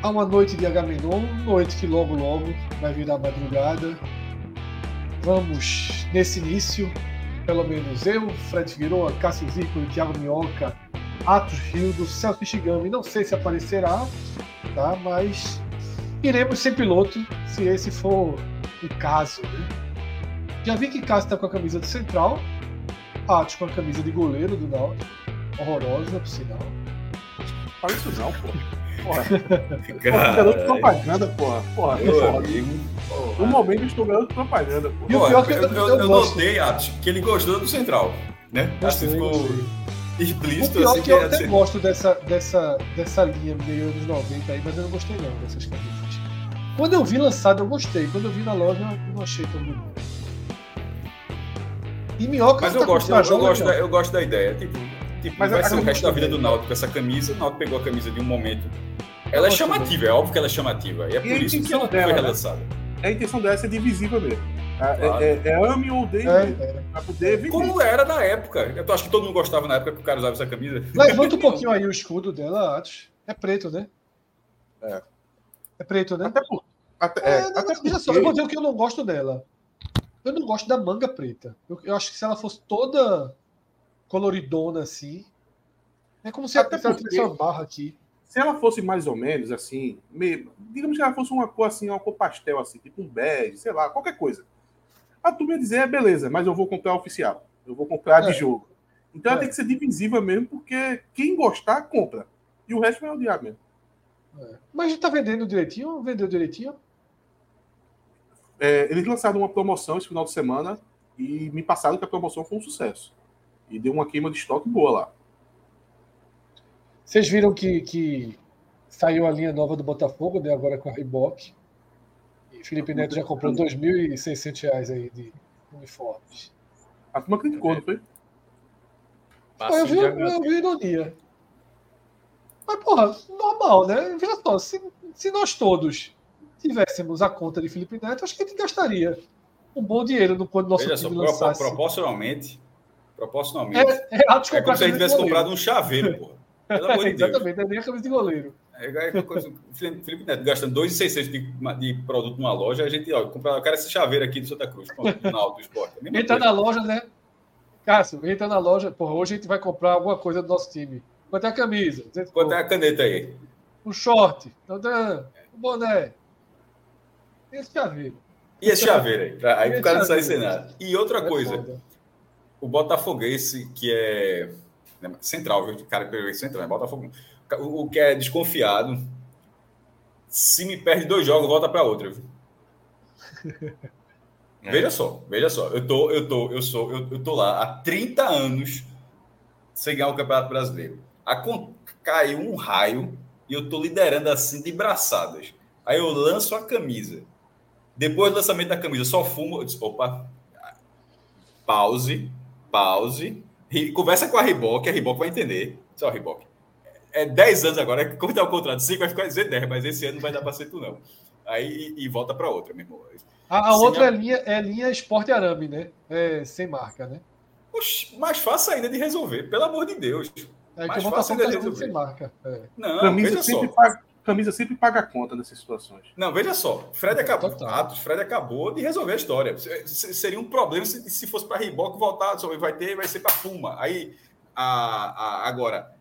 Há uma noite de Agamenon, noite que logo logo vai virar madrugada. Vamos nesse início, pelo menos eu, Fred Figueroa, Cássio Zico, Thiago Minhoca, Atos Rildo, Celso Shigami, não sei se aparecerá, tá? Mas iremos sem piloto, se esse for o caso. Né? Já vi que Cássio está com a camisa do Central, Atos com a camisa de goleiro do Náutico, horrorosa por sinal. Fala isso não, pô. Porra. Cara, garoto propaganda, porra. Porra, Meu amigo. No momento eu estou garoto propaganda, porra. E o pior que eu, eu, eu, eu notei, Atos, que ele gostou do Central. Né? Acho que ficou explícito. O pior assim, que eu até ser... gosto dessa, dessa, dessa linha meio anos 90 aí, mas eu não gostei não dessas camisas. Quando eu vi lançado, eu gostei. Quando eu vi na loja, eu não achei tão bonito. E minhoca Mas eu tá gosto, eu, eu, gosto da, eu gosto da ideia. Tipo, Tipo, mas vai ser o resto da vida do Náutico com essa camisa. O Náutico pegou a camisa de um momento. Ela é chamativa, é óbvio que ela é chamativa. E é por e isso que ela dela, foi né? relançada. Né? A intenção dela é ser divisível mesmo. É, claro. é, é, ame ou odeie é, é. pra poder vender. Como era na época. Eu acho que todo mundo gostava na época que o cara usava essa camisa. Levanta um pouquinho aí o escudo dela, Atos. É preto, né? É. É preto, né? Até por. Até, é, é até porque... só, eu vou dizer o que eu não gosto dela. Eu não gosto da manga preta. Eu, eu acho que se ela fosse toda coloridona assim. É como se Até ela tivesse uma barra aqui. Se ela fosse mais ou menos assim, meio, digamos que ela fosse uma cor assim, uma cor pastel, assim, tipo um bege, sei lá, qualquer coisa. A turma ia dizer, é beleza, mas eu vou comprar oficial. Eu vou comprar é. de jogo. Então é. ela tem que ser divisiva mesmo, porque quem gostar, compra. E o resto vai odiar mesmo. É. Mas a gente tá vendendo direitinho? Vendeu direitinho? É, eles lançaram uma promoção esse final de semana e me passaram que a promoção foi um sucesso. E deu uma queima de estoque boa lá. Vocês viram que, que saiu a linha nova do Botafogo, né, agora com a Reebok. E Felipe Neto já comprou R$ 2.600 aí de uniformes. A turma criticou, não foi? Eu, vi, eu vi ironia. Mas, porra, normal, né? Veja só, se, se nós todos tivéssemos a conta de Felipe Neto, acho que a gente gastaria um bom dinheiro no quando nosso Veja time só, lançasse. Proporcionalmente, Proporcionalmente. É, é, é como se a gente tivesse comprado um chaveiro, pô. Pelo amor de Deus. Exatamente, é nem a camisa de goleiro. É, é coisa, Felipe Neto gastando 2,600 de, de produto numa loja, a gente, ó, compra, eu quero esse chaveiro aqui do Santa Cruz, no Alto Esporte. É entra coisa. na loja, né? Cássio, entra na loja, porra, hoje a gente vai comprar alguma coisa do nosso time. Quanto é a camisa? Quanto é a caneta aí? O short, o boné. Esse chaveiro. E esse chaveiro aí? Aí o cara não sai sem nada. E outra é coisa, foda o Botafoguense, que é né, central, viu? Cara, central, é Botafogo. O, o, que é desconfiado, se me perde dois jogos, volta para outra. É. Veja só, veja só. Eu tô, eu tô, eu sou, eu, eu tô lá há 30 anos sem ganhar o Campeonato Brasileiro. A, caiu um raio e eu tô liderando assim de braçadas. Aí eu lanço a camisa. Depois do lançamento da camisa, só fumo. Eu disse, opa, pause pause, conversa com a Riboc, a Riboc vai entender. Só a Riboc. É 10 anos agora, como está o contrato 5, vai ficar dizer 10, mas esse ano não vai dar para ser tu, não. Aí e, e volta para outra, meu irmão. A, a outra a... é linha, é linha esporte arame, né? É, sem marca, né? Oxe, mais fácil ainda de resolver, pelo amor de Deus. É mais fácil ainda de resolver. Sem marca. É. Não, Camisa veja só. Paga, camisa sempre paga a conta nessas situações. Não, veja só. Fred acabou. Atos, Fred acabou de resolver a história. Seria um problema se, se fosse para Reebok voltar, só vai ter, vai ser para Puma. Aí, a, a, agora,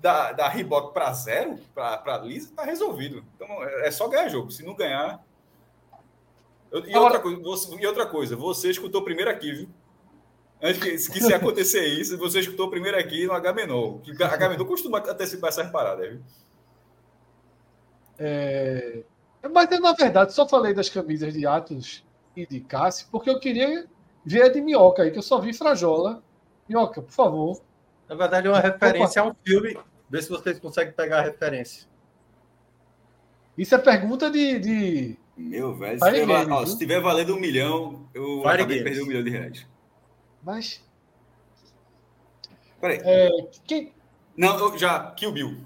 da, da Reebok para zero, para Lisa, está resolvido. Então, é só ganhar jogo. Se não ganhar. Eu, e, outra coisa, você, e outra coisa, você escutou primeiro aqui, viu? Antes que, que se acontecer isso, você escutou primeiro aqui no Agamenon. Que Agamenon costuma antecipar essas paradas, viu? É... Mas eu, na verdade, só falei das camisas de Atos e de Cássio, porque eu queria ver a de Minhoca aí, que eu só vi Frajola. Minhoca, por favor. Na verdade, é uma referência Opa. a um filme. Vê se vocês conseguem pegar a referência. Isso é pergunta de. de... Meu velho, se, tiver, ó, se tiver valendo um milhão, eu Fire acabei de perder um milhão de reais. Mas. Peraí. É, quem... Não, já. Kill Bill.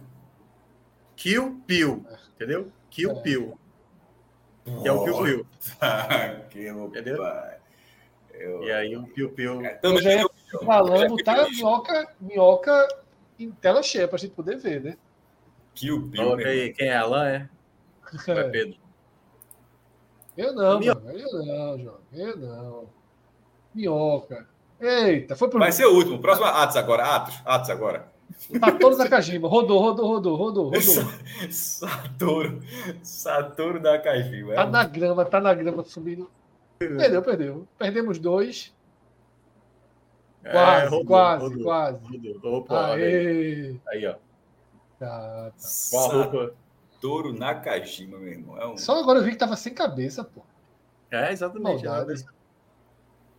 Kill Bill. Entendeu? Kill é. Bill. Que é o Kill Bill. Entendeu? Eu... E aí o Piu Piu. É, eu já ia falando, tá minhoca, minhoca em tela cheia pra gente poder ver, né? Kill Bill. Coloca aí, quem é Alan, é? é Pedro? Eu não, mano. Eu não, João. Eu não. Minhoca. Eita, foi pro. Vai ser o último. Próximo Atos agora. Atos. Atos agora. Tá todos da Kajima. Rodou, rodou, rodou, rodou, rodou. Saturo. Saturo da Kajima. Tá na grama, tá na grama subindo. Perdeu, perdeu. Perdemos dois. É, quase, rodou, quase, rodou, quase. Rodou. Opa, aí. aí, ó. Tá, tá. Com a roupa. Touro Nakajima, meu irmão. É um... Só agora eu vi que tava sem cabeça, pô. É, exatamente. Maldade.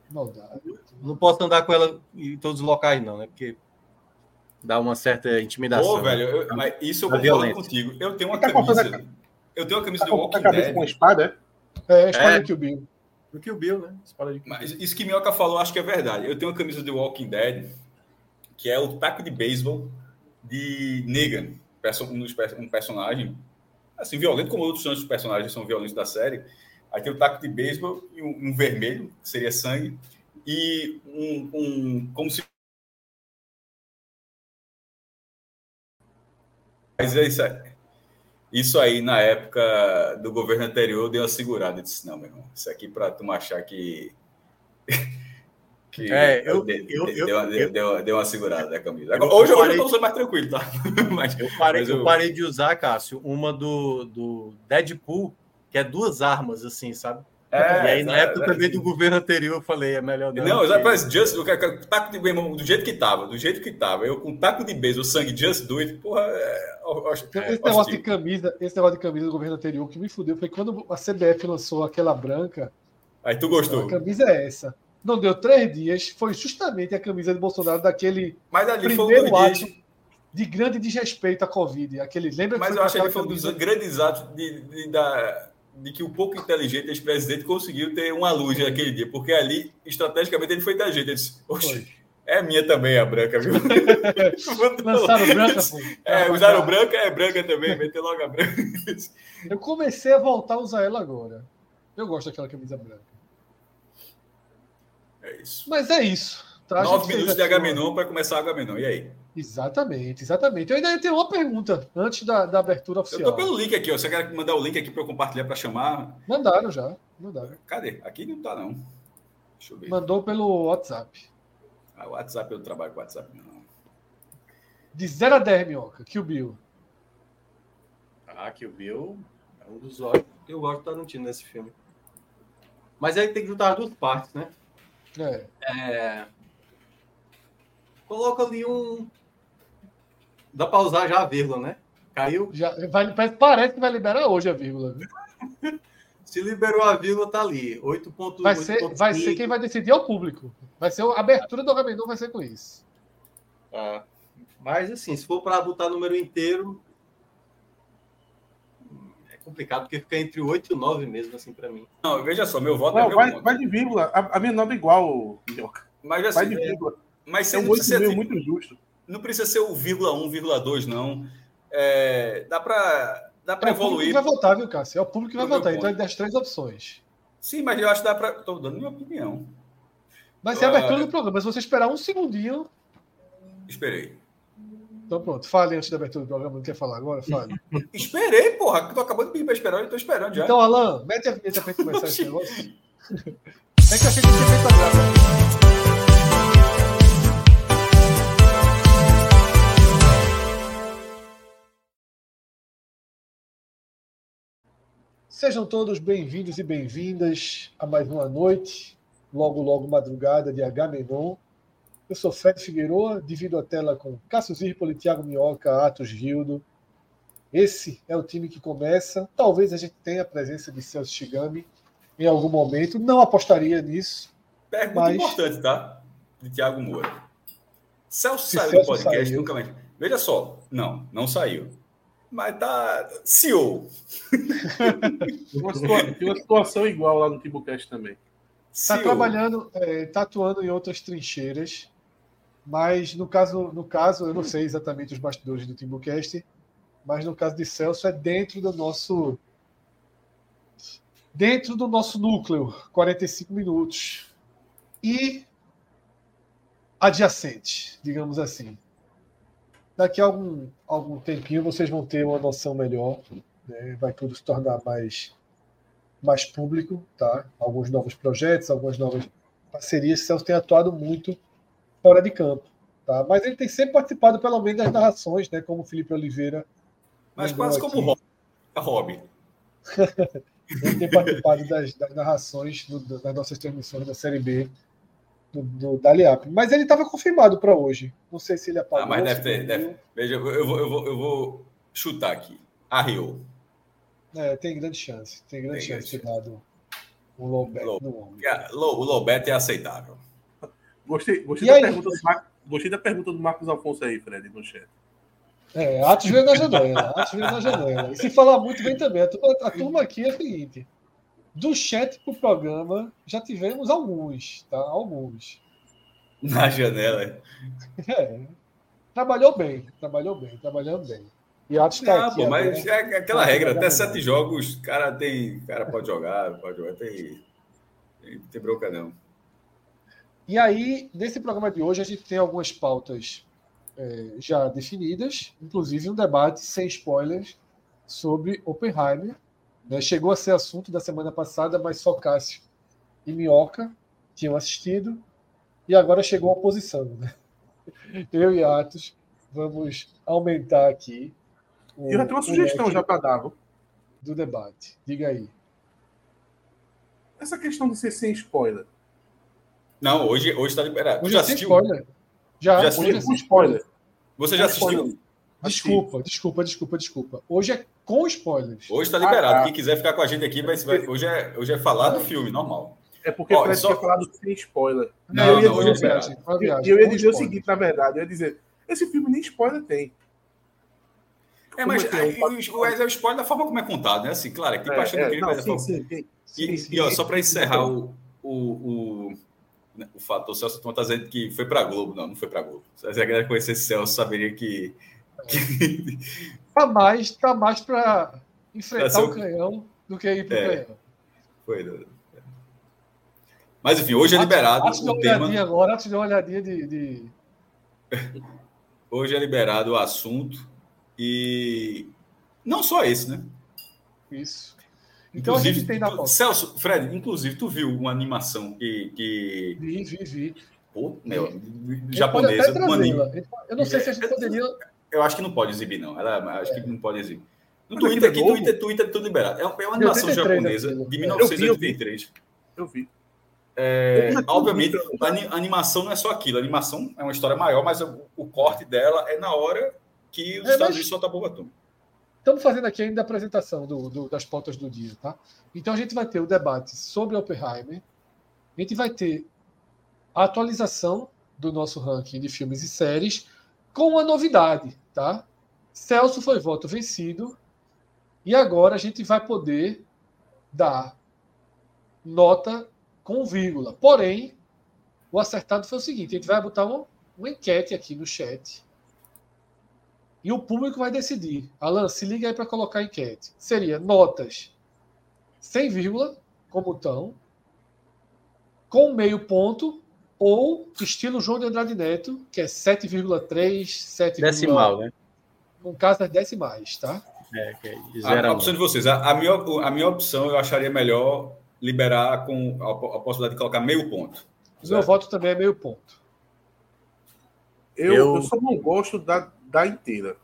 Maldade. Não posso andar com ela em todos os locais, não, né? Porque dá uma certa intimidação. Pô, velho, eu, mas isso eu concordo contigo. Eu tenho uma tá camisa. Eu tenho uma camisa tá de Walking Dead. com espada, é? É, espada é. que o Bill. Do que o Bill, né? Espada de Mas isso que Minhoca falou, acho que é verdade. Eu tenho uma camisa de Walking Dead, que é o taco de beisebol de Negan, um personagem assim, violento, como outros personagens são violentos da série. Aí tem o taco de beisebol e um, um, vermelho, que seria sangue, e um, um como se Mas é isso aí. Isso aí, na época do governo anterior, deu uma segurada. Eu disse, não, meu irmão, isso aqui para tu achar que. que é, eu, eu, deu, eu, deu, deu, deu, uma segurada na camisa. Agora, hoje, hoje eu estou mais tranquilo, tá? mas, eu, parei, mas eu... eu parei de usar, Cássio, uma do, do Deadpool, que é duas armas, assim, sabe? É, e aí, na é, época é, também do governo anterior, eu falei, é melhor não. Não, que... parece just, o taco de beisebol, do jeito que tava, do jeito que tava. Eu com taco de beisebol, sangue, just do it, porra. É, é, esse negócio de camisa, esse negócio de camisa do governo anterior que me fudeu foi quando a CBF lançou aquela branca. Aí tu gostou. A camisa é essa. Não deu três dias, foi justamente a camisa de Bolsonaro daquele Mas ali primeiro foi um ato de grande desrespeito à Covid. Aquele, lembra Mas eu acho que ele foi um dos grandes atos de, de, da de que o pouco inteligente ex-presidente conseguiu ter uma luz naquele dia, porque ali, estrategicamente, ele foi inteligente. Ele disse, Oxe, é minha também a branca, viu? Lançaram branca, pô. É, usaram branca, é branca também, meteu logo a branca. Eu comecei a voltar a usar ela agora. Eu gosto daquela camisa branca. É isso. Mas é isso. Tá? Nove minutos de Agamenon para começar o Agamenon. E aí? Exatamente, exatamente. Eu ainda tenho uma pergunta antes da, da abertura oficial. Eu tô pelo link aqui, ó. Você quer mandar o link aqui para eu compartilhar para chamar? Mandaram já. Mandaram. Cadê? Aqui não tá, não. Deixa eu ver. Mandou pelo WhatsApp. Ah, o WhatsApp eu não trabalho com WhatsApp, não. De 0 a 10, Minhoca, Kill Bill. Ah, Kill Bill é um dos olhos que eu gosto de Tarantino nesse filme. Mas aí tem que juntar as duas partes, né? É. é... Coloca ali um Dá para usar já a vírgula, né? Caiu? Já, vai, parece que vai liberar hoje a vírgula. Se liberou a vírgula, tá ali. 8. Vai, ser, vai ser quem vai decidir é o público. Vai ser a abertura do Agamenon, vai ser com isso. Ah, mas assim, se for para botar número inteiro, é complicado, porque fica entre 8 e 9 mesmo, assim, para mim. Não, veja só, meu voto é não, é vai, vai, de vírgula. A, a minha nome é igual, Mas assim, vai de vírgula. É, mas é um 8 mil, muito justo não precisa ser o vírgula 1, vírgula 2, não. É, dá para dá é evoluir. O vai votar, viu, Cássio? É o público que vai votar. Então é das três opções. Sim, mas eu acho que dá para. Estou dando minha opinião. Vai ser a abertura do programa. Se você esperar um segundinho. Esperei. Então pronto, fale antes da abertura do programa. Não quer falar agora? Fale. Esperei, porra. Tô acabando de pedir para esperar, eu tô esperando já. Então, Alan, mete a vinheta para começar esse negócio. É que eu achei que tinha feito a graça. Sejam todos bem-vindos e bem-vindas a mais uma noite, logo, logo madrugada de Agamenon. Eu sou Fred Figueiredo, divido a tela com Cássio Zirpoli, Thiago Minhoca, Atos Gildo. Esse é o time que começa. Talvez a gente tenha a presença de Celso Shigami em algum momento. Não apostaria nisso. Pergunta mas... importante, tá? De Thiago Moura. Celso Se saiu Celso do podcast, saiu. nunca mais. Veja só, não, não saiu. Mas tá CEO. Tem uma, situação, tem uma situação igual lá no Timbucast também. Está trabalhando, está é, tá atuando em outras trincheiras. Mas no caso, no caso, eu não sei exatamente os bastidores do Timbucast, mas no caso de Celso é dentro do nosso dentro do nosso núcleo, 45 minutos. E adjacente, digamos assim. Daqui a algum, algum tempinho vocês vão ter uma noção melhor, né? vai tudo se tornar mais mais público, tá? Alguns novos projetos, algumas novas parcerias. Celso tem atuado muito fora de campo. Tá? Mas ele tem sempre participado, pelo menos, das narrações, né? como o Felipe Oliveira. Mas quase aqui. como hobby. ele tem participado das, das narrações do, das nossas transmissões da Série B do, do Daliap. Mas ele estava confirmado para hoje. Não sei se ele apagou. Ah, mas deve ter. Deve... Veja, eu vou, eu, vou, eu vou chutar aqui. Arriou. É, tem grande chance. Tem grande tem chance de ter dado um low bet low, no homem. O low bet é aceitável. Gostei, gostei, da, pergunta do Mar... gostei da pergunta do Marcos Alfonso aí, Fred, no chat. É, Atos veio na janela. Atos veio na janela. E se falar muito, vem também. A turma, a turma aqui é a seguinte: do chat para o programa, já tivemos alguns, tá? Alguns. Na janela. É. Trabalhou bem, trabalhou bem, trabalhando bem. E Atos está aqui. Pô, mas é aquela regra, até sete jogos, cara tem. cara pode jogar, pode jogar, tem. Tem, tem bronca, não. E aí, nesse programa de hoje, a gente tem algumas pautas é, já definidas, inclusive um debate sem spoilers sobre Oppenheimer. Né? Chegou a ser assunto da semana passada, mas só Cássio e Minhoca tinham assistido, e agora chegou a oposição. Né? Eu e Atos vamos aumentar aqui. O, Eu já tenho uma sugestão já para dar. Do debate. Diga aí. Essa questão de ser sem spoiler não, hoje hoje está liberado. Hoje já assistiu? Spoiler. Já, já assistiu? Hoje é com spoiler. Você já assistiu? Desculpa, desculpa, desculpa, desculpa. Hoje é com spoilers. Hoje está liberado. Ah, tá. Quem quiser ficar com a gente aqui, vai, vai, hoje, é, hoje é falar do filme, normal. É porque o Fred só... tinha falado sem spoiler. Não, eu ia não, dizer, hoje é eu ia dizer o seguinte, na verdade, eu ia dizer, esse filme nem spoiler tem. É, mas é, um... o, é o spoiler da forma como é contado, né? Assim, claro, aqui é, é, que ele vai sim, sim, sim, E, e ó, só para encerrar o, o, o né, o fato, o Celso está dizendo que foi para Globo. Não, não foi para Globo. Se a galera conhecesse Celso, saberia que. Tá mais, tá mais para enfrentar o canhão do que ir para o é, canhão. Foi. Né? Mas enfim, hoje é liberado. Antes o tema... agora, antes de uma olhadinha de, de. Hoje é liberado o assunto e não só esse, né? Isso. Então inclusive, a gente tem na pauta. Celso, Fred, inclusive, tu viu uma animação que. que... Vi, vi, vi. Pô, meu, japonesa. Um anime. Eu não sei se a gente poderia. Eu acho que não pode exibir, não. Ela, acho é. que não pode exibir. No Mas Twitter, aqui, Twitter, Twitter, tudo liberado. É uma, é animação japonesa de 1983. Eu vi. É, obviamente, a animação não é só aquilo. A animação é uma história maior, mas o, o corte dela é na hora que os é, Estados. Unidos soltam a bomba atômica. Estamos fazendo aqui ainda a apresentação do, do, das pautas do dia, tá? Então a gente vai ter o debate sobre Oppenheimer, a gente vai ter a atualização do nosso ranking de filmes e séries com uma novidade, tá? Celso foi voto vencido e agora a gente vai poder dar nota com vírgula. Porém, o acertado foi o seguinte: a gente vai botar uma, uma enquete aqui no chat e o público vai decidir. Alan, se liga aí para colocar a enquete. Seria notas sem vírgula, como estão, com meio ponto, ou estilo João de Andrade Neto, que é 7,3, 7, Decimal, né? Com casas decimais, tá? É, que é a, a opção de vocês. A, a, minha, a minha opção eu acharia melhor liberar com a, a possibilidade de colocar meio ponto. O meu voto também é meio ponto. Eu, eu... eu só não gosto da, da inteira.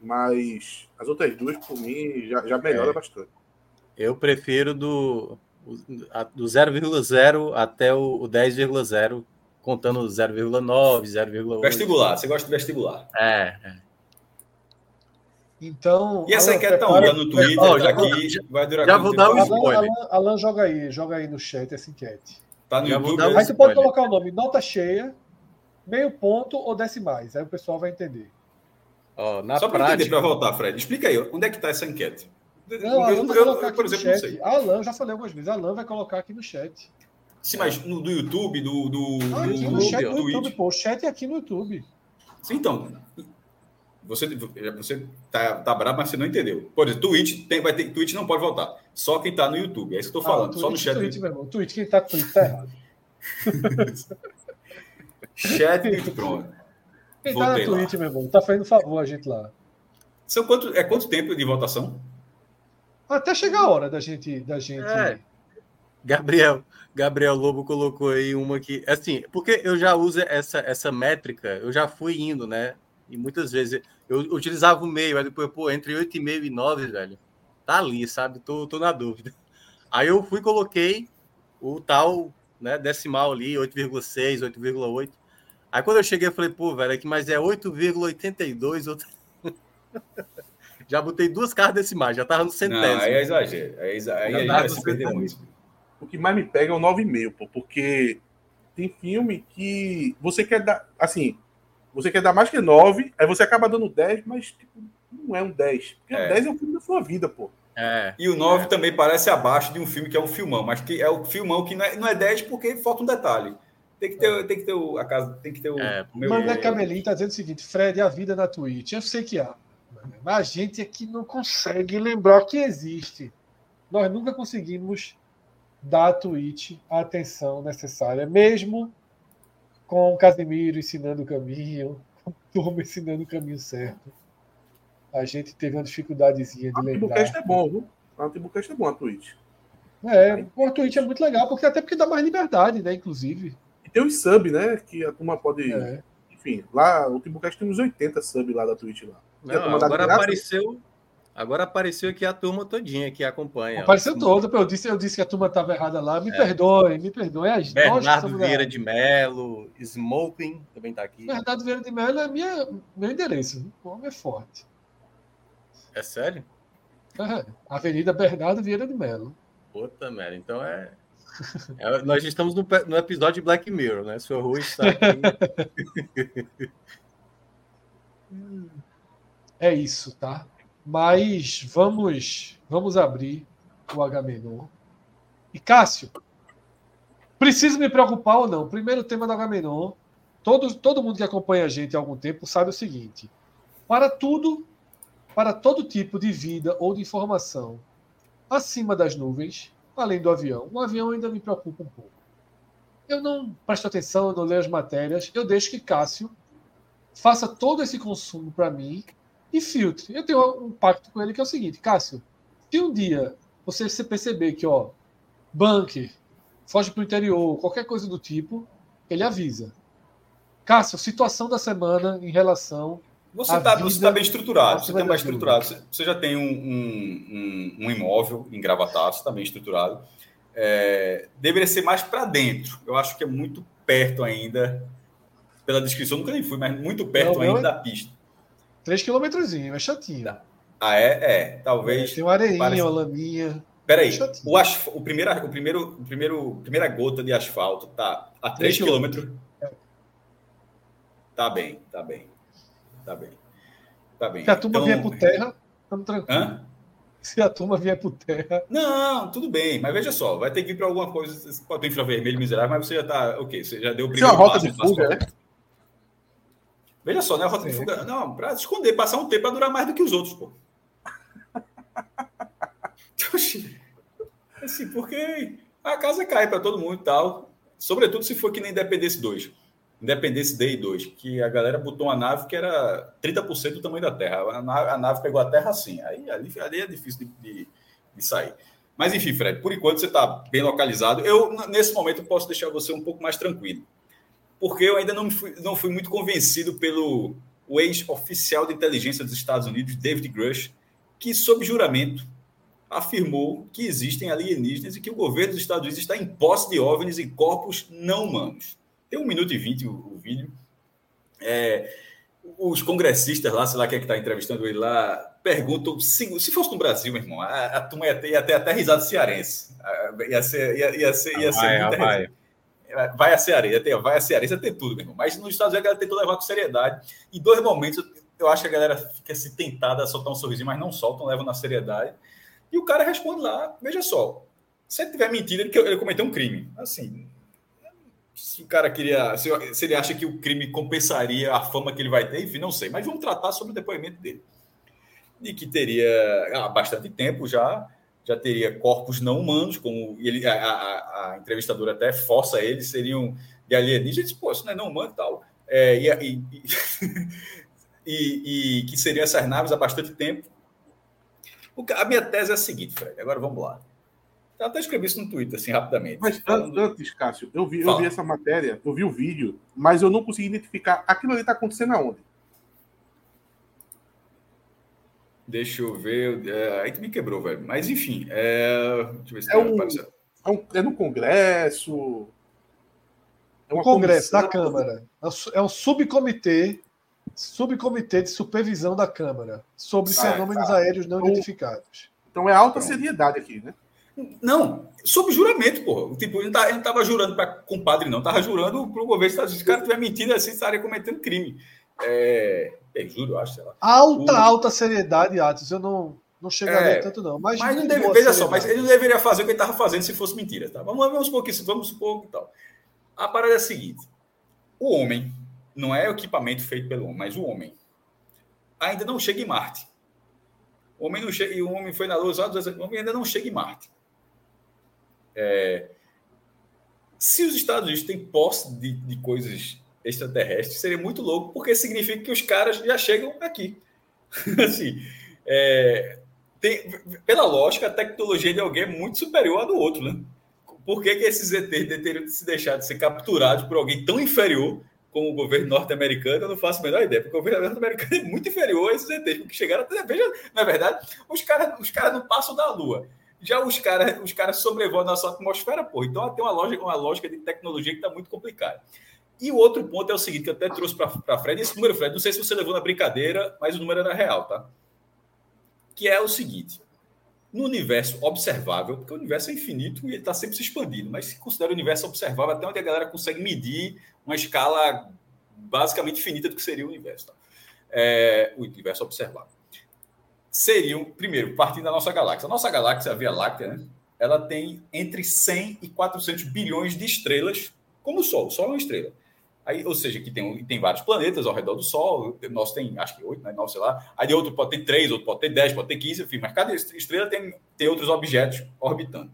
Mas as outras duas, por mim, já, já melhora é. bastante. Eu prefiro do, do 0,0 até o 10,0, contando 0,9, 0,8. Vestibular, você gosta de vestibular. É, é. Então. E essa enquete tá onde? No Twitter, oh, já aqui, já, vai durar Já vou dar um spoiler. Alan, Alan, joga aí, joga aí no chat essa enquete. Tá no já YouTube. Aí você pode colocar o nome nota cheia, meio ponto ou decimais. Aí o pessoal vai entender. Na Só para entender, para voltar, Fred, explica aí, onde é que está essa enquete? Não, Alan vai colocar aqui por exemplo, no chat. Alan, já falei algumas vezes, Alan vai colocar aqui no chat. Sim, mas no, do YouTube, do, do, ah, aqui do, no chat do, do YouTube, pô. O chat é aqui no YouTube. Sim, então. Você, você tá, tá bravo, mas você não entendeu. Por exemplo, Twitch, tem, vai ter, Twitch não pode voltar. Só quem tá no YouTube. É isso que eu tô ah, falando. Twitch, só no chat. Twitch, meu irmão. Twitch, quem tá no Twitch tá errado. chat e pronto. Quem tá na Twitch, meu irmão, tá fazendo favor a gente lá. São quanto, é quanto tempo de votação? Até chegar a hora da gente. Da gente... É. Gabriel, Gabriel Lobo colocou aí uma que. Assim, porque eu já uso essa, essa métrica, eu já fui indo, né? E muitas vezes eu utilizava o meio, aí depois, pô, entre 8,5 e 9, velho. Tá ali, sabe? Tô, tô na dúvida. Aí eu fui coloquei o tal, né, decimal ali, 8,6, 8,8. Aí quando eu cheguei, eu falei, pô, velho, aqui, mas é 8,82. Outro... já botei duas cartas decimais, já tava no centésimo. Não, aí é exagero. Aí, é aí, aí vai se perder muito. O que mais me pega é o 9,5, pô, porque tem filme que você quer dar, assim, você quer dar mais que 9, aí você acaba dando 10, mas tipo, não é um 10. Porque é. 10 é o filme da sua vida, pô. É, e o 9 é. também parece abaixo de um filme que é um filmão, mas que é o filmão que não é, não é 10 porque falta um detalhe. Tem que ter, tem que ter o, a casa, tem que ter o. É, meu... Mané Camelinho tá dizendo o seguinte: Fred, a vida na Twitch. Eu sei que há, mas a gente aqui não consegue lembrar que existe. Nós nunca conseguimos dar à Twitch a atenção necessária, mesmo com o Casemiro ensinando o caminho, com o Turma ensinando o caminho certo. A gente teve uma dificuldadezinha de lembrar. O Timbucast é bom, viu? O Timbucast é bom a Twitch. É, a Twitch é muito legal, porque até porque dá mais liberdade, né, inclusive. E tem os sub, né? Que a turma pode. É. Enfim, lá o Timbucast tem uns 80 sub lá da Twitch lá. Não, agora apareceu. Agora apareceu aqui a turma todinha que acompanha. Apareceu toda, eu disse, eu disse que a turma estava errada lá. Me é. perdoe, me perdoe. As Bernardo Vieira de Melo, Smoking também está aqui. Bernardo Vieira de Melo é minha, meu endereço. O homem é forte. É sério? É, Avenida Bernardo Vieira de Melo. Puta merda, então é é, nós estamos no, no, episódio de Black Mirror, né? O senhor Rui está aqui. é isso, tá? Mas vamos, vamos abrir o Agamenon. E Cássio, preciso me preocupar ou não? Primeiro tema do Agamenon. Todo, todo mundo que acompanha a gente há algum tempo sabe o seguinte: para tudo, para todo tipo de vida ou de informação acima das nuvens, além do avião. O avião ainda me preocupa um pouco. Eu não presto atenção, eu não leio as matérias, eu deixo que Cássio faça todo esse consumo para mim e filtre. Eu tenho um pacto com ele que é o seguinte, Cássio, se um dia você perceber que, ó, bunker, foge para o interior, qualquer coisa do tipo, ele avisa. Cássio, situação da semana em relação você está tá bem estruturado, você está bem estruturado. Você já tem um, um, um, imóvel em Gravatá, você está bem estruturado. É, deveria ser mais para dentro. Eu acho que é muito perto ainda, pela descrição, nunca nem fui, mas muito perto não, ainda é... da pista. Três quilômetros, é chatinho. Ah, é? É, talvez. Tem uma areinha, parece... uma laminha. Peraí, é o, asf... o, primeiro, o primeiro, o primeiro, primeira gota de asfalto tá a 3 quilômetros. Tá bem, tá bem. Tá bem. Tá bem. Se a turma então... vier por terra, estamos tranquilos. Hã? Se a turma vier por terra. Não, tudo bem, mas veja só, vai ter que ir para alguma coisa. Você pode ter infravermelho miserável, mas você já está. Ok, você já deu o primeiro. Isso é uma rota de fuga, né? Veja só, né? Rota de fuga. Não, para esconder, passar um tempo para durar mais do que os outros, pô. assim, porque a casa cai para todo mundo e tal. Sobretudo se for que nem Independência 2. Independência Day 2, que a galera botou uma nave que era 30% do tamanho da Terra. A nave, a nave, pegou a Terra assim. Aí ali, ali é difícil de, de, de, sair. Mas enfim, Fred, por enquanto você está bem localizado. Eu, nesse momento, posso deixar você um pouco mais tranquilo. Porque eu ainda não fui, não fui muito convencido pelo ex-oficial de inteligência dos Estados Unidos, David Grush, que, sob juramento, afirmou que existem alienígenas e que o governo dos Estados Unidos está em posse de OVNIs e corpos não humanos. Tem um minuto e vinte o, o vídeo. É, os congressistas lá, sei lá quem é que está entrevistando ele lá, perguntam se, se fosse no Brasil, meu irmão, a, a turma ia ter, ia ter até risada cearense. Ia ser, ia, ia ser, ia ser vai, muita vai. Vai a cearense, ter, vai a cearense, ter tudo, meu irmão. Mas nos Estados Unidos a galera tentou levar com seriedade. Em dois momentos, eu acho que a galera fica se tentada a soltar um sorrisinho, mas não soltam, levam na seriedade. E o cara responde lá, veja só, se ele tiver mentido, ele, ele cometeu um crime. Assim, se o cara queria. Se, se, ele acha que o crime compensaria a fama que ele vai ter, enfim, não sei. Mas vamos tratar sobre o depoimento dele. E que teria há bastante tempo já, já teria corpos não humanos, como ele, a, a, a entrevistadora até força ele, seriam de alienígenas, pô, isso não é não humano e tal. É, e, e, e, e, que seriam essas naves há bastante tempo. O, a minha tese é a seguinte, Fred, agora vamos lá. Eu até escrevi isso no Twitter, assim, rapidamente. Mas falando... antes, Cássio, eu vi, eu vi essa matéria, eu vi o vídeo, mas eu não consegui identificar aquilo ali está acontecendo aonde. Deixa eu ver. É, aí tu me quebrou, velho. Mas enfim. É, deixa eu ver se é, um, é, um, é no Congresso. É o Congresso comissão. da Câmara. É um subcomitê subcomitê de supervisão da Câmara sobre ah, fenômenos tá. aéreos não então, identificados. Então é alta Pronto. seriedade aqui, né? Não, sob juramento, porra. Tipo, ele não estava jurando para compadre, não. Estava jurando para o governo Estados Unidos. Se o cara estiver mentindo assim, estaria cometendo crime. É, é, juro, eu acho, sei lá. Alta, o... alta seriedade, Atos. Eu não, não chegaria é, tanto, não. Mas, mas não deve, veja só, mas ele não deveria fazer o que ele estava fazendo se fosse mentira. Tá? Vamos, vamos supor que isso, vamos supor que tal. A parada é a seguinte: o homem, não é o equipamento feito pelo homem, mas o homem, ainda não chega em Marte. O homem não chega, e o homem foi na Lua, o homem ainda não chega em Marte. É, se os Estados Unidos têm posse de, de coisas extraterrestres, seria muito louco, porque significa que os caras já chegam aqui. assim, é, tem, pela lógica, a tecnologia de alguém é muito superior à do outro, né? Por que, que esses ETs teriam se deixar de ser capturados por alguém tão inferior como o governo norte-americano? Eu não faço a menor ideia, porque o governo norte-americano é muito inferior a esses ETs, porque chegaram até. Veja, na verdade, os caras os cara não passam da Lua. Já os caras os cara sobrevoam a nossa atmosfera, pô. Então tem uma lógica, uma lógica de tecnologia que está muito complicada. E o outro ponto é o seguinte, que eu até trouxe para Fred, esse número, Fred, não sei se você levou na brincadeira, mas o número era real, tá? Que é o seguinte: no universo observável, porque o universo é infinito e ele está sempre se expandindo, mas se considera o universo observável até onde a galera consegue medir uma escala basicamente finita do que seria o universo. Tá? É, o universo observável seriam, primeiro, partindo da nossa galáxia. A nossa galáxia, a Via Láctea, né, ela tem entre 100 e 400 bilhões de estrelas, como o Sol. O Sol é uma estrela. Aí, ou seja, que tem, tem vários planetas ao redor do Sol. Nosso tem, acho que oito, né? Não, sei lá. Aí outro pode ter três, outro pode ter dez, pode ter quinze, enfim. Mas cada estrela tem, tem outros objetos orbitando.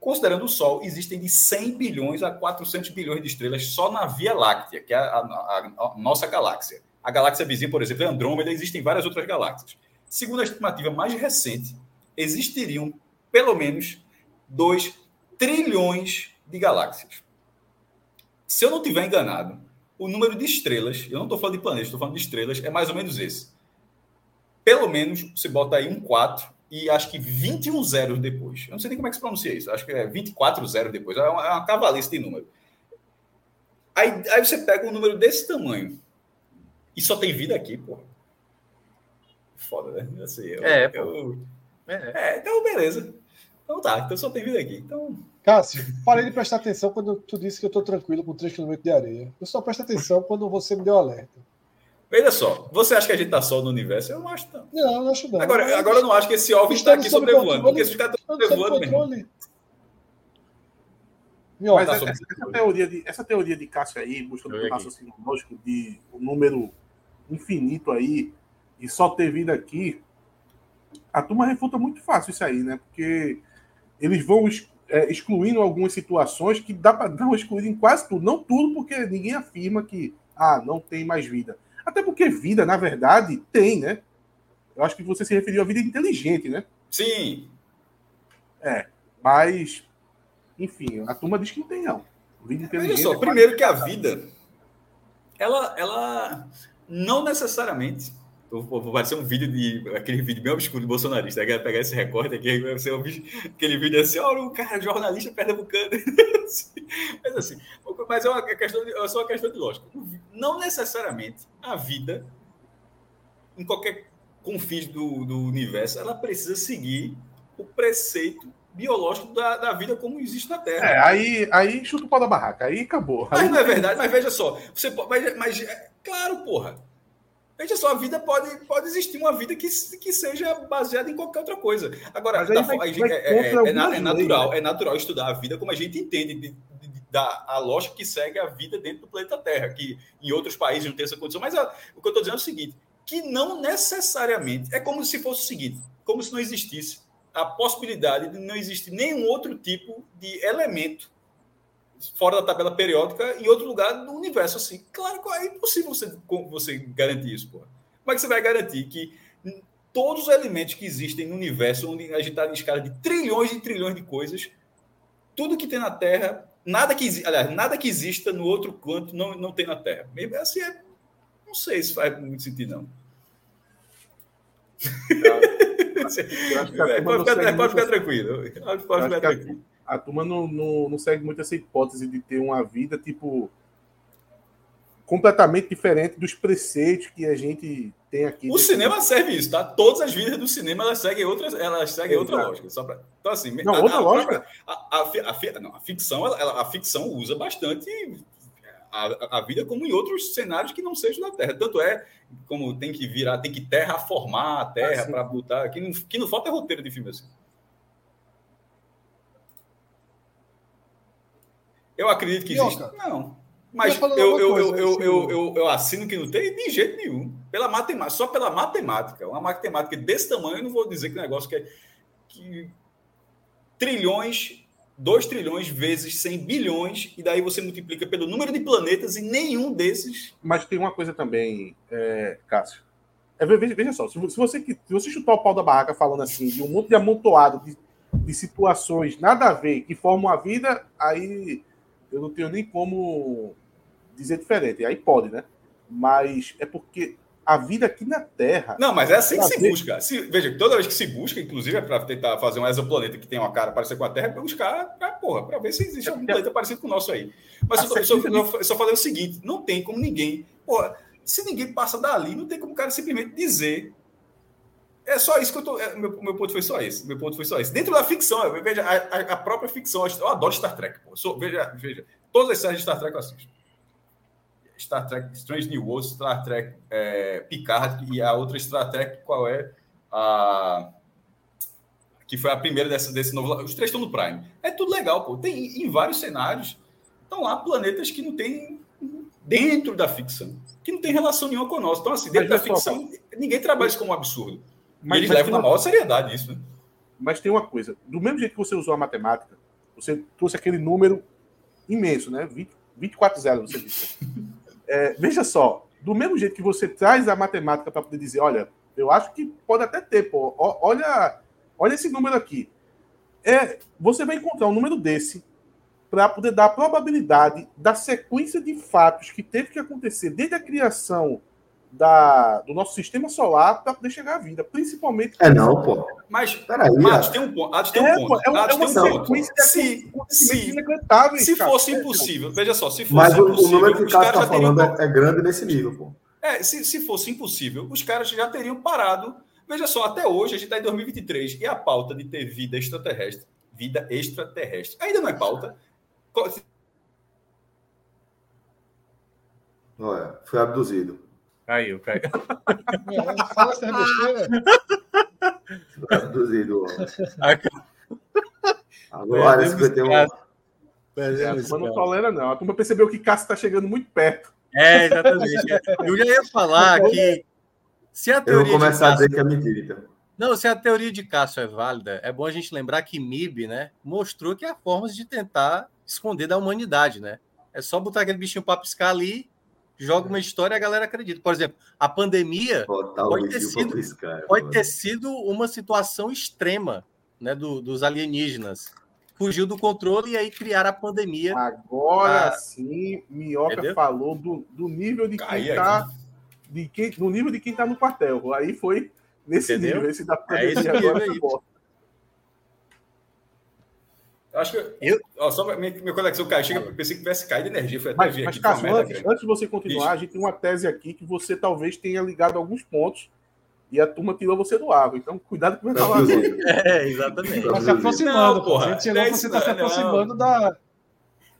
Considerando o Sol, existem de 100 bilhões a 400 bilhões de estrelas só na Via Láctea, que é a, a, a nossa galáxia. A galáxia vizinha, por exemplo, é Andrômeda, existem várias outras galáxias. Segundo a estimativa mais recente, existiriam pelo menos 2 trilhões de galáxias. Se eu não tiver enganado, o número de estrelas, eu não estou falando de planetas, estou falando de estrelas, é mais ou menos esse. Pelo menos você bota aí um 4 e acho que 21 zeros depois. Eu não sei nem como é que se pronuncia isso, acho que é 24 zeros depois. É uma, é uma cavalice de número. Aí, aí você pega um número desse tamanho e só tem vida aqui, pô foda, né? Assim, eu, é, eu, é. é, então beleza. Então tá, então só tem vida aqui. Então... Cássio, parei de prestar atenção quando tu disse que eu tô tranquilo com 3 km de areia. Eu só presto atenção quando você me deu alerta. Veja só, você acha que a gente tá só no universo? Eu não acho não. Não, eu não acho não. Agora, agora eu não acho que esse OVNI está aqui sobrevoando, porque esses caras estão sobrevoando mesmo. Mas tá essa, essa, teoria de, essa teoria de Cássio aí, buscando o raciocínio lógico de um número infinito aí, e só ter vindo aqui, a turma refuta muito fácil isso aí, né? Porque eles vão é, excluindo algumas situações que dá para dar uma excluída em quase tudo. Não tudo, porque ninguém afirma que ah, não tem mais vida. Até porque vida, na verdade, tem, né? Eu acho que você se referiu à vida inteligente, né? Sim. É, mas, enfim, a turma diz que não tem, não. Vida inteligente. Olha só, é primeiro que a vida, ela, ela não necessariamente Vou parecer um vídeo de. aquele vídeo bem obscuro do bolsonarista. Aí pegar esse recorte aqui, vai ser um aquele vídeo assim, olha o cara, jornalista pernambucano. mas assim, mas é uma questão de, é só uma questão de lógica. Não necessariamente a vida, em qualquer confins do, do universo, ela precisa seguir o preceito biológico da, da vida como existe na Terra. É, aí, aí chuta o pau da barraca, aí acabou. Mas aí... não é verdade, mas veja só, você pode, mas, mas é, claro, porra. Veja só, a vida pode, pode existir uma vida que, que seja baseada em qualquer outra coisa. Agora, da, vai, vai é, é, é, é, natural, é natural estudar a vida como a gente entende de, de, de, da a lógica que segue a vida dentro do planeta Terra, que em outros países não tem essa condição. Mas a, o que eu estou dizendo é o seguinte: que não necessariamente é como se fosse o seguinte, como se não existisse a possibilidade de não existir nenhum outro tipo de elemento fora da tabela periódica em outro lugar do universo assim. Claro que é impossível você, você garantir isso, pô. Como é que você vai garantir que todos os elementos que existem no universo, onde a gente está em escala de trilhões e trilhões de coisas, tudo que tem na Terra, nada que, aliás, nada que exista no outro canto não, não tem na Terra. Mesmo assim, é, não sei se faz muito sentido, não. É, pode, ficar, pode ficar tranquilo. Pode ficar tranquilo a turma não, não, não segue muito essa hipótese de ter uma vida, tipo, completamente diferente dos preceitos que a gente tem aqui. O cinema serve isso, tá? Todas as vidas do cinema elas seguem outras, elas seguem outra lógica. Só pra, então assim, não, a, outra a, lógica. A, a, a, não, a ficção, ela, a ficção usa bastante a, a vida como em outros cenários que não sejam da Terra. Tanto é como tem que virar, tem que terraformar a Terra ah, para botar. Que não, que não falta roteiro de filme assim. Eu acredito que existe. Não. Mas eu, eu, eu, eu, eu, eu, eu, assino que não tem de jeito nenhum. Pela matemática, só pela matemática. Uma matemática desse tamanho, eu não vou dizer que o negócio que é que trilhões, 2 trilhões vezes 100 bilhões, e daí você multiplica pelo número de planetas e nenhum desses. Mas tem uma coisa também, é, Cássio. É, veja, veja, só, se você, se você chutar o pau da barraca falando assim, de um monte de amontoado de, de situações nada a ver que formam a vida, aí eu não tenho nem como dizer diferente. Aí pode, né? Mas é porque a vida aqui na Terra. Não, mas é assim que se busca. Se, veja, toda vez que se busca, inclusive é para tentar fazer um exoplaneta que tem uma cara parecida com a Terra, é para buscar, pra, porra, para ver se existe algum planeta parecido com o nosso aí. Mas eu, só, eu só falei o seguinte: não tem como ninguém. Porra, se ninguém passa dali, não tem como o cara simplesmente dizer. É só isso que eu tô. É, meu, meu ponto foi só esse. Meu ponto foi só esse. Dentro da ficção, veja, a, a, própria ficção. Eu adoro Star Trek. Pô. Sou, veja, veja. Todas as séries de Star Trek eu assisto. Star Trek Strange New Worlds, Star Trek é, Picard e a outra Star Trek, qual é? A que foi a primeira dessa, desse novo. Os três estão no Prime. É tudo legal, pô. Tem em vários cenários. Estão lá planetas que não tem dentro da ficção, que não tem relação nenhuma com nós. Então, assim, dentro da ficção, ninguém trabalha isso como um absurdo. Mas, e eles levam na maior seriedade isso, né? Mas tem uma coisa: do mesmo jeito que você usou a matemática, você trouxe aquele número imenso, né? 20, 24 zeros, você disse. É, veja só, do mesmo jeito que você traz a matemática para poder dizer, olha, eu acho que pode até ter, pô, olha, olha esse número aqui. É, você vai encontrar um número desse para poder dar a probabilidade da sequência de fatos que teve que acontecer desde a criação da, do nosso sistema solar para poder chegar à vida, principalmente. É não, pô. Mas, peraí, Matos, tem um ponto. Atos tem um é, ponto. É, uma, é uma um ponto. Se, se, se fosse impossível, veja só, se fosse Mas impossível, o número que o cara está falando teriam... é grande nesse nível, pô. É, se, se fosse impossível, os caras já teriam parado. Veja só, até hoje, a gente está em 2023, e a pauta de ter vida extraterrestre, vida extraterrestre, ainda não é pauta. Olha, foi abduzido. Caiu, caiu. É, fala essa besteira. Traduzido. Agora, 51. É, a turma não tolera, não. A turma percebeu que Cássio está chegando muito perto. É, exatamente. Eu já ia falar que se a teoria. Eu vou começar Cássio... a dizer que é mentira, então. Não, se a teoria de Cássio é válida, é bom a gente lembrar que MIB, né, mostrou que há formas de tentar esconder da humanidade, né? É só botar aquele bichinho para piscar ali joga uma história e a galera acredita. Por exemplo, a pandemia pode, ter sido, pode ter sido uma situação extrema né, do, dos alienígenas. Fugiu do controle e aí criaram a pandemia. Agora a... sim, Minhoca Entendeu? falou do, do nível de quem está de quem, no nível de quem está no quartel. Aí foi nesse Entendeu? nível. Esse da É esse pandemia agora nível foi aí. bom. Eu Acho que. Eu- Ó, só minha, minha conexão caiu. Chega, pensei que tivesse caído de energia. Foi até Mas, ver mas aqui. foi uma Cássio, antes, antes de você continuar, a gente tem uma tese aqui que você talvez tenha ligado alguns pontos e a turma tirou você do água. Então, cuidado com o que falar agora. É, exatamente. Tá se aproximando, Não, porra, A gente chegou, é você isso, tá se não. aproximando da.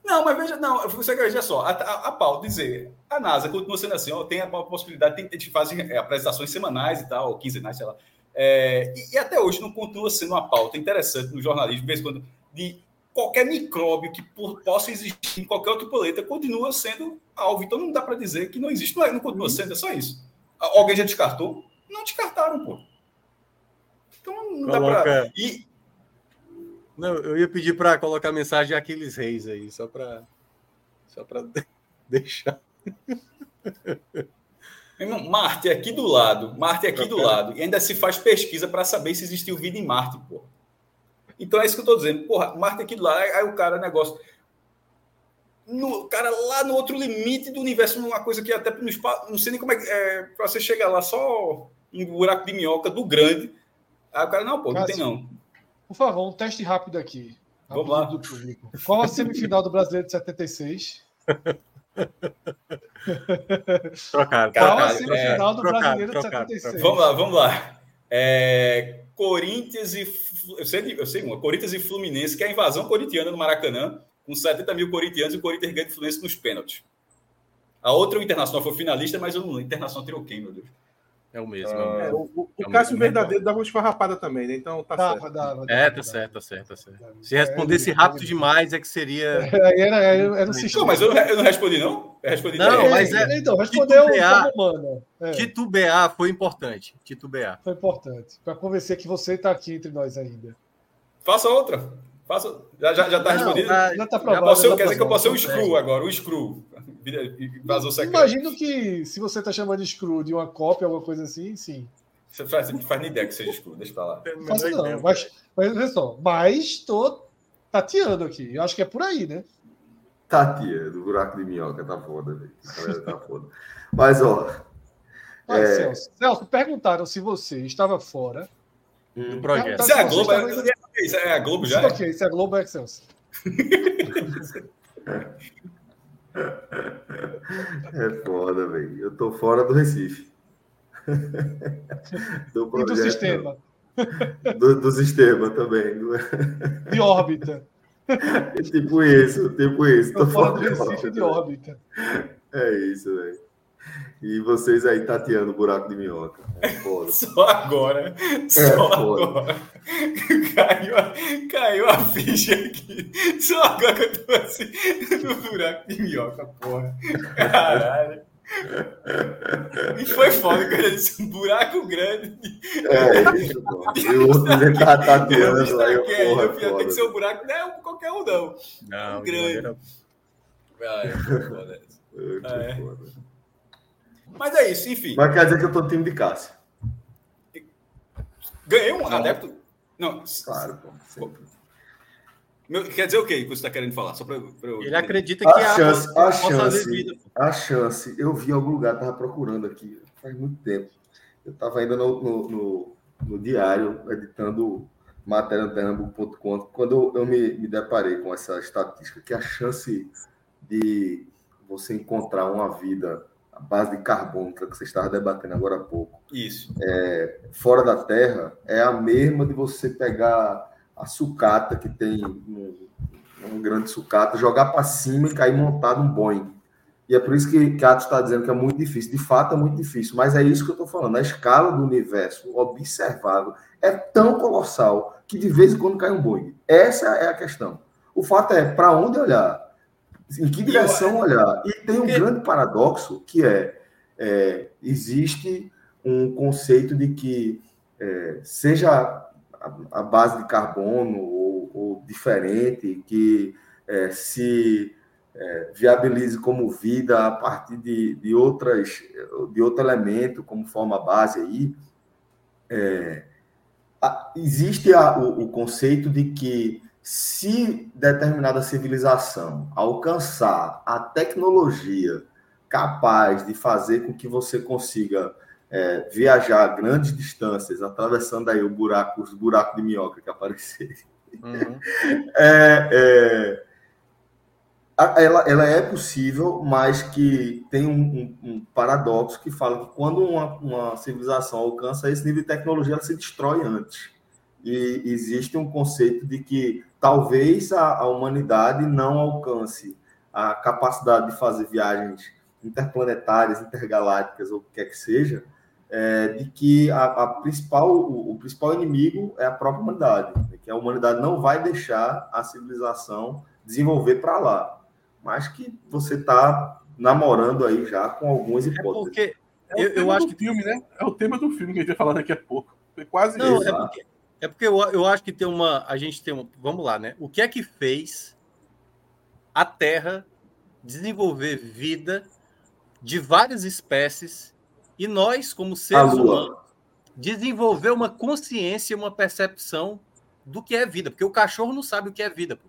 Não, mas veja, não, você veja só, a, a, a pauta dizer, a NASA continua sendo assim, ó, tem a possibilidade, tem, tem, fazem é, apresentações semanais e tal, ou quinzenais, sei lá. É, e, e até hoje não continua sendo uma pauta interessante no jornalismo, de vez em quando, de qualquer micróbio que por- possa existir em qualquer outro planeta continua sendo alvo. Então não dá para dizer que não existe, não, é, não continua sendo, é só isso. Alguém já descartou? Não descartaram, pô. Então não dá para. Coloca- E, Não, eu ia pedir para colocar a mensagem de Aquiles Reis aí, só para só para deixar. Irmão, Marte é aqui do lado, Marte é aqui do lado, e ainda se faz pesquisa para saber se existiu vida em Marte, porra. Então é isso que eu tô dizendo. Porra, Marte é aqui lado, aí o cara, negócio. No, cara, lá no outro limite do universo, uma coisa que até no espaço, não sei nem como é que. É, pra você chegar lá, só um buraco de minhoca do grande. Aí o cara, não, pô, não tem não. Por favor, um teste rápido aqui. Vamos lá. Do público. Qual a semifinal do Brasileiro de 76? Trocaram. Qual a semifinal do trocaram, Brasileiro de trocaram, 76? Vamos lá, vamos lá. É, Corinthians e. Eu sei, eu sei uma. Corinthians e Fluminense, que é a invasão corintiana no Maracanã, com 70 mil corintianos e o Corinthians ganha do Fluminense nos pênaltis. A outra, o Internacional, foi finalista, mas lembro. Internacional tirou quem, meu Deus? É o mesmo. Ah, É, o, o- o É o Cássio mesmo verdadeiro dava uma esfarrapada também, né? Então tá Dava, certo. dava, É, dava, tá dava. certo, tá certo, tá certo. Se respondesse É, rápido demais, é que seria. Aí era, era, era um sistema. Não, mas eu não, eu não respondi, não? Eu respondi Não, três. mas é- Então, respondeu titubear- humana. É, Titubear foi importante. Titubear. foi importante. Para convencer que você está aqui entre nós ainda. Faça outra. Faça... Já, já, já tá Não, respondido? tá- Já tá Já provado. posso, já quer dizer que eu posso ser o provado. Screw agora, o Screw. Vazou secreto. Imagino que se você está chamando de screw de uma cópia, alguma coisa assim, sim. Você faz, você faz nem ideia que seja Screw, deixa pra lá. Não faço não. Mas, mas olha só, mas estou tateando aqui. Eu acho que é por aí, né? Tatia, do buraco de minhoca, tá foda, velho. A Tá foda. Mas, ó. Mas, É. Celso, Celso, perguntaram se você estava fora. Do projeto. Isso é a Globo? estava É, isso é a Globo Isso já? é quê? Isso é Globo ou é Celso? É foda, velho. Eu tô fora do Recife. do E do projeto, sistema, Do, do sistema também. do- de órbita. tipo isso, tipo isso. Tô Estou fora do fora Recife de órbita. É isso, velho. E vocês aí tateando o buraco de minhoca. É foda. Só agora. Só É, foda. agora. Caiu a, caiu a ficha aqui. Só agora que eu tô assim no buraco de minhoca, porra. Caralho. E foi foda quando ele disse um buraco grande. É isso, pô. E o outro ele tá Eu tateando destaquei aí, porra, eu falei, tem foda. que ser um buraco, não é qualquer um, não. Não, Grande. de maneira- Ah, é foda. É, que É. foda. Mas é isso, enfim. Mas quer dizer que eu tô no time de Cássio. Ganhei um adepto. Não, Claro, pô. meu- quer dizer o quê que você está querendo falar? Só para eu. Ele acredita que A chance, a possa haver chance, a chance, eu vi em algum lugar, tava procurando aqui, faz muito tempo. Eu tava ainda no, no, no- no diário, editando matéria no Pernambuco.com, quando eu, eu me, me deparei com essa estatística, que a chance de você encontrar uma vida à base de carbono, que você estava debatendo agora há pouco, Isso. fora da Terra é a mesma de você pegar a sucata que tem um, um grande sucata, jogar para cima e cair montado um Boeing. E é por isso que, Atos está dizendo que é muito difícil. De fato, é muito difícil. Mas é isso que eu estou falando. A escala do universo observável é tão colossal que de vez em quando cai um Boeing. Essa é a questão. O fato é para onde olhar, em que direção olhar. E tem um grande paradoxo que é, é existe um conceito de que é, seja a, a base de carbono ou, ou diferente, que é, se é, viabilize como vida a partir de, de, outras, de outro elemento como forma base aí, é, a, existe a, o, o conceito de que se determinada civilização alcançar a tecnologia capaz de fazer com que você consiga é, viajar grandes distâncias, atravessando aí o buraco, os buracos de minhoca que aparecerem. Uhum. É, é, ela, ela é possível, mas que tem um, um, um, paradoxo que fala que quando uma, uma civilização alcança esse nível de tecnologia, ela se destrói antes. E existe um conceito de que talvez a, a humanidade não alcance a capacidade de fazer viagens interplanetárias, intergalácticas, ou o que quer que seja, é, de que a, a principal, o, o, principal inimigo é a própria humanidade, que a humanidade não vai deixar a civilização desenvolver para lá, mas que você está namorando aí já com algumas é hipóteses. É porque é eu, eu acho que filme, né? É o tema do filme que a gente vai falar daqui a pouco. Foi quase não, isso. É porque, é porque eu, eu acho que tem uma, a gente tem uma, vamos lá, né? O que é que fez a Terra desenvolver vida de várias espécies e nós, como seres humanos, desenvolver uma consciência, uma percepção do que é vida, porque o cachorro não sabe o que é vida. Pô.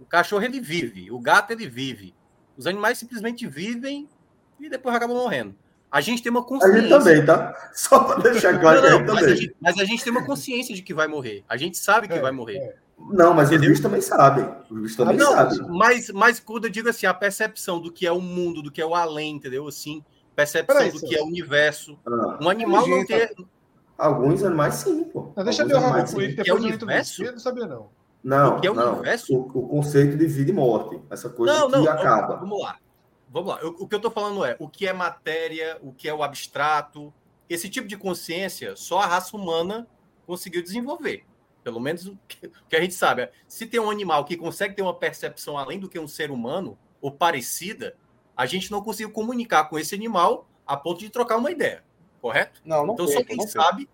O cachorro ele vive, o gato ele vive. Os animais simplesmente vivem e depois acabam morrendo. A gente tem uma consciência. A gente também, tá? Só para deixar claro não, não, que a mas, a gente, mas, a gente, tem uma consciência de que vai morrer. A gente sabe que é, vai morrer. É. Não, mas Entendeu? os bichos também sabem. Os bichos também não, sabem. Mas, mas quando eu digo assim, a percepção do que é o mundo, do que é o além, entendeu? Assim, percepção do que é o universo. Ah, um animal não tem. Alguns animais sim, pô. Não, deixa eu ver o Ramon com isso. Que é o universo? Eu não sabia, não. Não, o que é o não. universo? O, o, conceito de vida e morte. Essa coisa não, que não, acaba. Vamos lá. Vamos lá. O, o que eu estou falando é o que é matéria, o que é o abstrato. Esse tipo de consciência só a raça humana conseguiu desenvolver. Pelo menos o que a gente sabe. Se tem um animal que consegue ter uma percepção além do que um ser humano, ou parecida, a gente não conseguiu comunicar com esse animal a ponto de trocar uma ideia. Correto? Não, não Então, tem, só quem sabe.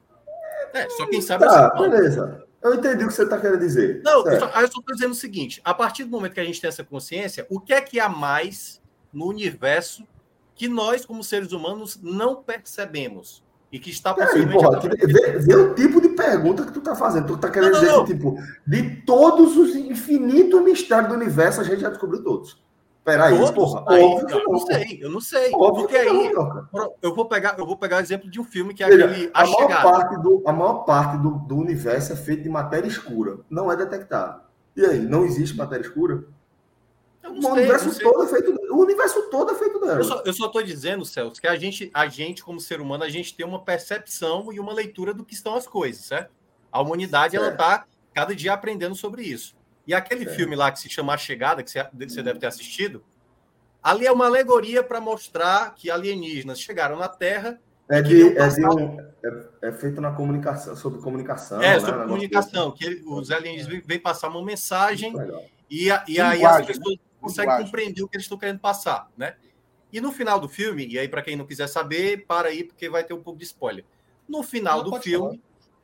É, só quem sabe. Tá, é beleza. Eu entendi o que você está querendo dizer. Não, eu só, eu só estou dizendo o seguinte: a partir do momento que a gente tem essa consciência, o que é que há mais no universo que nós, como seres humanos, não percebemos? e que está possivelmente. Aí, porra, vê, vê, o tipo de pergunta que tu está fazendo. Tu está querendo não, dizer não, que, tipo, de todos os infinitos mistérios do universo, a gente já descobriu todos. Peraí, todos? porra. Aí, óbvio não, eu não sei, eu não sei. Óbvio porque aí eu vou pegar, eu vou pegar o exemplo de um filme que é aquele a, a maior parte do A maior parte do, do universo é feito de matéria escura. Não é detectável. E aí, não existe matéria escura? O sei, universo todo é feito, o universo todo é feito dela. Eu só estou dizendo, Celso, que a gente, a gente, como ser humano, a gente tem uma percepção e uma leitura do que estão as coisas, certo? A humanidade, certo. ela está cada dia aprendendo sobre isso. E aquele certo. filme lá que se chama A Chegada, que você, você deve ter assistido, ali é uma alegoria para mostrar que alienígenas chegaram na Terra. É, de, é, de um, é, é, feito na comunicação, sobre comunicação. É, né? sobre comunicação, que os alienígenas vêm passar uma mensagem e, e aí as pessoas consegue compreender o que eles estão querendo passar, né? E no final do filme, e aí para quem não quiser saber, para aí porque vai ter um pouco de spoiler. No final não, do filme,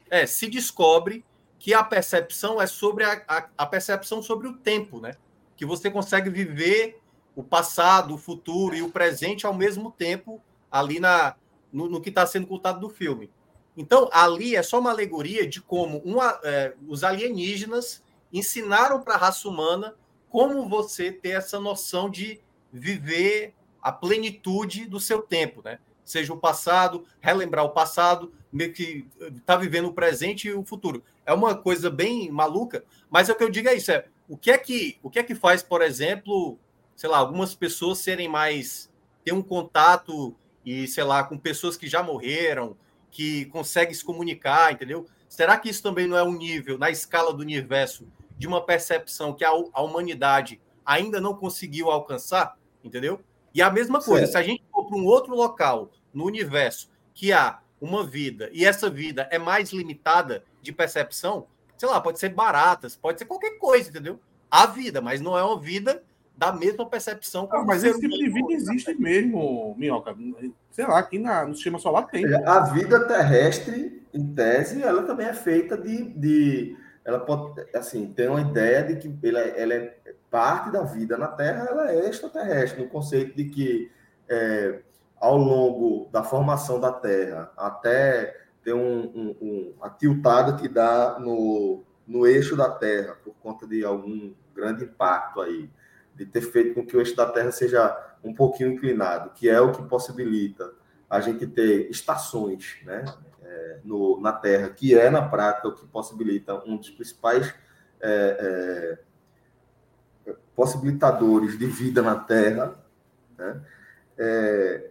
falar. é, se descobre que a percepção é sobre a, a, a, percepção sobre o tempo, né? Que você consegue viver o passado, o futuro e o presente ao mesmo tempo ali na no, no que está sendo contado do filme. Então ali é só uma alegoria de como uma, é, os alienígenas ensinaram para a raça humana como você ter essa noção de viver a plenitude do seu tempo, né? Seja o passado, relembrar o passado, meio que tá vivendo o presente e o futuro. É uma coisa bem maluca, mas é o que eu digo é isso, é o que é que o que é que faz, por exemplo, sei lá, algumas pessoas serem mais ter um contato e sei lá com pessoas que já morreram, que conseguem se comunicar, entendeu? Será que isso também não é um nível na escala do universo de uma percepção que a, a humanidade ainda não conseguiu alcançar, entendeu? E a mesma coisa, certo. se a gente for para um outro local no universo que há uma vida e essa vida é mais limitada de percepção, sei lá, pode ser baratas, pode ser qualquer coisa, entendeu? A vida, mas não é uma vida da mesma percepção. Ah, mas esse tipo de vida existe mesmo, Minhoca. Sei lá, aqui na, no sistema solar tem. A vida terrestre, em tese, ela também é feita de, de ela pode, assim, ter uma ideia de que ela, ela é parte da vida na Terra, ela é extraterrestre, no conceito de que é, ao longo da formação da Terra, até ter um, um, um, a tiltada que dá no, no eixo da Terra, por conta de algum grande impacto aí, de ter feito com que o eixo da Terra seja um pouquinho inclinado, que é o que possibilita a gente ter estações né, é, no, na Terra, que é, na prática, o que possibilita um dos principais é, é, possibilitadores de vida na Terra, né, é,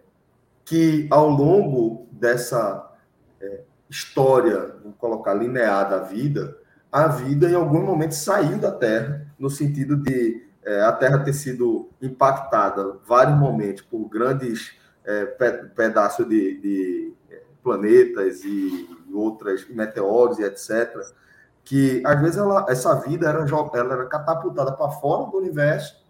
que ao longo dessa é, história, vamos colocar, linear da vida, a vida em algum momento saiu da Terra, no sentido de é, a Terra ter sido impactada vários momentos por grandes é, pedaços de, de, planetas e outras meteoros e etc. Que às vezes ela, essa vida era, ela era catapultada para fora do universo,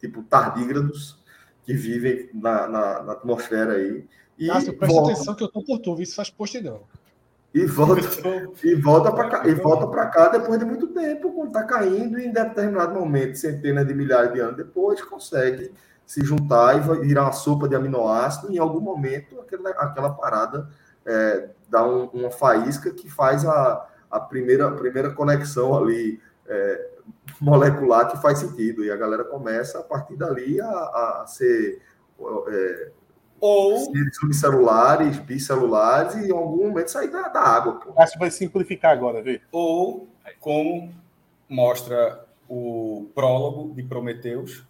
tipo tardígrados que vivem na, na, na atmosfera aí. E Cássio, presta volta... atenção que eu tô por tu, isso faz postidão. E volta, e volta para cá, e volta para cá depois de muito tempo, quando está caindo, e em determinado momento, centenas de milhares de anos depois, consegue se juntar e virar uma sopa de aminoácido. E em algum momento, aquela, aquela parada é, dá um, uma faísca que faz a, a, primeira, a primeira conexão ali é, molecular que faz sentido. E a galera começa, a partir dali, a, a ser. É, ou unicelulares, bicelulares e em algum momento sair da, da água. Pô. Acho que vai simplificar agora, vê. Ou como mostra o prólogo de Prometeus,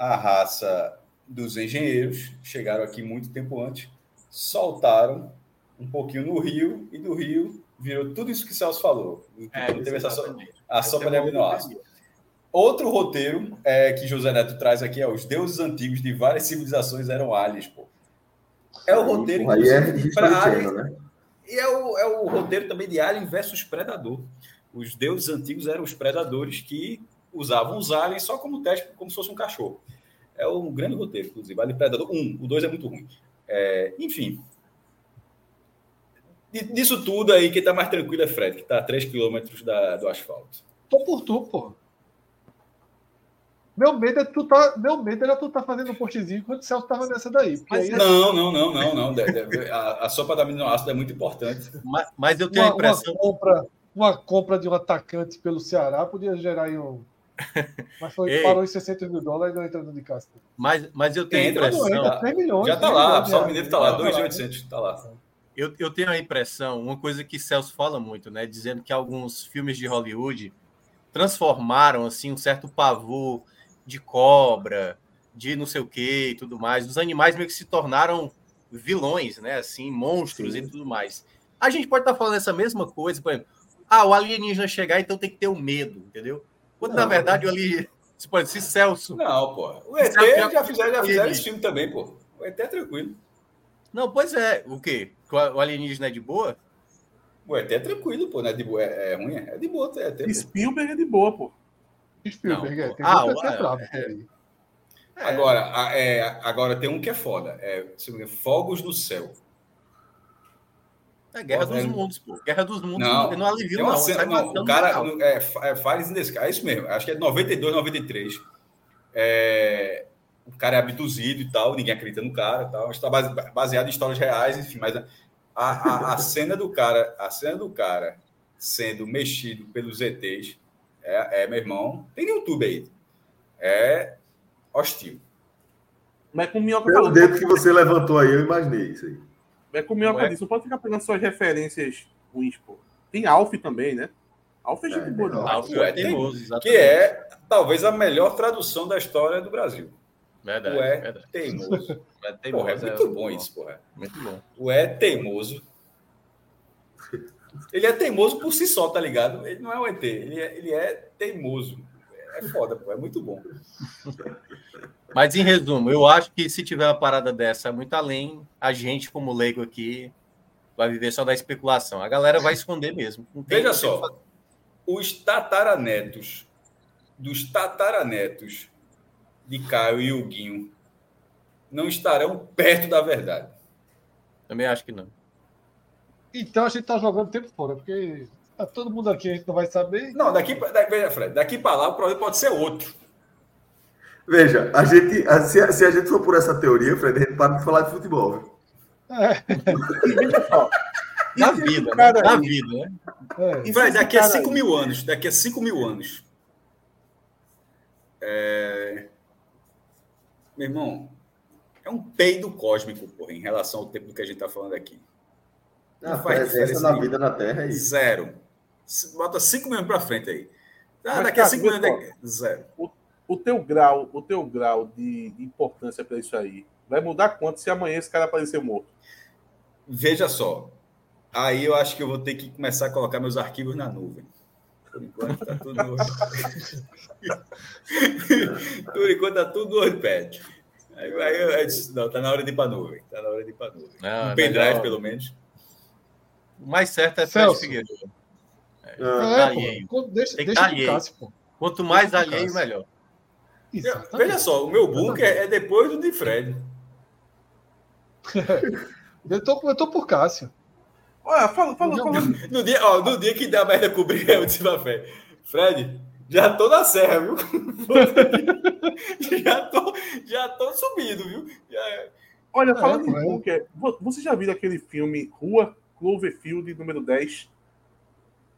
a raça dos engenheiros chegaram aqui muito tempo antes, soltaram um pouquinho no rio e do rio virou tudo isso que o Celso falou. É, teve essa so, a sopa de aminoácidos. Outro roteiro é, que José Neto traz aqui é os deuses antigos de várias civilizações eram aliens, pô. É o roteiro aí é para Alien, né? E é o, é o roteiro também de Alien versus Predador. Os deuses antigos eram os predadores que usavam os aliens só como teste, como se fosse um cachorro. É um grande roteiro, inclusive. Alien Predador 1, um, o 2 é muito ruim. É, enfim. Disso tudo aí, quem tá mais tranquilo é Fred, que tá a 3 km do asfalto. Tô por tu, pô. Meu medo é tu tá, meu medo era tu tá fazendo um postzinho quando o Celso tava nessa daí. Mas, aí, não, não, não, não, não, A, a sopa da aminoácido é muito importante. Mas, mas eu tenho uma, a impressão. Uma compra, uma compra de um atacante pelo Ceará podia gerar aí um. Mas foi, Ei. parou em 60 mil dólares não entrando de casa. Mas, mas eu tenho a impressão. Entra, 3 milhões, já tá lá, só o Mineiro tá lá, 2,800, tá lá. Eu, eu tenho a impressão, uma coisa que Celso fala muito, né? Dizendo que alguns filmes de Hollywood transformaram assim um certo pavor de cobra, de não sei o que e tudo mais. Os animais meio que se tornaram vilões, né? Assim, monstros Sim. e tudo mais. A gente pode estar tá falando essa mesma coisa, por exemplo, ah, o alienígena chegar, então tem que ter o um medo, entendeu? Quando não, na verdade o alienígena. Se pode se Celso. Não, pô. O ET já, já fizeram, já fizeram esse filme também, pô. O ET é tranquilo. Não, pois é. O quê? O alienígena é de boa? O ET é tranquilo, pô. Não é, de boa, é, é ruim? É de boa. É ET, Spielberg é de boa, pô. Spielberg, é. Tem ah, o, é, é. Agora, é, agora tem um que é foda. É, Fogos do Céu. É Guerra dos Mundos, pô. Guerra dos Mundos não, não alivia, não. Cena, não o cara é, é Fires in the Sky. É isso mesmo. Acho que é 92, 93. É, o cara é abduzido e tal, ninguém acredita no cara e tal. Está baseado em histórias reais, enfim, mas a, a, a, cena do cara, a cena do cara sendo mexido pelos ETs é, é, meu irmão, tem no YouTube aí. É hostil. Mas com minhoca Pelo dedo que você levantou aí, eu imaginei isso aí. É com minhoca é? disso, não pode ficar pegando suas referências ruins, pô. Tem Alf também, né? Alf é gente é, boa. Alf é teimoso, que é talvez a melhor tradução da história do Brasil. Verdade, o é verdade. teimoso. É, teimoso, porra, é muito é, bom isso, porra. Muito bom. O é teimoso ele é teimoso por si só, tá ligado? Ele não é um ET, ele é, ele é teimoso. É foda, pô, é muito bom. Mas em resumo, eu acho que se tiver uma parada dessa muito além, a gente, como leigo aqui, vai viver só da especulação. A galera vai esconder mesmo. Veja só, os tataranetos dos tataranetos de Caio e Huguinho não estarão perto da verdade. Também acho que não. Então a gente tá jogando tempo fora, porque tá todo mundo aqui, a gente não vai saber. Não, daqui, daqui, Fred, daqui para lá o problema pode ser outro. Veja, a gente, se, se, a gente for por essa teoria, Fred, a gente para de falar de futebol. Viu? É. na vida, né? na vida, né? É. Fred, daqui a 5 mil anos, daqui a 5 mil anos, É... Meu irmão, é um peido cósmico, porra, em relação ao tempo que a gente está falando aqui. A presença da vida na Terra é isso. Zero. Bota cinco minutos para frente aí. Ah, daqui a cinco minutos. Daqui... Zero. O, o, teu grau, o teu grau de, importância para isso aí vai mudar quanto se amanhã esse cara aparecer morto? Veja só. Aí eu acho que eu vou ter que começar a colocar meus arquivos na nuvem. Por enquanto tá tudo. Por enquanto tá tudo no iPad. Aí, aí eu disse, não, tá na hora de ir para nuvem. Tá na hora de ir para nuvem. Não, um pendrive, pelo menos. O mais certo é Fred Figueiredo. É, é, pô, deixa, deixa alheio. Cássio, Quanto mais alheio, melhor. Exatamente. Veja só, o meu bunker é depois do de Fred. eu, tô, eu tô por Cássio. Olha, fala, fala, fala. No dia, ó, no dia que dá merda cobrir, eu disse pra fé. Fred, já tô na serra, viu? já, tô, já tô subindo, viu? Já... Olha, falando é, em bunker, você já viu aquele filme Rua Cloverfield número 10?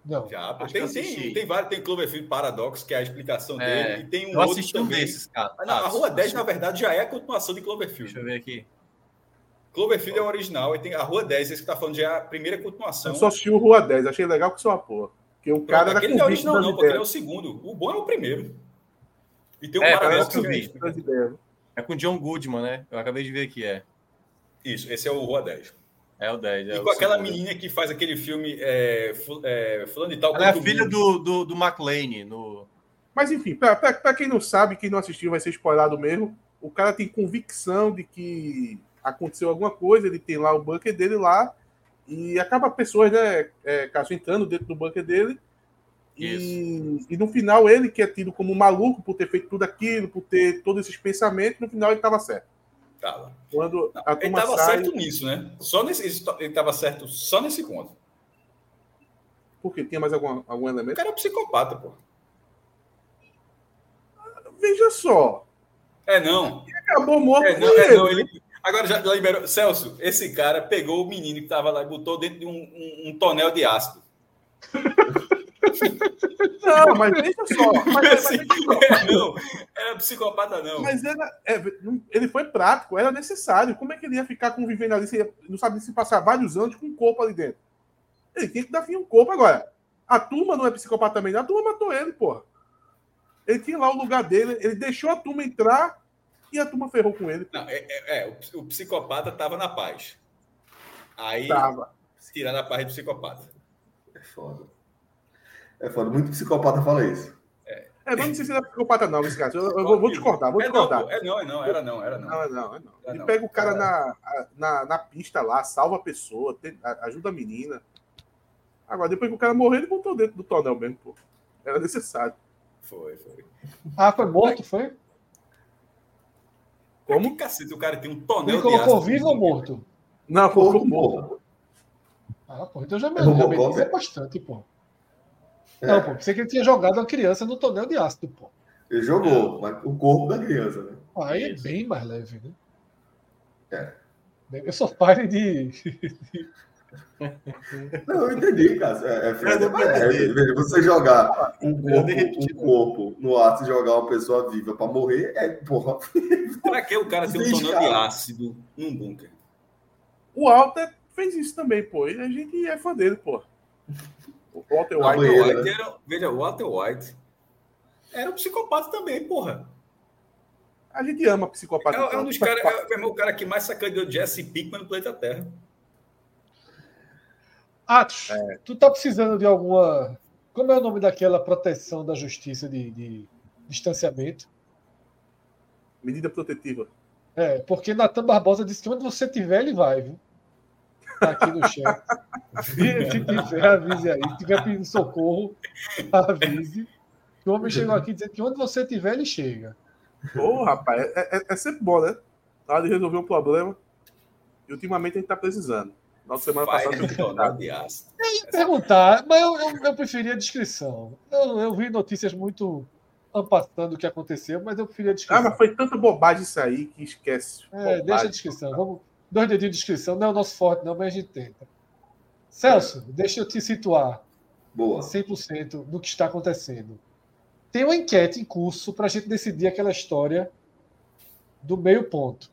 Não. Já, tem, tem, tem, vários, tem Cloverfield Paradox, que é a explicação é, dele, e tem um eu outro também. Um desses, cara. Ah, não, a Rua 10, na verdade, já é a continuação de Cloverfield. Deixa eu ver aqui. Cloverfield é o original, e tem a Rua 10, esse que tá falando já é a primeira continuação. Eu só assisti o Rua 10, achei legal que sou uma porra. Porque o cara Pronto, aquele não é original, não, porque ele é o segundo. O bom é o primeiro. E tem um é, Paradox que eu vi. É com John Goodman, né? Eu acabei de ver que é. Isso, esse é o Rua 10. É o 10. É e com aquela segundo. menina que faz aquele filme é, é, Fulano e Tal. Ela é a filha do, do, do McLean. No... Mas enfim, para quem não sabe, quem não assistiu vai ser spoilado mesmo. O cara tem convicção de que aconteceu alguma coisa, ele tem lá o bunker dele lá, e acaba pessoas, né, é, Cássio, entrando dentro do bunker dele. E, e, no final ele que é tido como maluco por ter feito tudo aquilo, por ter todos esses pensamentos, no final ele estava certo. Tava. Quando Não, ele estava sai... certo nisso, né? Só nesse, ele estava certo só nesse ponto. Por quê? Tinha mais algum, algum elemento? O cara é psicopata, pô. Veja só. É não. Ele acabou morto. É não, é não. Ele... Agora já, já liberou. Celso, esse cara pegou o menino que estava lá e botou dentro de um, um, um tonel de ácido. Não, mas veja só. Mas, assim, mas, não, era psicopata, não. Mas era, é, ele foi prático, era necessário. Como é que ele ia ficar convivendo ali? Se, não sabe se passar vários anos com um corpo ali dentro. Ele tinha que dar fim a um corpo agora. A turma não é psicopata também, a turma matou ele, porra. Ele tinha lá o lugar dele, ele deixou a turma entrar e a turma ferrou com ele. Não, é, é, é o, o, psicopata estava na paz. Aí tava. tirando a paz do psicopata. É foda. É foda. Muito psicopata fala isso. É, é não sei se era psicopata, não, esse cara. Eu, eu vou, vou, discordar, vou é discordar. Não, é não, é não, era não, era não. Não, é não, é não. Ele não. pega o cara na, na, na pista lá, salva a pessoa, tem, ajuda a menina. Agora, depois que o cara morreu, ele voltou dentro do tonel mesmo, pô. Era necessário. Foi, foi. Ah, foi morto, foi? Como? Que cacete, o cara tem um tonel ele colocou vivo ou morto? Não, colocou morto. Ah, pô, então já me, já me bastante, pô. É. Não, pô, pensei que ele tinha jogado a criança no tonel de ácido, pô. Ele jogou, mas o corpo da criança, né? Aí é bem mais leve, né? É. Eu sou pai de. Não, eu entendi, cara. É, é, é, você jogar um corpo, um corpo no ácido e jogar uma pessoa viva para morrer, é porra. Para que o cara tem um tonel de ácido num bunker? O Alter fez isso também, pô. E a gente é fã dele, pô. O Walter White, White era, veja, o Walter White era um psicopata também, porra. A gente ama psicopata. É, é um dos caras, é, é o cara que mais sacaneou Jesse Pickman no planeta Terra. Atos, é. tu tá precisando de alguma. Como é o nome daquela proteção da justiça de, de distanciamento? Medida protetiva. É, porque Natan Barbosa disse que onde você tiver, ele vai, viu? Tá aqui no chat. Se tiver, avise aí. Se tiver pedindo socorro, avise. O homem chegou aqui dizendo que onde você tiver, ele chega. Pô, rapaz, é, é, é sempre bom, né? Na hora de resolver um problema. E ultimamente a gente tá precisando. Nossa semana Vai passada. De aço. Eu ia perguntar, mas eu, eu, eu preferia a descrição. Eu, eu vi notícias muito ampastando o que aconteceu, mas eu preferia a descrição. Ah, mas foi tanta bobagem isso aí que esquece. É, bobagem, deixa a descrição. Vamos, dois dedinhos de descrição. Não é o nosso forte, não, mas a gente tenta. Celso, é. deixa eu te situar. Boa. 100% do que está acontecendo. tem uma enquete em curso para a gente decidir aquela história do meio ponto.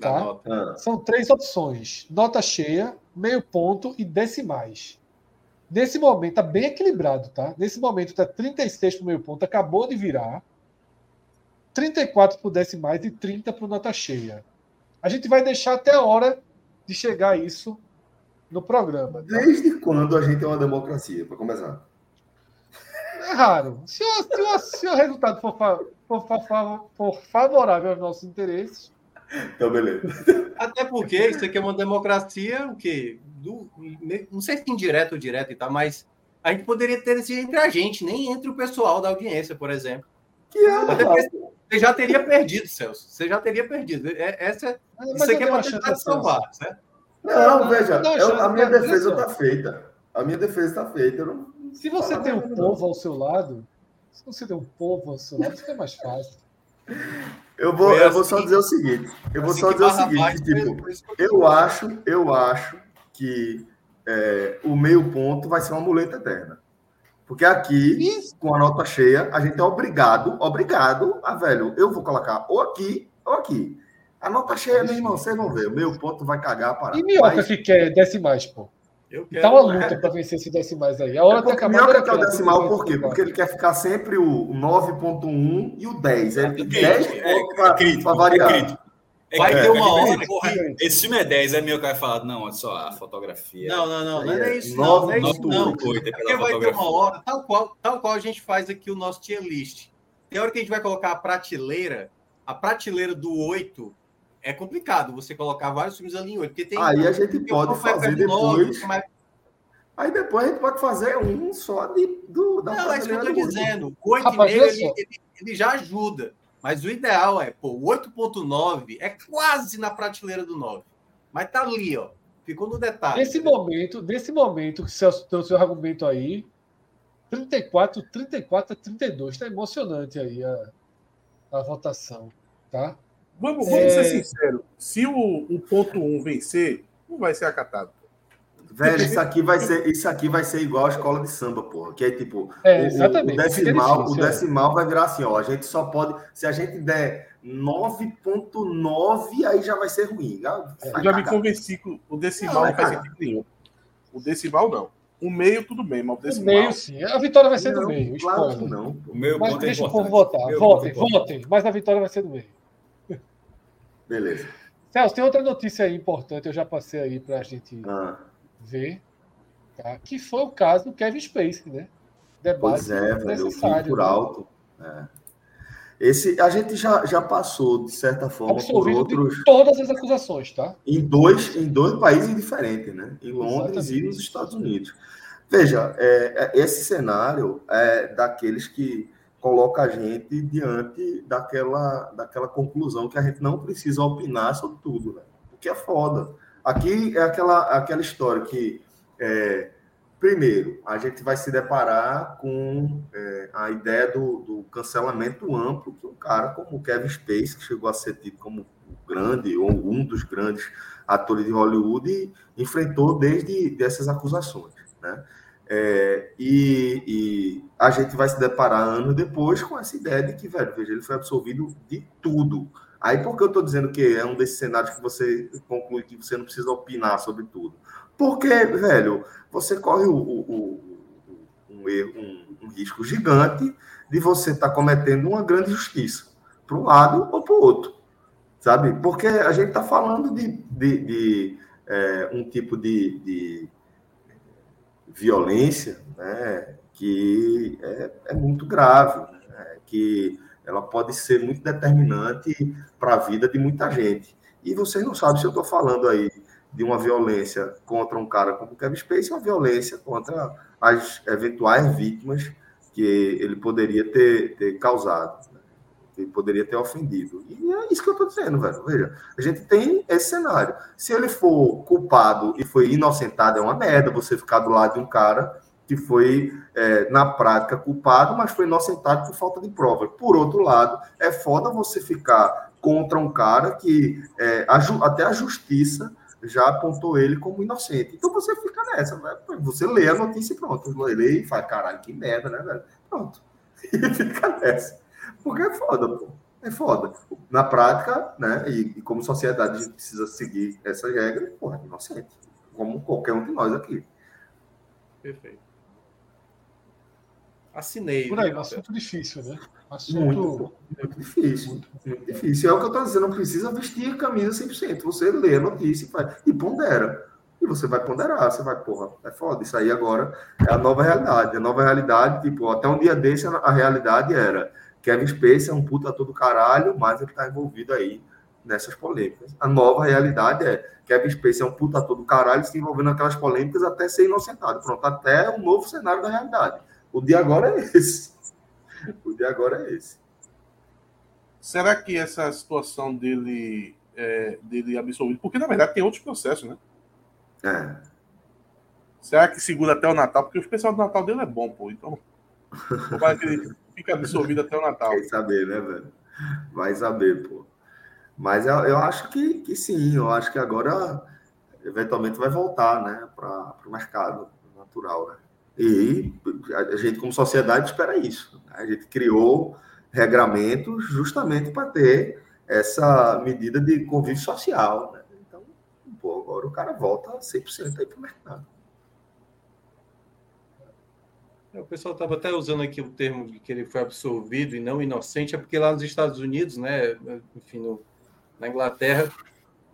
Tá? São três opções: nota cheia, meio ponto e decimais. Nesse momento está bem equilibrado, tá? Nesse momento está 36 para o meio ponto, acabou de virar. 34 para o decimais e 30 para o nota cheia. A gente vai deixar até a hora de chegar a isso no programa. tá? Desde quando a gente é uma democracia, para começar? É raro. Se o, se o- se o resultado for, fa- for fa- for favorável aos nossos interesses, Então, beleza. Até porque isso aqui é uma democracia, o quê? Do, não sei se indireto ou direto e tal, mas a gente poderia ter esse entre a gente, nem entre o pessoal da audiência, por exemplo. Que é, Até porque você já teria perdido, Celso. Você já teria perdido. É- Essa, mas isso aqui é para tentar salvar, certo? Não, veja, Não, eu- a minha defesa está feita. A minha defesa está feita. Não... Se você tem um nada, povo ao seu lado, se você tem um povo ao seu lado, fica mais fácil. Eu vou, eu vou só assim- dizer o seguinte. Eu vou Assim só dizer o seguinte, tipo, eu acho, eu acho que é, o meio ponto vai ser uma muleta eterna. Porque aqui, Isso. com a nota cheia, a gente é obrigado, obrigado a, velho, eu vou colocar ou aqui ou aqui. A nota cheia, meu irmão, vocês vão ver. O meio ponto vai cagar a parada. E Minhoca Mas- que quer decimais, pô. Eu E tá uma é, luta para vencer esses decimais aí. A hora É porque. Minhoca quer o decimal, 32, por quê? Porque ele quer ficar sempre o 9.1 e o 10. Ele tem É 10 crítico, é- pontos é pra, crítico, pra é variar. crítico. É Vai que- ter é uma que- hora Porra, que... Esse filme é 10, é meu cara falar, não, é só a fotografia. Não, não, não, não é é isso, não, não é isso, nove não. é Porque vai ter uma hora, tal qual, tal qual a gente faz aqui o nosso tier list. Tem hora que a gente vai colocar a prateleira, a prateleira do 8 é complicado você colocar vários filmes ali em 8, porque tem Aí a gente pode um que vai fazer nove, depois. que vai- Aí depois a gente pode fazer um só de, do, da Não, é isso que eu oito. dizendo. O 8,5 Rapaz, olha ele, ele, ele já ajuda. Mas o ideal é, pô, o 8.9 é quase na prateleira do 9. Mas tá ali, ó. Ficou no detalhe. Nesse momento, nesse momento que Celso deu o seu argumento aí, 34, 34 a 32. Está emocionante aí a, a votação, tá? Vamos, É. vamos ser sinceros. Se o 1.1 vencer, não vai ser acatado. Velho, isso aqui vai ser, isso aqui vai ser igual a escola de samba, porra. Que é tipo, É, o- o, o decimal, o é. decimal vai virar assim, ó. A gente só pode. Se a gente der 9.9, aí já vai ser ruim. Já, vai Eu já me convenci que o decimal Não, não, é faz sentido nenhum. O decimal não. O meio, tudo bem, mas o decimal. meio, sim. A vitória vai ser do Não, meio. Claro que não. O meu Mas é deixa o povo votar. Meu Votem, é votem. Mas a vitória vai ser do meio. Beleza. Celso, tem outra notícia aí importante, eu já passei aí para a gente Ah, ver, tá? que foi o caso do Kevin Spacey, né? Debate pois é, velho. Eu fui por né? alto. É. Esse, a gente já, já passou, de certa forma, por Absolvido outros. de todas as acusações, tá? em dois, em dois países diferentes, né? Em Londres Exatamente. e nos Estados Unidos. Veja, é, é, esse cenário é daqueles que coloca a gente diante daquela, daquela conclusão que a gente não precisa opinar sobre tudo, né? O que é foda. Aqui é aquela, aquela história que, é, primeiro, a gente vai se deparar com é, a ideia do, do cancelamento amplo que um cara como o Kevin Spacey, que chegou a ser tido como grande ou um dos grandes atores de Hollywood, enfrentou desde dessas acusações, né? É, e, e a gente vai se deparar anos depois com essa ideia de que, velho, veja, ele foi absolvido de tudo. Aí por que eu estou dizendo que é um desses cenários que você conclui que você não precisa opinar sobre tudo? Porque, velho, você corre o, o- o- um, erro- um- um risco gigante de você estar cometendo uma grande justiça para um lado ou para o outro, sabe? Porque a gente está falando de, de- de, é, um tipo de, de violência né, que é, é muito grave, né, que ela pode ser muito determinante para a vida de muita gente. E vocês não sabem se eu estou falando aí de uma violência contra um cara como Kevin Spacey, uma violência contra as eventuais vítimas que ele poderia ter, ter causado, né, poderia ter ofendido. E é isso que eu estou dizendo, velho. Veja, a gente tem esse cenário. Se ele for culpado e foi inocentado, é uma merda você ficar do lado de um cara que foi, é, na prática, culpado, mas foi inocentado por falta de prova. Por outro lado, é foda você ficar contra um cara que é, até a justiça já apontou ele como inocente. Então você fica nessa, né? você lê a notícia e pronto. Lê e fala, caralho, que merda, né, velho? Pronto. E fica nessa. Porque é foda, pô. É foda. Na prática, né? E, e como sociedade a gente precisa seguir essas regras, porra, é inocente. Como qualquer um de nós aqui. Perfeito. Assinei. Por aí, um assunto difícil, né? Assunto. Muito, muito difícil. Muito difícil. É o que eu estou dizendo, não precisa vestir a camisa 100%. Você lê a notícia e faz. E pondera. E você vai ponderar, você vai, porra, é foda. Isso aí agora é a nova realidade. A nova realidade, tipo, até um dia desse a realidade era Kevin Spacey é um puta ator do caralho, mas ele está envolvido aí nessas polêmicas. A nova realidade é Kevin Spacey é um puta ator do caralho se envolvendo naquelas polêmicas até ser inocentado. Pronto, até um novo cenário da realidade. O de agora é esse. O de agora é esse. Será que essa situação dele, é, dele absolvido, porque na verdade tem outros processos, né? É. Será que segura até o Natal? Porque o especial do Natal dele é bom, pô. Então, vai que ele fica absolvido até o Natal. Vai saber, né, velho? Vai saber, pô. Mas eu, eu acho que, que sim, eu acho que agora eventualmente vai voltar, né, para o mercado natural, né? E a gente, como sociedade, espera isso. Né? A gente criou regramentos justamente para ter essa medida de convívio social. Né? Então, pô, agora o cara volta 100% aí para o mercado. É, o pessoal estava até usando aqui o termo de que ele foi absolvido e não inocente, é porque lá nos Estados Unidos, né, enfim, no, na Inglaterra,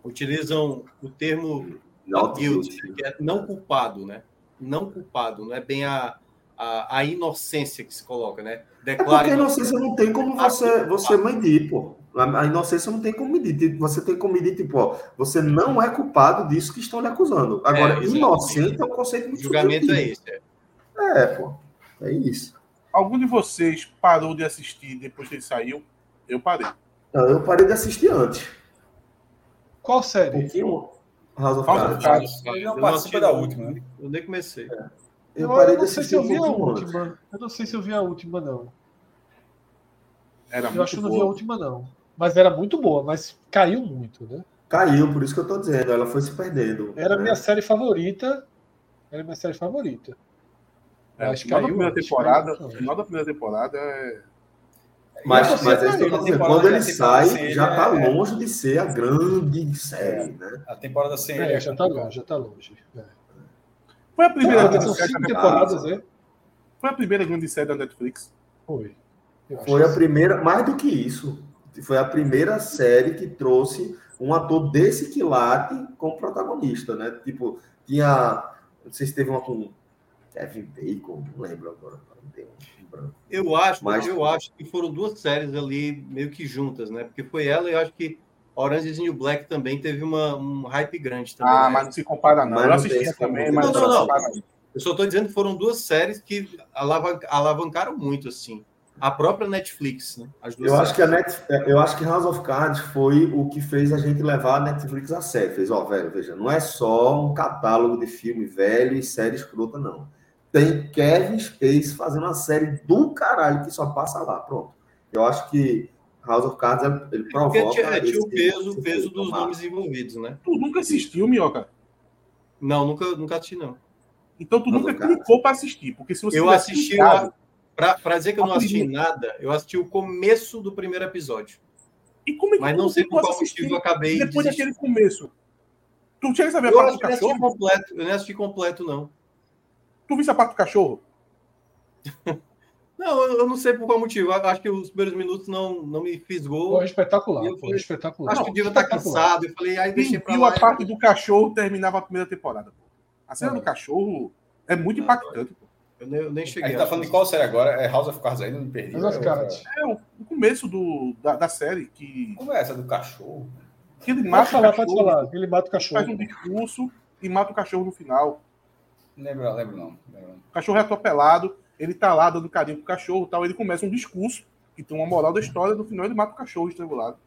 utilizam o termo Not guilty, guilty. que é não culpado, né? Não culpado, não é bem a, a, a inocência que se coloca, né? É porque Declara a inocência não tem como você, você medir, pô. A inocência não tem como medir. Você tem como medir, tipo, ó, você não é culpado disso que estão lhe acusando. Agora, exatamente. inocente é um conceito O muito julgamento é subjetivo. esse. é. É, pô. É isso. Algum de vocês parou de assistir depois que ele saiu? Eu parei. Não, eu parei de assistir antes. Qual Um série? pouquinho. House of Cards. Cards. Ele Eu não participa assisti, da não. última, né? Eu nem comecei. Eu parei eu de não sei se assistir eu vi a última. Eu não sei se eu vi a última, não. Era Eu muito acho que eu não vi a última, não. Mas era muito boa, mas caiu muito, né? Caiu, por isso que eu tô dizendo. Ela foi se perdendo. Era a né? minha série favorita. Era a minha série favorita. É, Mas no da caiu primeira antes, temporada, caiu antes. final da primeira temporada é Mas, mas é isso que eu tô dizendo. Quando ele sai, sem já ele tá é- longe de ser a grande série, né? A temporada sem É, já tá longe, já tá longe. É. Foi a primeira Ah, são série cinco da temporadas, é? Foi a primeira grande série da Netflix. Foi. Foi a que primeira, mais do que isso, foi a primeira série que trouxe um ator desse quilate como protagonista, né? Tipo, tinha, não sei se teve uma com Kevin Bacon, não lembro agora. Eu acho, Mas- eu acho que foram duas séries ali meio que juntas, né? Porque foi ela e eu acho que Orange is the New Black também teve uma, um hype grande também. Ah, né? mas não se compara, não. Mas Eu assisti também, mas Não, não, não. Eu só estou dizendo que foram duas séries que alavan- alavancaram muito, assim. A própria Netflix, né? As duas Eu acho que a séries. Net, eu acho que House of Cards foi o que fez a gente levar a Netflix a sério. Fez, ó, velho, veja, não é só um catálogo de filme velho e série escrota, não. Tem Kevin Space fazendo uma série do caralho que só passa lá. Pronto. Eu acho que House of Cards ele provoca. Porque tinha, tinha o peso, peso dos formato. nomes envolvidos, né? Tu nunca assistiu, Minhoca? Não, nunca, nunca assisti, não. Então tu Mas, nunca clicou pra assistir. Porque se você Eu assisti Para dizer que eu não assisti nada, eu assisti o começo do primeiro episódio. E como é que Mas não sei por qual motivo eu acabei depois daquele começo? Tu chega a saber a parte do que eu nem assisti cachorro? completo. Eu nem assisti completo, não. Tu viste a parte do cachorro? Não, eu, não sei por qual motivo. Eu acho que os primeiros minutos não, não me fisgou. Foi espetacular. Eu Foi espetacular. acho que o dia tá cansado. Eu falei, aí deixei pra viu lá. a parte do cachorro terminava a primeira temporada. pô. A cena É. do cachorro é muito impactante. pô. Eu nem, eu nem A cheguei. gente tá falando de qual série agora? É House of Cards ainda? Não me perdi. House of É Cards. É o, começo do, da, da série que, Como é essa do cachorro? que ele mata falar, o cachorro. Ele mata o faz cachorro. um discurso e mata o cachorro no final. Lembro, lembro não. Lembro. O cachorro é atropelado, ele tá lá dando carinho pro cachorro e tal. Ele começa um discurso que tem uma moral da história. No final ele mata o cachorro estrangulado.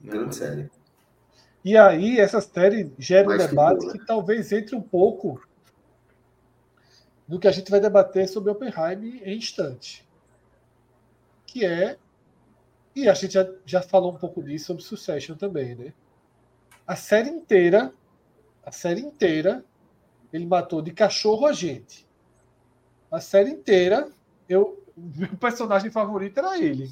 Grande série. E aí, essa série gera um debate né? que talvez entre um pouco no que a gente vai debater sobre Oppenheimer em instante. Que é. E a gente já, já falou um pouco disso sobre Succession também, né? A série inteira, a série inteira, ele matou de cachorro a gente. a série inteira, eu, meu personagem favorito era ele.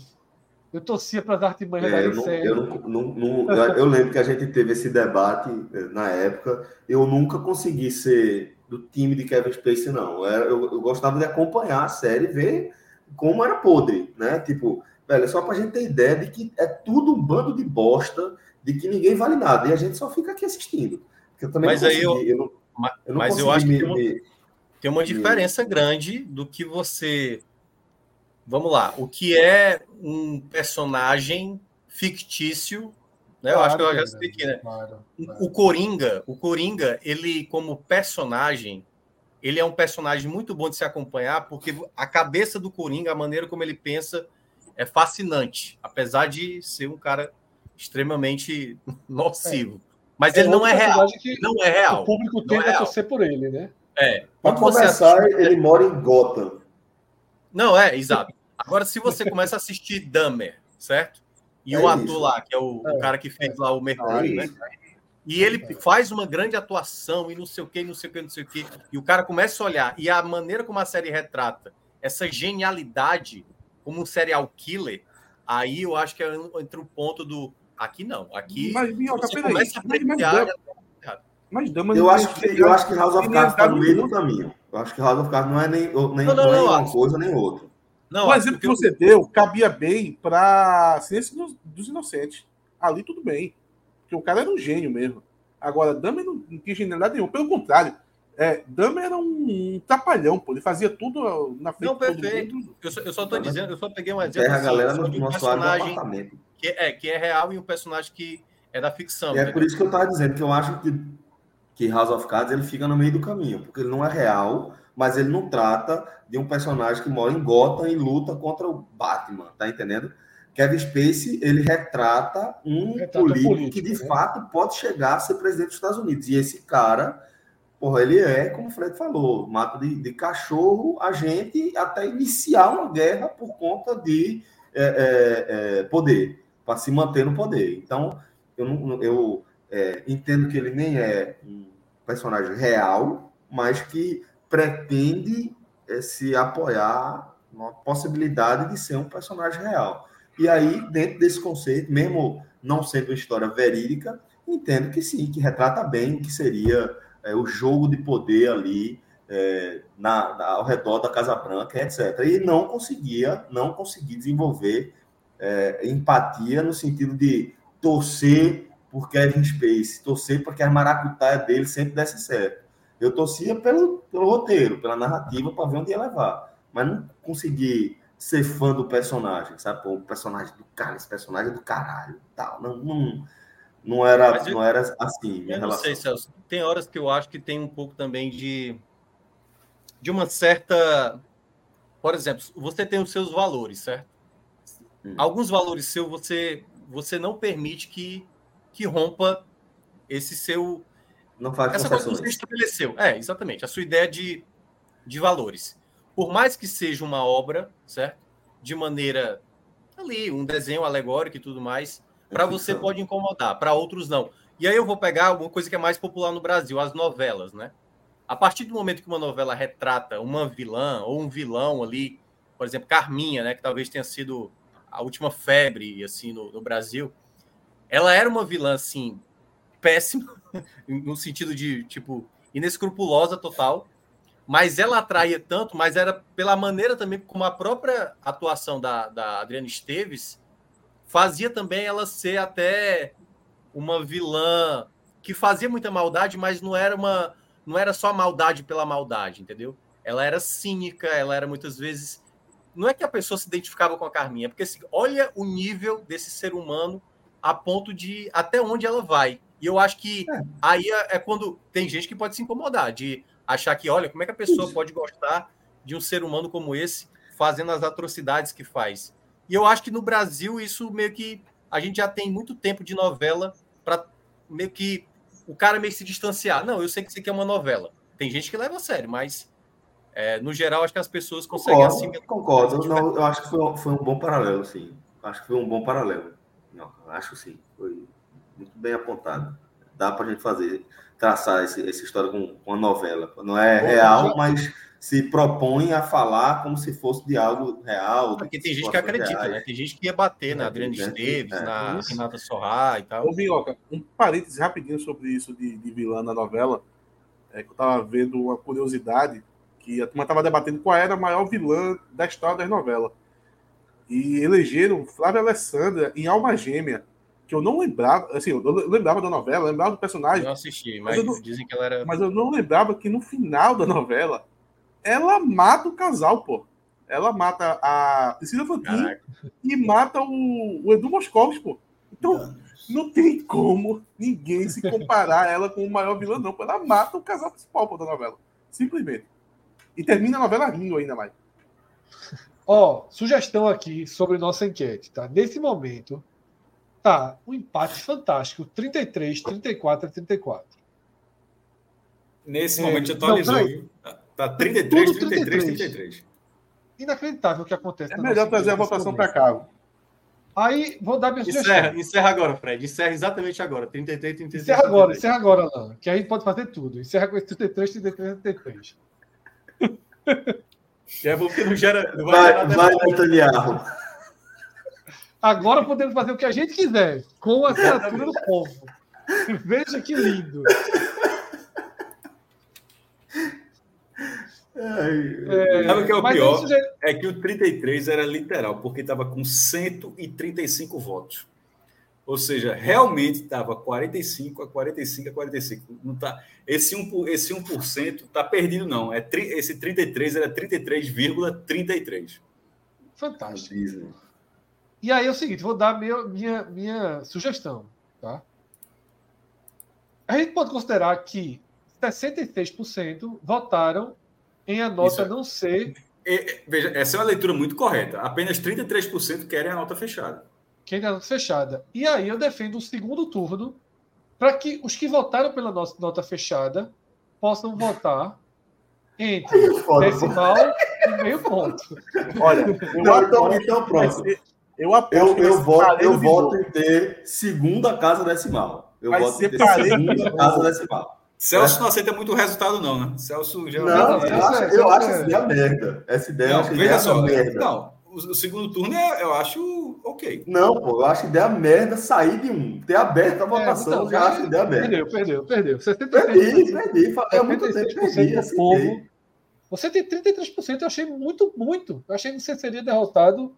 Eu torcia para as artimanhas É, eu, não, série. eu, não- não- eu- lembro que a gente teve esse debate eh, na época. Eu nunca consegui ser do time de Kevin Spacey, não. Eu, eu- eu gostava de acompanhar a série e ver como era podre, né? Tipo, velho, é só pra gente ter ideia de que é tudo um bando de bosta, de que ninguém vale nada. E a gente só fica aqui assistindo. Eu também Mas não aí eu- consegui, eu, não, Ma- eu Mas eu consegui acho que me- tem uma, me- tem uma diferença grande do que você. Vamos lá, o que é um personagem fictício, né? eu acho que eu já Claro, expliquei, né? claro, claro. O Coringa, o Coringa, ele como personagem, ele é um personagem muito bom de se acompanhar, porque a cabeça do Coringa, a maneira como ele pensa, é fascinante, apesar de ser um cara extremamente nocivo. Mas ele não é real. Não é real. O público Não tende é a torcer por ele, né? É. Você começar, assiste- ele mora em Gotham. Não, é, exato. Agora, se você começa a assistir Dahmer, certo? E É o ator isso. lá, que é o, o É. cara que fez lá o Mercúrio, né? E ele faz uma grande atuação e não sei o que, não sei o que, não sei o que. E o cara começa a olhar. E a maneira como a série retrata essa genialidade como um serial killer, aí eu acho que é entre o ponto do. Aqui não. Aqui Mas, Minhoca, você peraí. começa a Mas, mas, apreciar. Dama- mas Dama Eu não acho, que, eu acho que House of Cards está no meio do caminho. Eu acho que House of Cards não é nem, nem, Não, não, não, é não, uma acho. coisa nem outra. Não, o exemplo que eu- você deu cabia bem para Ciência dos, dos Inocentes. Ali tudo bem. Porque o cara era um gênio mesmo. Agora, Dahmer não, não tinha genialidade nenhuma. Pelo contrário, é, Dahmer era um, um trapalhão, pô. Ele fazia tudo na frente Não, perfeito. mundo. Eu só, eu só tô dizendo, eu só peguei um exemplo Terra a assim, galera no um do personagem apartamento. Que é, que é real e um personagem que é da ficção. E é entendeu? por isso que eu estava dizendo que eu acho que, que House of Cards ele fica no meio do caminho, porque ele não é real, mas ele não trata de um personagem que mora em Gotham e luta contra o Batman, tá entendendo? Kevin Spacey, ele retrata um Retrata político, político, que de né? fato pode chegar a ser presidente dos Estados Unidos. E esse cara, porra, ele é, como o Fred falou, mata de, de cachorro a gente até iniciar uma guerra por conta de é, é, é, poder, para se manter no poder. Então, eu, eu é, entendo que ele nem é um personagem real, mas que pretende é, se apoiar na possibilidade de ser um personagem real. E aí, dentro desse conceito, mesmo não sendo uma história verídica, entendo que sim, que retrata bem o que seria é, o jogo de poder ali é, na, na- ao redor da Casa Branca, etc. E não conseguia, não consegui desenvolver é, empatia no sentido de torcer por Kevin Space, torcer para que a maracutaia dele sempre desse certo. Eu torcia pelo, pelo roteiro, pela narrativa, para ver onde ia levar. Mas não consegui ser fã do personagem, sabe? Pô, o personagem do cara, esse personagem é do caralho. Tal. Não, não, não, era, eu- não era assim minha Eu não relação. sei, Celso. Tem horas que eu acho que tem um pouco também de. de uma certa. Por exemplo, você tem os seus valores, certo? Hum. Alguns valores seus você, você não permite que, que rompa esse seu. Não faz Essa coisa que você estabeleceu. É, exatamente. A sua ideia de, de valores. Por mais que seja uma obra, certo? De maneira ali, um desenho alegórico e tudo mais, É para você pode incomodar, para outros não. E aí eu vou pegar uma coisa que é mais popular no Brasil, as novelas, né? A partir do momento que uma novela retrata uma vilã ou um vilão ali, por exemplo, Carminha, né, que talvez tenha sido a última febre assim no, no Brasil, ela era uma vilã assim péssima no sentido de tipo inescrupulosa total, mas ela atraía tanto, mas era pela maneira também como a própria atuação da, da Adriana Esteves fazia também ela ser até uma vilã que fazia muita maldade, mas não era uma não era só maldade pela maldade, entendeu? Ela era cínica, ela era muitas vezes não é que a pessoa se identificava com a Carminha, é porque assim, olha o nível desse ser humano a ponto de até onde ela vai. E eu acho que aí é, é quando tem gente que pode se incomodar de achar que, olha, como é que a pessoa Isso. pode gostar de um ser humano como esse fazendo as atrocidades que faz. E eu acho que no Brasil isso meio que a gente já tem muito tempo de novela para meio que o cara meio que se distanciar. Não, eu sei que isso aqui é uma novela. Tem gente que leva a sério, mas é, no geral acho que as pessoas conseguem Concordo, assimilar. concordo. Eu, não- eu acho que foi, um- foi um bom paralelo, sim. Acho que foi um bom paralelo. Não, acho sim. Foi muito bem apontado. dá pra gente fazer, traçar esse, essa história com, uma novela. Não é real, mas se propõe a falar como se fosse de algo real. Porque tem gente que acredita, reais. né? Tem gente que ia bater na Adriana Esteves, é, na isso. Renata Sorra e tal. Ô, Minhoca, um parênteses rapidinho sobre isso de, de vilã na novela. É que eu tava vendo uma curiosidade que a turma tava debatendo qual era a maior vilã da história das novelas. E elegeram Flávia Alessandra em Alma Gêmea, que eu não lembrava, assim, eu lembrava da novela, lembrava do personagem. Eu assisti, mas, mas eu não, dizem que ela era. Mas eu não lembrava que no final da novela ela mata o casal, pô. Ela mata a Priscila Fantin e mata o, o Edu Moscovitz, pô. Então, não tem como ninguém se comparar ela com o maior vilão, não. Ela mata o casal principal pô, da novela. Simplesmente. E termina a novela rindo ainda mais. Ó, oh, sugestão aqui sobre nossa enquete, tá? Nesse momento, tá um empate fantástico: 33, 34 a 34. Nesse é, momento atualizou. Não, tá 33, 33, 33, 33. Inacreditável o que acontece. É melhor trazer a votação para cá. Aí, vou dar minha encerra, sugestão. Encerra agora, Fred. Encerra exatamente agora. 33, 33. Encerra agora, encerra agora, Alain. Que a gente pode fazer tudo. Encerra com esse 33, 33, 33. É bom que não gera. Não vai, vai, vai Netanyahu. Agora podemos fazer o que a gente quiser, com a assinatura do povo. Veja que lindo. É, Sabe o que é o pior? Já... É que o 33 era literal, porque estava com 135 votos. Ou seja, realmente estava 45 a 45 a 45. Não tá, esse 1%, esse 1% tá perdido, não. É, esse 33 era 33,33. 33. Fantástico. E aí é o seguinte, vou dar minha, minha, minha sugestão. Tá? A gente pode considerar que 66% votaram em a nota Isso. não ser. veja, essa é uma leitura muito correta. Apenas 33% querem a nota fechada quem tem nota fechada. E aí eu defendo um segundo turno para que os que votaram pela nossa nota fechada possam votar entre decimal e meio ponto. Olha, eu não, então, então pronto. Eu, eu, eu, voto, eu voto em ter segunda casa decimal. Eu vai voto em ter segunda casa decimal. Celso é. não aceita muito o resultado, não, né? Celso já. Não, eu acho, eu acho essa ideia merda. Essa ideia, não, veja só, merda. Não, o, segundo turno é, eu acho ok. Não, pô, eu acho ideia merda sair de um. Ter aberto a é, votação, é, então, já acho ideia merda. Perdeu, perdeu, perdeu. Você tem perdi, perdi. É muito tempo perdi, do povo. Você tem 33%, eu achei muito, muito. Eu achei que você seria derrotado.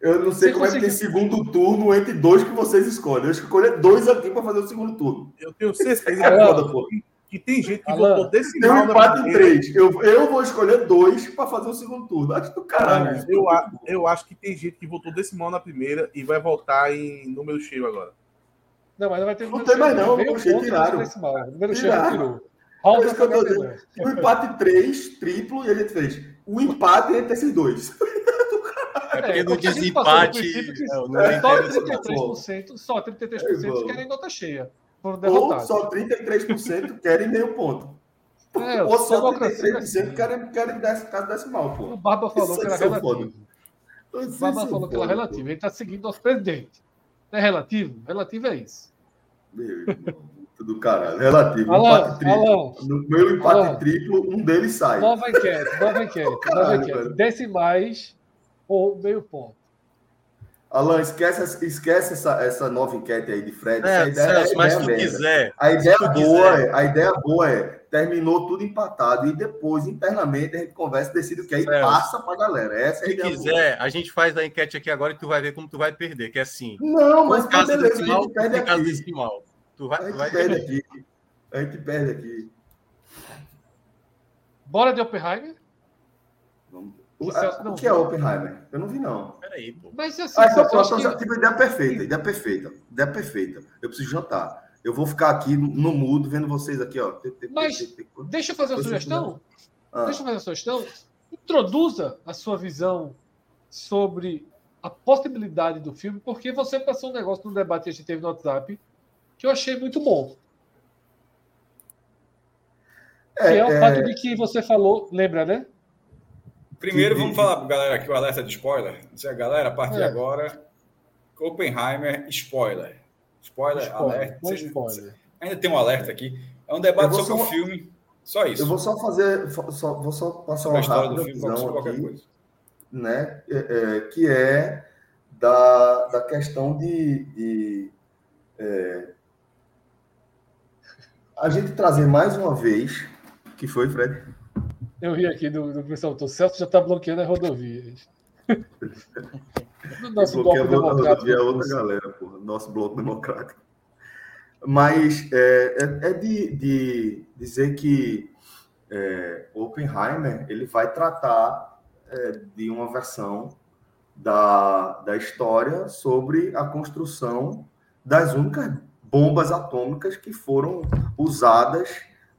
Eu não sei como conseguir... é que tem segundo turno entre dois que vocês escolhem. Eu escolher dois aqui para fazer o segundo turno. Eu tenho certeza. É foda, pô que tem gente que Alan, votou desse Tem um empate em três. Eu, eu vou escolher dois para fazer o segundo turno. Acho do caralho. Eu, eu acho que tem gente que votou decimal na primeira e vai voltar em número cheio agora. Não, mas não vai ter Não tem mais, não. O cheio tiraram. Decimal. Número cheio tirou. É o empate três, triplo, e a gente fez. O empate entre esses dois. É porque no desempate. Que, é, só 33%, só 33% é, querem nota cheia foram derrotados. Ou só 33% querem meio ponto. É, Ou só 33% assim. querem, querem caso decimal, pô. O Barba falou que era relativo. O Barba falou que era relativo. Ele está seguindo nosso presidente. É relativo? Relativo é isso. Meu do caralho. Relativo. Alô, empate triplo. No meu empate alô. triplo, um deles sai. Nova enquete, nova enquete. Caralho, nova enquete. Decimais ou meio ponto. Alan, esquece, esquece essa, essa nova enquete aí de Fred. É, ideia, Celso, mas se tu quiser. A ideia, boa é, a ideia boa é, terminou tudo empatado e depois, internamente, a gente conversa e decide o que aí Celso, passa pra galera. Essa é a se quiser, boa. a gente faz a enquete aqui agora e tu vai ver como tu vai perder, que é assim. Não, mas caso beleza, decimal, a gente perde aqui. Decimal. Tu vai, a gente vai perde aqui. A gente perde aqui. Bora de Oppenheimer? Vamos. O, a, o que é Oppenheimer? Eu não vi, não. Peraí, pô. Mas assim, ah, então, pronto, que... tipo, ideia perfeita, ideia perfeita, ideia perfeita. Eu preciso jantar. Eu vou ficar aqui no mudo vendo vocês aqui, ó. Mas deixa eu fazer uma sugestão. Ah. Deixa eu fazer uma sugestão. Introduza a sua visão sobre a possibilidade do filme, porque você passou um negócio no debate que a gente teve no WhatsApp que eu achei muito bom. É, que é o é... fato de que você falou, lembra, né? Primeiro, vamos falar para galera aqui o alerta de spoiler. Dizer, galera, a partir de é. agora, Oppenheimer, spoiler. Spoiler, spoiler alerta. spoiler. Ainda tem um alerta aqui. É um debate sobre o só- filme. Só isso. Eu vou só fazer, só, vou só passar uma a história do filme, sobre visão qualquer aqui, coisa. né? é, é, que é da, da questão de, de, é, a gente trazer mais uma vez, que foi, Fred? Eu ri aqui do, do pessoal. O Celso já está bloqueando as rodovias. No nosso bloco democrático. rodovia, é outra galera, porra, nosso bloco democrático. Mas é, é- é de, de dizer que é, Oppenheimer ele vai tratar é, de uma versão da, da história sobre a construção das únicas bombas atômicas que foram usadas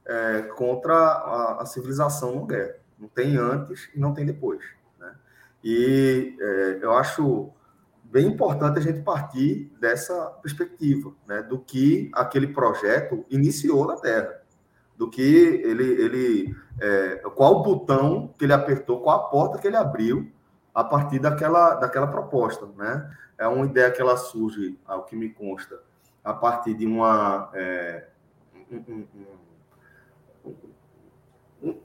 é, contra a, a civilização no guerra. Não tem antes e não tem depois. né? E é, eu acho bem importante a gente partir dessa perspectiva, né, do que aquele projeto iniciou na Terra, do que ele, ele é, qual o botão que ele apertou, qual a porta que ele abriu a partir daquela, daquela proposta, né? É uma ideia que ela surge, ao que me consta, a partir de uma é, um- um-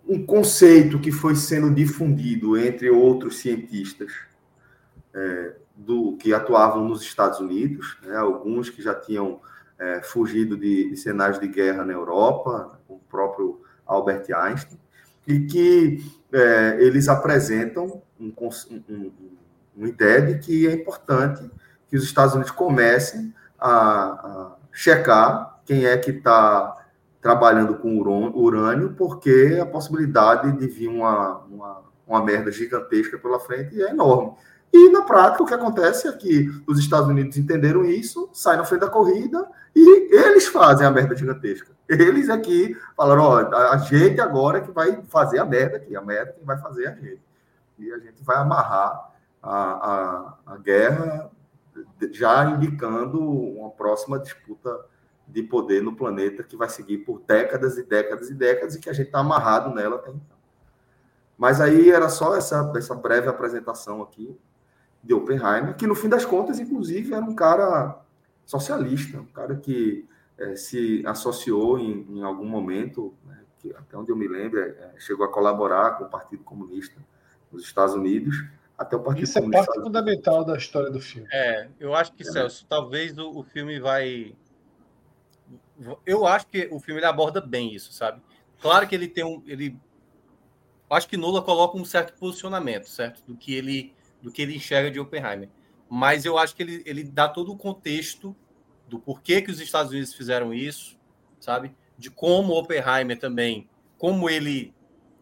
um- conceito que foi sendo difundido entre outros cientistas é, do que atuavam nos Estados Unidos, né, alguns que já tinham é, fugido de, de cenários de guerra na Europa, o próprio Albert Einstein, e que é, eles apresentam um- um- uma ideia de que é importante que os Estados Unidos comecem a, a checar quem é que está trabalhando com urânio, porque a possibilidade de vir uma, uma, uma merda gigantesca pela frente é enorme. E na prática, o que acontece é que os Estados Unidos entenderam isso, saem na frente da corrida e eles fazem a merda gigantesca. Eles aqui falaram: ó, a a gente agora é que vai fazer a merda aqui, a merda que vai fazer a gente. E a gente vai amarrar a, a, a guerra, já indicando uma próxima disputa de poder no planeta que vai seguir por décadas e décadas e décadas e que a gente está amarrado nela até então. Mas aí era só essa, essa breve apresentação aqui de Oppenheimer, que no fim das contas, inclusive, era um cara socialista, um cara que eh, se associou em, em algum momento, né, que até onde eu me lembro, eh, chegou a colaborar com o Partido Comunista nos Estados Unidos, até o Partido Isso é Comunista. parte fundamental da história do filme. É, eu acho que, Celso, talvez o, o filme vai. Eu acho que o filme ele aborda bem isso, sabe? Claro que ele tem um. Ele... eu Acho que Nola coloca um certo posicionamento, certo? Do que ele, do que ele enxerga de Oppenheimer. Mas eu acho que ele, ele dá todo o contexto do porquê que os Estados Unidos fizeram isso, sabe? De como Oppenheimer também, como ele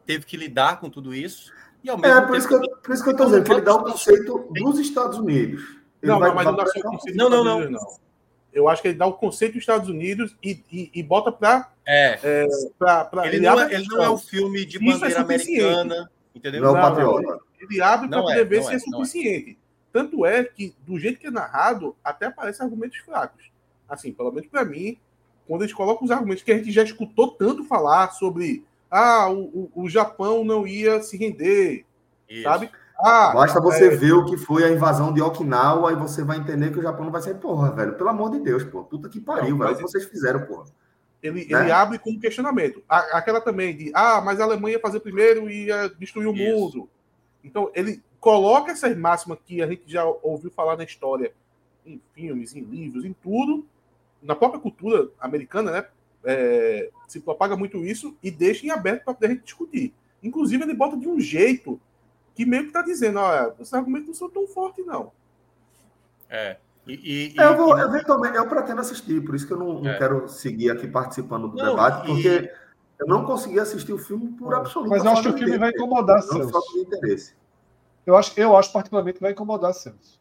teve que lidar com tudo isso. E ao mesmo É, por isso, que eu, por isso que eu estou dizendo que ele dá o conceito dos Estados Unidos. Ele Não, vai- não, mas não dá só o conceito Não, não, Unidos, não. Eu acho que ele dá o conceito dos Estados Unidos e, e, e bota para. É, Pra, pra, ele, não abre é, ele não é um filme de Isso é bandeira suficiente. americana, entendeu? Não é o Não, patriota. Ele abre para Não poder é, ver não se é, é, não é. suficiente. Tanto é que, do jeito que é narrado, até aparecem argumentos fracos. Assim, pelo menos para mim, quando eles colocam os argumentos que a gente já escutou tanto falar sobre ah, o, o, o Japão não ia se render, Isso. sabe? Ah, Basta você é, ver o que foi a invasão de Okinawa e você vai entender que o Japão não vai ser, porra, velho, pelo amor de Deus, pô. Puta que pariu, Não, velho. O que vocês fizeram, porra. ele, né? ele abre como questionamento. A- aquela também de, ah, mas a Alemanha ia fazer primeiro e ia destruir o Isso. mundo. Então, ele coloca essas máximas que a gente já ouviu falar na história, em filmes, em livros, em tudo, na própria cultura americana, né? é, se propaga muito isso e deixa em aberto para a gente discutir. Inclusive, ele bota de um jeito que meio que está dizendo, olha, esses argumentos não são tão fortes, não. É. E, e- Eu, vou, e- eventualmente, eu pretendo assistir, por isso que eu não, não É. quero seguir aqui participando do Não, debate, e- porque eu não consegui assistir o filme por absoluto. Mas eu acho que o filme vai incomodar, Não Celso. falta de interesse. Eu acho, eu acho particularmente que vai incomodar, Celso.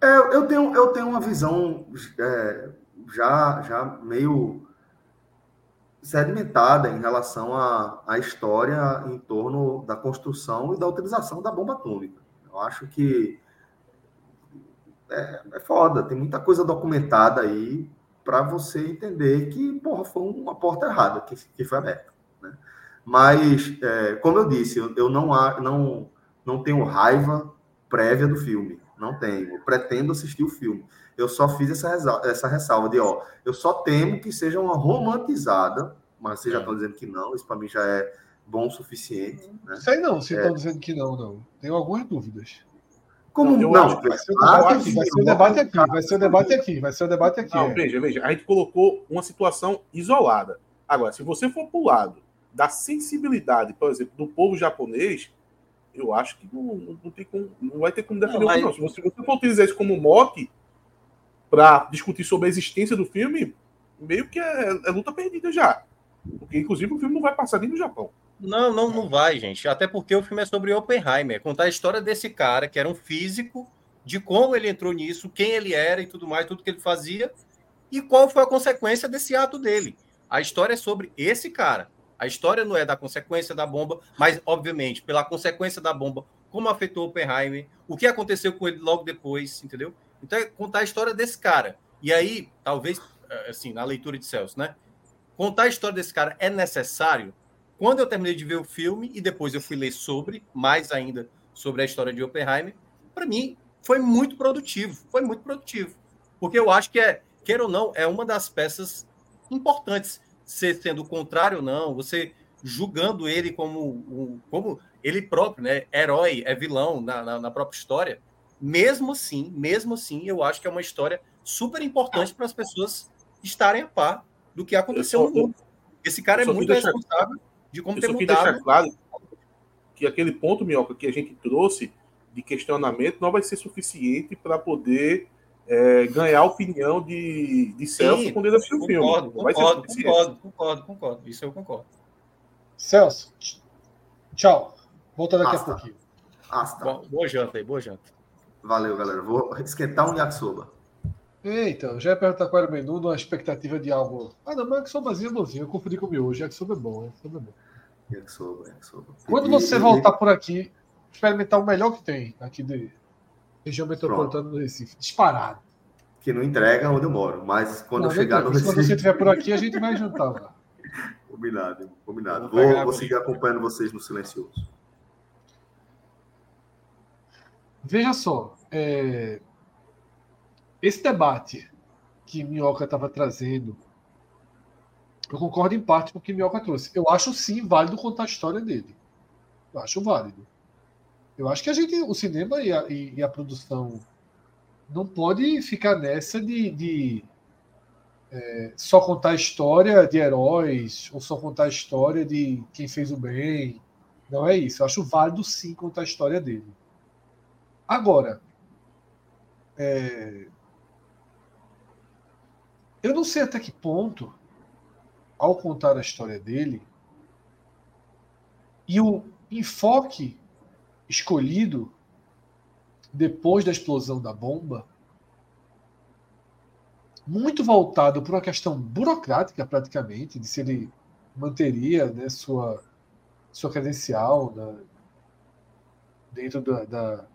É, eu, tenho, eu tenho uma visão é, já, já meio sedimentada em relação à, à história em torno da construção e da utilização da bomba atômica. Eu acho que é, é foda, tem muita coisa documentada aí para você entender que, porra, foi uma porta errada que, que foi aberta. Né? Mas, é, como eu disse, eu, eu não, há- não, não tenho raiva prévia do filme. Não tenho. Eu pretendo assistir o filme. Eu só fiz essa, ressalva, essa ressalva de, ó, eu só temo que seja uma romantizada, mas vocês já estão dizendo que não, isso para mim já é bom o suficiente. Né? Sei não, se estão é. dizendo que não, não. Tenho algumas dúvidas. Como não? não vai, ser debate, vai ser o debate aqui, vai ser o debate aqui, vai ser o debate aqui. Não, é. veja, veja, a gente colocou uma situação isolada. Agora, se você for para o lado da sensibilidade, por exemplo, do povo japonês, eu acho que não, não, tem como, não vai ter como defender não, mas... não. Se você, você for utilizar isso como mote para discutir sobre a existência do filme, meio que é, é, luta perdida já. Porque, inclusive, o filme não vai passar nem no Japão. Não, não, não vai, gente. Até porque o filme é sobre Oppenheimer. Contar a história desse cara, que era um físico, de como ele entrou nisso, quem ele era e tudo mais, tudo que ele fazia, e qual foi a consequência desse ato dele. A história é sobre esse cara. A história não é da consequência da bomba, mas, obviamente, pela consequência da bomba, como afetou Oppenheimer, o que aconteceu com ele logo depois, entendeu? Então, é contar a história desse cara. E aí, talvez, eh, assim, na leitura de Celso, né? Contar a história desse cara é necessário? Quando eu terminei de ver o filme e depois eu fui ler sobre, mais ainda, sobre a história de Oppenheimer, para mim foi muito produtivo. Foi muito produtivo. Porque eu acho que é, queira ou não, é uma das peças importantes ser sendo o contrário ou não, você julgando ele como, como ele próprio, né? Herói, é vilão na, na, na, própria história. Mesmo assim, mesmo assim, eu acho que é uma história super importante para as pessoas estarem a par do que aconteceu só, no mundo. Esse cara é muito deixar, responsável de como ter mudado. deixar claro que aquele ponto, Minhoca, que a gente trouxe de questionamento não vai ser suficiente para poder é, ganhar a opinião de, de Celso Sim, quando ele assistir o filme. Concordo, concordo, concordo, concordo, Isso eu concordo. Celso, tchau. Volta daqui Asta. a pouquinho. Asta. Boa, boa janta aí, boa janta. Valeu, galera. Vou esquentar um yakisoba. Eita, já ia perguntar qual era o menu, numa expectativa de algo. Ah, não, mas yakisobazinho é bonzinho. Eu confundi com o miojo. Yakisoba é bom, yakisoba é bom. Yakisoba, yakisoba. Quando você voltar por aqui, experimentar o melhor que tem aqui de região metropolitana do Recife. Disparado. Que não entrega onde eu moro, mas quando não, eu chegar no Recife. Quando você estiver por aqui, a gente vai juntar lá. combinado, combinado. Vou, vou seguir acompanhando vocês no silencioso. Veja só, é... esse debate que Minhoca estava trazendo, eu concordo em parte com o que Minhoca trouxe. Eu acho sim válido contar a história dele. Eu acho válido. Eu acho que a gente, o cinema e a, e, a produção não pode ficar nessa de, de é, só contar a história de heróis ou só contar a história de quem fez o bem. Não é isso. Eu acho válido sim contar a história dele. Agora, é, eu não sei até que ponto, ao contar a história dele, e o enfoque escolhido depois da explosão da bomba, muito voltado para uma questão burocrática, praticamente, de se ele manteria né, sua, sua credencial na, dentro da, da,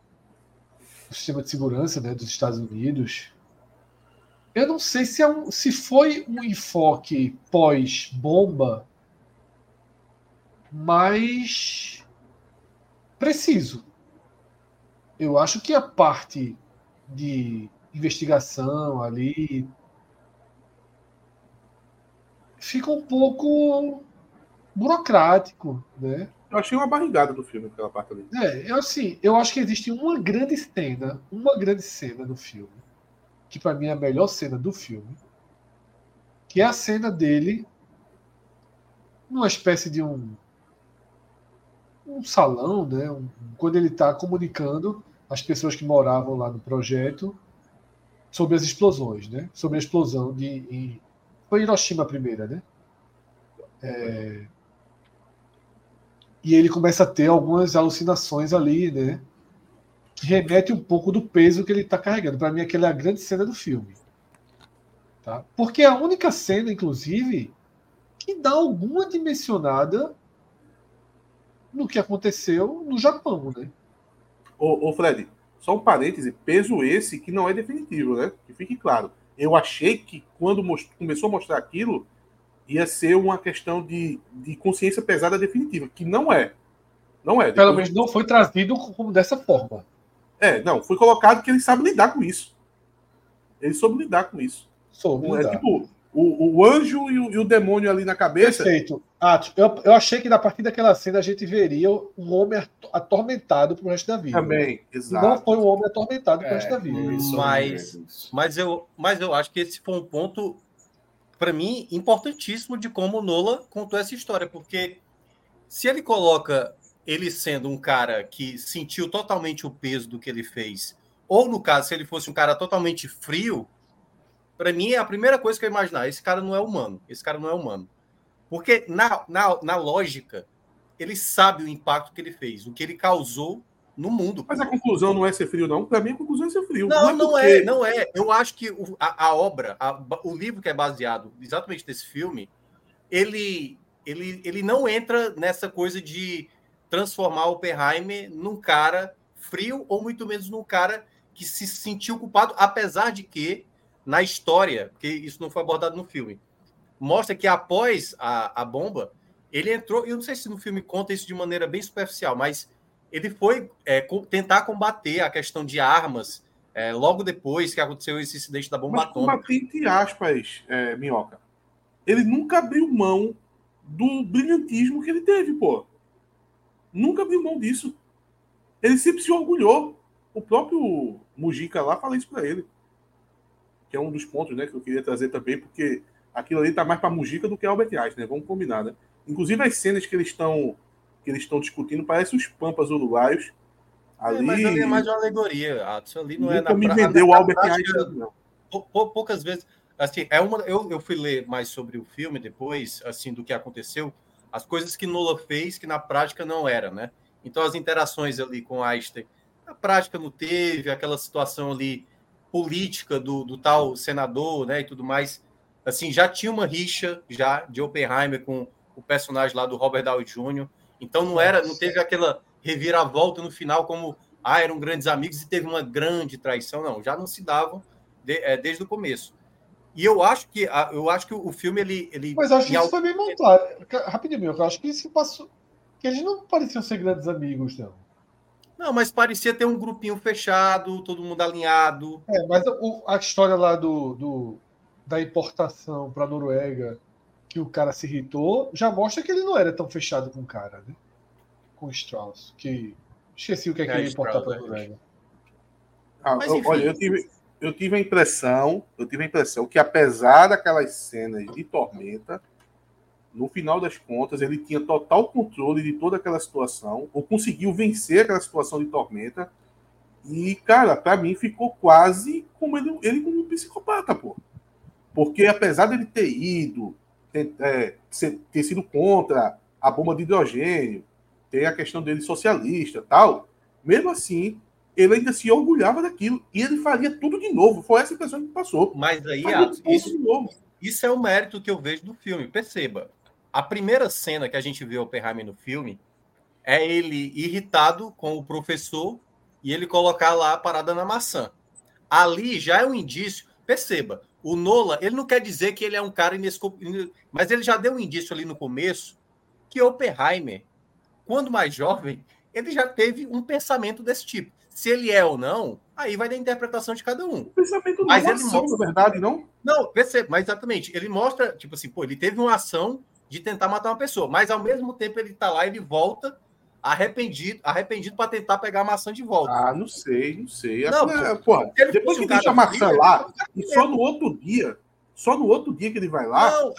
do sistema de segurança né, dos Estados Unidos. Eu não sei se, é um, se foi um enfoque pós-bomba, mas preciso. Eu acho que a parte de investigação ali fica um pouco burocrático, né? Eu achei uma barrigada do filme aquela parte ali. É, eu assim, eu acho que existe uma grande cena, uma grande cena no filme, que para mim é a melhor cena do filme, que é a cena dele numa espécie de um um salão, né? Um, quando ele está comunicando as pessoas que moravam lá no projeto sobre as explosões, né? Sobre a explosão de em, foi Hiroshima a primeira, né? É, e ele começa a ter algumas alucinações ali, né? Que remete um pouco do peso que ele está carregando. Para mim, aquela é a grande cena do filme. Tá? Porque é a única cena, inclusive, que dá alguma dimensionada no que aconteceu no Japão, né? Ô, ô Fred, só um parêntese, peso esse que não é definitivo, né? Que fique claro. Eu achei que quando começou a mostrar aquilo, ia ser uma questão de, de consciência pesada definitiva, que não é. Não é. Pelo menos não foi trazido como dessa forma. É, não, foi colocado que ele sabe lidar com isso. Ele soube lidar com isso. Soube É lidar. tipo, o, o anjo e o, e o demônio ali na cabeça. Perfeito. Atos, eu, eu achei que a partir daquela cena a gente veria um homem ato- atormentado pro resto da vida. Também, exato. não foi um homem atormentado pro É, resto da vida. isso, Mas-. Mas eu, mas eu acho que esse foi um ponto, para mim, importantíssimo de como o Nola contou essa história, porque se ele coloca ele sendo um cara que sentiu totalmente o peso do que ele fez, ou no caso, se ele fosse um cara totalmente frio, para mim é a primeira coisa que eu imaginar: esse cara não é humano, esse cara não é humano. Porque na, na, na lógica, ele sabe o impacto que ele fez, o que ele causou no mundo. Mas a conclusão não é ser frio, não. Pra mim, a conclusão é ser frio. Não, não porque- é, não é. Eu acho que o- a, a obra, a- o livro que é baseado exatamente nesse filme, ele, ele, ele não entra nessa coisa de transformar o Oppenheimer num cara frio ou muito menos num cara que se sentiu culpado, apesar de que na história, porque isso não foi abordado no filme, mostra que após a, a bomba, ele entrou, eu não sei se no filme conta isso de maneira bem superficial, mas ele foi é, tentar combater a questão de armas é, logo depois que aconteceu esse incidente da bomba Mas atômica. combater entre aspas, é, Minhoca. Ele nunca abriu mão do brilhantismo que ele teve, pô. Nunca abriu mão disso. Ele sempre se orgulhou. O próprio Mujica lá fala isso pra ele. Que é um dos pontos né, que eu queria trazer também, porque aquilo ali tá mais pra Mujica do que Albert Einstein, né? Vamos combinar, né? Inclusive as cenas que eles estão que eles estão discutindo parecem os pampas uruguaios. É, Ali, mas ali é mais uma alegoria, Atos. Ali não é na me pra- vendeu o na Albert Einstein, poucas vezes assim é uma eu, eu fui ler mais sobre o filme depois assim do que aconteceu as coisas que Nola fez que na prática não era né então as interações ali com Einstein na prática não teve aquela situação ali política do, do tal senador né e tudo mais assim já tinha uma rixa já de Oppenheimer com o personagem lá do Robert Downey Jr. então não era não teve aquela reviravolta no final como ah, eram grandes amigos e teve uma grande traição não já não se davam de- é, desde o começo. E eu acho que a- eu acho que o filme ele, ele Mas acho que isso foi bem montado. Rapidinho, eu acho que isso passou. Que eles não pareciam ser grandes amigos, não. não, mas parecia ter um grupinho fechado, todo mundo alinhado. É, mas o- a história lá do, do- da importação para a Noruega, que o cara se irritou, já mostra que ele não era tão fechado com o cara, né? Com o Strauss. Que esqueci o que é que É, ele ia importar para é. Ah, Mas, eu- enfim. olha, eu tive, eu tive a impressão, eu tive a impressão que apesar daquelas cenas de tormenta, no final das contas ele tinha total controle de toda aquela situação, ou conseguiu vencer aquela situação de tormenta. E, cara, pra mim ficou quase como ele, ele como um psicopata, pô. Porque apesar dele ter ido, ter, é, ter sido contra a bomba de hidrogênio, tem a questão dele socialista tal, mesmo assim, ele ainda se orgulhava daquilo. E ele faria tudo de novo. Foi essa impressão que passou. Mas aí, Atos, tudo isso, isso é o mérito que eu vejo do filme. Perceba, a primeira cena que a gente vê o Oppenheimer no filme é ele irritado com o professor e ele colocar lá a parada na maçã. Ali já é um indício. Perceba, o Nola, ele não quer dizer que ele é um cara inescrupulhoso, mas ele já deu um indício ali no começo que Oppenheimer, quando mais jovem, ele já teve um pensamento desse tipo. Se ele é ou não, aí vai da interpretação de cada um. O pensamento Mas não ele ação, mostra- na verdade, não? Não, mas exatamente. Ele mostra, tipo assim, pô, ele teve uma ação de tentar matar uma pessoa, mas ao mesmo tempo ele tá lá, ele volta arrependido, arrependido para tentar pegar a maçã de volta. Ah, não sei, não sei. Não, É, ele depois que deixa a maçã frio, lá, e só no outro dia, só no outro dia que ele vai lá, Não,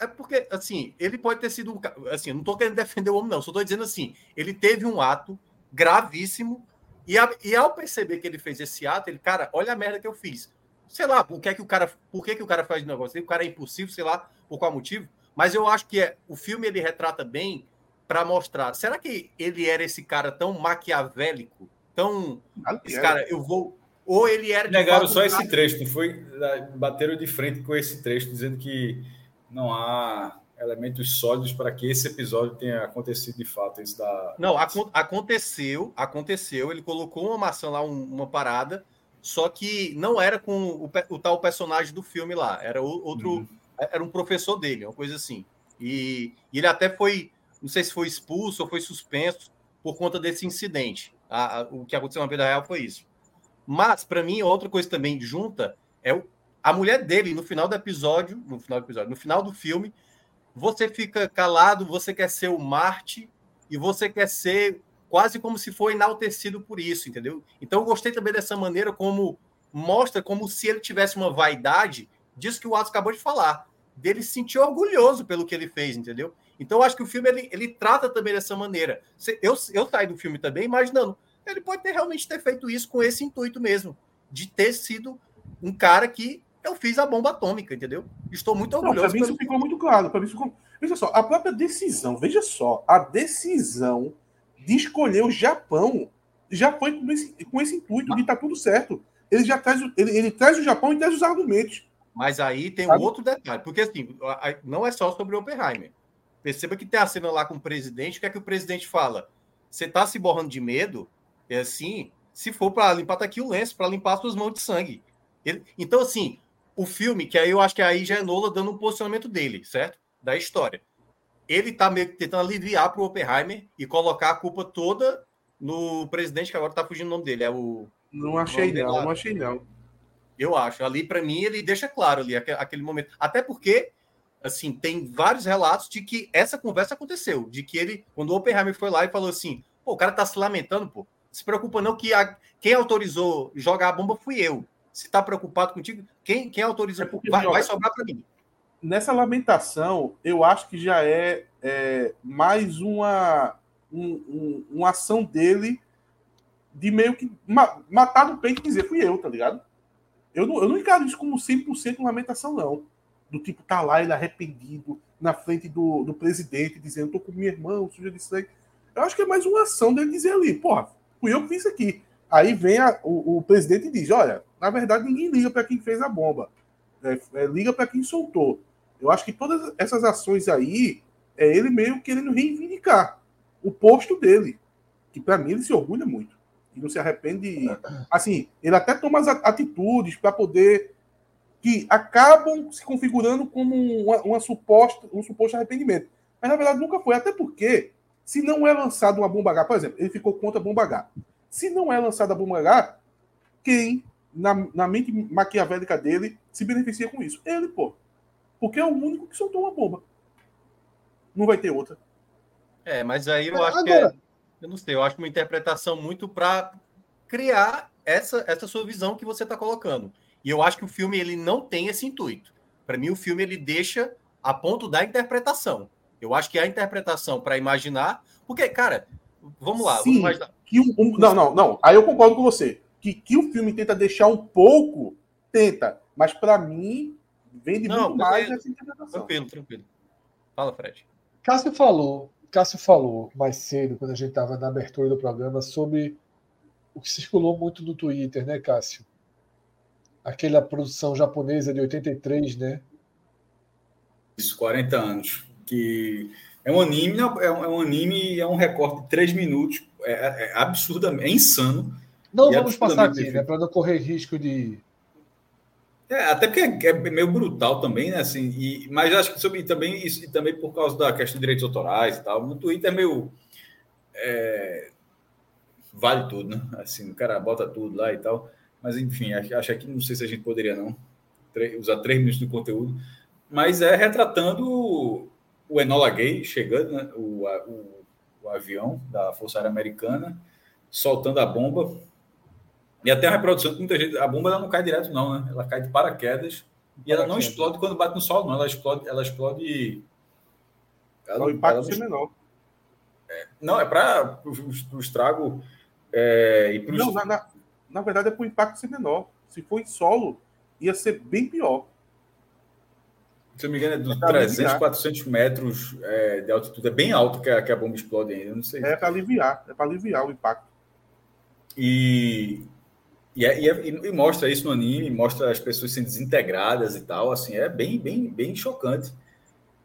é porque, assim, ele pode ter sido um. Assim, eu não tô querendo defender o homem, não. Só tô dizendo assim, ele teve um ato gravíssimo e, a- e ao perceber que ele fez esse ato, ele, cara, olha a merda que eu fiz. Sei lá, por que, é que o cara, por que, que o cara faz o negócio? O cara é impulsivo, sei lá, por qual motivo. Mas eu acho que é, o filme ele retrata bem para mostrar. Será que ele era esse cara tão maquiavélico, tão esse cara, eu vou ou ele era Negaram fato só um esse trecho, não foi? Bateram de frente com esse trecho, dizendo que não há elementos sólidos para que esse episódio tenha acontecido de fato. Esse da... Não, acon- aconteceu, aconteceu. Ele colocou uma maçã lá, um- uma parada, só que não era com o, o tal personagem do filme lá, era o- outro, Uhum. era um professor dele, uma coisa assim. E, e ele até foi, não sei se foi expulso ou foi suspenso por conta desse incidente. A- a- o que aconteceu na vida real foi isso. Mas, para mim, outra coisa também junta É o, a mulher dele, no final do episódio, no final do episódio, no final do filme, você fica calado, você quer ser o Marte e você quer ser quase como se for enaltecido por isso, entendeu? Então eu gostei também dessa maneira como mostra como se ele tivesse uma vaidade disso que o Atos acabou de falar, dele se sentir orgulhoso pelo que ele fez, entendeu? Então eu acho que o filme ele, ele trata também dessa maneira. Eu, eu saí do filme também imaginando, ele pode ter realmente ter feito isso com esse intuito mesmo, de ter sido um cara que eu fiz a bomba atômica, entendeu? Estou muito orgulhoso. Para mim isso ficou muito claro. Para mim ficou... Veja só, a própria decisão, veja só, a decisão de escolher o Japão já foi com esse, com esse intuito de estar tá tudo certo. Ele já traz, ele, ele traz o Japão e traz os argumentos. Mas aí tem um outro detalhe, porque assim, não é só sobre o Oppenheimer. Perceba que tem a cena lá com o presidente, o que é que o presidente fala? Você está se borrando de medo? É assim, se for para limpar, tá aqui o lenço, para limpar suas mãos de sangue. Ele, então, assim, o filme, que aí eu acho que aí já é Nola dando um posicionamento dele, certo? Da história. Ele tá meio que tentando aliviar pro Oppenheimer e colocar a culpa toda no presidente, que agora tá fugindo o nome dele. É o. Não achei, não, não achei, não. Eu acho. Ali, para mim, ele deixa claro ali aquele momento. Até porque, assim, tem vários relatos de que essa conversa aconteceu. De que ele, quando o Oppenheimer foi lá e falou assim: pô, o cara tá se lamentando, pô. Se preocupa não que a, quem autorizou jogar a bomba fui eu. Se tá preocupado contigo, quem, quem autorizou? É vai, vai sobrar para mim. Nessa lamentação, eu acho que já é, é mais uma, um, um, uma ação dele de meio que ma matar no peito e dizer fui eu, tá ligado? Eu não, eu não encaro isso como 100% lamentação, não. Do tipo, tá lá ele arrependido na frente do, do presidente, dizendo, tô com minha irmã, suja disso aí. Eu acho que é mais uma ação dele dizer ali, porra, fui eu que fiz aqui. Aí vem a, o, o, presidente e diz, olha, na verdade ninguém liga para quem fez a bomba. É, é, liga para quem soltou. Eu acho que todas essas ações aí é ele meio querendo reivindicar o posto dele, que para mim ele se orgulha muito e não se arrepende. Assim, ele até toma as atitudes para poder que acabam se configurando como uma, uma, suposta, um suposto arrependimento. Mas na verdade nunca foi, até porque se não é lançada uma bomba H, por exemplo, ele ficou contra a bomba H. Se não é lançada a bomba H, quem, na, na mente maquiavélica dele, se beneficia com isso? Ele, pô. Porque é o único que soltou uma bomba. Não vai ter outra. É, mas aí eu acho Agora, que é eu não sei, eu acho uma interpretação muito para criar essa, essa sua visão que você está colocando. E eu acho que o filme ele não tem esse intuito. Para mim, o filme ele deixa a ponto da interpretação. Eu acho que a interpretação para imaginar. Porque, cara, vamos lá. Sim, vamos que um, um, não, não, não. Aí eu concordo com você. Que, que o filme tenta deixar um pouco, tenta. Mas para mim, vende não, muito mais essa interpretação. Tranquilo, tranquilo. Fala, Fred. Cássio falou Cássio falou mais cedo, quando a gente estava na abertura do programa, sobre o que circulou muito no Twitter, né, Cássio? Aquela produção japonesa de 83, né? Isso, 40 anos. Que é um anime, é um, é um anime, é um recorte de 3 minutos. É, é, é absurdamente, é insano. Não vamos passar aqui, né? Para não correr risco de é, até porque é, é, meio brutal também, né? Assim, e, mas acho que sobre também isso e também por causa da questão de direitos autorais e tal. No Twitter é meio. É, vale tudo, né? Assim, o cara bota tudo lá e tal. Mas enfim, acho, que não sei se a gente poderia não usar três minutos de conteúdo. Mas é retratando o Enola Gay chegando, né? o, o, o avião da Força Aérea Americana, soltando a bomba e até a reprodução, muita gente, a bomba ela não cai direto, não, né? Ela cai de paraquedas e ela não explode quando bate no solo, não. Ela explode. Ela explode. Ela, o impacto ela, ser menor. É, não, é para o estrago. É, e pros... Não, na, na, na, verdade é para o impacto ser menor. Se for em solo, ia ser bem pior. Se eu não me engano, é dos é 300, aliviar. 400 metros é, de altitude. É bem alto que a, que a bomba explode ainda. Não sei. É para aliviar, é para aliviar o impacto. E, e, é, e, é, e, mostra isso no anime, mostra as pessoas sendo desintegradas e tal, assim, é bem, bem, bem chocante.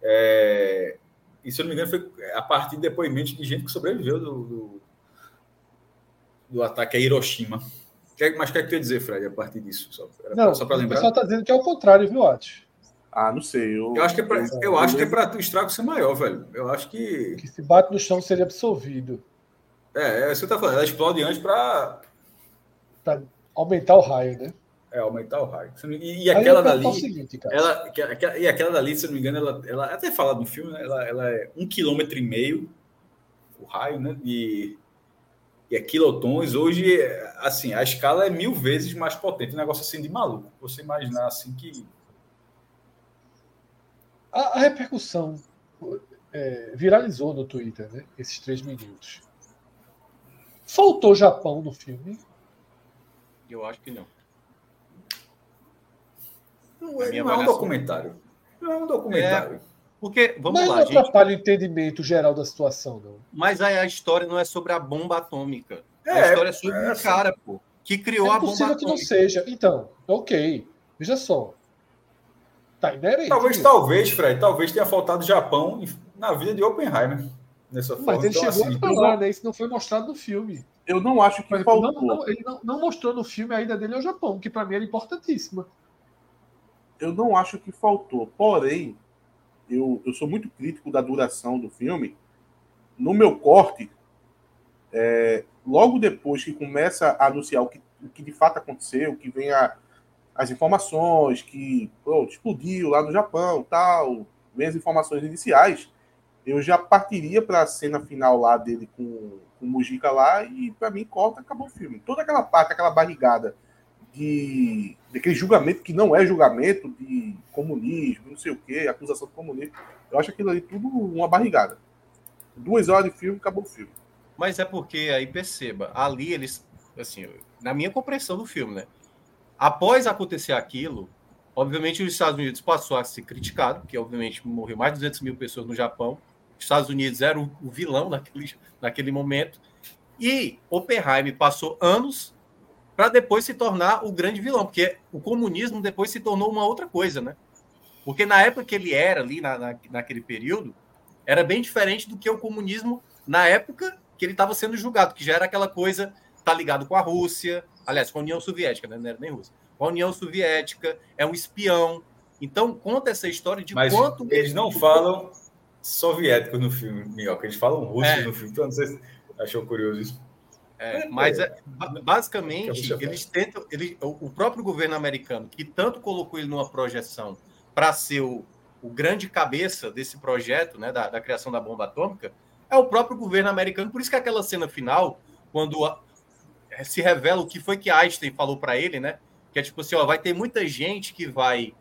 É, e se eu não me engano, foi a partir de depoimentos de gente que sobreviveu do, do, do ataque a Hiroshima. Mas o que é que tu ia dizer, Fred, a partir disso? Só, não, só para lembrar. O pessoal está dizendo que é o contrário, viu, Atos? Ah, não sei. Eu, eu acho que é para eu acho que é para o estrago ser maior, velho. Eu acho que. Que se bate no chão seria absorvido. É, é isso que você tá falando. Ela explode antes para aumentar o raio, né? É, aumentar o raio. E, e aquela dali. Seguinte, ela, e aquela dali, se eu não me engano, ela, ela até fala no filme, né? ela, ela é um quilômetro e meio, o raio, né? E, e é quilotons. Hoje, assim, a escala é mil vezes mais potente. Um negócio assim de maluco. Você imaginar assim que. A, a repercussão é, viralizou no Twitter, né? Esses três minutos. Faltou Japão no filme? Eu acho que não. Não é, não é um documentário. Não é um documentário. É, porque, vamos Mas lá, não atrapalha gente... o entendimento geral da situação, não. Mas aí a história não é sobre a bomba atômica. É, a história é sobre é, um cara, pô, que criou é a bomba atômica. É possível que não seja. Então, ok. Veja só. Tá inerente. Talvez, talvez, Fred, talvez tenha faltado Japão na vida de Oppenheimer. Nessa forma. Mas ele então, chegou assim, a falar, né? Isso não foi mostrado no filme. Eu não acho que faltou. Não, não, ele não, não, mostrou no filme a ida dele ao Japão, que para mim era importantíssima. Eu não acho que faltou. Porém, eu, eu sou muito crítico da duração do filme. No meu corte, é, logo depois que começa a anunciar o que, o que de fato aconteceu, que vem a, as informações, que pô, explodiu lá no Japão, tal, vem as informações iniciais, eu já partiria para a cena final lá dele com, com o Mujica lá e para mim corta, acabou o filme. Toda aquela parte, aquela barrigada de daquele julgamento que não é julgamento de comunismo, não sei o que, acusação de comunismo. Eu acho aquilo ali tudo uma barrigada. Duas horas de filme, acabou o filme. Mas é porque aí perceba, ali eles, assim, na minha compreensão do filme, né? Após acontecer aquilo, obviamente os Estados Unidos passou a ser criticado, porque obviamente morreu mais de 200 mil pessoas no Japão. Os Estados Unidos era o, vilão naquele, naquele momento. E Oppenheimer passou anos para depois se tornar o grande vilão, porque o comunismo depois se tornou uma outra coisa, né? Porque na época que ele era ali, na, na naquele período, era bem diferente do que o comunismo na época que ele estava sendo julgado, que já era aquela coisa, tá ligado com a Rússia, aliás, com a União Soviética, né? não era nem Rússia, com a União Soviética, é um espião. Então, conta essa história de Mas quanto. Eles não falam soviético no filme, Minhoca, eles falam russo é. no filme, então não sei se achou curioso isso. É, é, mas é, basicamente eles tentam, ele, o próprio governo americano que tanto colocou ele numa projeção para ser o, o, grande cabeça desse projeto, né, da, da, criação da bomba atômica, é o próprio governo americano. Por isso que aquela cena final, quando a, é, se revela o que foi que Einstein falou para ele, né, que é tipo assim, ó, vai ter muita gente que vai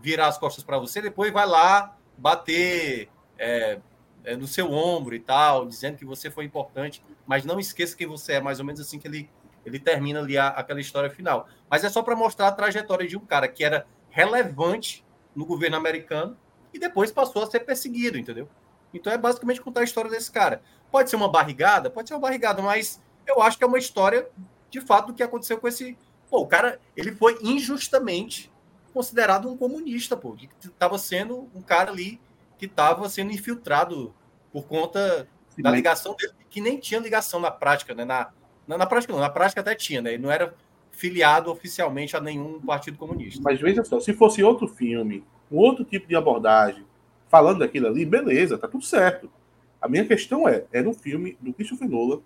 virar as costas para você, depois vai lá bater é, é, no seu ombro e tal, dizendo que você foi importante, mas não esqueça que você é mais ou menos assim que ele, ele termina ali a, aquela história final. Mas é só para mostrar a trajetória de um cara que era relevante no governo americano e depois passou a ser perseguido, entendeu? Então é basicamente contar a história desse cara. Pode ser uma barrigada, pode ser uma barrigada, mas eu acho que é uma história de fato do que aconteceu com esse. Pô, o cara, ele foi injustamente considerado um comunista, pô, que estava sendo um cara ali que estava sendo infiltrado por conta Sim, da ligação dele, que nem tinha ligação na prática, né? Na, na, na, prática não, na prática até tinha, né? Ele não era filiado oficialmente a nenhum partido comunista. Mas veja só, se fosse outro filme, um outro tipo de abordagem, falando daquilo ali, beleza, tá tudo certo. A minha questão é, era um filme do Christopher Nolan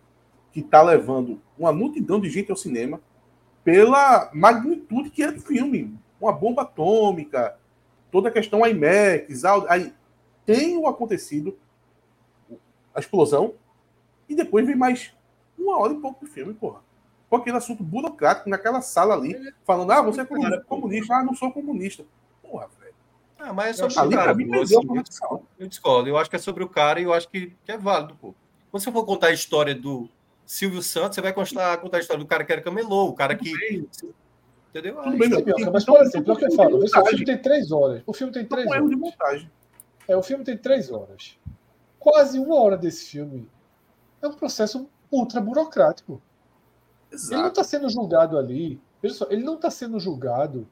que está levando uma multidão de gente ao cinema pela magnitude que é do filme. Uma bomba atômica, toda a questão IMAX, aí tem o acontecido, a explosão, e depois vem mais uma hora e pouco de filme, porra. Com aquele assunto burocrático naquela sala ali, falando, ah, você é comunista, ah, não sou comunista. Porra, velho. Ah, mas é sobre o cara. Mim, assim, eu, eu discordo. Eu acho que é sobre o cara e eu acho que, que é válido, pô. Quando você for contar a história do Silvio Santos, você vai contar, contar a história do cara que era camelô, o cara que. Entendeu? Tudo bem, mas, por exemplo, é o que eu falo. O filme tem três horas. O filme tem três não horas. É de montagem. É, o filme tem três horas. Quase uma hora desse filme é um processo ultra burocrático. Exato. Ele não está sendo julgado ali. Veja só, ele não está sendo julgado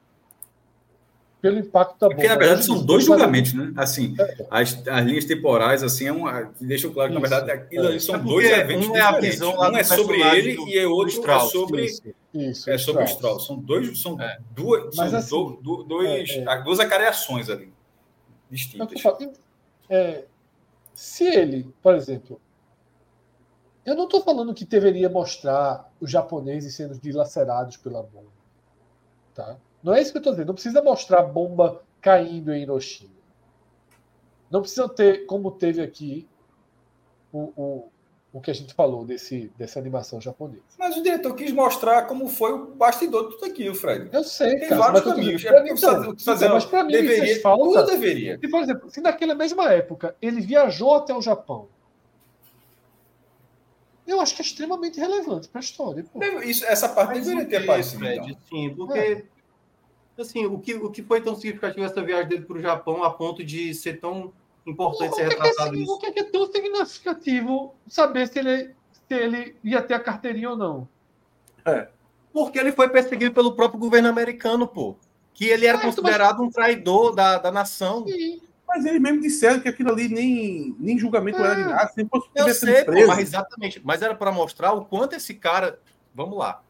pelo impacto da bomba. Porque, na verdade, são dois julgamentos, né? Assim, é. as, as linhas temporais, assim, é uma, deixam claro que, na verdade, aquilo ali são é dois eventos um é a visão lá um é sobre ele do, e é outro Strauss, é sobre... Isso, isso, é sobre o Strauss. São dois... São é. duas... Mas, são assim, do, do, dois, é, é. duas acareações ali distintas. É, se ele, por exemplo, eu não estou falando que deveria mostrar os japoneses sendo dilacerados pela bomba. Tá? Não é isso que eu estou dizendo. Não precisa mostrar bomba caindo em Hiroshima. Não precisa ter, como teve aqui, o, o, o que a gente falou desse, dessa animação japonesa. Mas o diretor quis mostrar como foi o bastidor de tudo aquilo, Fred. Eu sei, Tem cara, vários caminhos. dizendo, É então, fazer, então, mas para mim deveria, falta. tudo deveria. Se, por exemplo, se naquela mesma época ele viajou até o Japão, eu acho que é extremamente relevante para a história. pô. Isso, essa parte Mas deveria ter aparecido. Fred? então. Sim, porque assim, o que, o que foi tão significativo essa viagem dele para o Japão a ponto de ser tão importante O ser é retratado é, o isso? que é que é tão significativo saber se ele, se ele ia ter a carteirinha ou não? Porque ele foi perseguido pelo próprio governo americano, pô. Que ele era então, considerado um traidor da, da nação. E, Mas eles mesmo disseram que aquilo ali nem, nem julgamento era de nada. Se fosse Eu sei, pô, mas exatamente. Mas era para mostrar o quanto esse cara. Vamos lá.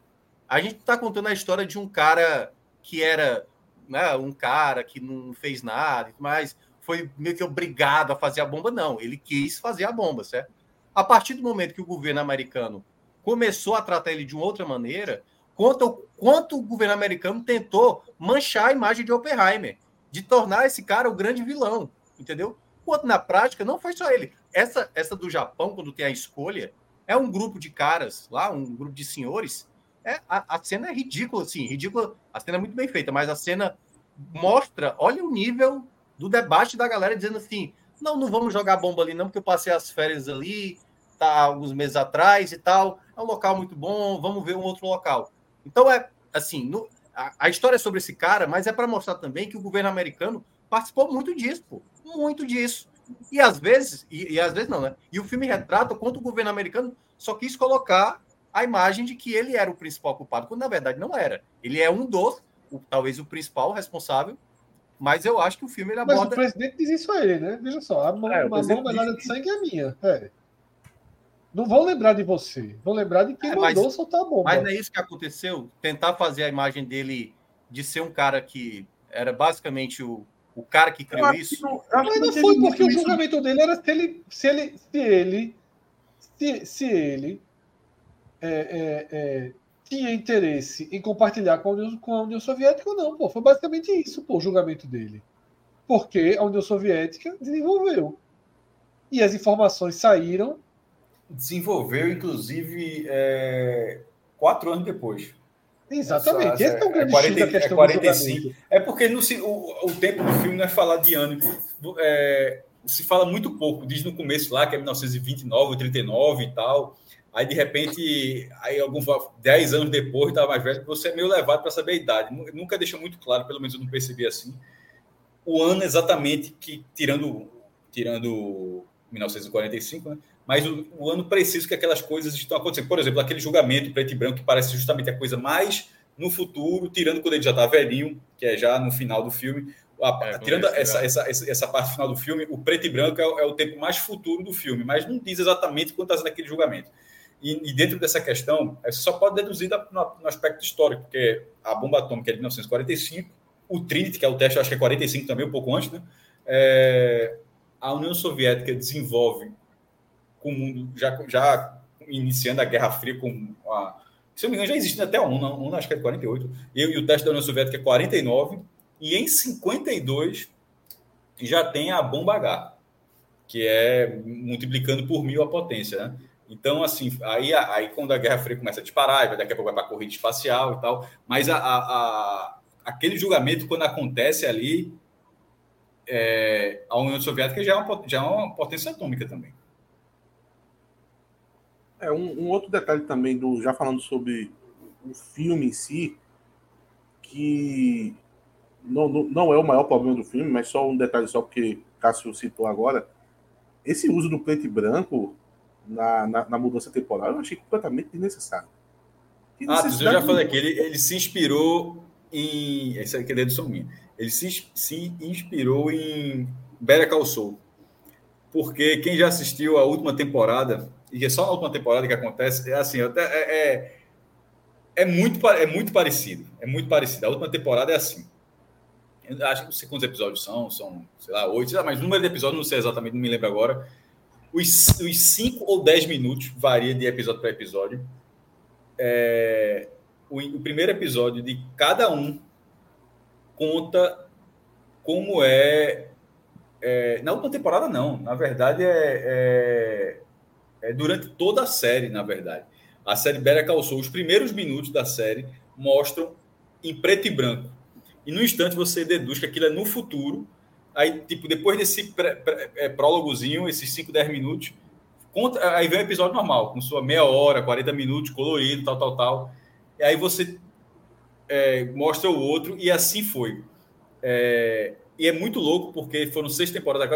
A gente está contando a história de um cara que era né, um cara que não fez nada, mas foi meio que obrigado a fazer a bomba. Não, ele quis fazer a bomba, certo? A partir do momento que o governo americano começou a tratar ele de uma outra maneira, conta o quanto o governo americano tentou manchar a imagem de Oppenheimer, de tornar esse cara o grande vilão, entendeu? Quanto na prática não foi só ele. Essa, essa do Japão, quando tem a escolha, é um grupo de caras lá, um grupo de senhores. É, a, a cena é ridícula, assim, ridícula. A cena é muito bem feita, mas a cena mostra, olha o nível do debate da galera dizendo assim: não, não vamos jogar bomba ali, não, porque eu passei as férias ali, tá alguns meses atrás e tal. É um local muito bom, vamos ver um outro local. Então é assim, no- a, a história é sobre esse cara, mas é para mostrar também que o governo americano participou muito disso, pô, muito disso. E às vezes, e, e às vezes não, né? E o filme retrata quanto o governo americano só quis colocar a imagem de que ele era o principal culpado, quando na verdade não era. Ele é um dos, o- talvez o principal responsável, mas eu acho que o filme ele mas o aborda. presidente diz isso a ele, né? Veja só, a mão, É, o a mão melhorada diz de sangue é minha. É. Não vão lembrar de você, vão lembrar de quem É, mas- mandou soltar a bomba. Mas não é isso que aconteceu? Tentar fazer a imagem dele de ser um cara que era basicamente o, o cara que criou isso. que não, Mas não foi porque o isso. julgamento dele era se ele. Se ele. Se ele. Se, se ele é, é, é, tinha interesse em compartilhar com a, União, com a União Soviética ou não, pô. Foi basicamente isso, pô, o julgamento dele. Porque a União Soviética desenvolveu. E as informações saíram. Desenvolveu, inclusive, é, quatro anos depois. Exatamente. Essa- Esse é o grande é X da 40, questão é do 45. julgamento. É porque no, se- o, o tempo do filme não é falar de ano. É, se fala muito pouco. Diz no começo lá que é 1929, 39 e tal. Aí, de repente, aí alguns 10 anos depois, estava mais velho, você é meio levado para saber a idade. Nu- Nunca deixa muito claro, pelo menos eu não percebi assim. O ano exatamente que, tirando, tirando 1945, né? mas o, o ano preciso que aquelas coisas estão acontecendo. Por exemplo, aquele julgamento preto e branco que parece justamente a coisa mais no futuro, tirando quando ele já está velhinho, que é já no final do filme. A- É, tirando essa, essa, essa, parte final do filme, o preto e branco é, o- é o tempo mais futuro do filme, mas não diz exatamente quando está sendo aquele julgamento. E, e dentro dessa questão, é, você só pode deduzir da- no, no aspecto histórico, porque a bomba atômica é de 1945, o Trinity, que é o teste, acho que é 45 também, um pouco antes, né? É, a União Soviética desenvolve com o mundo já, já iniciando a Guerra Fria com a. Se eu não me engano, já existe até a ONU, a ONU acho que é 48, e, e o teste da União Soviética é 49, e em 52 já tem a bomba H, que é multiplicando por mil a potência, né? Então, assim, aí, aí quando a Guerra Fria começa a disparar, daqui a pouco vai para a corrida espacial e tal, mas a, a, a- aquele julgamento, quando acontece ali, é, a União Soviética já é, uma, já é uma potência atômica também. É, um, um outro detalhe também, do, já falando sobre o filme em si, que não, não, não é o maior problema do filme, mas só um detalhe só porque Cássio citou agora. Esse uso do preto e branco na, na, na mudança temporal eu achei completamente desnecessário. Ah, eu já falei que ele, ele se inspirou em. Essa aqui é dedução minha. Ele se, se inspirou em Better Call Saul. Porque quem já assistiu a última temporada, e é só na última temporada que acontece, é assim, até, é, é, é muito, é muito parecido. É muito parecido. A última temporada é assim. Eu acho que não sei quantos episódios são, são, sei lá, oito, sei lá, mas o número de episódios não sei exatamente, não me lembro agora. Os, os cinco ou dez minutos, varia de episódio para episódio, é, o, o primeiro episódio de cada um conta como é, é, na última temporada não, na verdade é, é, é, durante toda a série, na verdade. A série Call Saul, os primeiros minutos da série mostram em preto e branco. E no instante você deduz que aquilo é no futuro. Aí, tipo, depois desse pré, pré, é, prólogozinho, esses 5, 10 minutos, conta, aí vem o episódio normal, com sua meia hora, 40 minutos, colorido, tal, tal, tal. E aí você é, mostra o outro, e assim foi. É, e é muito louco, porque foram seis temporadas.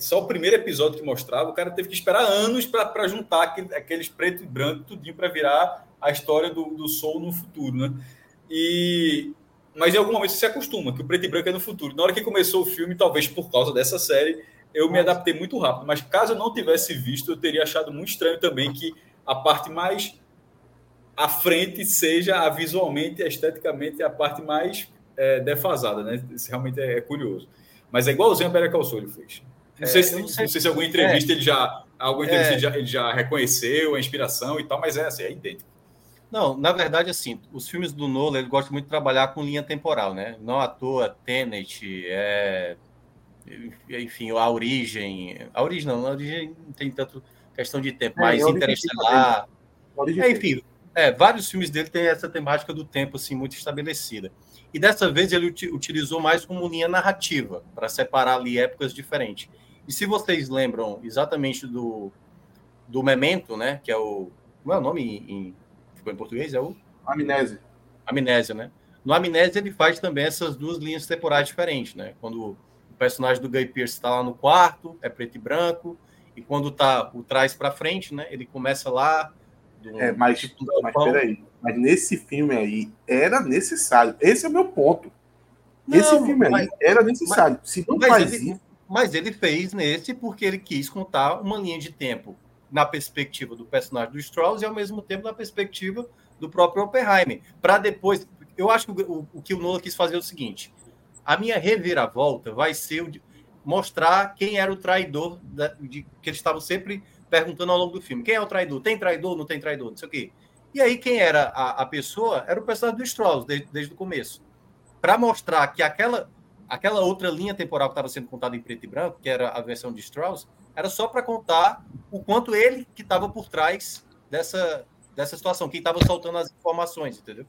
Só o primeiro episódio que mostrava, o cara teve que esperar anos para juntar aqueles preto e branco, tudinho, para virar a história do, do Soul no futuro, né? E, mas em algum momento você se acostuma, que o preto e branco é no futuro. Na hora que começou o filme, talvez por causa dessa série, eu me adaptei muito rápido. Mas caso eu não tivesse visto, eu teria achado muito estranho também que a parte mais à frente seja a visualmente, esteticamente, a parte mais é, defasada, né? Isso realmente é, é, curioso. Mas é igualzinho a Better Call Saul fez. Não, é, sei se, não, sei, não sei se alguma entrevista é. ele já alguma entrevista é. ele já, ele já reconheceu a inspiração e tal, mas é assim, é idêntico. Não, na verdade, assim, os filmes do Nolan, ele gosta muito de trabalhar com linha temporal, né? Não à toa, Tenet, é... enfim, a origem... A origem não, a origem não tem tanto questão de tempo, é, mas Interestelar... É, enfim, é, vários filmes dele têm essa temática do tempo, assim, muito estabelecida. E dessa vez ele utilizou mais como linha narrativa, para separar ali épocas diferentes. E se vocês lembram exatamente do, do Memento, né? Que é o. Como é o nome em, ficou em português? É o. Amnésia. Amnésia, né? No Amnésia ele faz também essas duas linhas temporais diferentes, né? Quando o personagem do Guy Pearce está lá no quarto, é preto e branco, e quando tá o trás para frente, né? Ele começa lá. Do, é, mas, tipo, mas peraí. Mas nesse filme aí era necessário. Esse é o meu ponto. Não, Esse filme mas, aí era necessário. Mas, Se não faz ele, isso. Mas ele fez nesse porque ele quis contar uma linha de tempo na perspectiva do personagem do Strauss e ao mesmo tempo na perspectiva do próprio Oppenheimer. Para depois. Eu acho que o, o, que o Nolan quis fazer é o seguinte: a minha reviravolta vai ser mostrar quem era o traidor da, de, que eles estavam sempre perguntando ao longo do filme. Quem é o traidor? Tem traidor? Não tem traidor? Não sei o quê. E aí, quem era a, a pessoa era o personagem do Strauss, desde, desde o começo. Para mostrar que aquela, aquela outra linha temporal que estava sendo contada em preto e branco, que era a versão de Strauss, era só para contar o quanto ele que estava por trás dessa, dessa situação, quem estava soltando as informações, entendeu?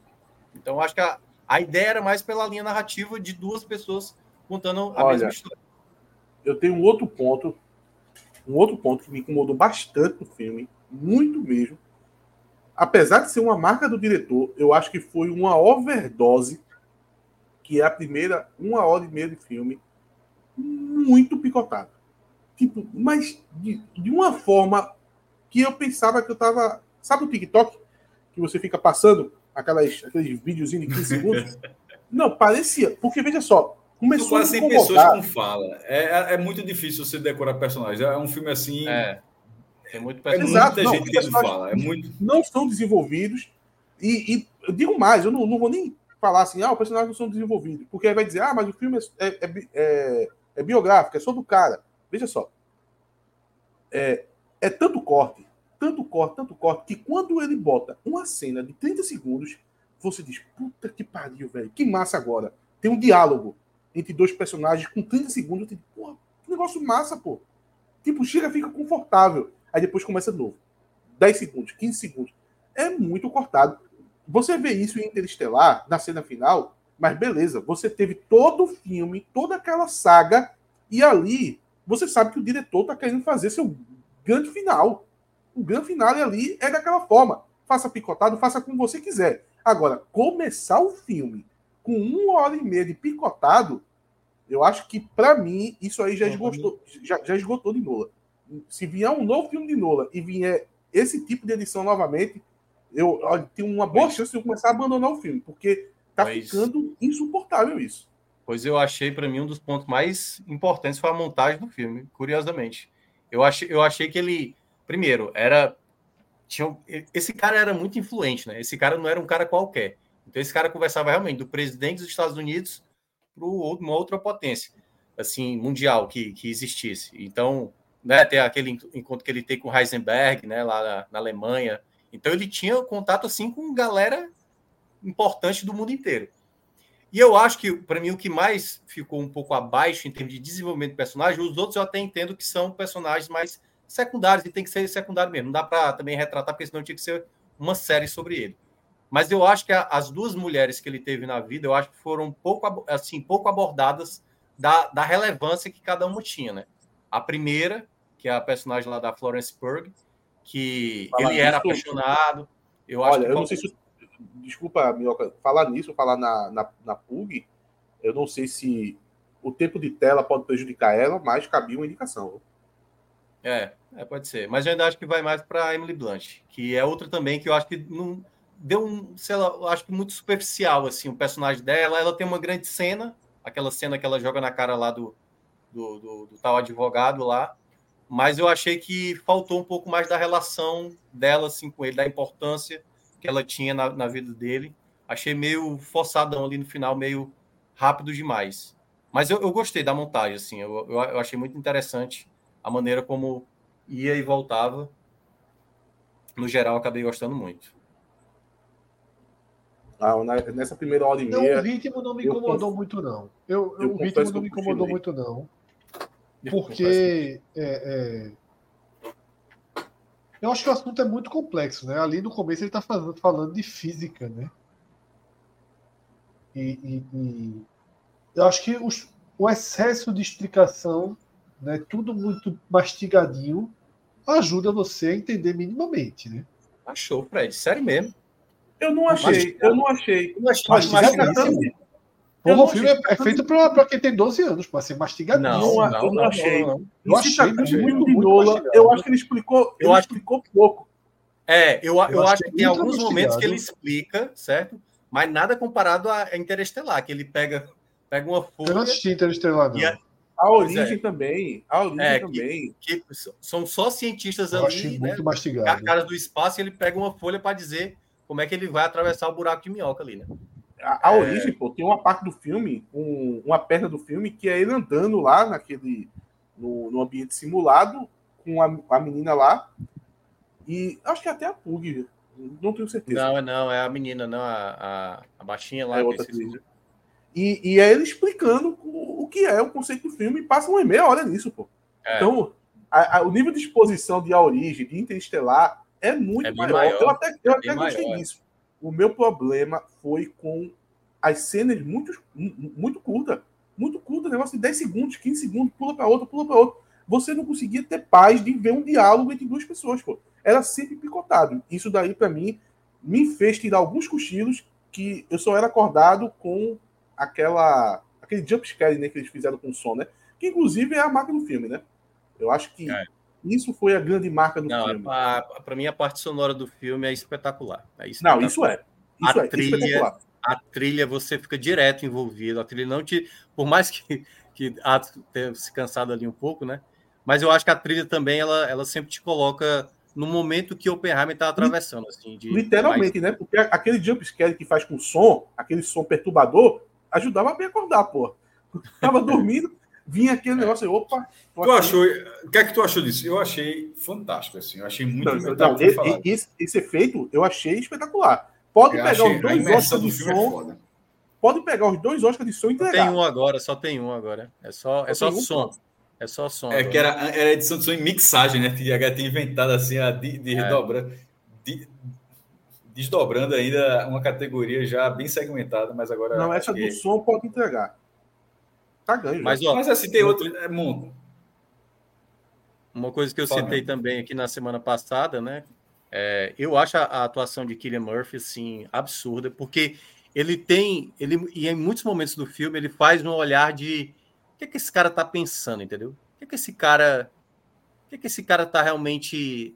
Então, acho que a, a ideia era mais pela linha narrativa de duas pessoas contando a Olha, mesma história. Eu tenho um outro ponto, um outro ponto que me incomodou bastante no filme, muito mesmo, apesar de ser uma marca do diretor, eu acho que foi uma overdose, que é a primeira uma hora e meia de filme, muito picotado. Tipo, mas de, de uma forma que eu pensava que eu tava. Sabe o TikTok? Que você fica passando aquelas, aqueles videozinhos de 15 segundos? Não, parecia. Porque veja só, começou quase a pessoas com fala. É, é, é, muito difícil você decorar personagens. É um filme assim. É. Tem muito é muita não, gente que fala. É muito... Não são desenvolvidos. E, e, eu digo mais, eu não, não vou nem falar assim, ah, os personagens não são desenvolvidos. Porque aí vai dizer, ah, mas o filme é, é, é, é biográfico, é só do cara. Veja só. É, é tanto corte, tanto corte, tanto corte, que quando ele bota uma cena de 30 segundos, você diz, puta que pariu, velho, que massa agora. Tem um diálogo entre dois personagens com 30 segundos. Porra, que negócio massa, pô. Tipo, chega, fica confortável aí depois começa de novo. 10 segundos, 15 segundos. É muito cortado. Você vê isso em Interestelar, na cena final, mas beleza, você teve todo o filme, toda aquela saga, e ali você sabe que o diretor está querendo fazer seu grande final. O grande final ali é daquela forma. Faça picotado, faça como você quiser. Agora, começar o filme com uma hora e meia de picotado, eu acho que, para mim, isso aí já esgotou, já, já esgotou de Nola se vier um novo filme de Nola e vier esse tipo de edição novamente, eu, eu tenho uma boa chance de eu começar a abandonar o filme, porque tá pois, ficando insuportável isso. Pois eu achei, para mim, um dos pontos mais importantes foi a montagem do filme, curiosamente. Eu achei, eu achei que ele, primeiro, era. Tinha, esse cara era muito influente, né? Esse cara não era um cara qualquer. Então, esse cara conversava realmente do presidente dos Estados Unidos para uma outra potência, assim, mundial que, que existisse. Então, né, ter aquele encontro que ele tem com Heisenberg, né, lá na, na, Alemanha. Então ele tinha contato assim com galera importante do mundo inteiro. E eu acho que, para mim, o que mais ficou um pouco abaixo em termos de desenvolvimento de personagem, os outros eu até entendo que são personagens mais secundários e tem que ser secundário mesmo. Não dá para também retratar, porque senão tinha que ser uma série sobre ele. Mas eu acho que a, as duas mulheres que ele teve na vida, eu acho que foram pouco, assim, pouco abordadas da, da relevância que cada uma tinha, né? A primeira, que é a personagem lá da Florence Pugh, que Fala ele era apaixonado. Eu Olha, acho eu não sei se desculpa, Minhoca, falar nisso, falar na, na, na PUG, eu não sei se o tempo de tela pode prejudicar ela, mas cabia uma indicação. É, é, pode ser. Mas eu ainda acho que vai mais para Emily Blunt, que é outra também que eu acho que não deu um, sei lá, eu acho que muito superficial assim, o personagem dela. Ela tem uma grande cena, aquela cena que ela joga na cara lá do, do, do, do tal advogado lá. Mas eu achei que faltou um pouco mais da relação dela assim com ele, da importância que ela tinha na, na vida dele. Achei meio forçadão ali no final, meio rápido demais. Mas eu, eu gostei da montagem, assim, eu, eu, eu, achei muito interessante a maneira como ia e voltava. No geral, acabei gostando muito. Ah, nessa primeira hora e meia. o ritmo não me incomodou conf... muito, não. Eu, eu o ritmo não me incomodou muito, não. Porque é, é, eu acho que o assunto é muito complexo, né? Ali no começo ele está falando de física, né? E, e, e eu acho que os, o excesso de explicação, né, tudo muito mastigadinho, ajuda você a entender minimamente, né? Achou, Fred? Sério mesmo? Eu não achei, eu não achei. Achei mastigadinho. Porra, o filme é, é feito para quem tem 12 anos, para ser mastigado. Não, não, eu não, não achei. Não, não. Eu achei muito, muito, muito Eu acho que ele explicou, eu ele acho explicou pouco. É, eu, eu, eu acho que tem alguns momentos que ele explica, certo? Mas nada comparado a Interestelar, que ele pega, pega uma folha. Eu não assisti Interestelar, não. A, a, origem é. também. A origem é, também. Que, que são só cientistas eu ali, né? Muito mastigado. Caras do espaço, e ele pega uma folha para dizer como é que ele vai atravessar o buraco de minhoca ali, né? A, a é... origem, pô, tem uma parte do filme, um, uma perna do filme, que é ele andando lá naquele. no, no ambiente simulado, com a, a menina lá. E acho que até a Pug, não tenho certeza. Não, não, é a menina, não, a, a, a baixinha lá. É outra e, e é ele explicando o, o, que é o conceito do filme e passa uma meia hora nisso, pô. É. Então, a, a, o nível de exposição de A Origem, de Interestelar, é muito é maior. maior. Eu até, eu até gostei disso. O meu problema foi com as cenas muito, muito curtas. Muito curta, negócio de 10 segundos, 15 segundos, pula para outra, pula para outra. Você não conseguia ter paz de ver um diálogo entre duas pessoas, pô. Era sempre picotado. Isso daí, para mim, me fez tirar alguns cochilos que eu só era acordado com aquela aquele jump scare né, que eles fizeram com o som, né? Que inclusive é a marca do filme, né? Eu acho que é. Isso foi a grande marca do não, filme. Para mim, a parte sonora do filme é espetacular. É espetacular. Não, isso é. Isso a é, trilha, a trilha você fica direto envolvido. A trilha não te. Por mais que, que ah, tenha se cansado ali um pouco, né? Mas eu acho que a trilha também ela, ela sempre te coloca no momento que o Oppenheimer está atravessando. Assim, de, Literalmente, mais... né? Porque aquele jump scare que faz com som, aquele som perturbador, ajudava a me acordar, pô. tava dormindo, vinha aquele negócio, opa. Tu achou, o que é que tu achou disso? Eu achei fantástico, assim, eu achei muito não, não, esse, esse, efeito eu achei espetacular. Pode eu pegar os dois Oscars de é som. É pode pegar os dois Oscars de som e entregar. Tem um agora, só tem um agora. É só, é só, só som. É só som. É agora. que era, era edição de som em mixagem, né? Que a tinha inventado assim, a de, de é. de, desdobrando ainda uma categoria já bem segmentada, mas agora. Não, essa do som pode entregar. Tá ganho. Mas, ó, mas assim, tem outro. É, mundo. Uma coisa que eu Fala, citei também aqui na semana passada, né? É, eu acho a, a, atuação de Killian Murphy, assim, absurda, porque ele tem, ele, e em muitos momentos do filme, ele faz um olhar de o que, é que esse cara tá pensando, entendeu? O que, é que esse cara, o que, é que esse cara tá realmente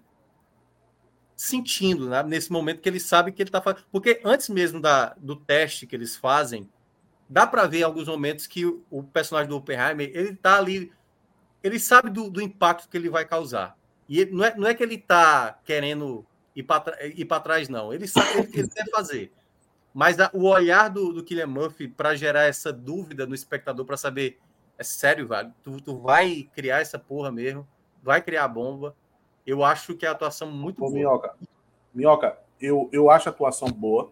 sentindo, né? nesse momento que ele sabe que ele tá fazendo. Porque antes mesmo da, do teste que eles fazem, dá para ver em alguns momentos que o, o, personagem do Oppenheimer ele tá ali, ele sabe do, do impacto que ele vai causar. E ele, não, é, não é que ele tá querendo ir para trás, não. Ele sabe o que ele quer fazer. Mas a, o olhar do, do Killian Murphy para gerar essa dúvida no espectador para saber, é sério, velho, tu, tu vai criar essa porra mesmo, vai criar a bomba. Eu acho que é a atuação muito Ô, boa. Minhoca, Minhoca eu, eu acho a atuação boa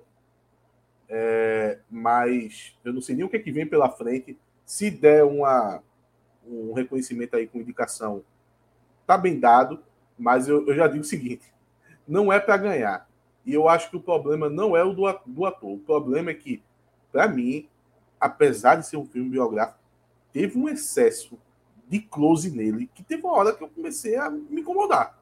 É, mas eu não sei nem o que, é que vem pela frente. Se der uma, um reconhecimento aí com indicação, tá bem dado. Mas eu, eu já digo o seguinte: não é para ganhar. E eu acho que o problema não é o do, do ator. O problema é que, para mim, apesar de ser um filme biográfico, teve um excesso de close nele que teve uma hora que eu comecei a me incomodar.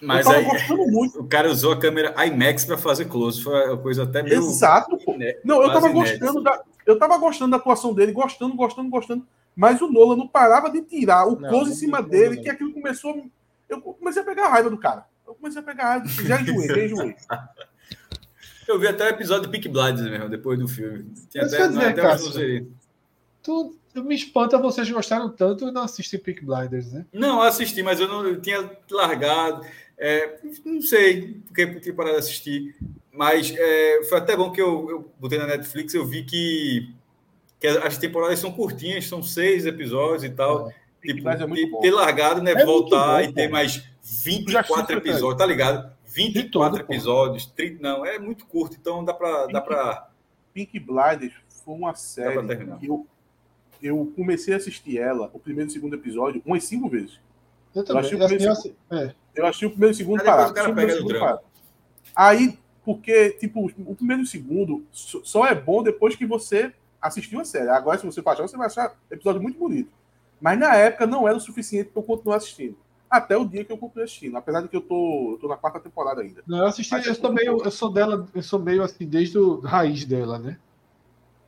Mas aí, o cara usou a câmera IMAX para fazer close, foi uma coisa até meio. Exato, pô. Não, eu tava gostando da, eu tava gostando da atuação dele, gostando, gostando, gostando, mas o Nola não parava de tirar o não, close em cima dele, que aquilo começou. Eu comecei a pegar a raiva do cara. Eu comecei a pegar a raiva, já enjoei, já enjoei. Eu vi até o episódio de Peak Blinders mesmo, depois do filme. Tinha até, dizer, até Cássio, tu, me espanta vocês gostaram tanto e não assistem Peak Blinders, né? Não, assisti, mas eu não eu tinha largado. É, não sei porque, porque parar de assistir. Mas é, foi até bom que eu, eu botei na Netflix, eu vi que, que as temporadas são curtinhas, são seis episódios e tal. É. Tipo, é ter, ter, largado, né? É voltar bom, e ter mais 24 episódios, tá ligado? 24 episódios, 30, não, é muito curto, então dá para. Pink, dá pra... Pink Blinders foi uma série que eu, eu comecei a assistir ela, o primeiro e o segundo episódio, umas cinco vezes. Eu também. Eu, achei assim, é. eu achei o primeiro e o segundo parado. Aí, porque, tipo, o primeiro e o segundo só é bom depois que você assistiu a série. Agora, se você baixar, você vai achar episódio muito bonito. Mas na época não era o suficiente para eu continuar assistindo. Até o dia que eu continuei assistindo, apesar de que eu tô, eu tô na quarta temporada ainda. Não, eu assisti, eu sou meio, eu sou dela, eu sou meio assim, desde o raiz dela, né?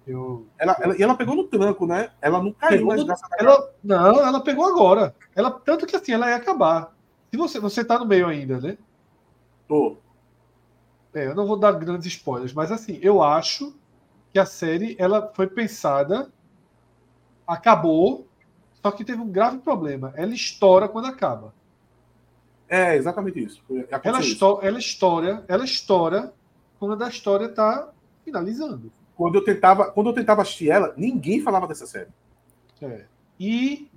Eu... Ela, ela, e ela pegou no tranco, né? Ela não caiu mais no, ela, Não, ela pegou agora. Ela, tanto que assim, ela ia acabar. Se você, você tá no meio ainda, né? Tô. É, eu não vou dar grandes spoilers, mas assim, eu acho que a série ela foi pensada, acabou, só que teve um grave problema. Ela estoura quando acaba. É, exatamente isso. Ela, isso. ela estoura, ela estoura quando a história está finalizando quando eu tentava, quando eu tentava assistir ela, ninguém falava dessa série. É. E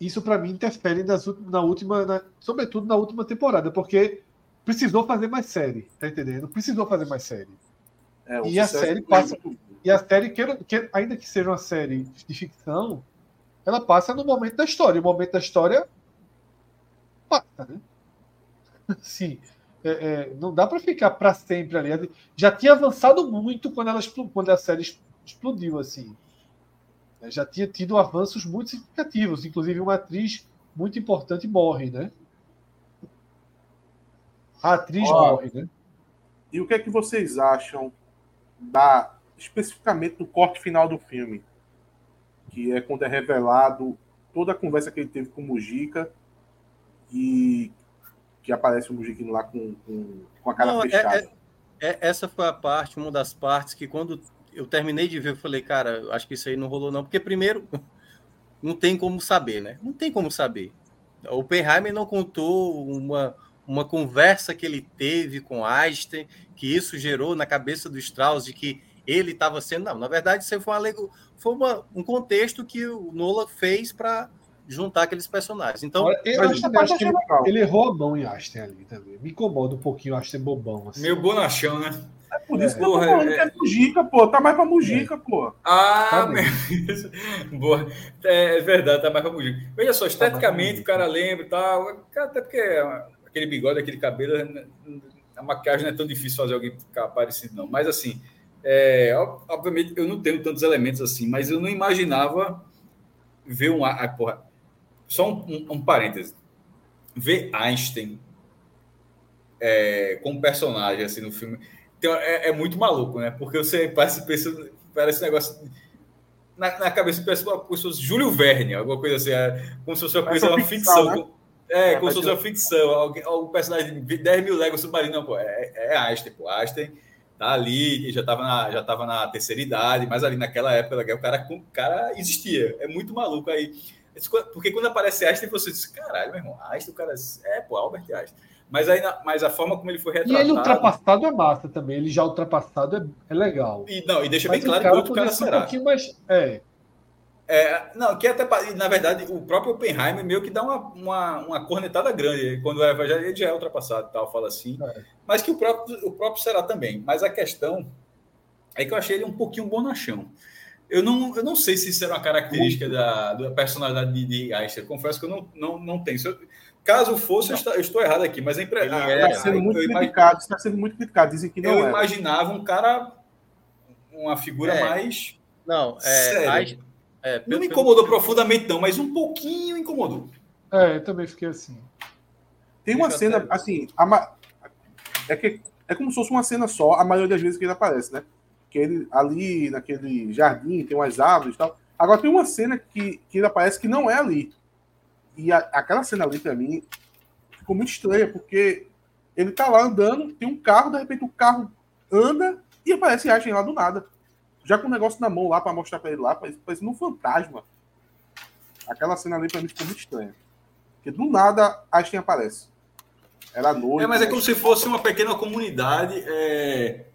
isso para mim interfere nas, na última, na, sobretudo na última temporada, porque precisou fazer mais série, tá entendendo? Precisou fazer mais série. É, e a série passa, e a série que, que, ainda que seja uma série de ficção, ela passa no momento da história. O momento da história passa, né? Sim é, é, não dá para ficar para sempre ali. Já tinha avançado muito quando, ela, quando a série explodiu, assim. É, já tinha tido avanços muito significativos, inclusive uma atriz muito importante morre, né? A atriz Ó, morre, né? E o que é que vocês acham da especificamente do corte final do filme? Que é quando é revelado toda a conversa que ele teve com o Mujica e que aparece o Mujiquinho lá com, com, com a cara Não, é, fechada. É, é, essa foi a parte, uma das partes que quando eu terminei de ver, eu falei, cara, acho que isso aí não rolou não, porque primeiro não tem como saber, né? Não tem como saber. O Oppenheimer não contou uma, uma conversa que ele teve com Einstein, que isso gerou na cabeça do Strauss de que ele estava sendo. Não, na verdade, isso foi, uma, foi uma, um contexto que o Nola fez para juntar aqueles personagens. Então, eu acho que ele, ele, errou a mão em Ashton ali também. Me incomoda um pouquinho o Ashton bobão. Assim. Meio bonachão, né? É por isso é, que eu tô falando é... que é Mujica, pô. Tá mais pra Mujica, é. pô. Ah, tá meu... Boa. É, é, verdade, tá mais pra Mujica. Veja só, tá esteticamente tá o cara lembra e tal. Até porque aquele bigode, aquele cabelo, né, a maquiagem não é tão difícil fazer alguém ficar parecido, não. Mas assim, é, obviamente eu não tenho tantos elementos assim, mas eu não imaginava ver um. Ah, porra, só um, um, um parêntese. Ver Einstein é, como personagem assim no filme então, é, é, muito maluco, né? Porque você parece, pensa, parece um negócio. Na, na cabeça parece uma pessoa, Júlio Verne, alguma coisa assim, é, como se fosse uma coisa, uma ficção. ficção né? É, é, como se fosse uma ficção. Alguém, algum personagem de 10 mil léguas submarino, não, pô, é, é Einstein, pô. Einstein tá ali, já estava na, já tava na terceira idade, mas ali naquela época o cara, o cara existia. É muito maluco aí. Porque quando aparece Einstein, você diz, caralho, meu irmão, Einstein, o cara. É, pô, Albert Einstein. Mas, aí, mas a forma como ele foi retratado. E ele ultrapassado é massa também. Ele já ultrapassado é, é legal. E, não, e deixa mas bem claro que outro cara será. Um pouquinho mais, é. É, não, que até na verdade o próprio Oppenheimer meio que dá uma, uma, uma cornetada grande quando o Evangelho ele já é ultrapassado, tal, fala assim. É. Mas que o próprio, o próprio será também. Mas a questão é que eu achei ele um pouquinho bonachão. Eu não, eu não sei se isso era uma característica da, da personalidade de, de Einstein. Confesso que eu não, não, não tenho. Eu, caso fosse, eu estou, eu estou, errado aqui, mas a empresa. Está sendo muito criticado, está sendo muito criticado. Dizem que não Eu é. imaginava um cara, uma figura é. mais. Não, é, é, não me incomodou pelo... profundamente, não, mas um pouquinho incomodou. É, eu também fiquei assim. Tem uma Deixa cena, até... assim, a, é, que, é como se fosse uma cena só, a maioria das vezes que ele aparece, né? Que ele ali naquele jardim tem umas árvores e tal. Agora tem uma cena que, que ele aparece que não é ali. E a, aquela cena ali, pra mim, ficou muito estranha, porque ele tá lá andando, tem um carro, de repente o carro anda e aparece Einstein lá do nada já com o negócio na mão lá para mostrar para ele lá, parecendo um fantasma. Aquela cena ali para mim ficou muito estranha. Porque do nada Einstein aparece. Era noite. É, mas é como se fosse uma pequena comunidade é...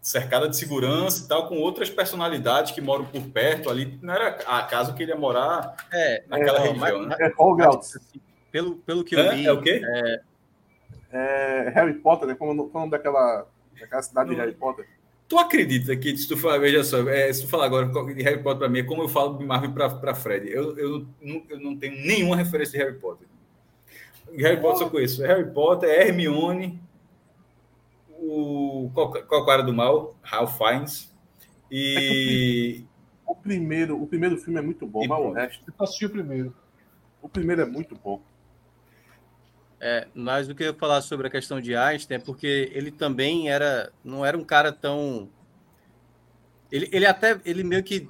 cercada de segurança e tal, com outras personalidades que moram por perto ali. Não era a casa que ele ia morar é, naquela é, região, mas, né? É, pelo, pelo que eu é, li. É o quê? É, é Harry Potter, né? Como o nome daquela, daquela cidade de Harry Potter. Tu acredita que, se tu falar, veja só, é, se tu falar agora de Harry Potter para mim, é como eu falo de Marvel para Fred. Eu, eu, não, eu não tenho nenhuma referência de Harry Potter. Harry Potter eu conheço. Harry Potter, Hermione, o qual, qual cara do mal, Ralph Fiennes. E. O primeiro, o primeiro filme é muito bom, mas o resto. Eu assisti o primeiro. O primeiro é muito bom. É, mais do que eu falar sobre a questão de Einstein, é porque ele também era, não era um cara tão. Ele, ele até, ele meio que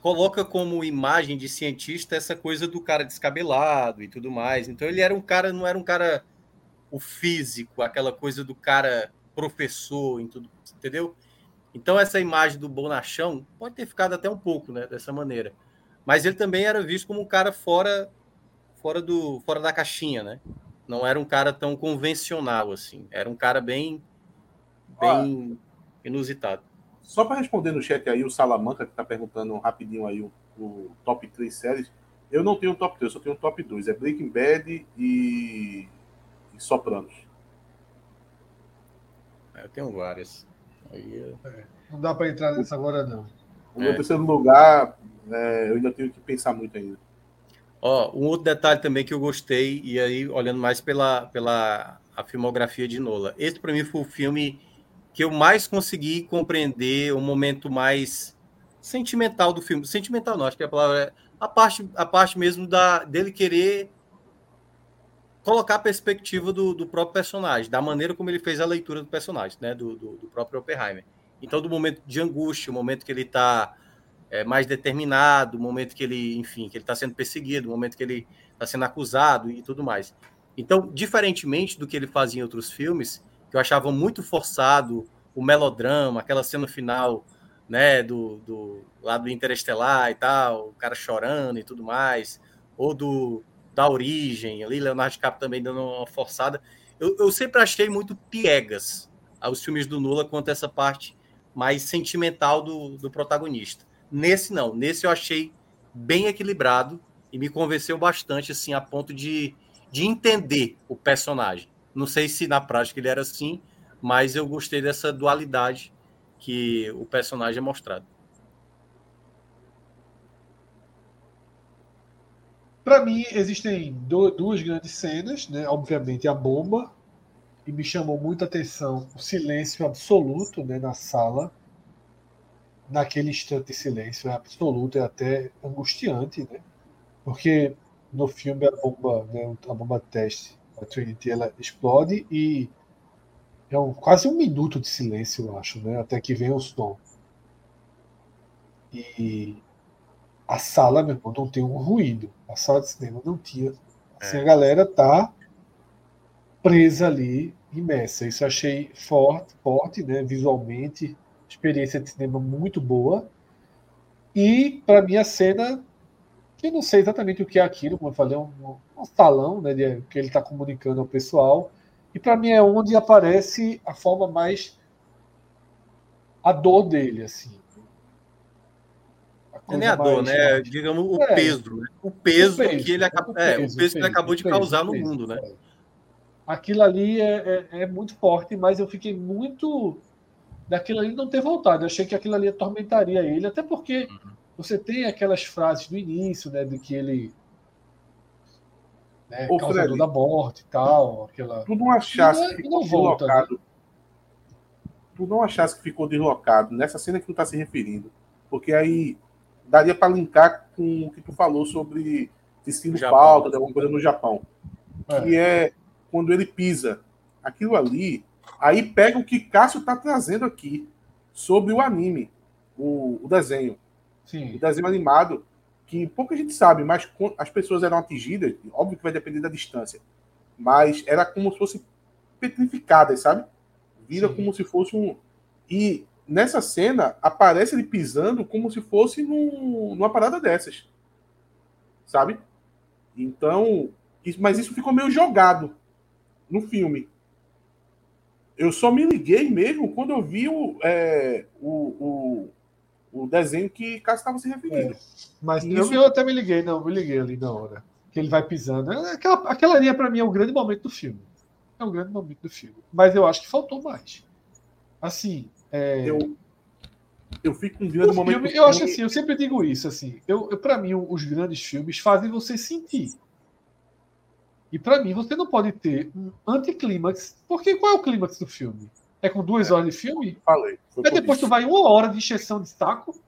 coloca como imagem de cientista essa coisa do cara descabelado e tudo mais. Então ele era um cara, não era um cara o físico, aquela coisa do cara professor em tudo, entendeu? Então essa imagem do bonachão pode ter ficado até um pouco, né, dessa maneira. Mas ele também era visto como um cara fora fora do fora da caixinha, né? não era um cara tão convencional assim. Era um cara bem, bem ah, inusitado. Só para responder no chat aí, o Salamanca, que está perguntando rapidinho aí o, o, top 3 séries. Eu não tenho top 3, eu só tenho top 2. É Breaking Bad e, e Sopranos. Eu tenho várias. Aí, é, não dá para entrar nessa agora, não. O meu é. terceiro lugar, é, eu ainda tenho que pensar muito ainda. Ó, um outro detalhe também que eu gostei, e aí olhando mais pela, pela a filmografia de Nola. Esse para mim foi o filme que eu mais consegui compreender o momento mais sentimental do filme. Sentimental não, acho que a palavra é a parte, a parte mesmo da, dele querer colocar a perspectiva do, do próprio personagem, da maneira como ele fez a leitura do personagem, né, do, do, do próprio Oppenheimer. Então, do momento de angústia, o momento que ele está é, mais determinado, o momento que ele, enfim, que ele está sendo perseguido, o momento que ele está sendo acusado e tudo mais. Então, diferentemente do que ele fazia em outros filmes, que eu achava muito forçado, o melodrama, aquela cena final, né, do, do lado do Interestelar e tal, o cara chorando e tudo mais, ou do da origem, ali Leonardo DiCaprio também dando uma forçada. Eu, eu sempre achei muito piegas os filmes do Nula quanto essa parte mais sentimental do, do protagonista. Nesse não, nesse eu achei bem equilibrado e me convenceu bastante assim a ponto de, de entender o personagem. Não sei se na prática ele era assim, mas eu gostei dessa dualidade que o personagem é mostrado. Para mim, existem duas grandes cenas, né? Obviamente, a bomba, e me chamou muita atenção o silêncio absoluto né, na sala naquele instante de silêncio é absoluto, é até angustiante, né? Porque no filme a bomba, né, a bomba teste, a Trinity, ela explode e é um, quase um minuto de silêncio, eu acho, né? Até que vem o som. E a sala, meu irmão, não tem um ruído. A sala de cinema não tinha. Assim, é. a galera tá presa ali, imersa. Isso eu achei forte, forte, né? Visualmente, experiência de cinema muito boa. E, para mim, a cena, que eu não sei exatamente o que é aquilo, como eu falei, é um, um salão né, de, que ele está comunicando ao pessoal. E, para mim, é onde aparece a forma mais. a dor dele, assim. Saneador, mais- né? Digamos o É. peso, né? O peso, O peso, que ele acabou, é, o peso, que ele acabou de o peso, causar no peso, mundo, né? é. Aquilo ali é, é, é muito forte, mas eu fiquei muito daquilo ali não ter voltado. Eu achei que aquilo ali atormentaria ele, até porque Uhum. você tem aquelas frases do início, né, de que ele né, Ô, causador Fred. da morte e tal, aquela. Tu não achasse não- que ficou não volta, né? deslocado. Tu não achasse que ficou deslocado nessa cena que tu tá se referindo. Porque aí daria pra linkar com o que tu falou sobre Japão. falta, alguma coisa no Japão. É. Que é quando ele pisa. Aquilo ali. Aí pega o que Cássio tá trazendo aqui sobre o anime, o, o desenho. o Sim, desenho animado, que pouca gente sabe, mas as pessoas eram atingidas, óbvio que vai depender da distância, mas era como se fosse petrificadas, sabe? Vira Sim. como se fosse um. E nessa cena aparece ele pisando como se fosse num, numa parada dessas, sabe? Então, isso- mas isso ficou meio jogado no filme. Eu só me liguei mesmo quando eu vi o, é, o, o, o desenho que Cássio estava se referindo. mas Isso- eu, eu até me liguei, não, me liguei ali na hora. Que ele vai pisando. É, Aquela, aquela linha, para mim, é um grande momento do filme. É um grande momento do filme. Mas eu acho que faltou mais. Assim, é, Eu, eu fico com um grande O momento. filme, eu acho assim, eu sempre digo isso, assim, eu, eu para mim os grandes filmes fazem você sentir. E para mim você não pode ter um anticlímax, porque qual é o clímax do filme? É com duas horas de filme? Falei. Aí depois isso. tu vai uma hora de encheção de saco.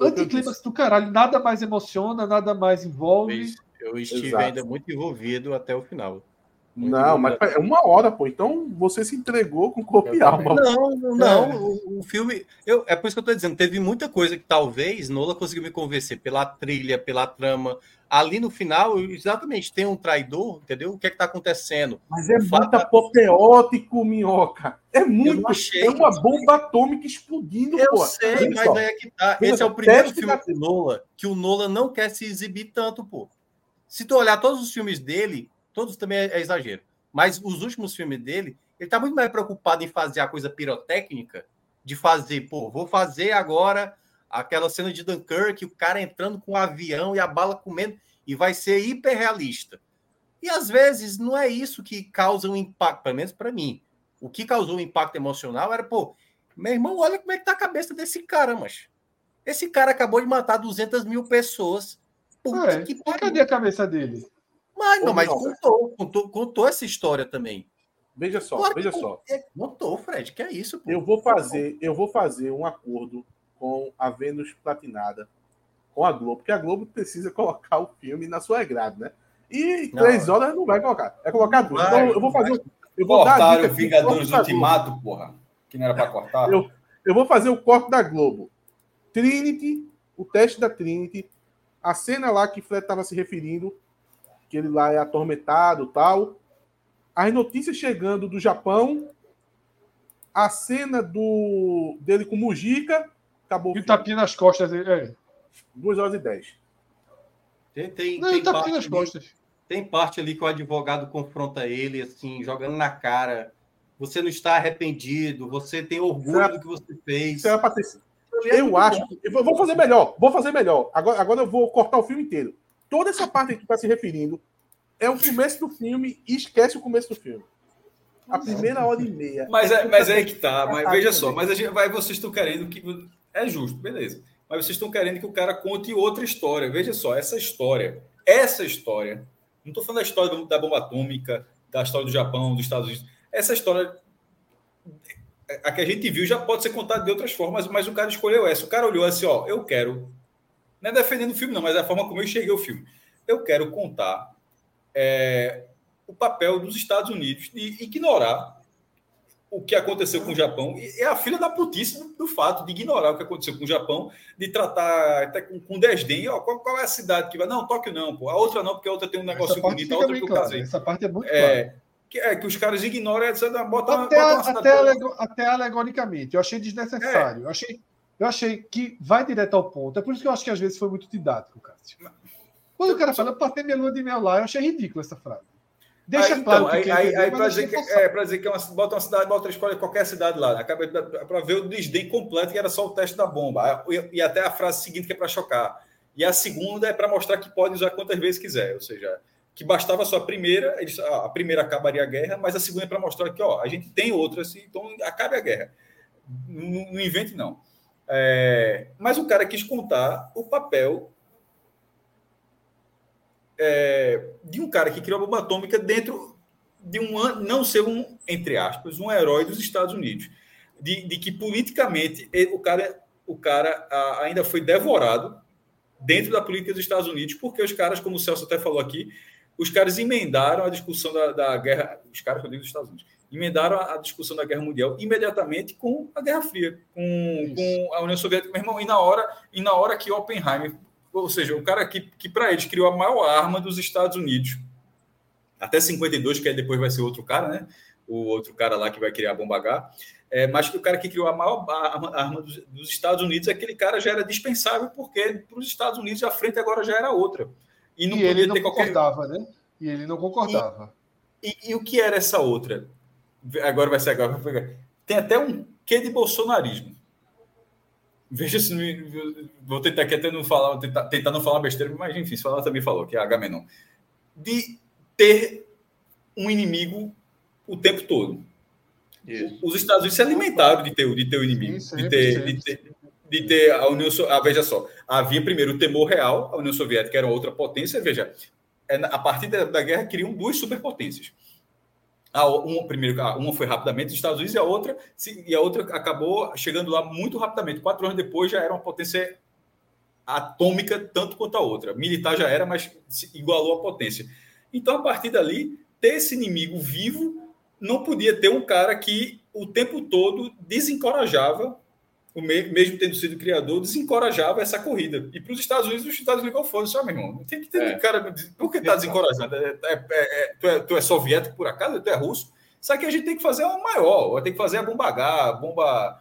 Anticlímax do caralho, nada mais emociona, nada mais envolve. Eu estive Exato. ainda muito envolvido até o final. Muito Não, mas envolvido. é uma hora, pô. Então você se entregou com corpo e alma. Não, não, É. o, o filme. Eu, é por isso que eu tô dizendo, teve muita coisa que talvez Nola conseguiu me convencer pela trilha, pela trama. Ali no final, exatamente, tem um traidor, entendeu? O que é que tá acontecendo? Mas é O fato muito apoteótico, minhoca. É muito. achei. É uma bomba atômica explodindo, Eu pô. sei, Olha mas aí é que tá. Esse é só, o primeiro filme da- do Nola que o Nola não quer se exibir tanto, pô. Se tu olhar todos os filmes dele, todos também é, é exagero. Mas os últimos filmes dele, ele tá muito mais preocupado em fazer a coisa pirotécnica, de fazer, pô, vou fazer agora aquela cena de Dunkirk, o cara entrando com o avião e a bala comendo, e vai ser hiperrealista. E às vezes não é isso que causa um impacto, pelo menos para mim. O que causou um impacto emocional era, pô, meu irmão, olha como é que tá a cabeça desse cara, mas esse cara acabou de matar 200 mil pessoas. Puta É, que pariu. cadê a cabeça dele? Mas, não, mas não. contou, contou, contou essa história também. Veja só, Claro veja contou. só. Contou, Fred, que é isso, pô. Eu vou fazer, eu vou fazer um acordo com a Vênus Platinada, com a Globo, porque a Globo precisa colocar o filme na sua grade, né? E Não. três horas não vai colocar. É colocar duas. Vai, Então eu vou fazer. Eu vou dar Cortaram aqui, Vingadores corte da Globo. Ultimato, porra. Que não era pra cortar. Eu- Eu vou fazer o corte da Globo. Trinity, o teste da Trinity, a cena lá que Fred estava se referindo, que ele lá é atormentado tal. As notícias chegando do Japão, a cena do dele com Mujica, acabou. E o tapinha nas costas dele. É. 2 horas e 10. Tem, tem, Não, tem tapinha nas ali- costas. Tem parte ali que o advogado confronta ele, assim, jogando na cara. Você não está arrependido, você tem orgulho Certo. do que você fez. Ali é Eu muito acho. que- Eu vou- vou fazer melhor. Vou fazer melhor. Agora, agora eu vou cortar o filme inteiro. Toda essa parte que tu está se referindo é o começo do filme e esquece o começo do filme. A primeira hora e meia. Mas é, mas é que tá. Mas veja só, mas a gente, vai, vocês estão querendo que. É justo, beleza. Mas vocês estão querendo que o cara conte outra história. Veja só, essa história, essa história, não estou falando da história da bomba atômica, da história do Japão, dos Estados Unidos. Essa história, a que a gente viu, já pode ser contada de outras formas, mas o cara escolheu essa. O cara olhou assim, ó, eu quero. Não é defendendo o filme, não, mas é a forma como eu enxerguei o filme. Eu quero contar é, o papel dos Estados Unidos de ignorar o que aconteceu com o Japão. E é a filha da putice do, do fato de ignorar o que aconteceu com o Japão, de tratar até com, com desdém. Ó, qual, qual é a cidade que vai? Não, Tóquio não, pô. A outra não, porque a outra tem um negócio bonito, a outra que eu clara. casei. Essa parte é muito clara. É, que, é que os caras ignoram, é, bota, Até, bota até, até alegoricamente. Eu achei desnecessário. Eu, achei, eu achei que vai direto ao ponto. É por isso que eu acho que às vezes foi muito didático, Cássio. Quando o cara fala, eu passei minha lua de mel lá, eu achei ridículo essa frase. Deixa aí, claro então, aí, que aí, aí deixa dizer é, dizer que é uma, bota uma cidade, bota escolhe qualquer cidade lá. Acaba para ver o desdém completo que era só o teste da bomba. E, e até a frase seguinte que é para chocar. E a segunda é para mostrar que pode usar quantas vezes quiser. Ou seja, que bastava só a primeira, eles, a primeira acabaria a guerra, mas a segunda é para mostrar que ó, a gente tem outras, então acabe a guerra. Não, não invente, não. É, mas o cara quis contar o papel é, de um cara que criou a bomba atômica dentro de um não ser um entre aspas um herói dos Estados Unidos, de, de que politicamente ele- o cara o cara ah, ainda foi devorado dentro da política dos Estados Unidos porque os caras, como o Celso até falou aqui, os caras emendaram a discussão da, da guerra, os caras eu dos Estados Unidos, emendaram a, discussão da guerra mundial imediatamente com a Guerra Fria, com, com a União Soviética, meu irmão, e na hora e na hora que Oppenheimer ou seja, o cara que, que para eles criou a maior arma dos Estados Unidos, até 52, que aí depois vai ser outro cara, né? O outro cara lá que vai criar a bomba H. É, mas que o cara que criou a maior arma, arma dos, dos, Estados Unidos, aquele cara já era dispensável, porque para os Estados Unidos a frente agora já era outra. E, não e ele não concordava, qualquer... né? E ele não concordava. E, e, e, o que era essa outra? Agora vai ser agora. Tem até um quê de bolsonarismo. Veja se não, vou tentar aqui até não falar, tentar, tentar não falar besteira, mas enfim, se falar também falou, que é Agamenon. De ter um inimigo o tempo todo. Isso. Os Estados Unidos se alimentaram de ter, de ter o inimigo, Isso, de, ter, de, ter, de ter a União Soviética. Ah, veja só, havia primeiro o temor real, a União Soviética era outra potência, veja, é, a partir da, da guerra criam duas superpotências. A uma, primeiro, uma foi rapidamente os Estados Unidos e a outra e a outra acabou chegando lá muito rapidamente. Quatro anos depois já era uma potência atômica tanto quanto a outra. Militar já era, mas igualou a potência. Então, a partir dali, ter esse inimigo vivo não podia ter um cara que o tempo todo desencorajava, mesmo tendo sido criador, desencorajava essa corrida. E para os Estados Unidos, os Estados Unidos ligou foda-se, meu irmão. Tem que ter é. um cara. Por que está desencorajando? É, é, é, tu, é, tu é soviético por acaso? Tu é russo? Isso aqui a gente tem que fazer uma maior, tem que fazer a bomba H, a bomba.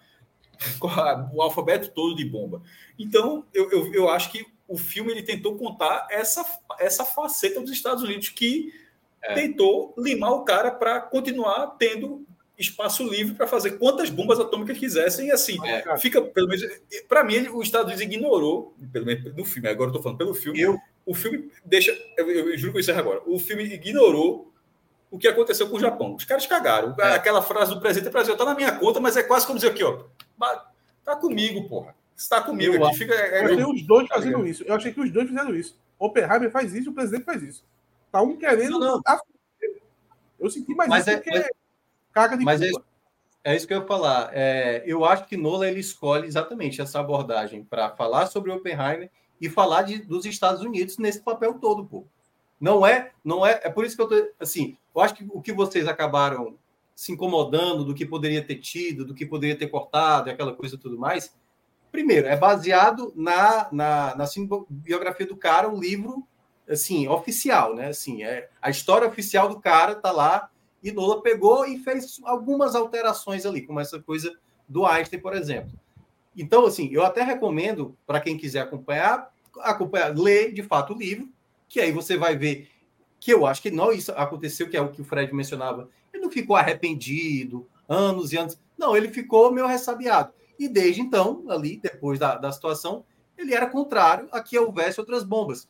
o alfabeto todo de bomba. Então, eu, eu, eu acho que o filme ele tentou contar essa, essa faceta dos Estados Unidos que é. tentou limar o cara para continuar tendo espaço livre para fazer quantas bombas atômicas quisessem e assim é. fica pelo menos para mim os Estados Unidos ignorou pelo menos no filme agora estou falando pelo filme eu, o filme deixa eu, eu juro que eu encerro agora o filme ignorou o que aconteceu com o Japão. Os caras cagaram. É. aquela frase do presidente Brasil está na minha conta mas é quase como dizer aqui ó tá comigo porra. Está comigo eu, aqui fica é, eu, eu os dois fazendo isso eu achei que os dois fizeram isso. Oppenheimer faz isso o presidente faz isso. Tá um querendo não, não. eu senti mais mas isso é, porque mas... Caga de Mas é, é, isso que eu ia falar. É, eu acho que Nola ele escolhe exatamente essa abordagem para falar sobre Oppenheimer e falar de, dos Estados Unidos nesse papel todo, pô. Não é, não é, é por isso que eu tô assim, eu acho que o que vocês acabaram se incomodando do que poderia ter tido, do que poderia ter cortado, aquela coisa e tudo mais. Primeiro, é baseado na, na, na biografia do cara, um livro assim, oficial, né? Assim, é a história oficial do cara tá lá e Nola pegou e fez algumas alterações ali, como essa coisa do Einstein, por exemplo. Então, assim, eu até recomendo para quem quiser acompanhar, acompanhar, ler de fato o livro, que aí você vai ver que eu acho que não isso aconteceu, que é o que o Fred mencionava. Ele não ficou arrependido, anos e anos. Não, ele ficou meio ressabiado. E desde então, ali, depois da, da situação, ele era contrário a que houvesse outras bombas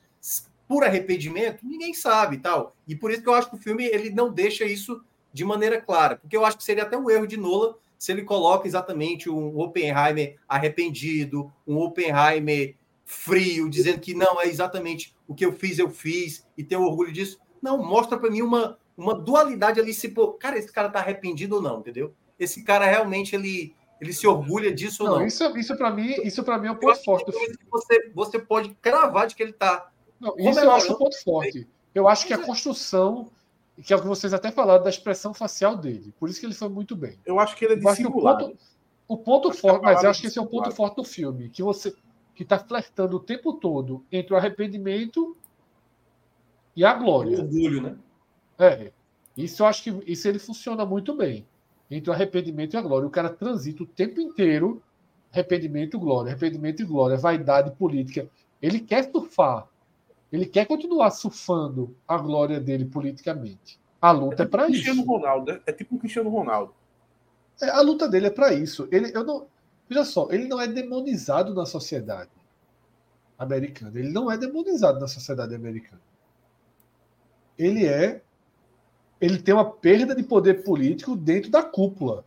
por arrependimento, ninguém sabe e tal. E por isso que eu acho que o filme ele não deixa isso de maneira clara, porque eu acho que seria até um erro de Nola se ele coloca exatamente um Oppenheimer arrependido, um Oppenheimer frio, dizendo que não é exatamente o que eu fiz, eu fiz e ter orgulho disso. Não, mostra para mim uma, uma dualidade ali, se pô, cara, esse cara tá arrependido ou não, entendeu? Esse cara realmente ele ele se orgulha disso não, ou não. Isso, isso para mim, isso para mim é o ponto forte. Você, você pode cravar de que ele tá não, isso eu acho um ponto forte. Eu acho que a construção, que é o que vocês até falaram, da expressão facial dele. Por isso que ele foi muito bem. Eu acho que ele é dissimulado. O ponto, o ponto forte, mas eu acho que esse é o ponto forte do filme. Que você que está flertando o tempo todo entre o arrependimento e a glória. O orgulho, né? É. Isso eu acho que isso ele funciona muito bem. Entre o arrependimento e a glória. O cara transita o tempo inteiro arrependimento e glória, arrependimento e glória, vaidade política. Ele quer surfar ele quer continuar surfando a glória dele politicamente. A luta é, tipo o Cristiano isso. Ronaldo, né? é tipo o Cristiano Ronaldo. É, a luta dele é pra isso. Ele, eu não, veja só, ele não é demonizado na sociedade americana. Ele não é demonizado na sociedade americana. Ele é. Ele tem uma perda de poder político dentro da cúpula.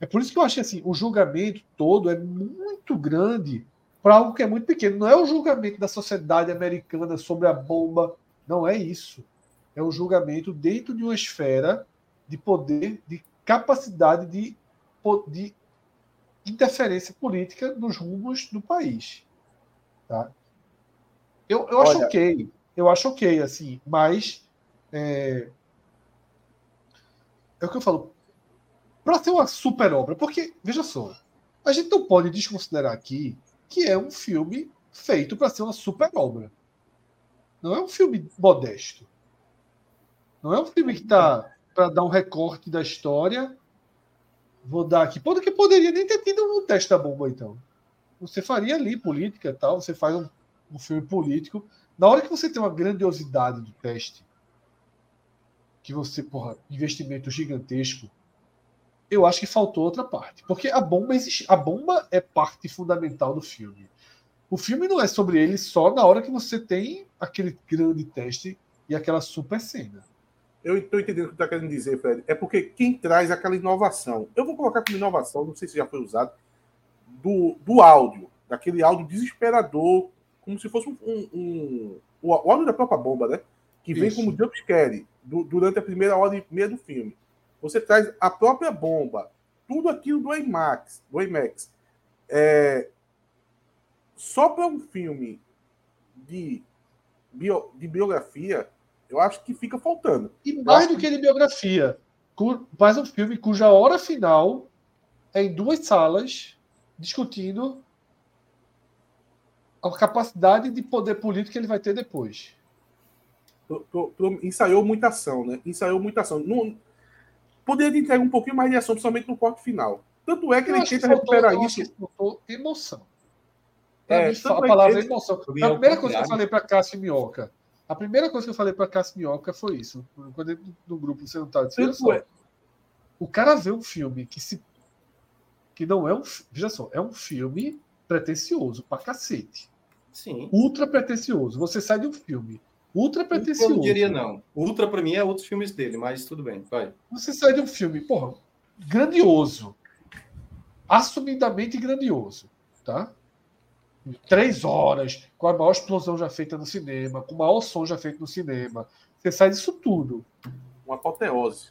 É por isso que eu acho que assim, o julgamento todo é muito grande para algo que é muito pequeno. Não é o julgamento da sociedade americana sobre a bomba. Não é isso. É um julgamento dentro de uma esfera de poder, de capacidade de, de interferência política nos rumos do país. Tá? Eu, eu acho ok. Eu acho ok, assim, mas é, é o que eu falo. Para ser uma super obra, porque, veja só, a gente não pode desconsiderar aqui que é um filme feito para ser uma super obra. Não é um filme modesto. Não é um filme que está para dar um recorte da história. Vou dar aqui. Porque poderia nem ter tido um teste da bomba, então. Você faria ali política tal, você faz um, um filme político. Na hora que você tem uma grandiosidade do teste, que você, porra, investimento gigantesco, eu acho que faltou outra parte. Porque a bomba existe. A bomba é parte fundamental do filme. O filme não é sobre ele só na hora que você tem aquele grande teste e aquela super cena. Eu estou entendendo o que você está querendo dizer, Fred. É porque quem traz aquela inovação, eu vou colocar como inovação, não sei se já foi usado, do, do áudio, daquele áudio desesperador, como se fosse um, um- um- o áudio da própria bomba, né? Que vem Isso. como jumpscare du- durante a primeira hora e meia do filme. Você traz a própria bomba, tudo aquilo do IMAX, do IMAX. É, só para um filme de, bio- de biografia, eu acho que fica faltando. E mais do que de biografia, faz um filme cuja hora final é em duas salas discutindo a capacidade de poder político que ele vai ter depois. Pro- pro- pro- ensaiou muita ação, né? Ensaiou muita ação. Não, poderia ter entregue um pouquinho mais de ação, principalmente no corte final. Tanto é que Eu ele que tenta faltou- recuperar acho isso. faltou emoção. É, mim, tanto a é palavra é ele- emoção. A é primeira coisa que eu falei para Cássio Minhoca, a primeira coisa que eu falei para Cássio Minhoca foi isso. Quando ele, no grupo você não tá dizendo só. é- O cara vê um filme que se que não é um, veja só, é um filme pretencioso pra cacete. Sim. Ultra pretencioso. Você sai de um filme ultra Eu pretencioso. não diria não. Ultra pra mim é outros filmes dele, mas tudo bem, vai. Você sai de um filme, porra, grandioso. Assumidamente grandioso, tá? Três horas, com a maior explosão já feita no cinema, com o maior som já feito no cinema. Você sai disso tudo. Uma apoteose.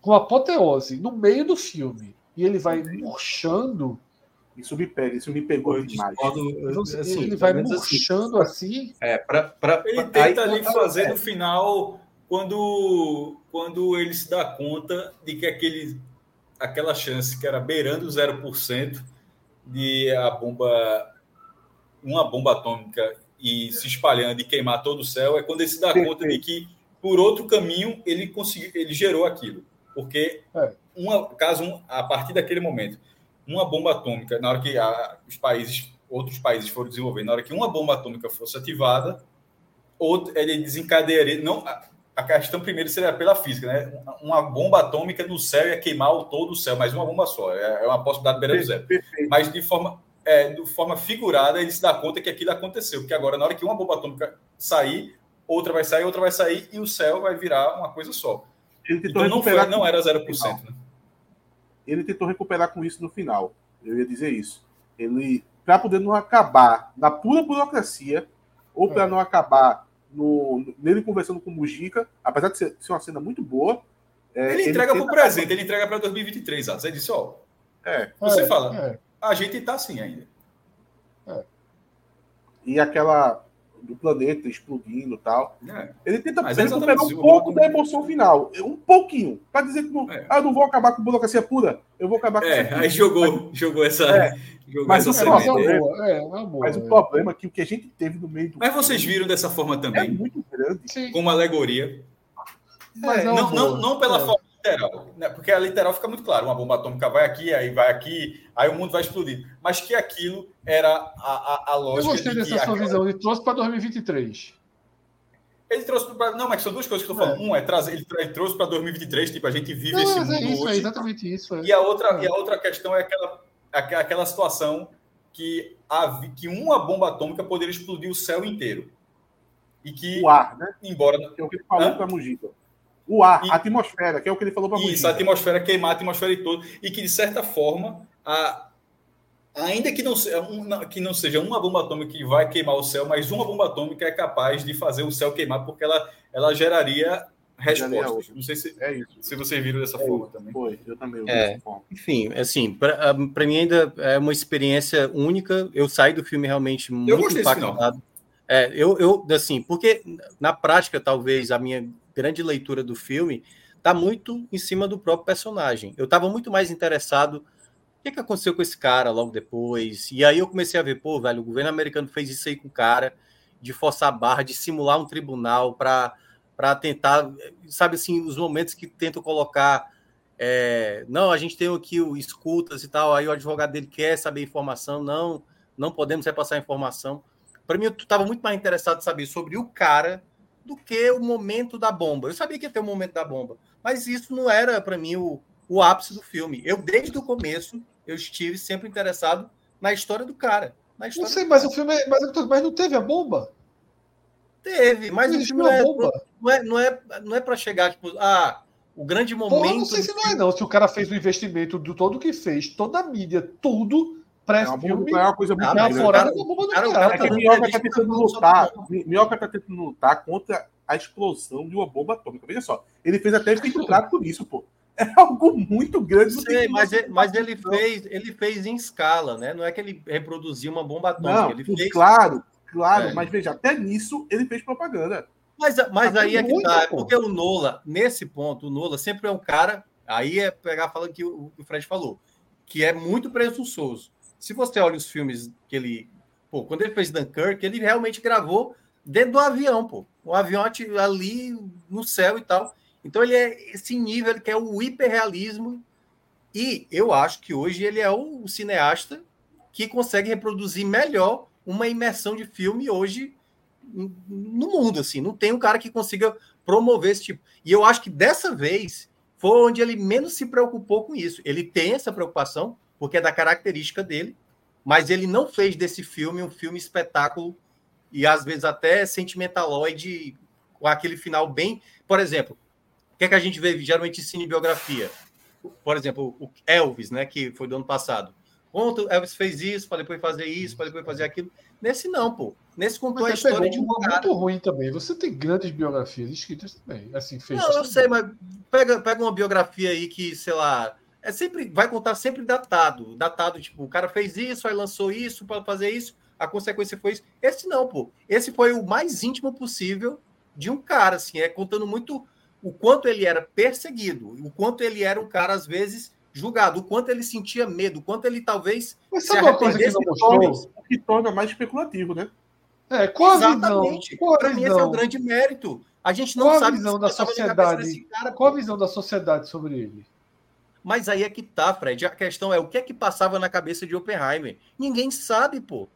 Com apoteose, no meio do filme. E ele vai murchando. Isso me pega, isso me pegou Eu demais. discordo, eu- Você- assim, ele vai assim, murchando assim. É, pra, pra, Ele pra- tenta aí- ali fazer é, no final quando, quando ele se dá conta de que aquele, aquela chance que era beirando 0% de a bomba uma bomba atômica e se espalhando e queimar todo o céu é quando ele se dá conta de que por outro caminho ele conseguiu ele gerou aquilo porque É. uma caso a partir daquele momento uma bomba atômica na hora que a- os países outros países foram desenvolvendo na hora que uma bomba atômica fosse ativada outro, ele desencadearia. Não, a, a questão primeiro seria pela física, né? Uma bomba atômica no céu ia queimar o todo o céu, mas uma bomba só. É, é uma possibilidade beira do zero. Mas de forma, é, de forma figurada, ele se dá conta que aquilo aconteceu. Porque agora, na hora que uma bomba atômica sair, outra vai sair, outra vai sair, e o céu vai virar uma coisa só. Então não, foi, não era 0%. Né? Ele tentou recuperar com isso no final. Eu ia dizer isso. Ele, para poder não acabar na pura burocracia, ou para É. não acabar no, nele conversando com o Mujica, apesar de ser, ser uma cena muito boa. é, Ele entrega para o tenta- presente, ele entrega para 2023. Atos. Ele disse: Ó, É, você É, fala, é. a gente tá assim ainda. e aquela do planeta explodindo e tal. É. Ele tenta é recuperar um pouco da emoção final. Um pouquinho. Para dizer que não, É. ah, eu não vou acabar com burocracia pura, eu vou acabar com É, aí jogou, jogou essa. É. Jogou Mas essa o É, mas é é- boa. É, uma boa. Mas é. o problema é que o que a gente teve no meio do Mas vocês viram dessa forma é também, muito grande. Sim, como alegoria. mas é não, não, boa. não pela É. forma literal, né? porque a literal fica muito claro. Uma bomba atômica vai aqui, aí vai aqui, aí o mundo vai explodir. Mas que aquilo era a, a, a Eu lógica gostei de que dessa sua visão. Ele trouxe para 2023. Ele trouxe para. Não, mas são duas coisas que eu tô falando. Um é trazer, ele, ele trouxe para 2023, tipo, a gente vive Não, esse mas mundo é isso, hoje. é exatamente isso. é. E a outra, É. e a outra questão é aquela, aquela situação que, havi- que uma bomba atômica poderia explodir o céu inteiro. E que, O ar, né? embora Que é o que ele falou para Mujica. O ar, E- a atmosfera, que é o que ele falou para Isso, Mujica. a atmosfera queimar a atmosfera e todo. E que, de certa forma, a, ainda que não, seja, um- que não seja uma bomba atômica que vai queimar o céu, mas uma bomba atômica é capaz de fazer o céu queimar, porque ela, ela geraria respostas. Não sei se, É isso. se vocês viram dessa forma também. Foi, eu também. eu vi É. dessa forma. Enfim, assim, para mim ainda é uma experiência única. Eu saí do filme realmente muito impactado. É, eu, eu, assim, porque na prática, talvez, a minha grande leitura do filme está muito em cima do próprio personagem. Eu estava muito mais interessado o que, que aconteceu com esse cara logo depois. E aí eu comecei a ver, pô, velho, o governo americano fez isso aí com o cara, de forçar a barra, de simular um tribunal para tentar, sabe assim, os momentos que tentam colocar. é, não, a gente tem aqui o escutas e tal, aí o advogado dele quer saber informação, não, não podemos repassar informação. Para mim, eu estava muito mais interessado em saber sobre o cara do que o momento da bomba. Eu sabia que ia ter o momento da bomba, mas isso não era para mim o, o ápice do filme. Eu, desde o começo, eu estive sempre interessado na história do cara. Na Não história sei, do mas o filme é, mas, mas não teve a bomba? teve, mas não o filme não é, bomba. não é, não é, não é para chegar, tipo, ah, o grande momento. Porra, não sei se não é não. Se o cara fez o investimento do todo que fez, toda a mídia, tudo, pré-filme, é uma coisa muito Ah, é grande. cara- bomba cara- cara É que tá. Minhoca tá tentando sobre lutar. Minhoca tá tentando lutar contra a explosão de uma bomba atômica. Veja só, ele fez até infiltrado por isso, pô. É algo muito grande. Sei, mas, ele, mas ele fez, ele fez em escala, né? Não é que ele reproduziu uma bomba atômica, Não, ele fez. claro, claro, É. mas veja, até nisso ele fez propaganda. Mas, mas Tá aí é que tá, é pô. porque o Nola, nesse ponto, o Nola sempre é um cara, aí é pegar falando que o, o Fred falou, que é muito presunçoso. Se você olha os filmes que ele, pô, quando ele fez Dunkirk, ele realmente gravou dentro do avião, pô, um avião ali no céu e tal. Então ele é esse nível, ele quer o hiperrealismo e eu acho que hoje ele é o cineasta que consegue reproduzir melhor uma imersão de filme hoje no mundo, assim. Não tem um cara que consiga promover esse tipo. E eu acho que dessa vez foi onde ele menos se preocupou com isso. Ele tem essa preocupação, porque é da característica dele, mas ele não fez desse filme um filme espetáculo e às vezes até sentimentaloide, com aquele final bem. Por exemplo, o que é que a gente vê geralmente em cinebiografia? Por exemplo, o Elvis, né, que foi do ano passado. Ontem Elvis fez isso, para depois fazer isso, para depois fazer aquilo. Nesse não, pô. Nesse contou a pegou história de um uma cara. muito ruim também. Você tem grandes biografias escritas também. Assim, feitas Não, eu sei, mas pega, pega uma biografia aí que, sei lá, é sempre vai contar sempre datado, datado, tipo, o cara fez isso, aí lançou isso para fazer isso, a consequência foi isso. Esse não, pô. Esse foi o mais íntimo possível de um cara, assim, é contando muito o quanto ele era perseguido, o quanto ele era um cara às vezes julgado, o quanto ele sentia medo, o quanto ele talvez Mas se sabe uma coisa que não arrependesse mostrou? que torna mais especulativo, né? É, qual a visão? Exatamente. Qual mim esse é o grande mérito. A gente não Qual sabe visão da sociedade? cara. Qual a visão da sociedade sobre ele? Mas aí é que tá, Fred. A questão é o que é que passava na cabeça de Oppenheimer? Ninguém sabe, pô.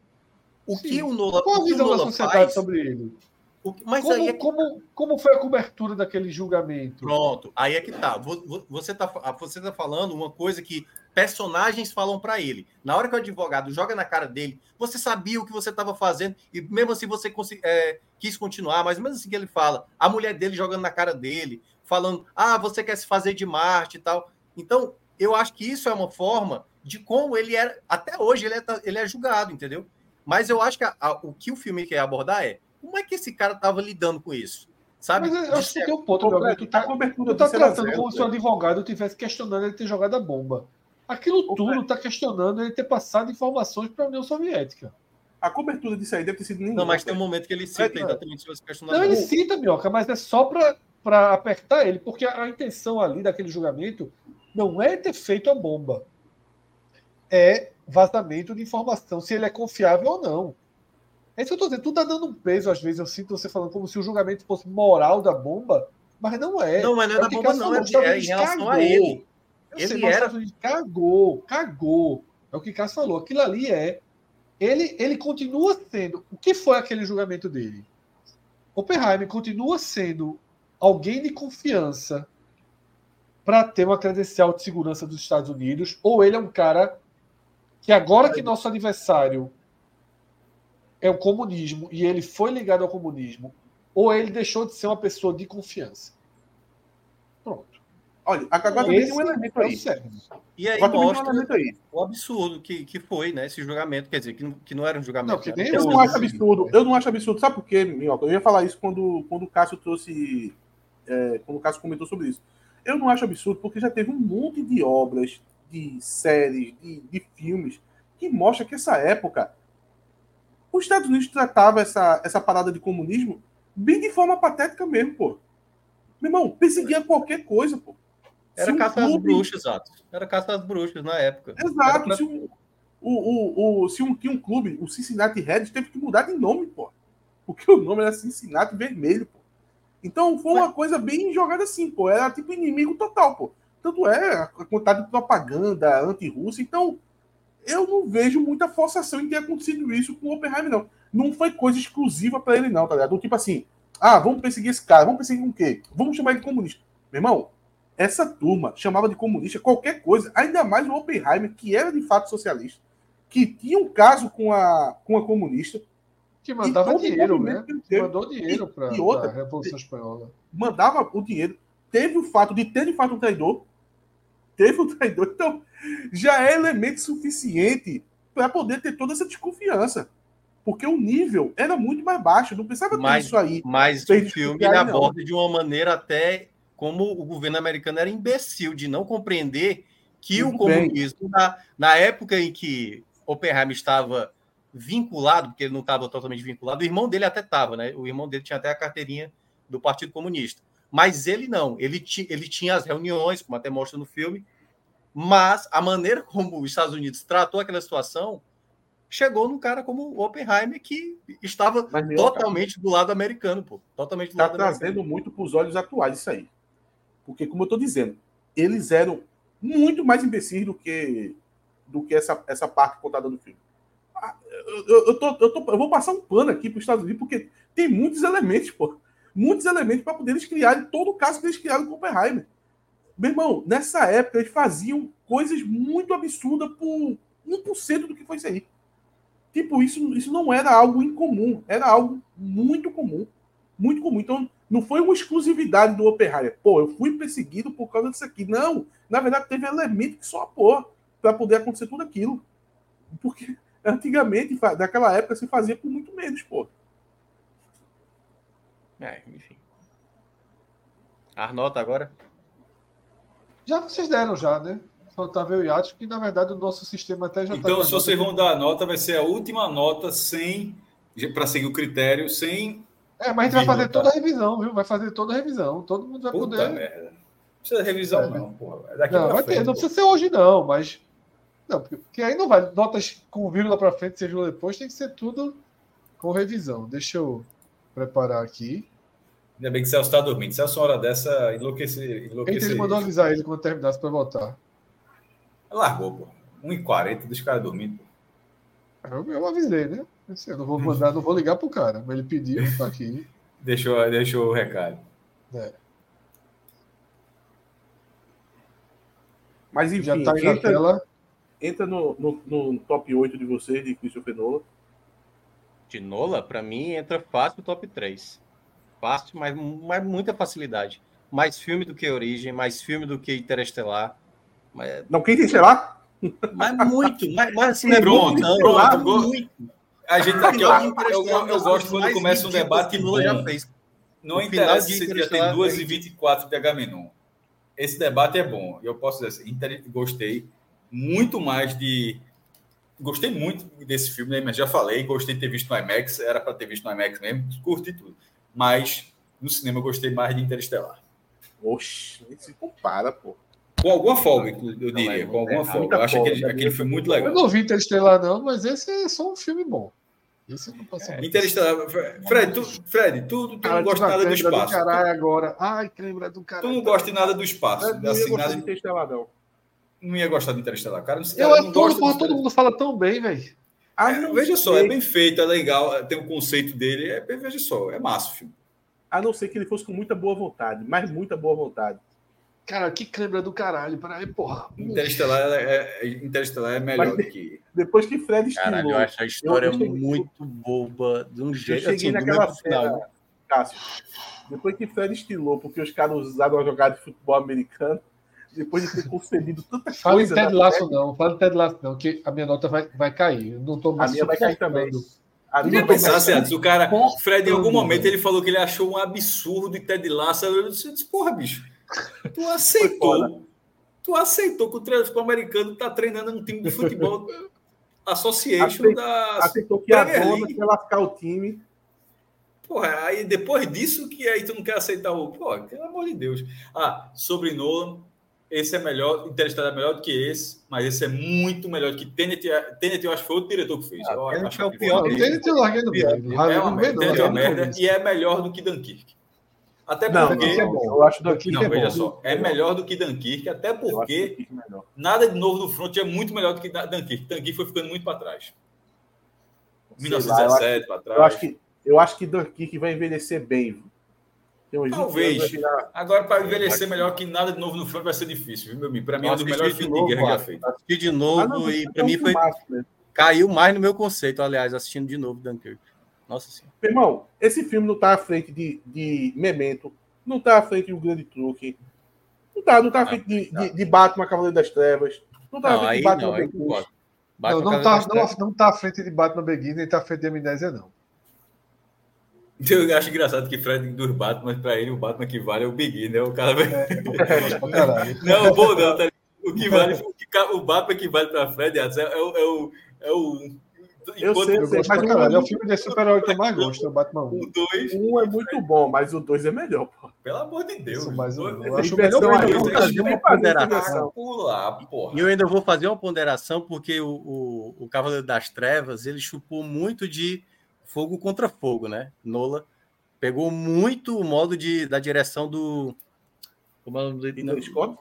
O Sim. que o Nola, Qual a o que o visão da sociedade faz? sobre ele? o que- mas aí é Como, que como, como foi a cobertura daquele julgamento? pronto. Aí é que tá. Vo- vo- Você tá, fa- você tá falando uma coisa que personagens falam para ele. Na hora que o advogado joga na cara dele, você sabia o que você estava fazendo e mesmo assim você é, quis continuar, mas mesmo assim que ele fala, a mulher dele jogando na cara dele, falando, ah, você quer se fazer de Marte e tal. Então, eu acho que isso é uma forma de como ele era, até hoje ele é, ele é julgado, entendeu? Mas eu acho que a- a- o que o filme quer abordar é como é que esse cara estava lidando com isso, sabe? Mas eu acho que tem um ponto, meu amigo. Tu a tá, cobertura tu tá tratando zero, como se o velho. advogado estivesse questionando ele ter jogado a bomba. Aquilo tudo está questionando ele ter passado informações para a União Soviética. A cobertura disso aí deve ter sido nenhuma. Não, mas tem um momento que ele cita É, exatamente sobre esse questionamento. Não, ele cita, Minhoca, mas é só para apertar ele, porque a, a intenção ali daquele julgamento não é ter feito a bomba. É vazamento de informação, se ele é confiável ou não. É isso que eu estou dizendo. Tu tá dando um peso, às vezes, eu sinto você falando como se o julgamento fosse moral da bomba, mas não é. Não, mas não é É da bomba, não. É, de- é em relação a cagou. ele. Eu Ele sei, era- cagou, cagou. É o que Cássio falou. Aquilo ali é. Ele, ele continua sendo. O que foi aquele julgamento dele? Oppenheimer continua sendo alguém de confiança para ter uma credencial de segurança dos Estados Unidos, ou ele é um cara que agora que nosso adversário é o comunismo e ele foi ligado ao comunismo, ou ele deixou de ser uma pessoa de confiança. Pronto. Olha, agora Esse tem um elemento é aí. certo. E aí Agora um mostra elemento aí. o absurdo que, que foi, né? Esse julgamento. Quer dizer, que não, que não era um julgamento. Não, que nem Eu eu não acho absurdo. Eu não acho absurdo. Sabe por quê, Minhoca? Eu ia falar isso quando, quando o Cássio trouxe. é, quando o Cássio comentou sobre isso. Eu não acho absurdo porque já teve um monte de obras, de séries, de, de filmes que mostra que essa época os Estados Unidos tratava essa, essa parada de comunismo bem de forma patética mesmo, pô. Meu irmão, perseguia qualquer coisa, pô. Era um caça às clube- bruxas, Atos. Era caça às bruxas na época. Exato. pra- Se um, o, o, o, se um, tinha um clube, o Cincinnati Reds, teve que mudar de nome, pô. Porque o nome era Cincinnati Vermelho, pô. Então foi uma coisa bem jogada assim, pô. Era tipo inimigo total, pô. Tanto é a quantidade de propaganda anti-russa. Então, eu não vejo muita forçação em ter acontecido isso com o Oppenheimer, não. Não foi coisa exclusiva para ele, não, tá ligado? Tipo assim, ah, vamos perseguir esse cara, vamos perseguir com o quê? Vamos chamar ele de comunista. Meu irmão, essa turma chamava de comunista qualquer coisa, ainda mais o Oppenheimer, que era de fato socialista, que tinha um caso com a, com a comunista, Que mandava E dinheiro, né? que. Mandou dinheiro para a Revolução Espanhola. mandava o dinheiro, teve o fato de ter de fato um traidor, teve um traidor, então já é elemento suficiente para poder ter toda essa desconfiança. Porque o nível era muito mais baixo, não precisava ter Mas- isso aí. Mas o filme ele não. aborda de uma maneira até como o governo americano era imbecil de não compreender que Muito o comunismo, na, na época em que Oppenheimer estava vinculado, porque ele não estava totalmente vinculado, o irmão dele até estava, né? O irmão dele tinha até a carteirinha do Partido Comunista. Mas ele não, ele, ti, ele tinha as reuniões, como até mostra no filme, mas a maneira como os Estados Unidos tratou aquela situação chegou num cara como o Oppenheimer, que estava meu, totalmente do lado americano, pô. Totalmente do Está lado americano. trazendo muito para os olhos atuais isso aí. Porque, como eu estou dizendo, eles eram muito mais imbecis do que, do que essa, essa parte contada no filme. Eu, eu, tô, eu, tô- eu vou passar um pano aqui para os Estados Unidos, porque tem muitos elementos, pô. Muitos elementos para poder eles criarem todo o caso que eles criaram com Oppenheimer. Meu irmão, nessa época eles faziam coisas muito absurdas por 1% do que foi isso aí. Tipo, isso, isso não era algo incomum, era algo muito comum. Muito comum. Então, não foi uma exclusividade do Oppenheimer. Pô, eu fui perseguido por causa disso aqui. Não. Na verdade, teve elemento que só apoiou para poder acontecer tudo aquilo. Porque antigamente, naquela época, se fazia com muito menos, pô. É, enfim. Arnota agora? Já vocês deram já, né? Faltava e Atos, que na verdade o nosso sistema até já tá Então, a se vocês vão dar a nota, vai ser a última nota sem. Para seguir o critério, sem. É, mas a gente vai fazer toda a revisão, viu? Vai fazer toda a revisão. Todo mundo vai Puta poder. merda. Não precisa revisão, É. não, porra. Daqui Não, vai frente, ter, não precisa ser hoje, não, mas. Não, porque, aí não vai. Notas com vírgula para frente, seja depois, tem que ser tudo com revisão. Deixa eu preparar aqui. Ainda bem que Celso está dormindo. Celso, uma hora dessa, enlouquecer. Enlouquecer ele mandou avisar ele quando terminasse para voltar. Largou, pô. 1h40 dos caras dormindo. pô. Eu, eu avisei, né? Assim, Eu não vou mandar, não vou ligar pro cara, mas ele pediu, tá aqui. Deixou, deixou o recado. Mas enfim, Já tá aí na entra, tela. Entra no, no, no top 8 de vocês, de Christopher Nolan. De Nola, para mim, entra fácil no top 3. Fácil, mas, mas muita facilidade. Mais filme do que Origem, mais filme do que Interestelar. Mas, Não, quem tem, sei lá? mas muito, mas, mas assim, é Pronto, não, pronto, é go- muito. A gente O aqui, ó, eu, Interestelar eu, é eu das gosto quando começa um debate que Nolan já fez. Não O interessa se já Interestelar tem 2 é e 24 de Agamenon. Esse debate é bom. Eu posso dizer assim, inter- gostei muito mais de. Gostei muito desse filme, né? mas já falei, gostei de ter visto no IMAX, era para ter visto no IMAX mesmo, curti tudo. Mas no cinema eu gostei mais de Interestelar. Oxe, nem se compara, pô. Com alguma folga, eu Não, diria, é com alguma folga. Eu acho folga, aquele, aquele filme muito Eu legal. não vi Interestelar, não, mas esse é só um filme bom. Esse não passa É, Interestelar. Fred, tu, Fred, tu, tu não gosta nada do espaço. caralho agora. Ai, que lembra do Tu caralho. não gosta de nada do espaço. Eu não Assim, nada, de Interestelar, não. Não ia gostar de Interestelar. Cara, Eu cara é não todo, gosta porra, todo mundo fala tão bem, velho. Ah, É, não veja só, sei. é bem feito, é legal, tem o conceito dele, é, veja só, é massa o filme. A não ser que ele fosse com muita boa vontade, mas muita boa vontade. Cara, que câmera do caralho. Peraí, porra. Interestelar é, é, Interestelar é melhor Mas- do que. Depois que Fred estimulou. Caralho, eu acho a história eu cheguei- muito boba, de um Eu jeito cheguei assim, naquela cena, Cássio. Depois que Fred estilou, porque os caras usaram a jogada de futebol americano, depois de ter concedido tanta Fala em coisa. Ted Laço, não. Fala em Ted Laço, não, que a minha nota vai, vai cair. Eu não tô A mais minha vai cair também. A minha pensasse cair. antes, o cara, Fred, em algum momento ele falou que ele achou um absurdo e Ted Lasso. Eu disse, porra, bicho, tu aceitou. Tu aceitou que o treinador americano tá treinando um time de futebol Association Aceitou- da. Aceitou que a dona quer lascar o time. Porra, aí depois disso que aí tu não quer aceitar o. Pô, pelo amor de Deus. Ah, sobre Nolan, esse é melhor, Interestelar é melhor do que esse, mas esse é muito melhor do que Tenet. Tenet eu acho que foi outro diretor que fez. Ah, Eu Tenet acho é o pior Tenet eu larguei no meio. É Larguei uma merda, é uma merda e é melhor do que Dunkirk. Até porque. É bom. eu acho Dunkirk. Não, é veja bom. só, é melhor do que Dunkirk, até porque nada de novo no front é muito melhor do que Dunkirk. Dunkirk foi ficando muito para trás. Sei lá, eu 1917 para trás. Eu acho que, eu acho que Dunkirk vai envelhecer bem. Viu? Tem uns 20 Talvez. virar- Agora, para envelhecer melhor que nada de novo no front vai ser difícil, viu, meu amigo? Para mim, é um dos melhores de filmes de guerra já feito. Assisti de Ah, novo não, e é pra um mim foi né? caiu mais no meu conceito, aliás, assistindo de novo Dunkirk. Nossa senhora. Meu irmão, esse filme não tá à frente de, de Memento, não tá à frente de Um Grande Truque, não tá, não tá à frente de, de, de Batman Cavaleiro das Trevas, não tá à frente aí de Batman não, Begins. Não, não tá, não, não tá à frente de Batman Begins, nem tá à frente de Amnésia, não. Eu acho engraçado que Fred dos Batman, para ele, o Batman que vale é o Big, né? O cara vai. Caralho. Não, bom, não, tá? O que vale, o, que, ca- o Batman que vale para Fred é, é, o- é o. É o Eu sei, Eu sei, gosto mas caralho. É o filme de super-herói que eu mais gosto, é o Batman 1. o 2, Um é muito bom, mas o dois é melhor, pô. pelo amor de Deus. Isso, mas o eu- eu acho Inversão melhor fazer uma ponderação. Pular. E eu ainda vou fazer uma ponderação, porque o, o, o Cavaleiro das Trevas ele chupou muito de fogo contra fogo, né? Nola pegou muito o modo de, da direção do. Como é o nome dele? Ridley Scott?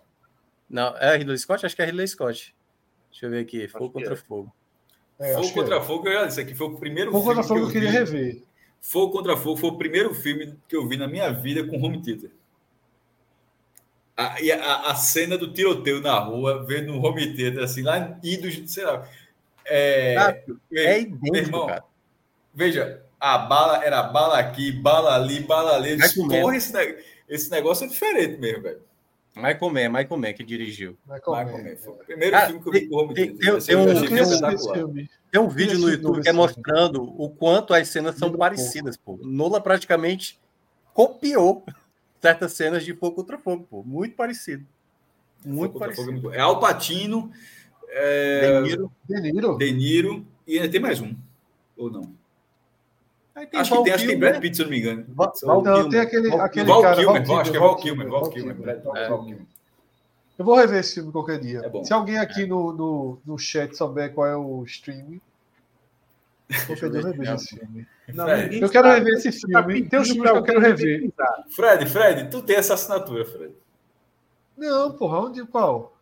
Não, é Ridley Scott? Acho que é Ridley Scott. Deixa eu ver aqui. Fogo que contra é. fogo. É, Fogo acho que contra é. Fogo, eu disse aqui, foi o primeiro Fogo contra Fogo eu vi. queria rever. Fogo contra Fogo foi o primeiro filme que eu vi na minha vida com home theater. A, e a, a cena do tiroteio na rua, vendo no home theater, assim, lá em dos, sei lá. É, Cássio, é meu idêntico, irmão, cara. Veja, a bala era bala aqui, bala ali, bala ali. Porra, esse, ne- esse negócio é diferente mesmo, velho. Michael Mann, Michael Mann que dirigiu. Vai comer. comer. Foi o primeiro Cara, filme que eu vi com home tem- tem- tem um- espetacular. filme. Tem um vídeo no YouTube que é filme. mostrando o quanto as cenas são Muito parecidas, pô. Nola praticamente copiou certas cenas de fogo contra fogo, pô. Muito parecido. Muito Fogo é parecido. É Al Pacino, é, De Niro. De Niro? De Niro e tem mais um. Ou não? Aí tem Acho que Val tem, acho que tem. Brad Pitt, se eu não me engano. Val- Val Não, Kilmer. tem aquele, Val- aquele Val cara. Kilmer, acho que é Val Kilmer, Val Val Kilmer. É. Val Kilmer. Eu vou rever esse filme qualquer dia. É bom. Se alguém aqui no, no, no chat souber qual é o streaming, qualquer dia eu revejo esse filme. Não, Fred, Eu quero sabe. rever esse tá filme. Tem uns filmes que eu quero rever. Fred, Fred, tu tem essa assinatura, Fred. Não, porra, onde qual?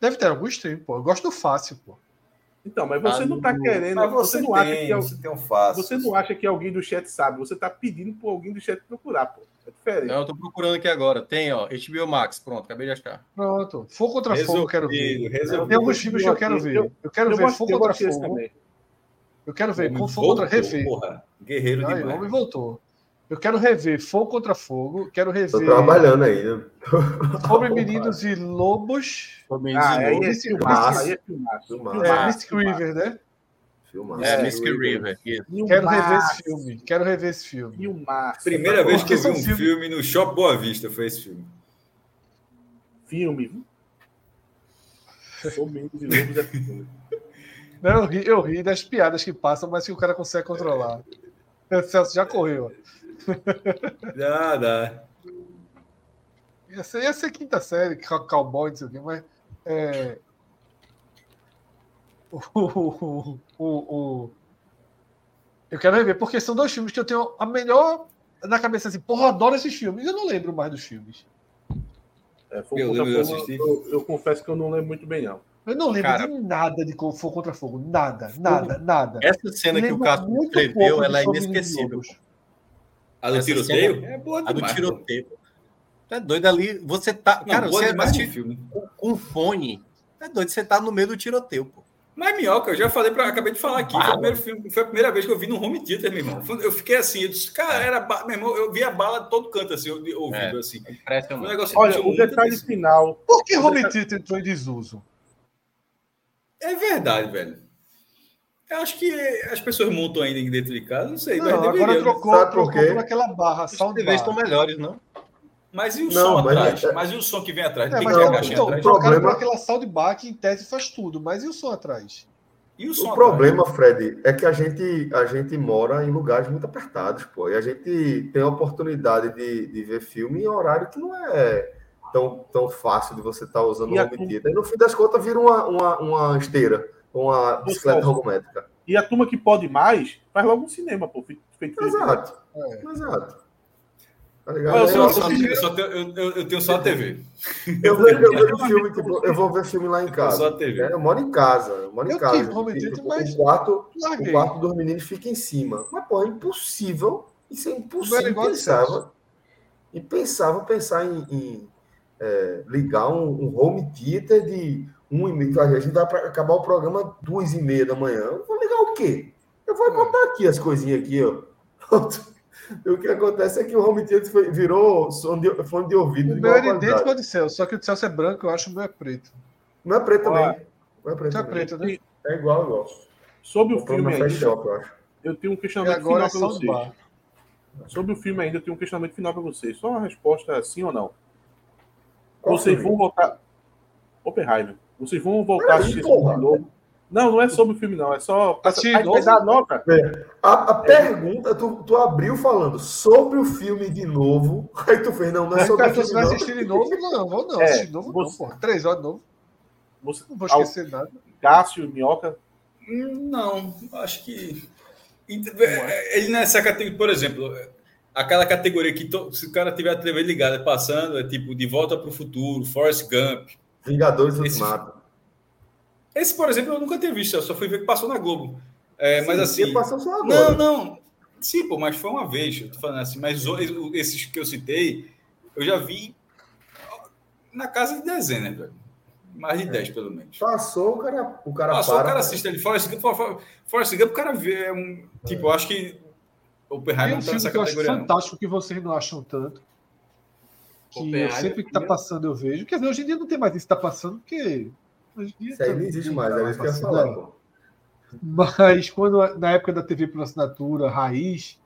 Deve ter algum stream, pô. Eu gosto do fácil, pô. Então, mas você Ah, não tá não. querendo. Mas Você, você, não acha tem, que é, você tem um fácil. você não acha que alguém do chat sabe. Você tá pedindo para alguém do chat procurar, pô. É diferente. Não, eu tô procurando aqui agora. Tem, ó, HBO Max. Pronto, acabei de achar. Pronto. Fogo contra fogo eu quero ver. Resolvido, resolvido. Tem alguns filmes que eu quero ver. Eu quero Eu ver Fogo contra Fogo. também. Eu quero ver Homem com Fogo contra. Porra, guerreiro Aí, o homem voltou. Eu quero rever Fogo contra Fogo. Quero Tô rever trabalhando ainda. Sobre Meninos e Lobos. Ah, aí é Mystic- filmaço, Mystic- aí é filmaço. Filmaço. É, Filmaço, Mystic River, né? Filmado. É, É, Mystic River. Quero rever Filmaço, esse filme. Quero rever esse filme. Filmaço. Primeira vez que eu vi um são filmes- filme no Shopping Boa Vista foi esse filme. Filme? Sou menos de lobos é filme. Não, eu, ri, eu ri das piadas que passam, mas que o cara consegue controlar. O Celso já correu. Dá, dá. Ia ser, ia ser quinta série, cow- cowboy, não sei o quê, mas. É... O, o, o, o- Eu quero rever, porque são dois filmes que eu tenho a melhor na cabeça assim, porra, eu adoro esses filmes. Eu não lembro mais dos filmes. É, Fogo Eu lembro assistir. eu, eu confesso que eu não lembro muito bem, não. Eu não lembro Cara- de nada de Fogo contra Fogo. Nada, nada, nada. Essa cena que o Cássio muito escreveu, ela é inesquecível. A do Essa tiroteio? cena- É boa A do demais. tiroteio. Tá doido ali. Você tá. Não, cara, você demais de filme. com, com fone. É doido, você tá no meio do tiroteio, pô. Mas minhoca, eu já falei para acabei de falar aqui, foi o primeiro filme, foi a primeira vez que eu vi no home theater, meu irmão. Eu fiquei assim, eu disse, cara, era, ba- meu irmão, eu vi a bala de todo canto assim, ouvindo É. assim. Foi um Impressionante. negócio Olha, o detalhe atenção. final. Por que Home Theater entrou em desuso? É verdade, velho. Eu acho que as pessoas montam ainda dentro de casa, não sei, Não, mas agora deveria. trocou, Sabe por trocou quê? por aquela barra, As TVs bar. estão melhores, não? Mas e o Não, som mas atrás? é- Mas e o som que vem atrás? É, Tem mas não, tá- caixinha então, atrás? trocaram problema- por aquela soundbar que em tese faz tudo, mas e o som atrás? E o som O atrás? problema, Fred, é que a gente, a gente mora em lugares muito apertados, pô. E a gente tem a oportunidade de, de ver filme em horário que não é tão, tão fácil de você estar usando E o a home tu- theater. E no fim das contas vira uma, uma, uma esteira, uma bicicleta Celso. ergométrica. E a turma que pode mais, faz logo um cinema, pô. Feito, feito Exato, É. exato. Tá Eu, ligado? só- Eu, só- eu só tenho, eu, eu- eu tenho só a TV. eu vejo, eu vejo filme, tipo, eu vou ver filme lá em Eu tenho só casa. a TV. né? Eu moro em casa, eu moro em Eu casa. Tipo, theater, mas- o quarto, o quarto dos meninos fica em cima. Mas, pô, é impossível. Isso é impossível. igual a Pensava. E pensava pensar em, em, é, ligar um, um home theater de um e meia. A gente vai para acabar o programa duas e meia da manhã. Eu vou ligar o quê? Eu vou É. botar aqui as coisinhas aqui, ó. O que acontece é que o home theater foi- virou som de- fone de ouvido. O meu era idêntico ao de Celso, só que o de Celso é branco, eu acho que o meu é preto. Não é preto também. Não é preto. É também. preto, né? É igual, igual. Sobre o filme ainda, Shop, eu tenho um questionamento agora é final para vocês. Sobre o filme ainda, eu tenho um questionamento final para vocês. Só uma resposta sim ou não. Qual vocês filme? vão voltar. Oppenheimer. Vocês vão voltar a assistir de novo. Não, não é sobre o filme, não. É só. Aí vai novo? dar a nota. A, a pergunta, tu, tu abriu falando sobre o filme de novo. Aí tu fez, não, não é sobre o filme você vai não. assistir de novo? Não, vou não. É, assistir de novo não, você- porra. Três horas de novo. Você, Não vou esquecer nada. Cássio, Minhoca. Hum, Não, acho que. Ele nessa categoria, por exemplo, aquela categoria que to- se o cara tiver a TV ligada passando, é tipo De Volta para o Futuro, Forrest Gump. Vingadores Esse- Ultimato. Esse, por exemplo, eu nunca tinha visto, eu só fui ver que passou na Globo. É, mas Sim, assim. ele passou só Não, agora. não. Sim, pô, mas foi uma vez, eu tô falando assim, mas esses que eu citei, eu já vi na casa de dezenas, velho. Mais de 10, pelo menos. Passou, o cara, o cara Passou, para. o cara assiste ali. Forrest Gump, For- For- Forrest Gump, o cara vê. É um, tipo, eu acho que o Oppenheimer não tá nessa que eu acho categoria, não. fantástico que vocês não acham tanto. Que eu sempre que tá passando eu vejo. Quer dizer, hoje em dia não tem mais isso que tá passando, porque. Hoje em dia Isso aí não existe mais, tá é isso que eu ia passando, falar, é. pô. Mas quando na época da TV por assinatura, raiz,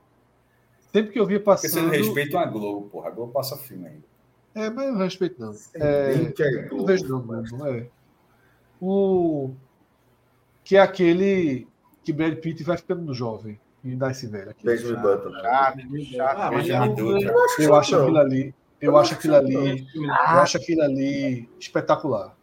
sempre que eu via Porque você não passando. respeita a Globo, porra. A Globo passa filme ainda. É, mas eu não respeito, não. É, É, é Não vejo não, mano. É. O... Que é aquele que Brad Pitt vai ficando jovem e nasce velho. aquele Benjamin. Button. Chato, chato. Ah, Benjamin eu- Button. Eu acho aquilo ali. Eu Eu acho aquilo que ali. Eu acho aquilo ali espetacular.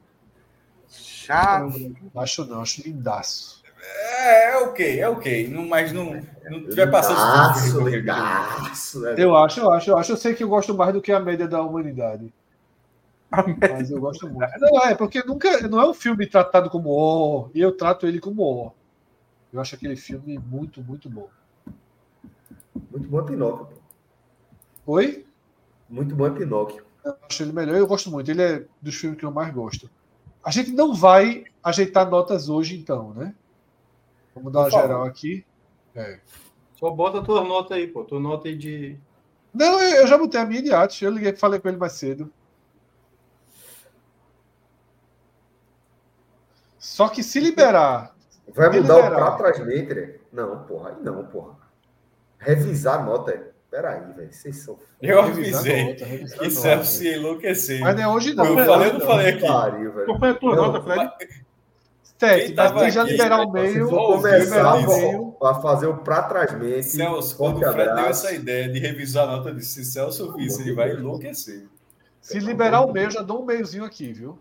Chato. Não acho não, acho lindaço. É, é ok, é ok. Não, mas não, não tiver passando Lindaço, lindaço? Eu acho, eu acho, eu acho. Eu sei que eu gosto mais do que a média da humanidade. Mas eu gosto muito. Não, é, porque nunca. Não é um filme tratado como ó, e eu trato ele como ó. Eu acho aquele filme muito, muito bom. Muito bom é Pinóquio. pô. Oi? Muito bom é Pinóquio. Eu acho ele melhor, eu gosto muito. Ele é dos filmes que eu mais gosto. A gente não vai ajeitar notas hoje, então, né? Vamos dar uma geral aqui. É. Só bota a tua nota aí, pô. Tua nota aí de. Não, eu eu já botei a minha de arte. Eu liguei falei com ele mais cedo. Só que se liberar. Vai mudar o liberal. pra trás letra? Não, porra. Aí não, porra. Revisar a nota. Peraí, velho. Vocês são. Eu avisei que. Celso ia enlouquecer. Mas não é hoje, não. Eu não é falei, eu não falei aqui. Pariu, velho. Qual foi a tua Não, nota, Fred? Sete, Quem mas se já liberar o Se meio. Ouviu, começar a fazer o pra trás mente. Celso, quando o Fred deu essa ideia de revisar a nota, disse: se Celso visse, ele vai enlouquecer. Se liberar o meio, eu já dou um meiozinho aqui, viu?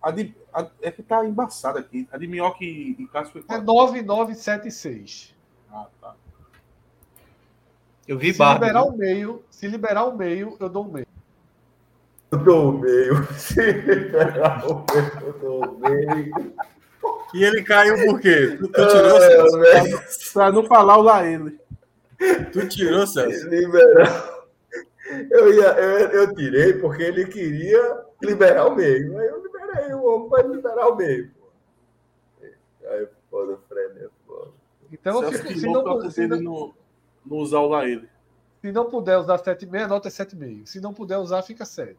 A de, a- é que tá embaçada aqui. A de Minhoca e, e Cássio foi É qual? 9976. Ah, tá. Eu vi Se Barbie. liberar o meio, se liberar o meio, eu dou um meio. Eu dou o meio. Se liberar o meio, eu dou o meio. E ele caiu por quê? Tu, tu tirou Ah, Celso? velho. Pra não falar o lá ele. Tu tirou, Celso? Liberal. Eu, ia, eu, eu tirei porque ele queria liberar o meio. Aí eu liberei o homem para liberar o meio. Aí, foda, Fred, é foda. Então, eu Celso fico- se, pra não, se, ele não, não, usar o lá ele. se não puder usar 7,5, a nota é 7,5. Se não puder usar, fica 7.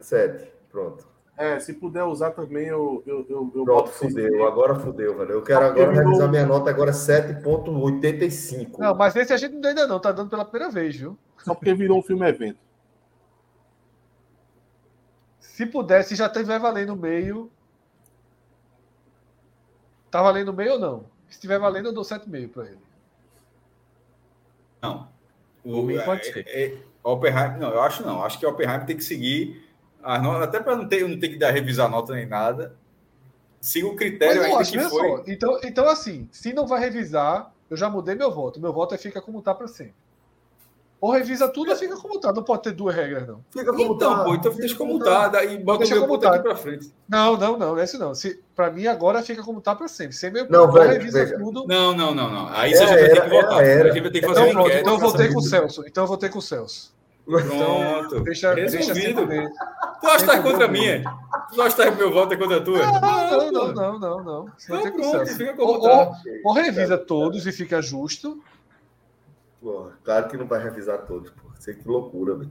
Sete, pronto. É, se puder usar também, eu, eu, eu, eu Pronto, fudeu. Agora fudeu, velho. Eu quero agora revisar minha nota agora é 7.85. Não, mas esse a gente não deu ainda não, tá dando pela primeira vez, viu? Só porque virou um filme evento. Se puder, se já estiver valendo o meio. Tá valendo o meio ou não? Se estiver valendo, eu dou 7,5 para ele. Não. Por mim, pode é- ser. é- Oppenheimer, não, eu acho não. Acho que o Oppenheimer tem que seguir as notas, até para não ter, não ter que dar revisar nota nem nada. Siga o critério ainda acho, que veja foi. só. Então, então, assim, se não vai revisar, eu já mudei meu voto. Meu voto é fica como tá para sempre. Ou revisa tudo ou fica como tá. Não pode ter duas regras, não. Fica como Então, tá. pô, então Fica deixa como tá, daí bota Deixa o meu como ponto tá. aqui pra frente. Não, não, não, não é isso não. Se, pra mim, agora fica como tá para sempre. Sem meu Não, velho, revisa veja. tudo. Não, não, não, não. Aí Era, a gente vai ter era, que votar. era, a gente vai ter que fazer Então pronto, então eu votei com o Celso. Então eu votei com o Celso. Pronto. Deixa, deixa Resolvido. poder. Tu acha que tá contra a minha? Tu acha que tá meu voto é contra a tua? Não, não, não, não, não, não. Você vai Então ter com o tá. ou, ou revisa todos e fica justo. Claro que não vai revisar todos, pô. Isso aí que loucura, velho.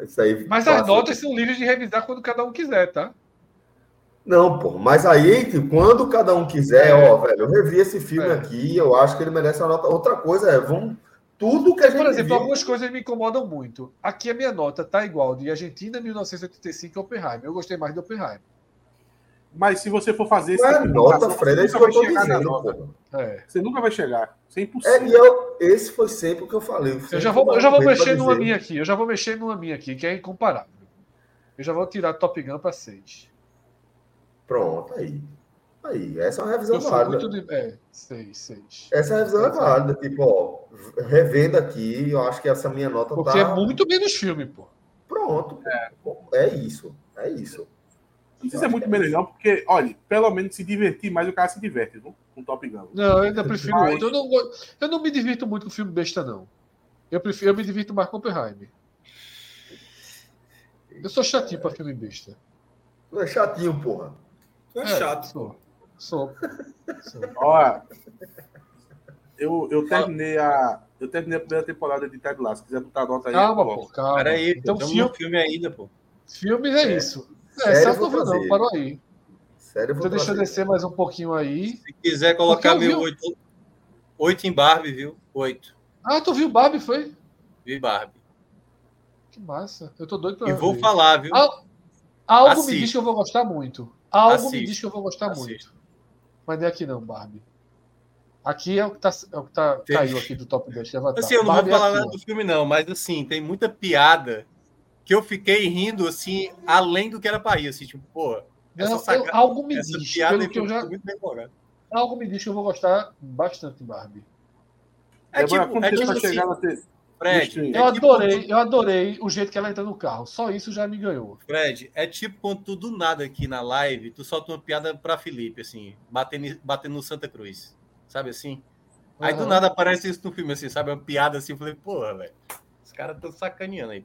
Isso aí. Mas as passa- notas são livres de revisar quando cada um quiser, tá? Não, pô, mas aí, quando cada um quiser, ó, velho, eu revi esse filme É. aqui, eu acho que ele merece uma nota. Outra coisa é, vamos. Tudo que a gente. Por exemplo, viu- algumas coisas me incomodam muito. Aqui a minha nota tá igual de Argentina 1985 e Oppenheimer. Eu gostei mais de Oppenheimer. Mas se você for fazer Não é tipo nota, Fred, é isso que eu tô vai chegar na dizendo. É. Você nunca vai chegar. Isso é É, impossível. e eu, esse foi sempre o que eu falei. Eu já vou, eu já vou mexer numa dizer. minha aqui. Eu já vou mexer numa minha aqui, que é incomparável. Eu já vou tirar Top Gun para 6. Pronto, aí. Aí, essa é uma revisão válida. muito de. É, 6, 6. Essa revisão é válida. Tipo, ó, revendo aqui, eu acho que essa minha nota Porque tá. é muito menos filme, pô. Pronto. pô. É. isso. É isso. Isso é muito melhor, porque, olha, pelo menos se divertir mais, o cara se diverte, viu? Com Top Gun. Não, eu ainda prefiro Mas- outro. Eu não, eu não me divirto muito com filme besta, não. Eu, prefiro, eu me divirto mais com Oppenheimer. Eu sou chatinho pra filme besta. Tu é chatinho, porra. Tu é chato. Sou. Sou. sou. Ó, eu, eu terminei a. Eu terminei a primeira temporada de Ted Lasso. Se quiser botar a nota aí. Calma, pô, calma. Peraí, então, filme, filme ainda, pô. filmes é, isso. É, Sério, Celso não viu, não, fazer. parou aí. Sério, Então deixa eu descer mais um pouquinho aí. Se quiser colocar meu vi- oito, oito em Barbie, viu? Oito. Ah, tu viu Barbie, foi? Vi Barbie. Que massa. Eu tô doido pra E vou ver. falar, viu? Ah, Algo Assiste. me diz que eu vou gostar muito. Algo me Assiste. diz que eu vou gostar Assiste. muito. Mas não é aqui não, Barbie. Aqui é o que, tá, é o que tá, caiu aqui do top 10 de Avatar. Assim, eu não Barbie vou é falar aqui, nada do filme, não, mas assim, tem muita piada que eu fiquei rindo, assim, além do que era pra rir, assim, tipo, essa, eu- algo me essa diz, piada pelo que eu já, muito bem algo me diz que eu vou gostar bastante de Barbie. É tipo, quando é você tipo vai assim, chegar na te- Fred, stream. é Eu tipo adorei, eu adorei o jeito que ela entra no carro. Só isso já me ganhou. Fred, é tipo quando tu do nada aqui na live, tu solta uma piada pra Felipe, assim, batendo, batendo no Santa Cruz. Sabe assim? Aí do Aham. nada aparece isso no filme, assim, sabe? Uma piada assim, eu falei, porra, velho. Os caras estão sacaneando aí.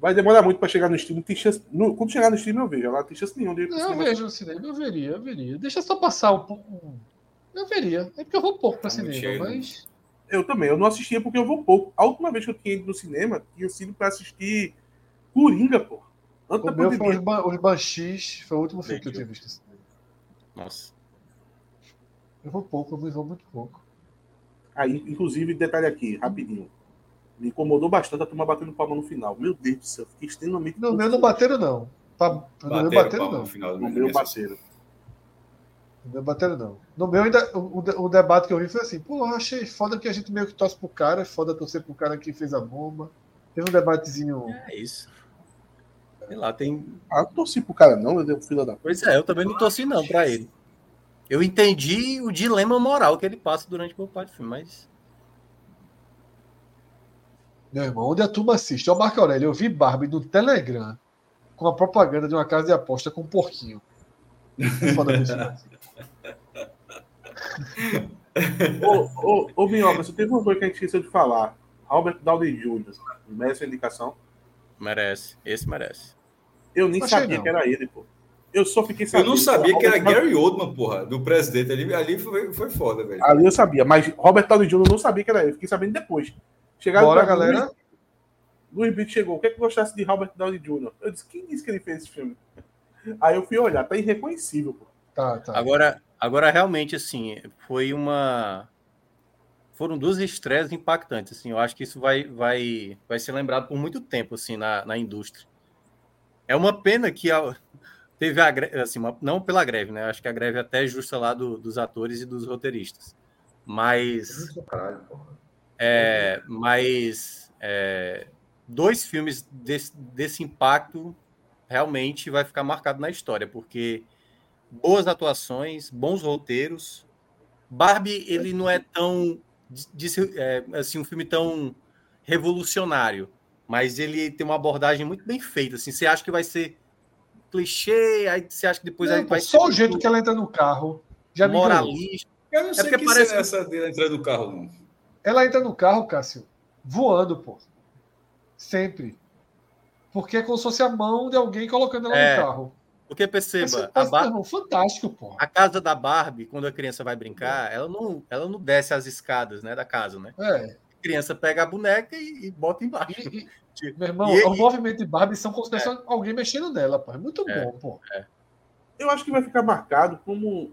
Vai demorar muito pra chegar no stream. Não tem chance. no- quando chegar no stream, eu vejo. Ela não tem chance nenhuma de ir pro Não, eu cinema. vejo no cinema, eu veria, eu veria. Deixa só passar um pouco. Eu veria. É porque eu vou pouco pra muito cinema, cheio, né? mas. Eu também. Eu não assistia porque eu vou pouco. A última vez que eu tinha ido no cinema tinha sido pra assistir Coringa, pô. Antes O meu foi os. Ban- os Banshees, foi o último filme que eu tinha visto. no cinema. Nossa. Eu vou pouco, eu vou muito pouco. Aí, inclusive, detalhe aqui, rapidinho. Me incomodou bastante a turma batendo palma no final. Meu Deus do céu, fiquei extremamente. No meu não bateram, não. Pa- No meu Bateram bateram, não. no final meu parceiro. No meu bateram, não. No meu ainda. O, o de- o debate que eu vi foi assim, pô, eu achei foda que a gente meio que torce pro cara, é foda torcer pro cara que fez a bomba. Teve um debatezinho. É isso. Sei lá, tem. Ah, não torci pro cara, não, eu dei um fila da. Pois é, eu também não torci não pra ele. Eu entendi o dilema moral que ele passa durante boa parte do filme, mas. Meu irmão, onde a turma assiste? Ó, Marco Aurélio, eu vi Barbie no Telegram com a propaganda de uma casa de aposta com um porquinho. É ô, ô, ô Minhoca, você teve uma coisa que a gente esqueceu de falar. Robert Downey Jr. Merece a indicação? Merece. Esse merece. Eu nem Achei sabia não. que era ele, pô. Eu só fiquei Eu sabendo. não sabia que era Gary Oldman, porra, do presidente. Ali, ali foi, foi foda, velho. Ali eu sabia, mas Robert Downey Jr. eu não sabia que era ele. Fiquei sabendo depois. Chegaram Bora, pra galera. Luiz, Luiz Brito chegou. O que é que gostasse de Robert Downey Jr.? Eu disse, quem disse que ele fez esse filme? Aí eu fui olhar, tá irreconhecível, pô. Tá, tá. Agora, agora realmente, assim, foi uma. Foram duas estreias impactantes, assim. Eu acho que isso vai, vai, vai ser lembrado por muito tempo, assim, na, na indústria. É uma pena que a- teve a greve, assim, uma- não pela greve, né? Acho que a greve até é justa lá do- dos atores e dos roteiristas. Mas Caralho, porra. É, mas é, dois filmes desse, desse impacto realmente vai ficar marcado na história, porque boas atuações, bons roteiros. Barbie, ele não é tão disse, é, assim um filme tão revolucionário, mas ele tem uma abordagem muito bem feita. Assim, você acha que vai ser clichê, aí você acha que depois Não, vai só ser o jeito que ela entra no carro já moralista. Eu não sei porque que parece- é essa dele entrando no carro, não. Ela entra no carro, Cássio, voando, pô. Sempre. Porque é como se fosse a mão de alguém colocando ela É, no carro. Porque perceba, a, Bar- fantástico, pô. a casa da Barbie, quando a criança vai brincar, ela não, ela não desce as escadas né, da casa, né? É. A criança pega a boneca e, e bota embaixo. E, e- meu irmão, E- o movimento de Barbie são como se fosse alguém mexendo nela, pô. É muito É. bom, pô. Eu acho que vai ficar marcado como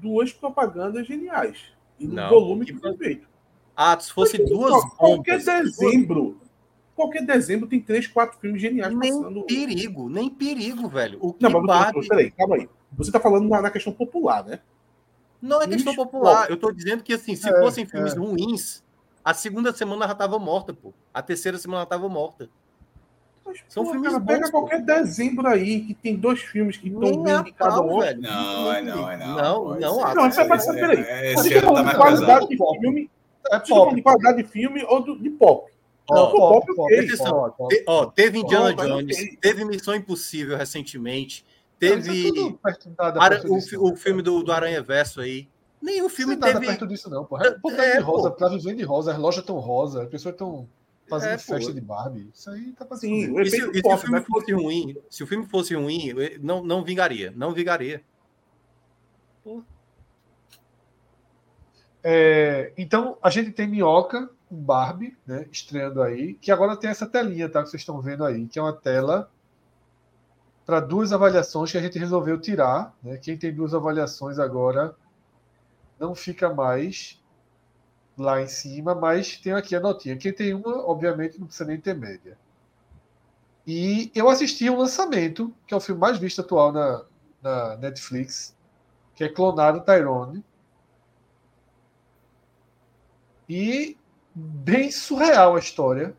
duas propagandas geniais. E no Não, volume que foi feito. Ah, se fosse duas Qualquer bombas, dezembro. Qualquer dezembro tem três, quatro filmes geniais nem passando. perigo, nem perigo, velho. O Não, mas Barbie peraí, calma aí. Você tá falando na, na questão popular, né? não é questão popular. Eu tô dizendo que assim, se É, fossem filmes é. ruins, a segunda semana já tava morta, pô. A terceira semana já tava morta. Mas, São pô, filmes cara, bons, pega pô. qualquer dezembro aí que tem dois filmes que estão bem a indicados pau, ao Oscar. velho. Não, é não, é não. Não, pô, não há. Não, isso é pra esse- saber, peraí. é, A Esse tá ano tá mais de pesado. de filme. É tá falando pop. de qualidade de filme ou do- de pop? Não, pop, presta atenção. pop. Te- ó, teve Indiana Pô, Jones, teve Missão Impossível recentemente, é teve perto o, filme do, do Aranha Verso aí. Nenhum Isso filme não é nada teve. perto disso, não, pô. É, pô, tá É, de rosa, pô. tá vivendo de rosa, as lojas estão rosa, as pessoas estão fazendo É, pô. festa de Barbie. Isso aí tá passando. Sim, E se, e se o pop, filme né? fosse ruim, se o filme fosse ruim, não, não vingaria. Não vingaria. É, então, a gente tem Minhoca, um Barbie, né, estreando aí, que agora tem essa telinha, tá, que vocês estão vendo aí, que é uma tela para duas avaliações que a gente resolveu tirar. Né? Quem tem duas avaliações agora não fica mais lá em cima, mas tem aqui a notinha. Quem tem uma, obviamente, não precisa nem ter média. E eu assisti um lançamento, que é o filme mais visto atual na, na Netflix, que é Clonado Tyrone. E bem surreal a história.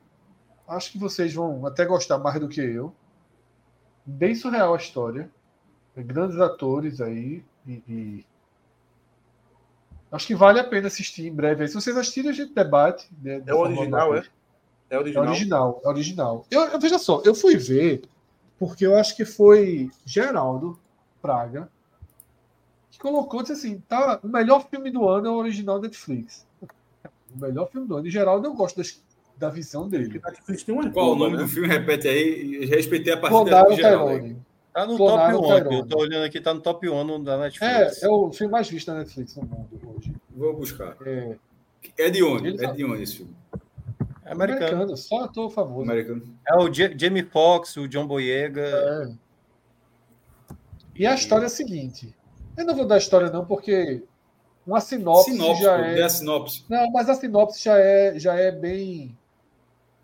Acho que vocês vão até gostar mais do que eu. Bem surreal a história. Grandes atores aí. E, e- Acho que vale a pena assistir em breve. aí. Se vocês assistirem, a gente debate. né, É original, é? É é original. original, é original. Eu, eu- veja só, eu fui ver porque eu acho que foi Geraldo Praga que colocou disse assim, tá, o melhor filme do ano é o original Netflix. O melhor filme do ano. E Geraldo eu gosto das- da visão dele. Uma Qual o nome né? do filme? Repete aí. e Respeitei a partida do geral. Tá no Clonaram top o 1. Tyrone. Eu tô olhando aqui, tá no top 1 da É, Netflix. é o filme mais visto da Netflix no mundo hoje. Vou buscar. É, É de onde? Ele É tá- de onde esse filme? É americano. americano, só ator famoso. Americano. É o Ja- Jamie Foxx, o John Boyega. É. E a história é a seguinte. Eu não vou dar a história não, porque uma sinopse, Sinopse, já é... a sinopse. Não, mas a sinopse já é, já é bem.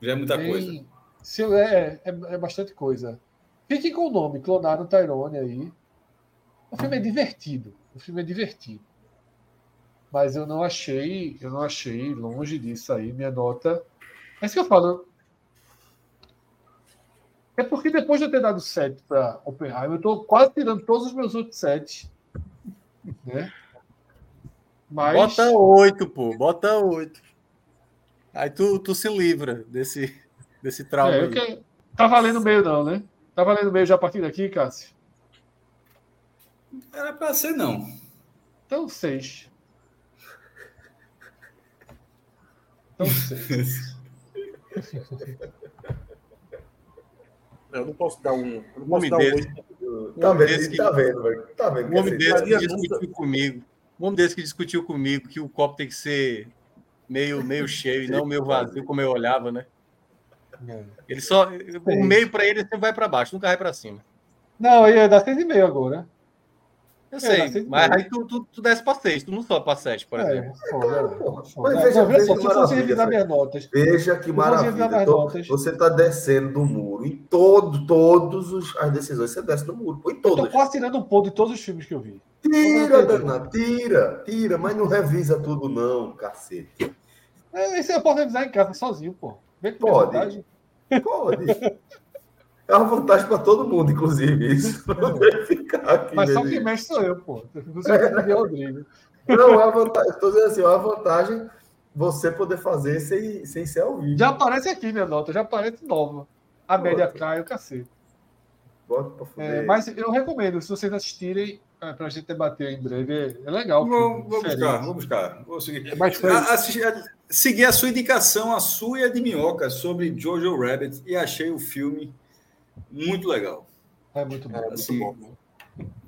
Já é muita bem- coisa. Se, é, é, é bastante coisa. Fiquem com o nome, clonaram Tyrone aí. O filme é divertido. O filme é divertido. Mas eu não achei, eu não achei longe disso aí. Minha nota. É isso que eu falo. É porque depois de eu ter dado 7 para Oppenheimer, eu estou quase tirando todos os meus outros 7. Né? Mas. Bota 8, pô. Bota 8. Aí tu, tu se livra desse, desse trauma. É, que- Tá valendo meio, não, né? Tá valendo meio já a partir daqui, Cássio? Era pra ser, não. Então, seis. Tão cedo. Eu não posso dar um. Eu não posso dar um desse. oito. Tá vendo, tá vendo, velho? Tá vendo? Quer homem desse discutiu comigo. Um homem desse que discutiu comigo que o copo tem que ser meio, meio cheio e não meio vazio, como eu olhava, né? É. Ele só. O meio para ele sempre vai para baixo, nunca vai para cima. Não, ia dar seis e meio agora. Eu É, sei, mas sempre mas aí tu, tu, tu desce para seis, tu não sobe para sete, por É, exemplo. foda, porra. foda. Mas veja- Não, veja só, veja se que eu fosse maravilha, revisar minhas notas, Veja que maravilha. notas. você está descendo do muro. Em todo, todos os, as decisões você desce do muro. Em eu tô todas. quase tirando um ponto de todos os filmes que eu vi. Tira, Dana, tira, tira, mas não revisa tudo, não, cacete. É, Esse eu posso revisar em casa sozinho, pô. Vem com Pode. Pode. É uma vantagem para todo mundo, inclusive, isso. Não deve ficar aqui. Mas só mesmo. quem mexe sou eu, pô. Você é. Rodrigo. Não, é uma vantagem. Estou dizendo assim, é uma vantagem você poder fazer sem, sem ser ao vivo. Já aparece aqui minha nota, já aparece nova. A média cai, o cacete. Bota pra fuder. É, mas eu recomendo, se vocês assistirem, é, pra gente debater em breve, é, é legal. vou diferente. buscar, vou buscar. Vou seguir. Mas foi- A- assisti- a- segui a sua indicação, a sua e a de Minhoca, sobre Jojo Rabbit, e achei o filme muito legal. É muito bom. Assim,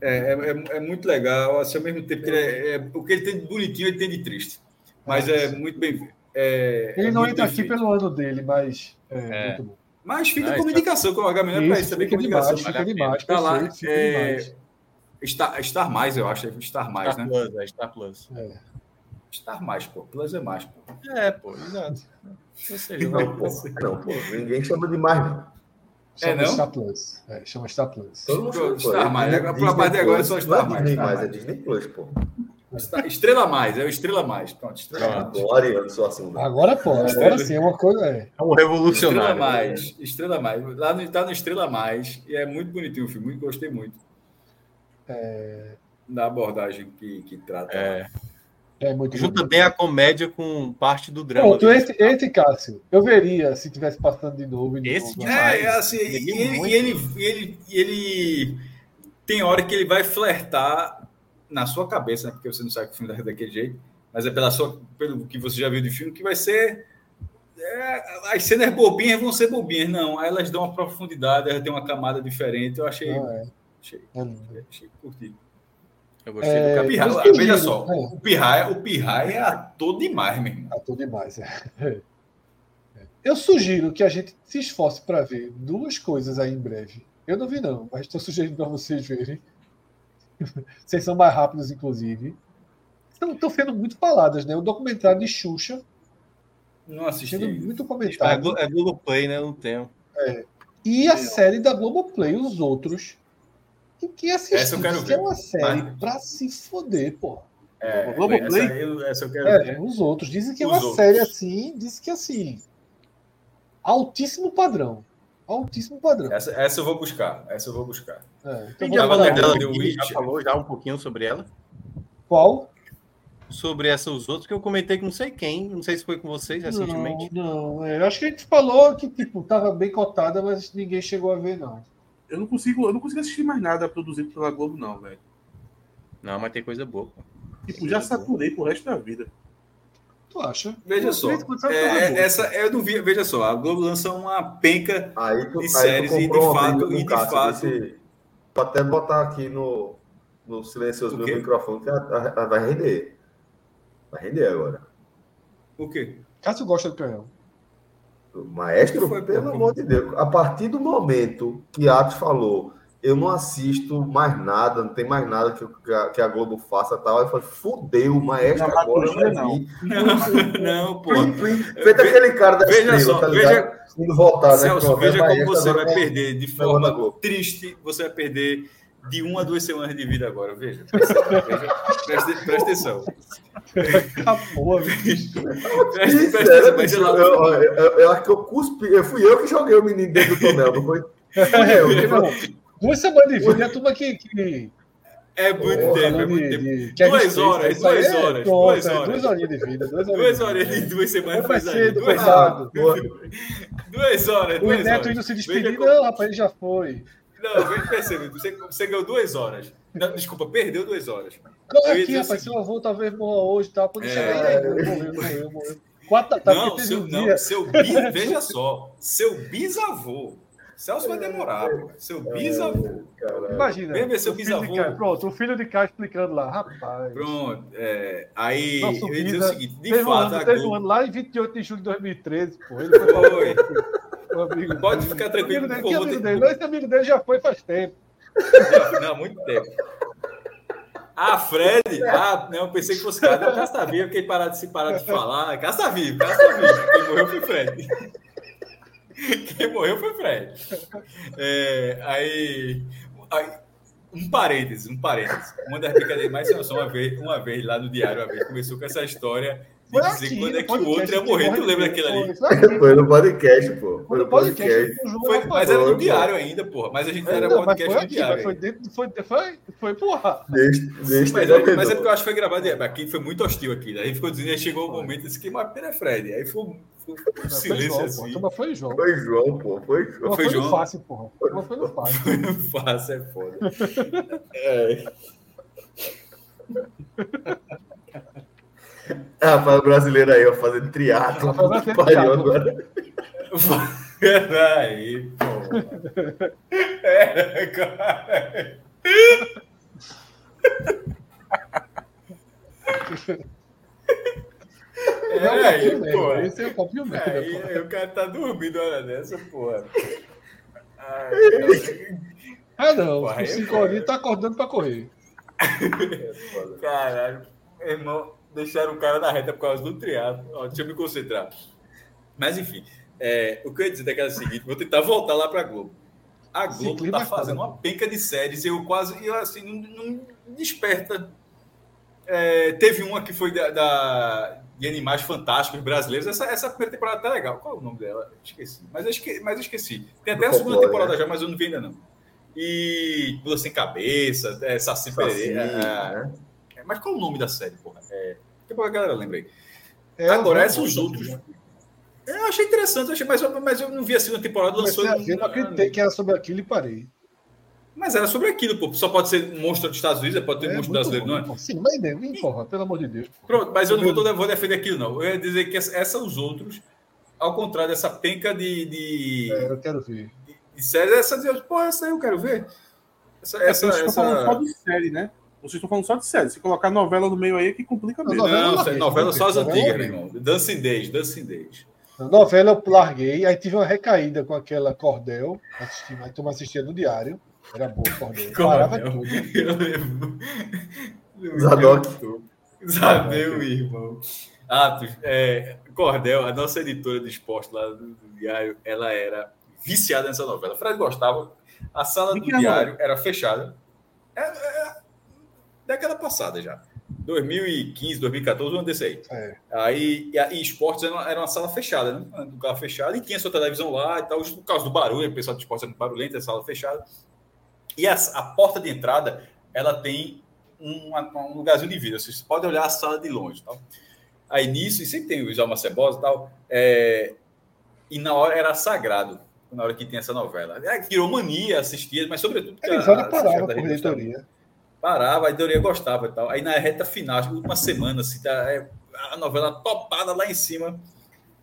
é, é, é- é muito legal, assim, ao mesmo tempo que ele é, é- o que ele tem de bonitinho, ele tem de triste. Mas é muito bem. É, Ele é não muito entra aqui feito. pelo ano dele, mas é, É. muito bom. Mas fica Ah, como está- indicação, como a Gabriel para Isso, isso também fica como demais, indicação. fica demais. Tá lá, perfeito, é. Star, Star Mais, eu acho, é Star Mais, Star né? Plus, é Star Plus. É. Star Mais, pô. Plus é mais, pô. É, pô, exato. Não, pô, não, pô, ninguém chama de mais, Chama não? Star Plus. É, chama Star Plus. Todo mundo chama, Star é Mais, Disney- agora, a partir de agora é só. Star é Mais, Disney mais, é Mais. Disney Plus, pô. Estrela Mais, é o Estrela Mais. Pronto, Estrela Mais. Pronto. Adoro Ariano Suassuna. Agora pode, agora sim, é uma coisa. É. É um Estrela revolucionário. Mais, Estrela Mais. Lá no, tá no Estrela Mais e é muito bonitinho o filme, gostei muito. Da abordagem que, que trata. É. É muito Junta bonito. bem a comédia com parte do drama. Pronto, esse, esse Cássio, eu veria se tivesse passando de novo. e de Esse novo. É, é assim, e ele, muito. e ele, e ele, e ele tem hora que ele vai flertar na sua cabeça, né? Porque você não sabe que o filme é daquele jeito, mas é pela sua, pelo que você já viu de filme, que vai ser. é, as cenas bobinhas vão ser bobinhas, não. Aí elas dão uma profundidade, elas têm uma camada diferente. Eu achei. Não, é. achei, É lindo. achei curti. Eu gostei É, do O capítulo. Pirraia, eu veja só, é. o Pirraia, o Pirraia é ator demais, meu irmão. Tudo demais. É. Eu sugiro que a gente se esforce para ver duas coisas aí em breve. Eu não vi, não, mas estou sugerindo para vocês verem. Vocês são mais rápidos, inclusive. Estão sendo muito faladas, né? O documentário de Xuxa Não assisti. sendo muito É, comentado. Glo- é Globoplay, né? Não tenho. E a série da Globoplay, Os Outros. Que assistir, Essa eu quero que é ver. uma série Mas- pra se foder, pô. É, O Globoplay? Essa, eu- essa eu quero É, ver. os outros. Dizem que é Os uma Outros. série assim, dizem que assim. Altíssimo padrão. Altíssimo padrão. Essa, essa eu vou buscar. Essa eu vou buscar. É, A então já falou dela, já falou já um pouquinho sobre ela. Qual? Sobre essa os outros que eu comentei com não sei quem, não sei se foi com vocês recentemente. Não, não. É, eu acho que a gente falou que tipo, tava bem cotada, mas ninguém chegou a ver, não. Eu não consigo, eu não consigo assistir mais nada produzido pela Globo, não, velho. Não, mas tem coisa boa. pô. Tipo, já saturei pro resto da vida. Tu acha? Veja Pô, só. é, é, essa eu não vi. Veja só, a Globo lança uma penca. Aí tu, De aí séries e de fato- e de Cássio, fato- desse- Vou até botar aqui no, no silencioso O meu microfone, que a- a- a- vai render. Vai render agora. O quê? Cássio gosta do canhão. O Maestro, foi, pelo pô? amor de Deus, a partir do momento que Atos falou, eu não assisto mais nada, não tem mais nada que, que a, que a Globo faça tal, eu falei, fudeu, o Maestro Não, agora vai não. Não, não, pô. Feito aquele cara da Veja estrela, só, tá veja- ligado? Indo voltar, né? Celso, Pronto, veja como Maestro, você vai é- perder de forma Globo. triste. Você vai perder de uma a duas semanas de vida agora. Veja. Veja, presta, presta atenção. Acabou, bicho. Presta, é, atenção. Mas eu, eu, eu- eu acho que eu cuspi, eu fui eu que joguei o menino dentro do tonel, não foi? Foi? Duas semanas de vida, a turma que. que É muito Porra, tempo, é muito de- tempo. de Kevin Duas horas, duas é- horas, pronto, duas é, horas. Duas horinhas de vida. Duas horas Duas horas de duas semanas aí. cedo, Duas, coitado. duas horas, O Neto horas. indo se despedir, como- não, rapaz, ele já foi. Não, vem perceber. Você, você ganhou duas horas. Não, desculpa, perdeu duas horas. Corre aqui, rapaz, o seu avô talvez morra hoje e tal. Quando É. chegar aí, morreu, morreu, morreu. Quatro tarde, Não, seu, um não, seu bis, veja só, seu bisavô. Celso vai demorar, pô. Seu bisavô. Imagina. Vem ver seu bisavô. Cá- Pronto, o filho de cá explicando lá, rapaz. Pronto. é, aí Nosso eu ia dizer o seguinte: de teve, um fato, ano, a teve um Globo. ano lá em 28 de julho de 2013, pô. Ele foi amigo Pode dele. ficar tranquilo, Amigo dele, amigo dele? Não, Esse amigo dele já foi faz tempo. Já- Não, muito tempo. Ah, Fred? Ah, não, pensei que fosse cara. Não, tá vivo, fiquei parado de se parar de falar. Tá vivo, tá vivo. Quem morreu foi Fred. Quem morreu foi Fred. É, aí, aí, um parênteses, um parênteses. Uma das brincadeiras mais noção, uma vez, uma vez lá no diário, uma vez, começou com essa história Foi dizer aqui, quando é que o outro ia morrer. Tu lembra daquilo ali? Foi aqui. Foi no podcast, pô. Foi no podcast. Foi, mas era no diário ainda, porra. Mas a gente era Não, mas podcast foi no aqui, diário. foi dentro, foi, foi, foi, porra. Mas é, mas é porque eu acho que foi gravado. Aqui foi muito hostil aqui. Daí ficou dizendo, aí chegou o momento disse que mas pera é Fred. Aí foi um, foi Não, foi silêncio assim. Toma foi João. Foi João, pô. Foi João. Foi foi, João? no fácil, porra. Toma foi no fácil. Foi no fácil, é foda. É. Ah, para o brasileiro aí, ó, fazendo triatlo. Rafael Pariu agora. Peraí, pô. É, cara. É copinho mesmo. pô. Esse é o copinho mesmo. Aí, aí o cara tá dormindo na hora dessa, porra. Ai. Ah, não. Porra, aí o é cinco foda. ali tá acordando pra correr. Caralho, irmão, deixaram o cara na reta por causa do triatlo. Ó, Deixa eu me concentrar. Mas enfim, é, o que eu ia dizer daquela seguinte, vou tentar voltar lá pra Globo. A Globo Ciclismo tá é fazendo uma penca de séries, eu quase, eu assim, não, não desperta. É, teve uma que foi da, da- de animais fantásticos brasileiros. Essa, essa primeira temporada tá legal. Qual é o nome dela? Esqueci. Mas eu, esque, mas eu esqueci. Tem até a Do segunda folclore, temporada né? já, mas eu não vi ainda não. E Pula Sem Cabeça, é, Saci Saci, Pereira. é, né? É, Mas qual o nome da série, porra? É, que a galera lembra aí. É, Agora, eu esses gosto outros. daquilo. Eu achei interessante, eu achei, mas, eu- mas eu não vi a segunda temporada. Lançou, a ver, não acreditei que era sobre aquilo e parei. Mas era sobre aquilo, pô. Só pode ser monstro dos Estados Unidos, pode ter É, monstro brasileiro, não é? bom. Sim, mas nem, porra, pelo amor de Deus. Pronto, mas eu não vou, vou defender aquilo, não. Eu ia dizer que essa, essa os outros, ao contrário dessa penca de, de, É, eu quero ver. de séries, essa dizer, pô, essa aí eu quero ver. Essa, É, essa, só essa... de série, né? Vocês estão falando só de série. Se colocar novela no meio aí, é que complica mesmo. novela- Não, não, não, novela não, só as antigas, meu irmão. Dancing Days. A novela eu larguei, aí tive uma recaída com aquela Cordel, assisti, mas tu assistia no diário. Era boa Cordel. Parava Cordel. tudo. Eu lembro. Zadok. Zadeu, irmão. Atos, é, Cordel, a nossa editora de esporte lá do, diário, ela era viciada nessa novela. Fred gostava. A sala do diário era fechada. É, é, década passada já. 2015, 2014, um desse aí. É. Aí, e, a- e esportes era uma, era uma sala fechada, né? Um lugar fechado, e tinha sua televisão lá e tal, por causa do barulho, o pessoal de esportes muito barulhento, é sala fechada. E a, a porta de entrada, ela tem um, um lugarzinho de vidro, vocês podem olhar a sala de longe. Tal. Aí nisso, e sempre tem os alma cebosa e tal, é, e na hora era sagrado, na hora que tem essa novela. É, virou mania, assistia, mas sobretudo... porque A a- a- a- por a- editoria. Parava, a editoria gostava e tal. Aí na reta final, acho que última semana, assim, tá, é, a novela topada lá em cima.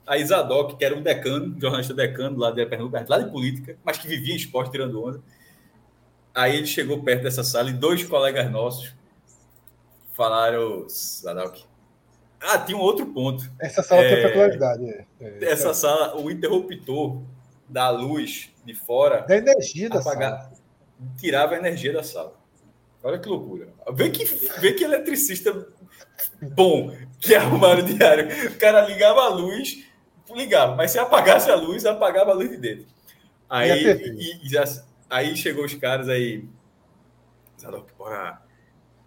A Isadoc, que era um decano, jornalista decano lá de Pernambuco, lá de política, mas que vivia em esporte tirando onda. Aí ele chegou perto dessa sala e dois colegas nossos falaram, Isadoc. Ah, tinha um outro ponto. Essa sala tem É. peculiaridade. É. É. Essa sala, o interruptor da luz de fora Da energia da apagar, sala. tirava a energia da sala. Olha que loucura. Vê que, vê que eletricista bom que arrumaram o diário. O cara ligava a luz, ligava, mas se apagasse a luz, apagava a luz de dentro. Aí, E e- já- aí chegou os caras aí. Zadok, bora,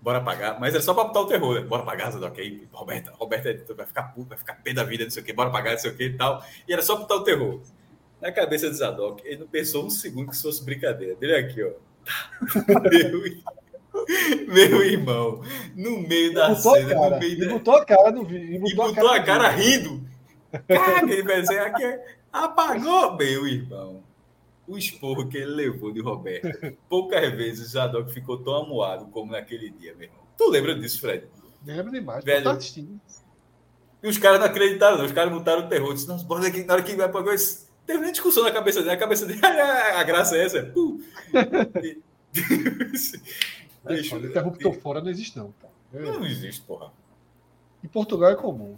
bora apagar. Mas era só pra botar o terror, né? Bora apagar, Zadok. Aí, Roberta, Roberta vai ficar puto, vai ficar pé da vida, não sei o quê, bora apagar, não sei o quê e tal. E era só botar o terror. Na cabeça de Zadok, ele não pensou um segundo que isso fosse brincadeira. Dele aqui, ó. Meu, meu irmão, no meio da botou a cena, cara. no meio E da... botou a cara no vídeo. E botou a cara rindo. Caga, ele vai dizer aqui, apagou, meu irmão. O esporro que ele levou de Roberto. Poucas vezes o Zadok ficou tão amuado como naquele dia, meu irmão. Tu lembra disso, Fred? Lembra demais. Velho. Tá. E os caras não acreditaram, não. Os caras montaram o terror. Disse, não, bora aqui, na hora que vai pra isso. Teve nem discussão na cabeça dele. A cabeça dele, a graça é essa. É, Deixa, interruptor fora não existe, não. É. Não existe, porra. Em Portugal é comum.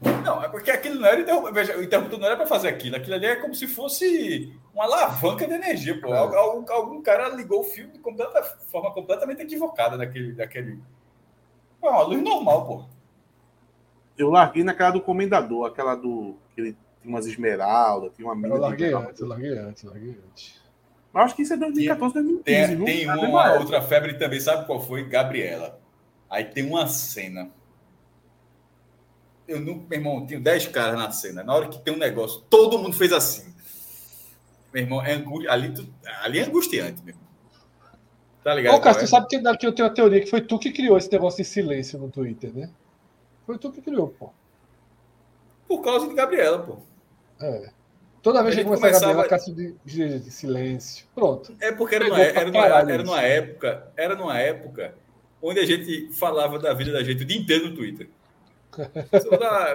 Não, é porque aquilo não era interruptor. Veja, o interruptor não era para fazer aquilo. Aquilo ali é como se fosse uma alavanca de energia, pô. É. Algum, algum, cara ligou o fio de completa, forma completamente equivocada daquele. daquele... É uma luz normal, pô. Eu larguei naquela do comendador, aquela do. que ele tinha umas esmeraldas, tinha uma mina. Eu larguei antes, eu larguei antes, eu larguei antes. Mas acho que isso é 2014, 2015. Tem, tem uma outra febre também, sabe qual foi? Gabriela. Aí tem uma cena eu nunca, meu irmão, tinha 10 caras na cena. Na hora que tem um negócio, todo mundo fez assim. Meu irmão, é angu... ali, tu... ali é angustiante, meu irmão. Tá ligado? Ô, Cássio, tu sabe que, que eu tenho a teoria que foi tu que criou esse negócio de silêncio no Twitter, né? Foi tu que criou, pô. Por causa de Gabriela, pô. É. Toda vez que começava a Gabriela, Cássio de, de, de, silêncio. Pronto. É porque era numa, era, numa, era numa época, era numa época onde a gente falava da vida da gente o dia inteiro no Twitter.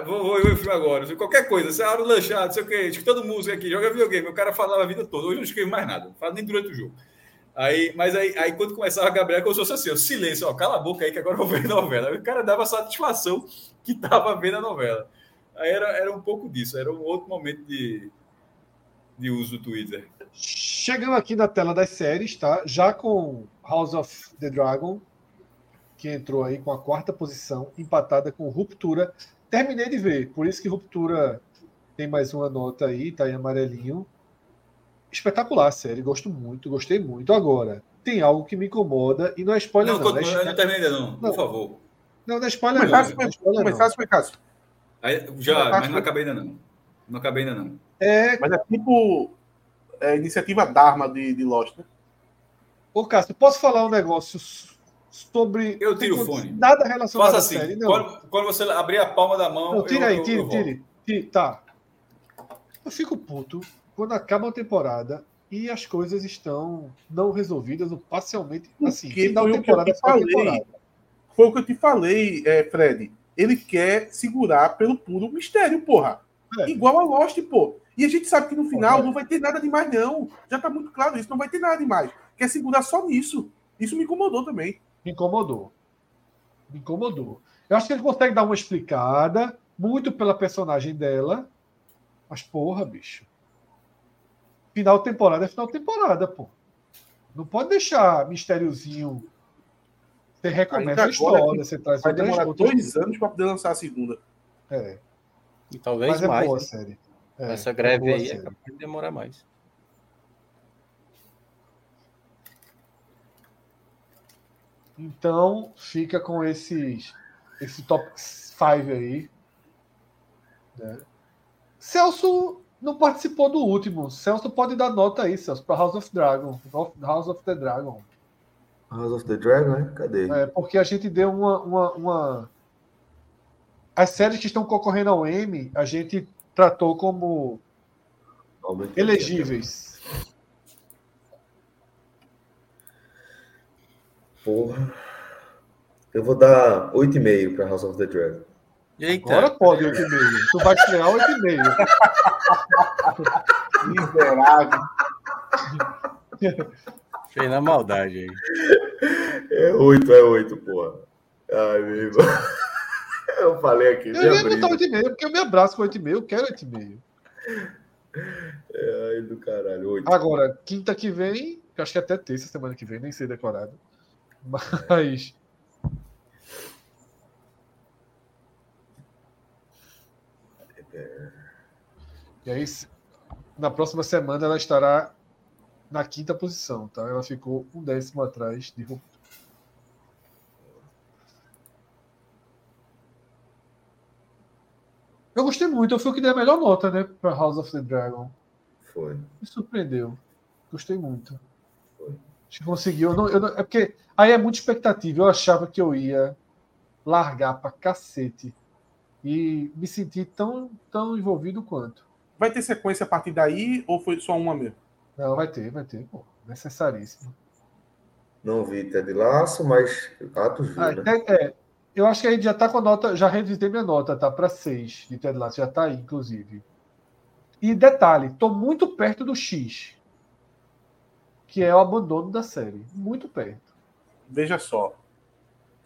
vou, vou, ver o filme agora. Qualquer coisa, você abre o lanchado, sei o que, escutando música aqui, joga videogame. O cara falava a vida toda. Hoje eu não escrevo mais nada, não falo nem durante o jogo. Aí, mas aí, aí quando começava a Gabriela, como se fosse assim, ó, silêncio, ó, cala a boca aí que agora eu vou ver a novela. Aí o cara dava satisfação que estava vendo a novela. Aí era, era um pouco disso, era um outro momento de, de uso do Twitter. Chegando aqui na tela das séries, tá? Já com House of the Dragon, que entrou aí com a quarta posição, empatada com Ruptura. Terminei de ver, por isso que Ruptura tem mais uma nota aí, tá em amarelinho. Espetacular a série, gosto muito, gostei muito. Agora, tem algo que me incomoda e não é spoiler não. Não, não, é... não terminei ainda não, não, por favor. Não, não é spoiler não. Começasse, não, é spoiler, Cássio. Já, mas não acabei ainda não. Não acabei ainda não. É... Mas é tipo é, iniciativa Dharma de, de Lost, né? Ô, Cássio, posso falar um negócio sobre. Eu tiro o fone. Nada relacionado Faça assim, à série. Não. Quando, quando, você abrir a palma da mão. Não, tira eu, aí, tire, eu, tire, tire. Tá. Eu fico puto quando acaba a temporada e as coisas estão não resolvidas ou parcialmente. Assim, Porque final temporada que falei, temporada. Foi o que eu te falei, é, Fred. Ele quer segurar pelo puro mistério, porra. É. Igual a Lost, pô. E a gente sabe que no final é. não vai ter nada demais, não. Já tá muito claro isso, não vai ter nada demais. Quer segurar só nisso. Isso me incomodou também. Me incomodou. Me incomodou. Eu acho que ele consegue dar uma explicada, muito pela personagem dela. Mas, porra, bicho. Final de temporada é final de temporada, pô. Não pode deixar mistériozinho. Você recomeça a história, você traz Vai demorar dois anos para poder lançar a segunda. É. E talvez Mas é mais. Boa, né? série. É, Essa greve é aí é capaz de demorar mais. Então, fica com esses, esse top 5 aí. Né? Celso não participou do último. Celso pode dar nota aí, Celso, para House of Dragon. House of the Dragon. House of the Dragon, né? Cadê? É, porque a gente deu uma, uma, uma, As séries que estão concorrendo ao M, a gente tratou como elegíveis. Porra. Eu vou dar 8,5 para House of the Dragon. Eita. Agora pode 8,5. Tu vai ganhar 8,5. Miserável. Fez na maldade aí. É 8, é 8, porra. Ai, meu irmão. Eu falei aqui. Eu ia botar 8,5, porque eu me abraço com 8,5, eu quero 8,5. É, ai, do caralho. 8. Agora, quinta que vem, que acho que é até terça semana que vem, nem sei decorado. Mas. E aí, na próxima semana, ela estará na quinta posição, tá? Ela ficou um décimo atrás de Ruptura. Eu gostei muito, eu fui o que dei a melhor nota, né, para House of the Dragon. Foi. Me surpreendeu. Gostei muito. Foi que conseguiu. Eu não, eu não, é porque aí é muita expectativa. Eu achava que eu ia largar pra cacete. E me senti tão, tão envolvido quanto. Vai ter sequência a partir daí ou foi só uma mesmo? Não, vai ter, vai ter. Pô, necessaríssimo. Não vi Ted Laço, mas Atos viu, ah, né? é, Eu acho que a gente já tá com a nota, já revisei minha nota, tá? Para 6 de Ted Lasso, já tá aí, inclusive. E detalhe, tô muito perto do X, que é o abandono da série. Muito perto. Veja só,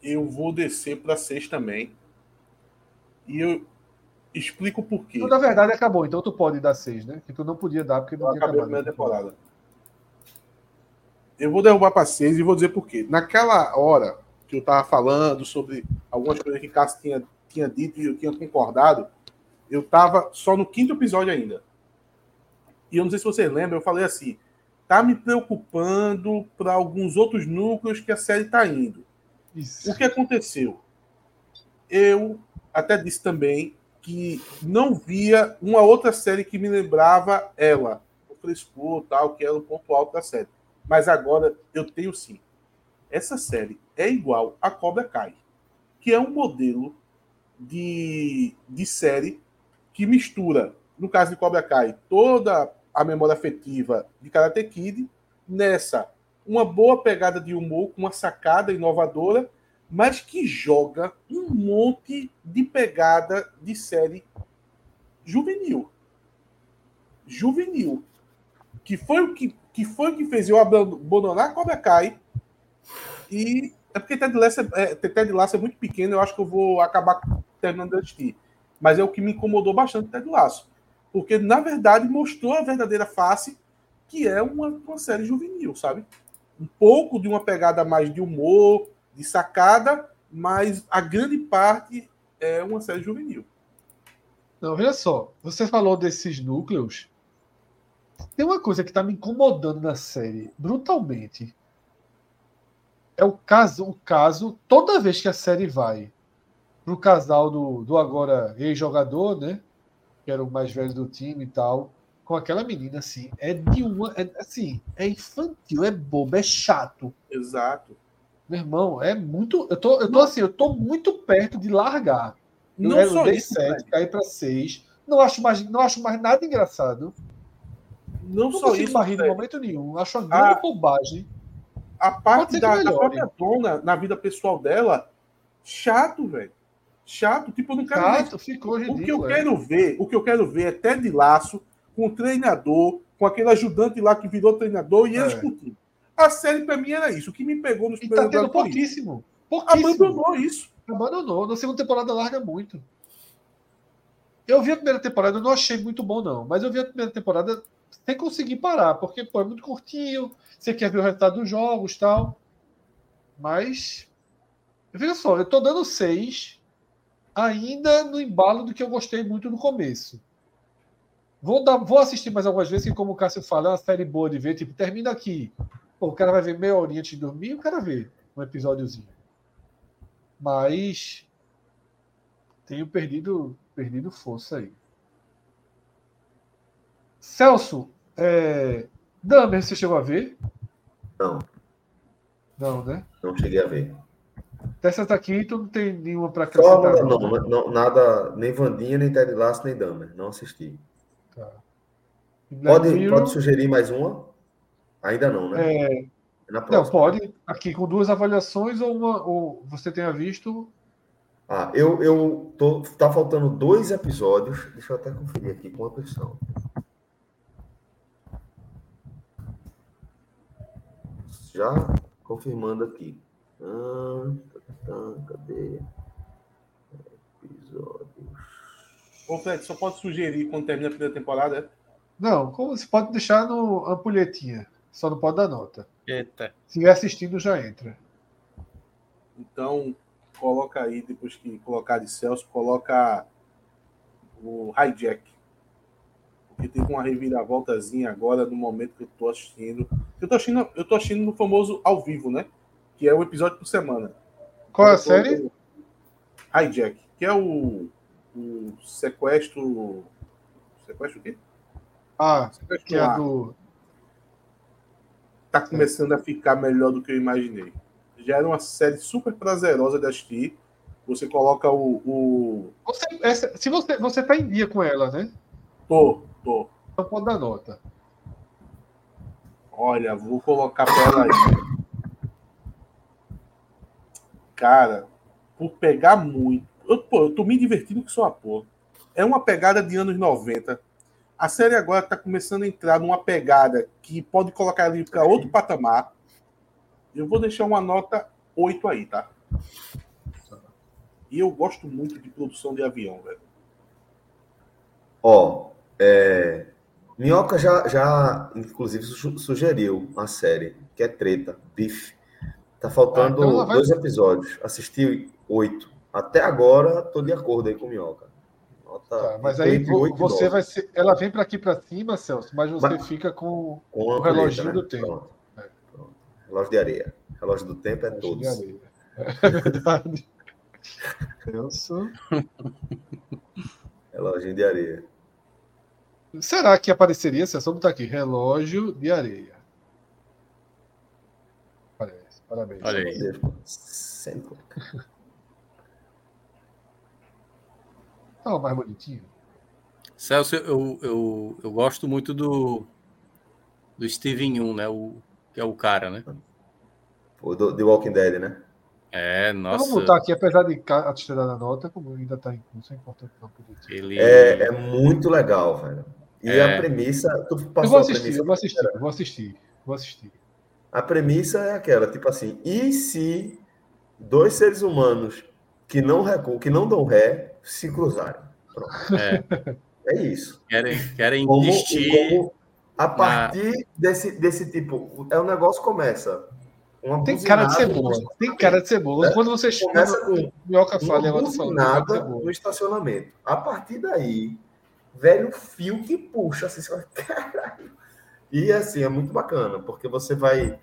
eu vou descer para 6 também. E eu explico por quê. Então, na verdade, acabou. Então tu pode dar 6, né? Que tu não podia dar porque não Eu tinha acabei a acabado. primeira temporada. Eu vou derrubar para 6 e vou dizer por quê. Naquela hora que eu tava falando sobre algumas coisas que Cássio tinha, tinha dito e eu tinha concordado, eu tava só no quinto episódio ainda. E eu não sei se vocês lembram, eu falei assim: tá me preocupando para alguns outros núcleos que a série tá indo. Isso. O que aconteceu? Eu até disse também que não via uma outra série que me lembrava ela, o frescor, tal, que era o ponto alto da série. Mas agora eu tenho sim. Essa série é igual a Cobra Kai, que é um modelo de, de série que mistura, no caso de Cobra Kai, toda a memória afetiva de Karate Kid nessa uma boa pegada de humor, com uma sacada inovadora, mas que joga um monte de pegada de série juvenil. Juvenil. Que foi o que, que, foi o que fez eu abandonar Cobra Kai. E é porque Ted Lasso é, é, Ted Lasso é muito pequeno, eu acho que eu vou acabar terminando de assistir. Mas é o que me incomodou bastante Ted Lasso. Porque, na verdade, mostrou a verdadeira face, que é uma, uma série juvenil, sabe? Um pouco de uma pegada mais de humor, de sacada, mas a grande parte é uma série juvenil. Não, veja só. Você falou desses núcleos. Tem uma coisa que tá me incomodando na série, brutalmente. É o caso, o caso, toda vez que a série vai pro casal do, do agora ex-jogador, né? Que era o mais velho do time e tal, com aquela menina, assim, é de uma. É, assim, é infantil, é bobo, é chato. Exato. Meu irmão, é muito. Eu tô, eu tô assim, eu tô muito perto de largar. Eu, Não eu só dei isso, 7, velho. caí pra 6. Não acho mais, não acho mais nada engraçado. Não, Não só consigo isso, barrir em velho. momento nenhum. Acho uma grande Ah. bobagem. A parte da, da própria dona na vida pessoal dela, chato, velho. Chato. Tipo, eu não quero ver Chato, ficou O que eu ridículo. é. quero ver, o que eu quero ver é Ted Laço com o treinador, com aquele ajudante lá que virou treinador e eles É. curtindo. A série pra mim era isso. O que me pegou nos tá primeiros tendo foi isso. pouquíssimo. Pouquíssimo. Abandonou isso. Abandonou. Na segunda temporada larga muito. Eu vi a primeira temporada, eu não achei muito bom, não. Mas eu vi a primeira temporada sem conseguir parar, porque pô, é muito curtinho, você quer ver o resultado dos jogos tal. Mas. Veja só, eu tô dando seis, ainda no embalo do que eu gostei muito no começo. Vou, dar, vou assistir mais algumas vezes, que como o Cássio fala, é uma série boa de ver, tipo, termina aqui. Pô, o cara vai ver meia horinha antes de dormir, o cara vê um episódiozinho. Mas tenho perdido, perdido força aí. Celso, é... Dahmer, você chegou a ver? Não, Não, né? não cheguei a ver. Dessas aqui, tu não tem nenhuma para Só acrescentar. não, não, não, nada, nem Vandinha, nem Ted Lasso, nem Dahmer. Não assisti. Black Pode, Mirror, pode sugerir mais uma? Ainda não, né? é, É Não, pode. Aqui com duas avaliações ou uma, ou você tenha visto. Ah, eu, eu tô, tá faltando dois episódios. Deixa eu até conferir aqui com a pessoa. Já confirmando aqui. Ah, cadê? Episódios. Ô, Fred, só pode sugerir quando termina a primeira temporada? é? Não, como você pode deixar no ampulhetinha. Só não pode dar nota. Eita. Se estiver assistindo, já entra. Então, coloca aí, depois que colocar de Celso, coloca o Hijack. Porque teve uma reviravoltazinha agora no momento que eu tô assistindo. Eu tô assistindo, eu tô assistindo no famoso ao vivo, né? Que é um episódio por semana. Qual é a série? Hijack, que é o, o sequestro. Sequestro o quê? Ah, Sequestro que é do. tá começando a ficar melhor do que eu imaginei. Já era uma série super prazerosa de assistir. Você coloca o. o... Você, essa- se você, você tá em dia com ela, né? Tô, tô. Então pode dar nota. Olha, vou colocar pra ela aí. Cara, por pegar muito. Eu, pô, eu tô me divertindo que sou a porra. É uma pegada de anos 90. A série agora tá começando a entrar numa pegada que pode colocar ele para outro patamar. Eu vou deixar uma nota 8 aí, tá? E eu gosto muito de produção de avião, velho. Ó, é, Minhoca já, já inclusive, su- sugeriu uma série, que é Treta, Bife. Tá faltando Ah, então vai- dois episódios. Assisti oito. Até agora, tô de acordo aí com Minhoca. Nota Tá, mas aí entre vo- oito e você nove. vai ser. Ela vem para aqui para cima, Celso, mas você Mas- fica com Com o treta, reloginho do tempo. Pronto. É. Pronto. Relógio de areia. Relógio do tempo é a todos. engenharia. É verdade. Celso. Relógio de areia. Será que apareceria? Celso, vamos botar aqui. Relógio de areia. Parece. Parabéns. Olha aí. Sempre. Tá mais bonitinho. Celso, eu, eu, eu gosto muito do, do Steven Yeun, né? O, que é o cara, né? O do, The Walking Dead, né? É, nossa. Vamos botar aqui, apesar de a terceira da nota, como ainda está em curso, é importante não poder. Ele... É, é muito legal, velho. E É. a premissa. Tu Eu passou vou a assistir, premissa eu vou assistir, eu vou assistir, vou assistir. A premissa é aquela, tipo assim, e se dois seres humanos que não recuam, que não dão ré, se cruzarem? Pronto. É, É isso. querem, querem Como, investir. como a partir desse, desse tipo, é o negócio começa. Uma Tem cara de cebola, tem cara de cebola. É. Quando você Começa com Minhoca fala uma tá buzinada no estacionamento. A partir daí, velho, fio que puxa, assim, você vai, caralho. E assim, é muito bacana, porque você vai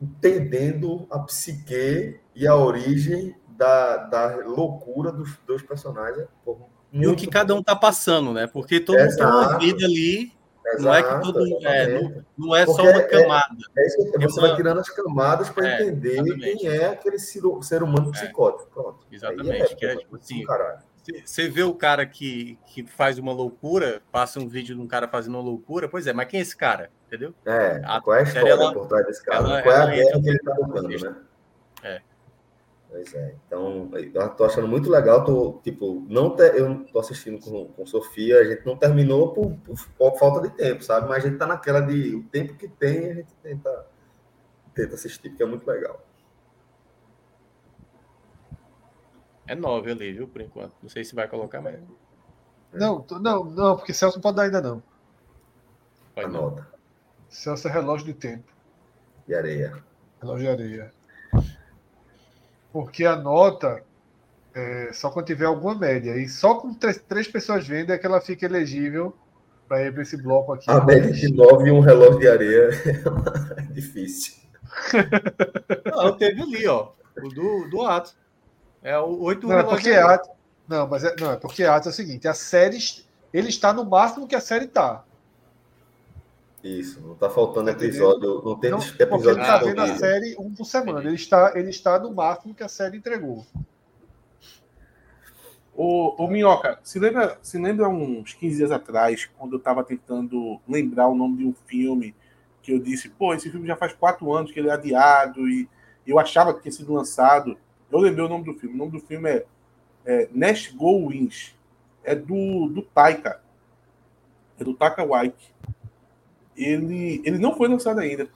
entendendo a psique e a origem da, da loucura dos dois personagens. Pô, E o que cada um tá passando, né? Porque todo mundo tem uma Exato. vida ali, não é que Exato, todo é, exatamente. não, não é só uma é- camada. É isso que você uma- vai tirando as camadas para É, entender exatamente. quem é aquele ser, humano psicótico. Pronto. Exatamente, que é, tipo assim, caralho. Você vê o cara que, que faz uma loucura, passa um vídeo de um cara fazendo uma loucura, pois é, mas quem é esse cara? Entendeu? É, A qual é a história ela- por trás desse cara? ela- qual é a guerra que ele tá lutando, né? É. Pois é. Então, eu tô achando muito legal. Tô, tipo, não te- eu tô assistindo com, com Sofia, a gente não terminou por, por- por falta de tempo, sabe? Mas a gente tá naquela de o tempo que tem, a gente tenta, tenta assistir, porque é muito legal. É nove ali, viu, por enquanto. Não sei se vai colocar, mas Não, tô- não, não, porque Celso não pode dar ainda não. não. Anota. Celso é relógio de tempo, E areia. relógio de areia. Porque a nota é só quando tiver alguma média. E só com três, três pessoas vendo é que ela fica elegível para ir para esse bloco aqui. A média de 9 e um relógio de areia é difícil. Não, teve ali, ó. O do, do ato. É o oito Não, é porque ali. Atos. Não, mas é, não, é porque Atos é o seguinte: a série. Ele está no máximo que a série está. Isso, não tá faltando episódio, não tem Não, episódio porque ele está vendo a série um por semana. Ele está, ele está no máximo que a série entregou. Ô, ô Minhoca, se lembra, se lembra uns 15 dias atrás, quando eu tava tentando lembrar o nome de um filme, que eu disse, pô, esse filme já faz quatro anos que ele é adiado e eu achava que tinha sido lançado. Eu lembrei o nome do filme. O nome do filme é, é Nash Go Wins. É do, do Taika. É do Taka Waititi. Ele, ele não foi lançado ainda.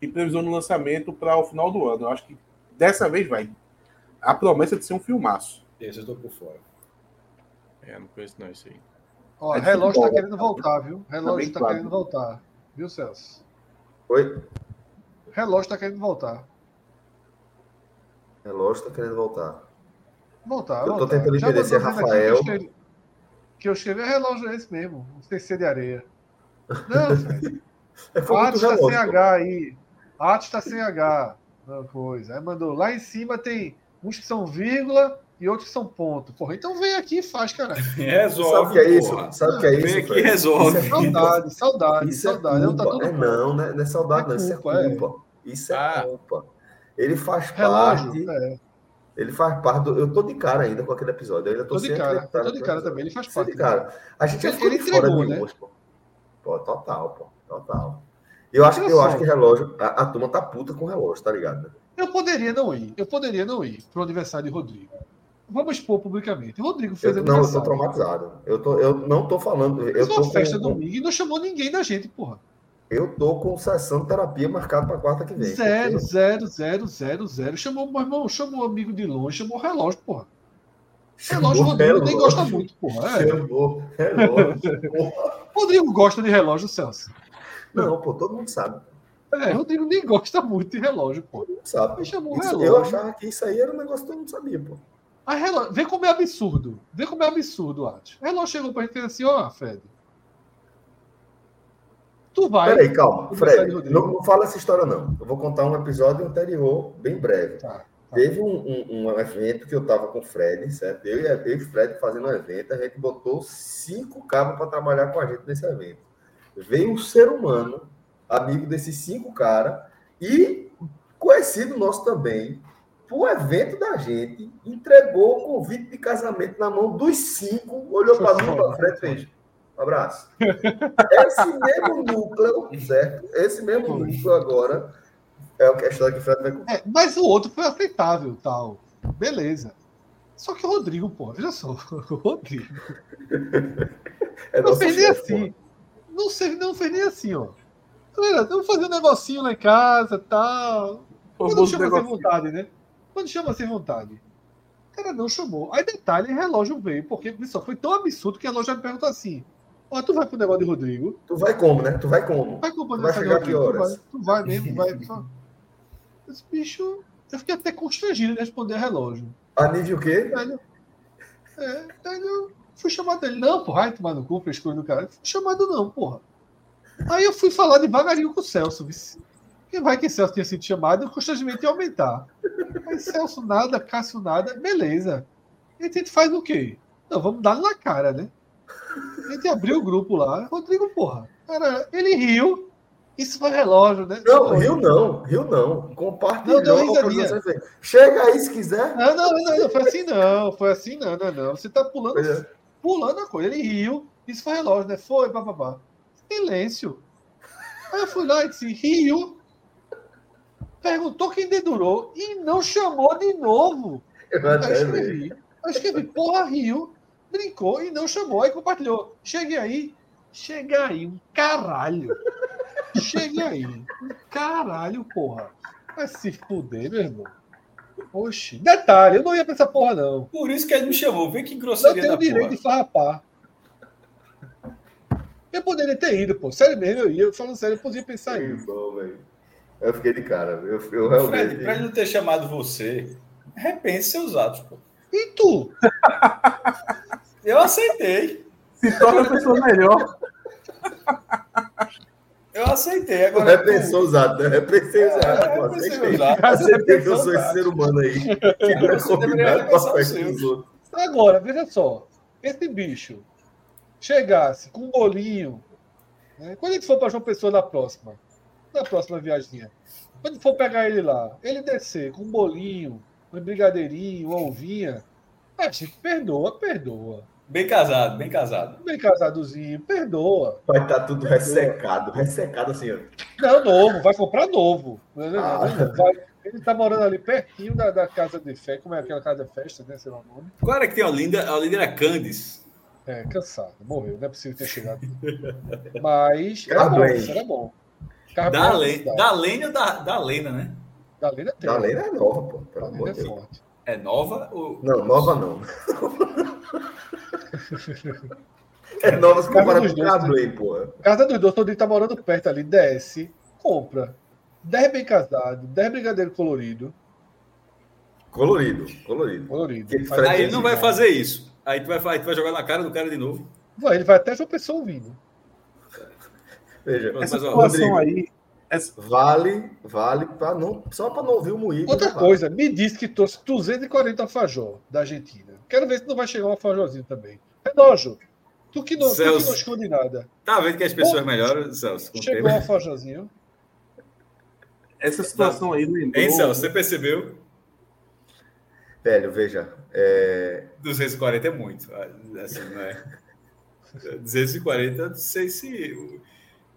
Tem previsão no lançamento para o final do ano. Eu acho que dessa vez vai. A promessa de ser um filmaço. Esse eu tô por fora. É, não conheço não isso aí. Ó, É relógio está futebol, querendo né? voltar, viu? Relógio bem está claro. querendo voltar. Viu, Celso? Oi? Relógio está querendo voltar. Relógio tá querendo voltar. Voltar. Eu tô voltar. tentando entender se é Rafael. Que eu, escrevi, que eu escrevi é relógio esse mesmo. Um CC de areia. Não, velho. É Atos está sem. H aí. Atos está sem H. Não, coisa. Aí mandou. Lá em cima tem uns que são vírgula e outros que são ponto. Porra, então vem aqui e faz, cara. Resolve. Sabe o que é isso? porra. Sabe o que é isso? Vem aqui Fred? e resolve. Isso é Saudade, saudade, Isso é saudade. Não, tá culpa. tudo É não, né? não é saudade, É não. Isso é culpa, é. culpa. Isso é Ah. culpa. Ele faz Relógio, parte. é. Ele faz parte do. Eu tô de cara ainda com aquele episódio. Eu ainda tô, Tô de cara, tô de cara também, ele faz Tô parte. de cara. A gente já ficou ele de fora entregou, de né? umas, pô. Pô, total, pô. Total. Eu acho, eu acho que relógio. A, a turma tá puta com relógio, tá ligado? né? Eu poderia não ir. Eu poderia não ir pro aniversário de Rodrigo. Vamos expor publicamente. Rodrigo fez Eu, não, eu tô traumatizado. Eu, tô, eu não tô falando. Eu tô, uma festa com- domingo e não chamou ninguém da gente, porra. Eu tô com sessão de terapia marcada para quarta que vem. Zero, porque- zero, zero, zero, zero. Chamou, meu irmão, chamou um amigo de longe, chamou relógio, porra. Relógio, Chamou Rodrigo nem relógio. gosta muito, porra. É. Chamou relógio. Porra. Rodrigo gosta de relógio, Celso. Não, pô, todo mundo sabe. É, Rodrigo nem gosta muito de relógio, pô. Todo mundo sabe. Mas chamou Isso- relógio. eu achava que isso aí era um negócio que todo mundo sabia, pô. A relógio, vê como é absurdo. Vê como é absurdo, Atos. O relógio chegou pra gente e disse assim, ó, Fred. Tu vai. Peraí, calma. Fred, não, não fala essa história, não. Eu vou contar um episódio anterior, bem breve. Tá, tá. Teve um, um- um evento que eu tava com o Fred, certo? Eu e, eu e o Fred fazendo um evento, a gente botou cinco cabos para trabalhar com a gente nesse evento. Veio um ser humano, amigo desses cinco caras, e conhecido nosso também, pro evento da gente, entregou o convite de casamento na mão dos cinco, olhou para mim e para Fred e fez. Um abraço. Esse mesmo núcleo, certo? Esse mesmo núcleo agora é o que a história que o Fred vai contar. É, mas o outro foi aceitável, tal. Beleza. Só que o Rodrigo, pô, veja só. O Rodrigo. É Não fez nem assim. Não, sei, não fez nem assim, ó. Galera, vamos fazer um negocinho lá em casa tal. Quando chama sem vontade, né? Quando chama sem vontade. O cara não chamou. Aí detalhe, relógio veio, porque só foi tão absurdo que a loja me perguntou assim: Ó, tu vai pro negócio de Rodrigo? Tu vai como, né? Tu vai como? Vai comprar Tu vai chegar que Rodrigo? Tu horas? vai, tu vai mesmo, vai. Só. Esse bicho, eu fiquei até constrangido de responder relógio. A nível o quê? Velho, é, aí eu fui chamado dele. Não, porra, ai, tomar no cu, frescura do cara. Fui chamado não, porra. Aí eu fui falar devagarinho com o Celso. Quem vai que Celso tinha sido chamado, o constrangimento ia aumentar. Aí Celso nada, Cássio nada, beleza. E a gente faz o quê? Não, vamos dar na cara, né? A gente abriu o grupo lá. Rodrigo, porra. Cara, ele riu. Isso foi relógio, né? Não, Rio não, Rio não. Compartilhou. Não, deu. Chega aí se quiser. Não, não, não, não, foi assim não, foi assim não, não, não. Você tá pulando, é. pulando a coisa. Ele riu, isso foi relógio, né? Foi, papapá. Silêncio. Aí eu fui lá e disse, riu, perguntou quem dedurou e não chamou de novo. Eu eu vi. escrevi, eu escrevi, porra, riu, brincou e não chamou, aí compartilhou. Cheguei aí, cheguei aí, um caralho. Cheguei aí, um caralho, porra. Vai se fuder, meu irmão. Oxi. Detalhe, eu não ia pra essa porra, não. Por isso que ele me chamou. Vê que Não grosseria tenho da direito porra. de farrapar. Eu poderia ter ido, pô. Sério mesmo, eu ia. Eu falando sério, eu podia pensar Que isso. bom, velho. Eu fiquei de cara. Eu, eu Fred, realmente. pra ele não ter chamado você, repense seus atos, pô. E tu? Eu aceitei. Se torna a pessoa melhor. Eu aceitei. Agora, repensou os atos, né? Repensei É, atos. repensei Aceitei. Aceitei que eu sou esse ser humano aí. Que não é combinado com a festa seu. dos outros. Agora, veja só. Esse bicho chegasse com um bolinho. né? Quando a gente for para João Pessoa na próxima, na próxima viagemzinha, quando for pegar ele lá, ele descer com um bolinho, um brigadeirinho, uma ovinha, a gente perdoa, perdoa. Bem casado, bem casado. Bem casadozinho, perdoa. Vai estar tudo ressecado. Ressecado assim, ó. Não, novo, vai comprar novo. Ah. vai- ele tá morando ali pertinho da, da casa de festa. Como é aquela casa de festa, né? Sei lá o nome. Qual era que tem a Olinda? A Olinda era Candice. É, cansado, morreu, não é possível ter chegado. Mas era bom, Carblay. isso era bom. Carro Da, bom, Le... da Lene ou da, da Lena, né? Da Lena tem. É nova, pô. Pelo amor é Deus. forte. É nova? Ou... Não, nova não. É nova se comparar com Cablay, porra. Casa dos dois, todo tá morando perto ali, desce, compra. 10 bem casado, 10 brigadeiro colorido. Colorido, colorido. Colorido. Aí ele não vai fazer isso. Aí tu vai, fa- tu vai jogar na cara do cara de novo. Vai, ele vai até João Pessoa ouvindo. Veja, Essa mas, ó, situação Rodrigo. aí. Essa- vale, vale para não, só para não ouvir o moído. Outra já vale. coisa, me disse que trouxe 240 alfajor da Argentina. Quero ver se não vai chegar um alfajorzinho também. Relógio. Tu que não, tu que Celso. não esconde nada. Tá vendo que as pessoas melhoram, Celso? O Chegou tempo. um alfajorzinho. Essa situação aí lembrou. Hein, Celso? Você percebeu? Velho, veja. É... 240 é muito. Assim, não é? 240, eu não sei se.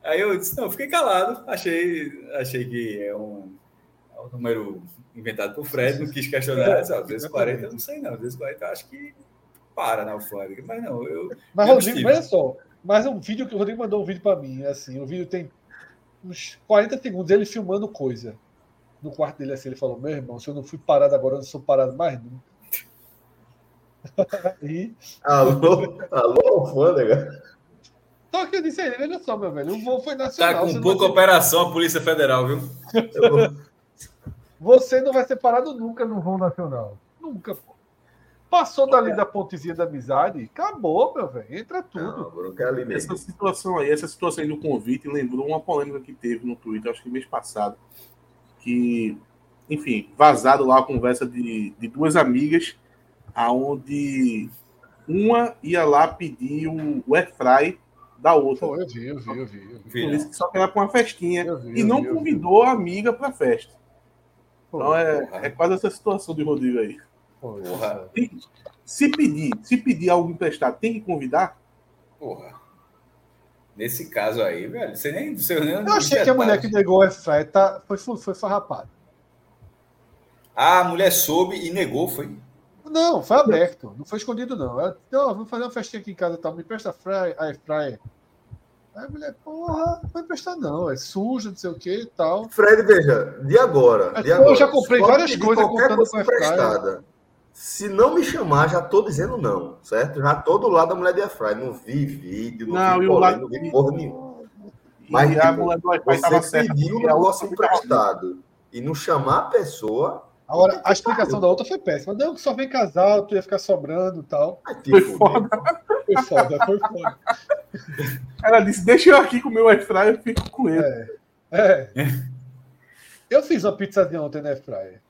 Aí eu disse, não, fiquei calado. Achei, achei que é um, o número inventado por Fred, não quis questionar. Às vezes 40, eu não sei não. Às vezes 40, eu acho que para na alfândega. Mas não, eu. Mas, eu Rodrigo, olha só. Mas um vídeo que o Rodrigo mandou um vídeo para mim, assim, o vídeo tem uns 40 segundos ele filmando coisa. No quarto dele, assim, ele falou: Meu irmão, se eu não fui parado agora, eu não sou parado mais nunca. e... Alô, alô, alfândega. Só que eu disse a ele: Olha só, meu velho, o voo foi nacional. Tá com pouca vai operação a Polícia Federal, viu? Você não vai ser parado nunca no voo nacional. Nunca, pô. Passou dali da pontezinha da amizade, acabou, meu velho. Entra tudo. Não, é ali mesmo. Essa situação aí, essa situação aí do convite lembrou uma polêmica que teve no Twitter, acho que mês passado, que, enfim, vazado lá a conversa de, de duas amigas, aonde uma ia lá pedir o, o airfry da outra. Pô, eu vi, eu vi, eu vi. Eu vi. Por isso que só que era para uma festinha Eu vi, e não vi, convidou a amiga para festa. Pô, Então é, porra. é quase essa situação de Rodrigo aí. pô, Porra. Tem- Se pedir, se pedir algo emprestado, tem que convidar? Porra. Nesse caso aí, velho, você nem. Você nem Eu achei que a mulher que negou o airfryer tá, foi, foi farrapada. Ah, a mulher soube e negou, foi? Não, foi aberto. Não foi escondido, não. Ela ó, vamos fazer uma festinha aqui em casa, tá? me empresta fry, a airfryer. Aí a mulher, porra, não vai emprestar não, é suja, não sei o que e tal. Fred, veja, de agora. Mas De eu agora já comprei várias coisas contando coisa com airfryer. emprestada. Se não me chamar, já tô dizendo não, certo? Já tô do lado da mulher de Airfry. Não vi vídeo, não, Não, vi e polêmica, lado- não vi porra nenhuma. E Mas, a tipo, mulher do Você pediu um a negócio emprestado e não chamar a pessoa, Agora, a explicação da outra foi péssima. Não, que só vem casal, tu ia ficar sobrando e tal. Foi foda. Foi foda, foi foda. Ela disse: Deixa eu aqui com o meu airfryer, eu fico com ele. É. Eu fiz uma pizzazinha ontem na airfryer.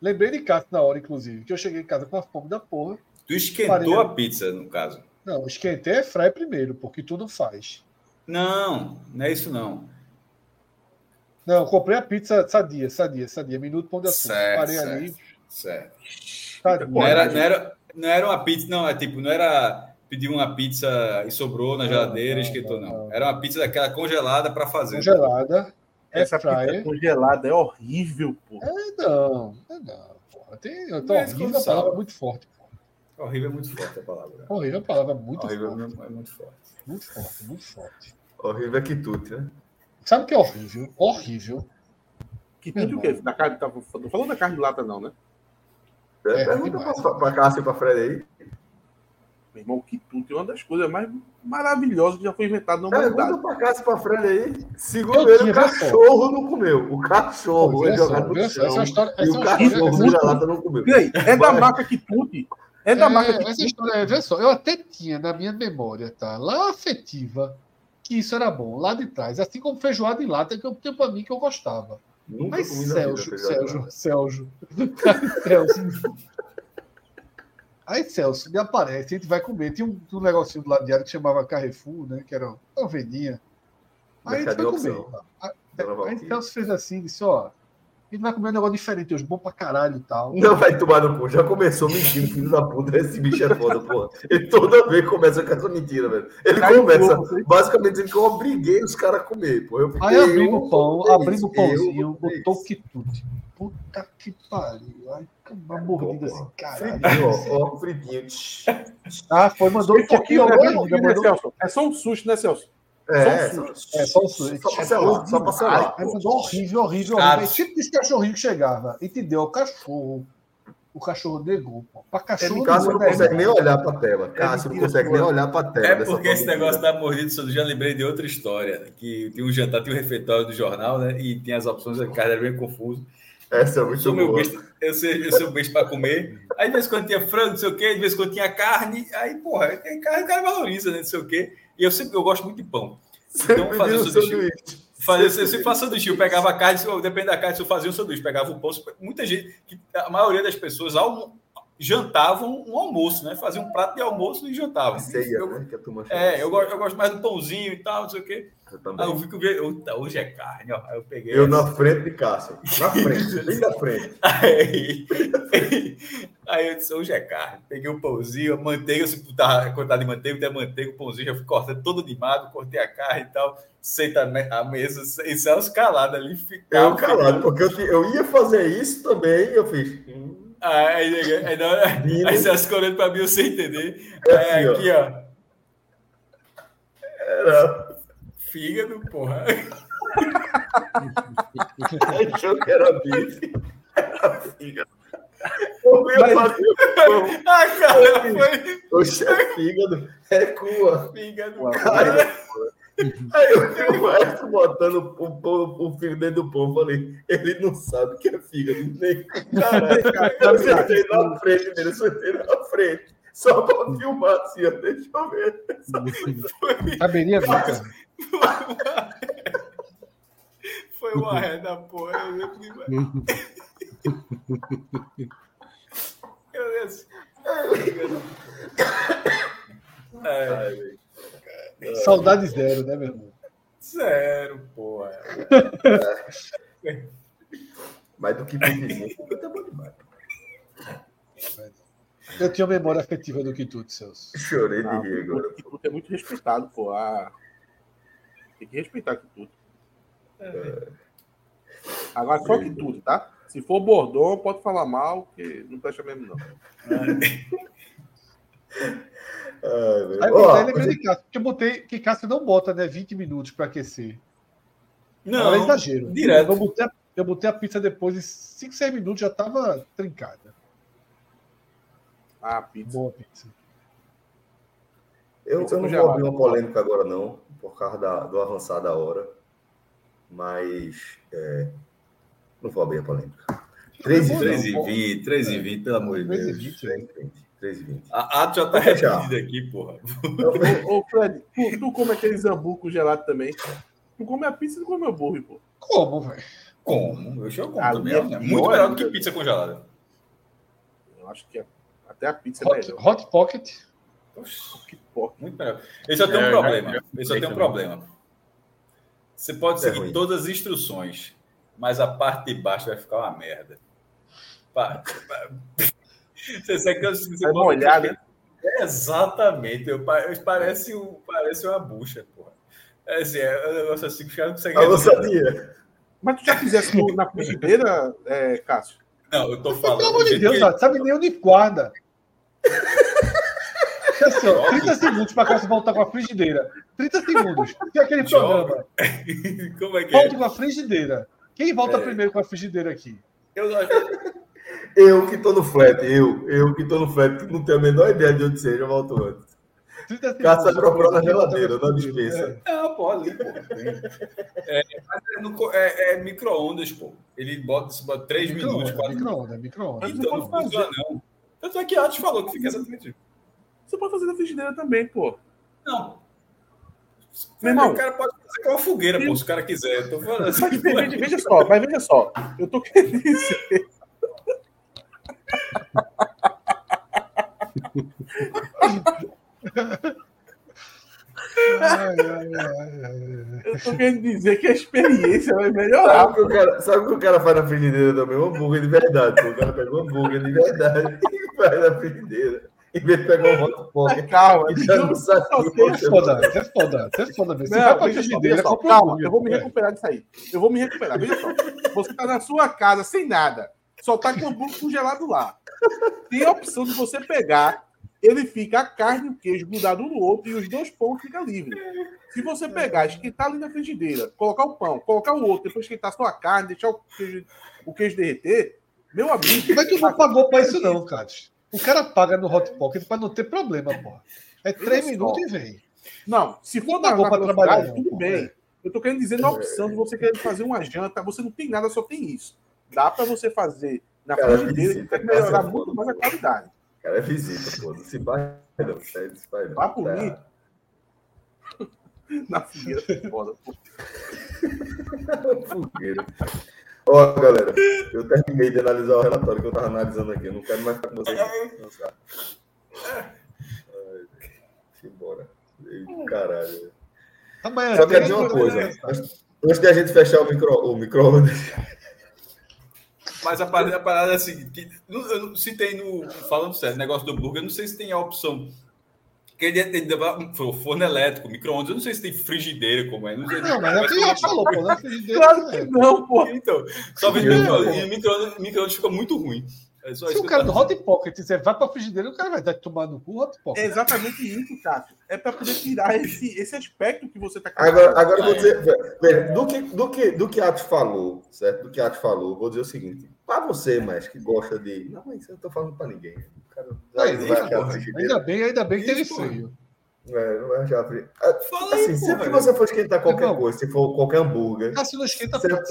Lembrei de casa na hora, inclusive, que eu cheguei em casa com a fome da porra. Tu esquentou a pizza, no caso. Não, esquentei a airfryer primeiro, porque tu não faz. Não, não é isso não. Não, eu comprei a pizza sadia, sadia, sadia. Minuto pão de açúcar. Certo, Parei certo. ali, Certo. sadia. Não era, não, era, não era uma pizza, não, é tipo, não era pedir uma pizza e sobrou na Não, geladeira e não, esquentou, não, não. não. Era uma pizza daquela congelada para fazer. Congelada, Essa pizza congelada é horrível, pô. É, não, é não. Porra. Tem, então, Mas horrível a palavra é muito forte. porra. Horrível é muito forte a palavra. Horrível a palavra é muito Horrível forte. é muito forte. Muito forte, muito forte. Horrível é que tudo, né? Sabe o que é horrível? Horrível. Que tudo o quê? Da carne, tá, não falou da carne de lata, não, né? É, Pergunta demais. pra, pra Cássio e pra Fred aí. Meu irmão, que tudo é uma das coisas mais maravilhosas que já foi inventado na Pergunta humanidade. pra Cássio e pra Fred aí. Segundo Eu ele, o só. cachorro não comeu. O cachorro é jogado no essa é chão. uma história- E essa é o história- cachorro essa- vira-lata não comeu. E aí, é da marca Quitute. É da marca É, essa história, vê só, eu até tinha na minha memória, tá? Lá afetiva, que isso era bom, lá de trás. Assim como feijoada em lata, que eu tinha pra mim que eu gostava. Nunca Mas vida, Celso, feijoada. Celso, Celso. Celso. Aí, Celso, me aparece, a gente vai comer. Tinha um, um negocinho do lado diário que chamava Carrefour, né? Que era uma vendinha. Aí a gente foi comer. Aí, aí. Celso fez assim, disse, ó, a gente vai comer um negócio diferente hoje, bom pra caralho e tal. Não vai tomar no cu. Já começou mentindo, filho da puta. Esse bicho é foda, porra. Ele toda vez começa com essa mentira, velho. Ele Cai começa basicamente dizendo que eu obriguei os caras a comer, pô. Eu, Aí eu abrimos o pão, abrimos o pãozinho, botou isso. quitute. Puta que pariu. Ai, uma mordida assim, caralho. Fritinho, ó, ó, fritinho. Ah, foi, mandou um pouquinho é bem ainda. né, Celso? É só um susto, né, Celso? É, Só um só, é, só um susto. só. Aí mandou horrível, horrível, horrível. Tipo desse cachorrinho que chegava e te deu o cachorro. O cachorro negou, pô. Pra cachorro. Cássio não é consegue nem olhar pra tela. Cássio não consegue nem olhar pra tela. É dessa porque esse negócio da mordida, eu já lembrei de outra história, que tinha um jantar, tinha um refeitório do jornal, né? E tinha as opções, o cara era bem confuso. Essa é Eu muito sou meu boa. eu sou, eu sou besta para comer. Aí, de vez em quando tinha frango, não sei o quê, de vez em quando tinha carne. Aí, porra, tem carne, o cara valoriza, né? Não sei o quê. E eu sempre eu gosto muito de pão. Então, Sempre fazer vira o sanduíche. sanduíche. Fazer, se se faço sanduíche, eu pegava a carne, eu- depende da carne, se eu fazia um sanduíche, pegava o pão. Muita gente, a maioria das pessoas, almo, jantavam um almoço, né? Faziam um prato de almoço e jantavam. Ceia, eu, né? Que a turma chama. é, eu, gosto- eu gosto mais do pãozinho e tal, não sei o quê. Eu Aí também. eu vi que eu vi, "Eita, hoje é carne, ó. Aí eu peguei. Eu na frente de Cássio. Na frente, bem na frente. Aí, aí eu disse, hoje é carne. Peguei o pãozinho, a manteiga, se botar quantidade de manteiga, tem a manteiga, o pãozinho, já fui cortando todo animado, cortei a carne e tal. Senta a mesa, e Celso calado ali, ficava. Eu calado, porque eu, eu ia fazer isso também eu fiz. hum, Aí, aí, aí, aí Celso olhando pra mim, eu sem entender. É assim, aqui, ó, Era. fígado, porra. Achou que era bife. Era fígado. Ia fazer. Ah, cara, foi Oxe, é fígado. É cua. fígado. Cara, Aí eu vi o maestro botando o, pão, o fígado dentro do pão. Falei, ele não sabe o que é fígado. Nem... Caralho, eu sentei na frente dele, eu sentei na frente. Só pra filmar assim, ó, deixa eu ver. Caberia nunca. Foi uma ré da porra. Eu lembro que... Eu lembro assim. É, Saudade zero, né, meu irmão? zero, porra. Mais do que bifezinho, fígado é bom demais. Eu tinha memória afetiva do que tudo, Celso. Chorei de Ah, rir agora. o Quituto é muito respeitado, pô. Ah, tem que respeitar o Quituto. Agora, só Quituto, tá? Se for Bordon, pode falar mal, que não presta mesmo, não. Ai. Aí lembrei de Cássio, porque eu botei que Cássio não bota, né, 20 minutos para aquecer. Não, é exagero. direto. Eu botei, a, eu botei a pizza depois e 5, 6 minutos já estava trincada. Ah, pizza. Boa pizza. Eu, Pizza eu não vou abrir uma polêmica agora, não, por causa da- do avançar da hora. Mas é, não vou abrir a polêmica. 3 e 3 20. e 20, 3 e 20, pelo amor de 3 Deus. 20, 3 e 20. 3 e 20. A Ato já tá repetida aqui, porra. Ô, ô, Fred, tu, tu come aquele zambu congelado também? Tu come a pizza e tu come o hambúrguer, pô. Como, velho? Como? Eu chamo como Ali também. é né? Muito melhor do que pizza congelada. Eu acho que a- até a pizza é Hot, melhor. hot Pocket. Que porra. Muito melhor. Ele só tem É, um eu já- problema. já Ele só tem um problema. Você pode É seguir ruim. todas as instruções, mas a parte de baixo vai ficar uma merda. Pa- pa- Você sabe que eu- você Vai bota- molhar, né? É, Exatamente. Eu, pa- parece, um, parece uma bucha, porra. É, assim, é um negócio assim que os caras não conseguem. Resolver. Sabia? Mas tu já fizesse no- na frigideira, é, Cássio? Não, eu tô falando. Pelo amor de Deus, que- sabe nem onde guarda. Assim, ó, 30 segundos para Cássio voltar com a frigideira. 30 segundos. Tem aquele programa. Como é que é? Volte com a frigideira. Quem volta primeiro com a frigideira aqui? Eu, Eu que tô no flat, eu, eu que tô no flat, que não tenho a menor ideia de onde seja, eu volto antes. 30 segundos. Cássio vai procurar na a geladeira, na dispensa. Não, pode. Pô. É, mas é, é, é micro-ondas, pô. Ele bota, bota 3 minutos, Micro-ondas, 4 minutos. micro-ondas, micro-ondas. Então, não não funciona, não. Tanto é que Atos falou que fica exatamente. Você pode fazer na frigideira também, pô. Não. Meu irmão. o cara pode fazer com uma fogueira, pô, se o cara quiser. Eu assim. Mas veja só, mas veja só. Eu tô querendo dizer. Ai, ai, ai, ai. Eu tô querendo dizer que a experiência vai melhorar. Sabe o, que o cara, sabe o que o cara faz na frigideira também? Um hambúrguer de verdade. O cara pega um hambúrguer de verdade e faz na frigideira. Em vez de pegar um hot pocket Calma, e já não sabe Isso é foda, isso é foda, isso é foda. Você vai pra frigideira, só, um calma, eu vou me recuperar disso aí. Eu vou me recuperar. Veja só. Você tá na sua casa sem nada. Só tá com o hambúrguer congelado lá. Tem a opção de você pegar, ele fica a carne e o queijo grudado no outro e os dois pães ficam livres. Se você pegar, esquentar ali na frigideira, colocar o pão, colocar o outro, depois esquentar só a carne, deixar o queijo, o queijo derreter, meu amigo. Mas tu não pagou pra isso, não, Cássio. O cara paga no Hot Pocket pra não ter problema, porra. É três minutos e vem. Não, se for na pra trabalhar, não, tudo bem. Eu tô querendo dizer na opção de você querer fazer uma janta, você não tem nada, só tem isso. Dá pra você fazer na Cara, frigideira que visita, vai melhorar casa é muito foda. mais a qualidade. Cara, é visita, pô. Não se vai, não. Se vai, não. Tá. mim. Na fogueira, foda. pô. Fogueira. Ó, galera, eu terminei de analisar o relatório que eu tava analisando aqui. Eu não quero mais ficar com vocês. Ai, Embora. Caralho. Amanhã Só quero tem- dizer uma coisa. Antes- Antes de a gente fechar o micro, o micro-ondas, Mas a parada, a parada é a seguinte: que, não- eu não- se tem no. Falando sério, negócio do burger, eu não sei se tem a opção. Que ele tem tem- forno elétrico, micro-ondas, eu não sei se tem frigideira, como é. Não, sei, Não, mas é o que já falou, pô. Né? Frigideira, Claro é. que não, pô. Então, só vez Não, micro-ondas micro fica muito ruim. É só Se isso o cara do Hot Pocket disser vai pra frigideira, o cara vai dar de tomar no cu Hot É Pocket. exatamente isso, Cássio. É para poder tirar esse, esse aspecto que você tá Agora, agora eu vou Ah, é. dizer, veja, do que, do que, do que Atos falou, certo? Do que Atos falou, vou dizer o seguinte: para você, mas que gosta de. Não, mas eu não tô falando para ninguém. O cara vai, Aí, vai porra. frigideira. Ainda bem, ainda bem que teve Isso, freio. É, não vai achar frigideira. Fala aí, Assim, sempre que você for esquentar qualquer coisa, se for qualquer hambúrguer, Cássio não esquenta, dá pra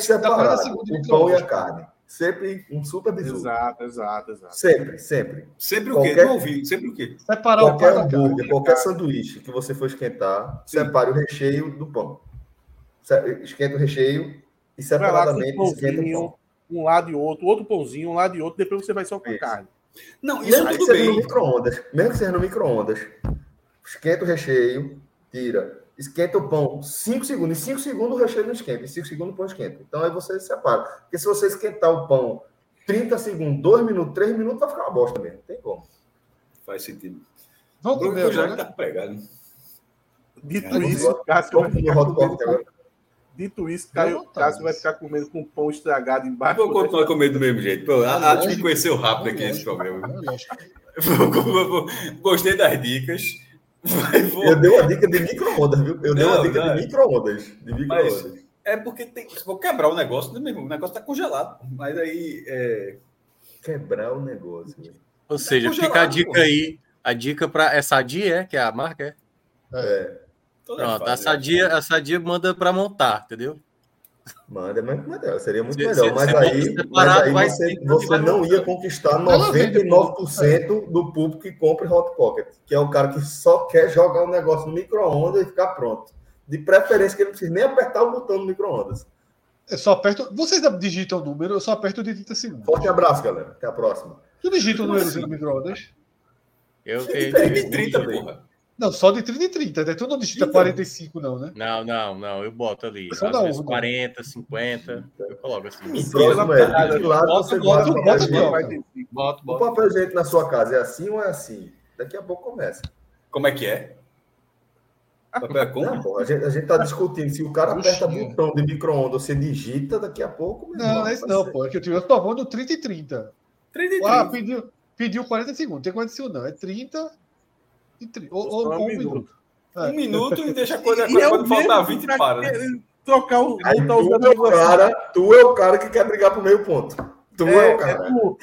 separado segundo o pão e a carne. Sempre um super bisu. Exato, exato, exato. Sempre, sempre. Sempre o quê? Qualquer- Não ouvi. Sempre o quê? Separar o Qualquer pão da carne. hambúrguer, qualquer sanduíche que você for esquentar, separe o recheio do pão. Esquenta o recheio e separadamente um esquenta o pão. um lado e outro, outro pãozinho, um lado e outro, depois você vai só com Isso. carne. Não, isso Mesmo que tudo seja no bem. micro-ondas, mesmo que seja no micro-ondas, esquenta o recheio, tira, esquenta o pão 5 segundos. Em 5 segundos o recheio não esquenta, em 5 segundos o pão esquenta. Então aí você separa. Porque se você esquentar o pão 30 segundos, 2 minutos, 3 minutos, vai ficar uma bosta mesmo. Não tem como. Faz sentido. Vamos O comer já agora. tá pregado. Dito Vamos isso. Cássio vai ficar comendo com-. Dito isso, Caio. Cássio vai ficar comendo com pão estragado embaixo. Vou continuar comendo do mesmo jeito. Pô, a, gente conheceu rápido aqui esse programa. É vou- Gostei das dicas. Eu dei uma dica de micro-ondas, viu? Eu dei uma Não, dica não. de micro-ondas. De Mas- micro-ondas. É porque tem, se for quebrar o negócio, meu irmão, o negócio tá congelado. Mas aí. É... Quebrar o negócio. Ou seja, congelado, fica a dica aí. A dica para essa Sadia, é, que é a marca, é? É, Pronto, a Sadia, a Sadia manda para montar, entendeu? Manda, mas mas seria muito Se- melhor. se- mas se aí, mas aí vai você, você não ia conquistar Ela vende 99% do público que compra Hot Pocket, que é o cara que só quer jogar o negócio no micro-ondas e ficar pronto. De preferência que ele não precisa nem apertar o botão no micro-ondas. Eu só aperto. Vocês digitam o número, eu só aperto de 30 segundos. Forte abraço, galera. Até a próxima. Tu digita o número no micro-ondas? Eu. De 30, porra. Não, só de 30 em 30, né? Tu não digita Então. 45, não, né? Não, não, não, eu boto ali. Só Às dá vezes um, né? 40, 50, eu coloco assim. O próximo é de lado Bota, você bota, guarda o bota. Vai ter cinco. Boto, O boto. papel higiênico na sua casa é assim ou é assim? Daqui a pouco começa. Como é que é? Papel é como? Não, pô, a, gente, a gente tá discutindo. Se o cara aperta Oxi. botão de micro-ondas, você digita, daqui a pouco. meu Não, não é isso não, pô. É que eu tive no 30 e 30. 30 e Ah, 30. pediu, pediu 40 segundos. Tem 40 segundos, não. É 30 e 30. Ou, ou, um um minuto. minuto. Um minuto e deixa a coisa. E é Quando o faltar mesmo 20, pra para. Né? Trocar o. Aí tu, os é o amigos assim. cara, tu é o cara que quer brigar pro meio ponto. Tu é, É, o cara. é tu.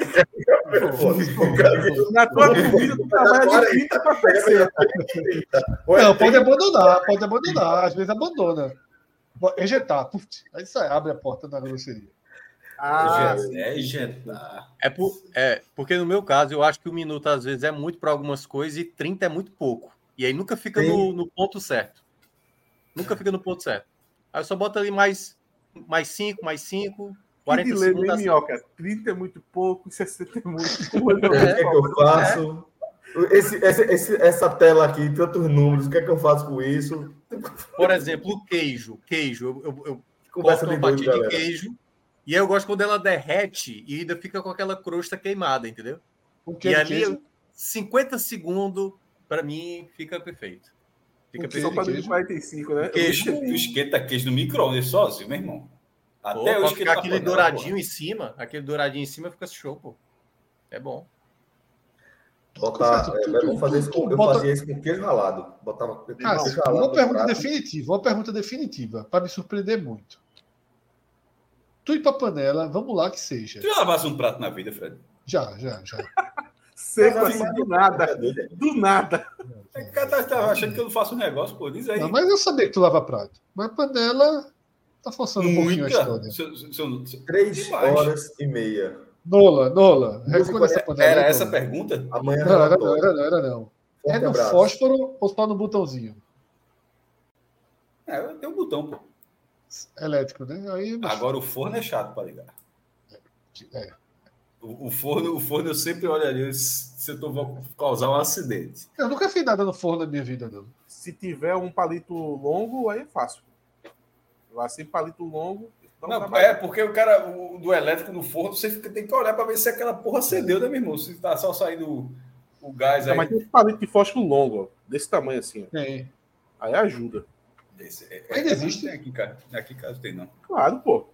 Cara Na tua comida, tu trabalha de 30 para 60. Ou é Não, pode 30, abandonar, pode abandonar. Às vezes abandona. Ejetar. puf, Aí sai, abre a porta na grosseria. Ah, É. É, por, é, porque no meu caso, eu acho que um minuto às vezes é muito para algumas coisas e 30 é muito pouco. E aí nunca fica no, no ponto certo. Nunca fica no ponto certo. Aí eu só boto ali mais, mais 5, mais 5, 40 que dilema, segundos. hein, assim. minhoca? 30 é muito pouco, 60 é muito. O que é que eu faço? Esse, esse- esse- essa tela aqui, tantos números, o que é que eu faço com isso? Por exemplo, o queijo. Queijo. Eu, eu, eu Conversa corto de uma fatia de galera. queijo. E aí eu gosto quando ela derrete e ainda fica com aquela crosta queimada, entendeu? O que E é ali, queijo? 50 segundos, para mim, fica perfeito. Fica O quê? Só perfeito. para queijo? 45, né? Tu Queijo. tu esquenta queijo no micro-ondas sozinho, meu irmão. Pô, Até hoje ficar aquele douradinho em cima, aquele douradinho em cima fica show, pô. É bom. Botar, Tu- é, tu- vamos tu- fazer isso com, eu bota- fazia isso com queijo ralado. Botava queijo Ah, ralado uma pergunta definitiva, uma pergunta definitiva, para me surpreender muito. Tu ir pra panela, vamos lá que seja. Tu já lavasse um prato na vida, Fred? Já, já, já. Seco assim, do nada. É é. Do nada. É que o cara tá achando que eu não faço um negócio, pô. Diz aí. Não, mas eu sabia que tu lava prato. Mas panela tá forçando um pouquinho a história. Se eu- se eu- se- Três Demais. horas e meia. Nola, Nola, recolhe essa panela. Era aí, essa a pergunta? Amanhã Não, era não, era não, era não. É no abraço. fósforo ou só no botãozinho? É, tem um botão, pô. Elétrico, né? Aí, mas- Agora o forno é chato para ligar. é. O, o forno, o forno eu sempre olharia se se eu tô, vou causar um acidente. Eu nunca fiz nada no forno na minha vida, não. Se tiver um palito longo, aí é fácil. Lá sem palito longo. Não, mais- é porque o cara o, do elétrico no forno, você fica- tem que olhar para ver se aquela porra acendeu, né, meu irmão? Se tá só saindo o, gás Não, aí. mas tem um palito de fósforo longo, ó, desse tamanho assim. ó. Tem. Aí ajuda. Desse- é- Ainda é- existe? Aqui, em casa- aqui em casa tem, não. Claro, pô.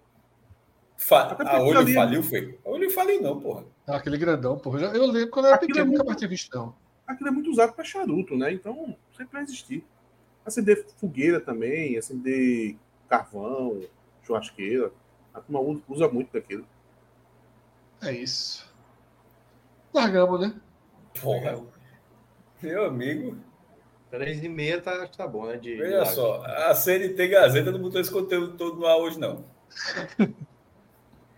Fa a olho ali- faliu, foi? A olho faliu, não, porra. Ah, aquele grandão, porra. Eu- lembro quando eu era Aquilo pequeno, é nunca muito- mais tinha visto, não. Aquilo é muito usado para charuto, né? Então, sempre vai existir. Acender fogueira também, acender carvão, churrasqueira. A turma usa muito daquilo. É isso. Largamos, né? Porra. Meu amigo, Três e meia tá, acho que tá bom, né? De, veja de só, a CNT Gazeta não botou esse conteúdo todo no ar hoje, não.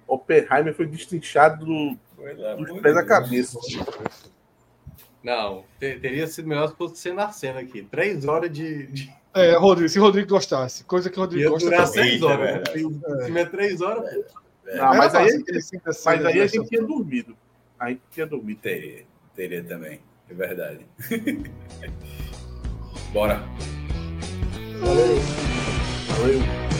Oppenheimer foi destrinchado do- Pelo amor dos pés à cabeça. Não, te- teria sido melhor se fosse você na cena aqui. Três horas de. de... É, Rodrigo, se o Rodrigo gostasse. Coisa que o Rodrigo Ia gosta. durar seis horas. é filme é três horas. pô. Não, mas aí, cinco da mas aí a né? gente tinha dormido. A gente tinha dormido. Teria, teria também. É verdade. Bora. Valeu. Valeu.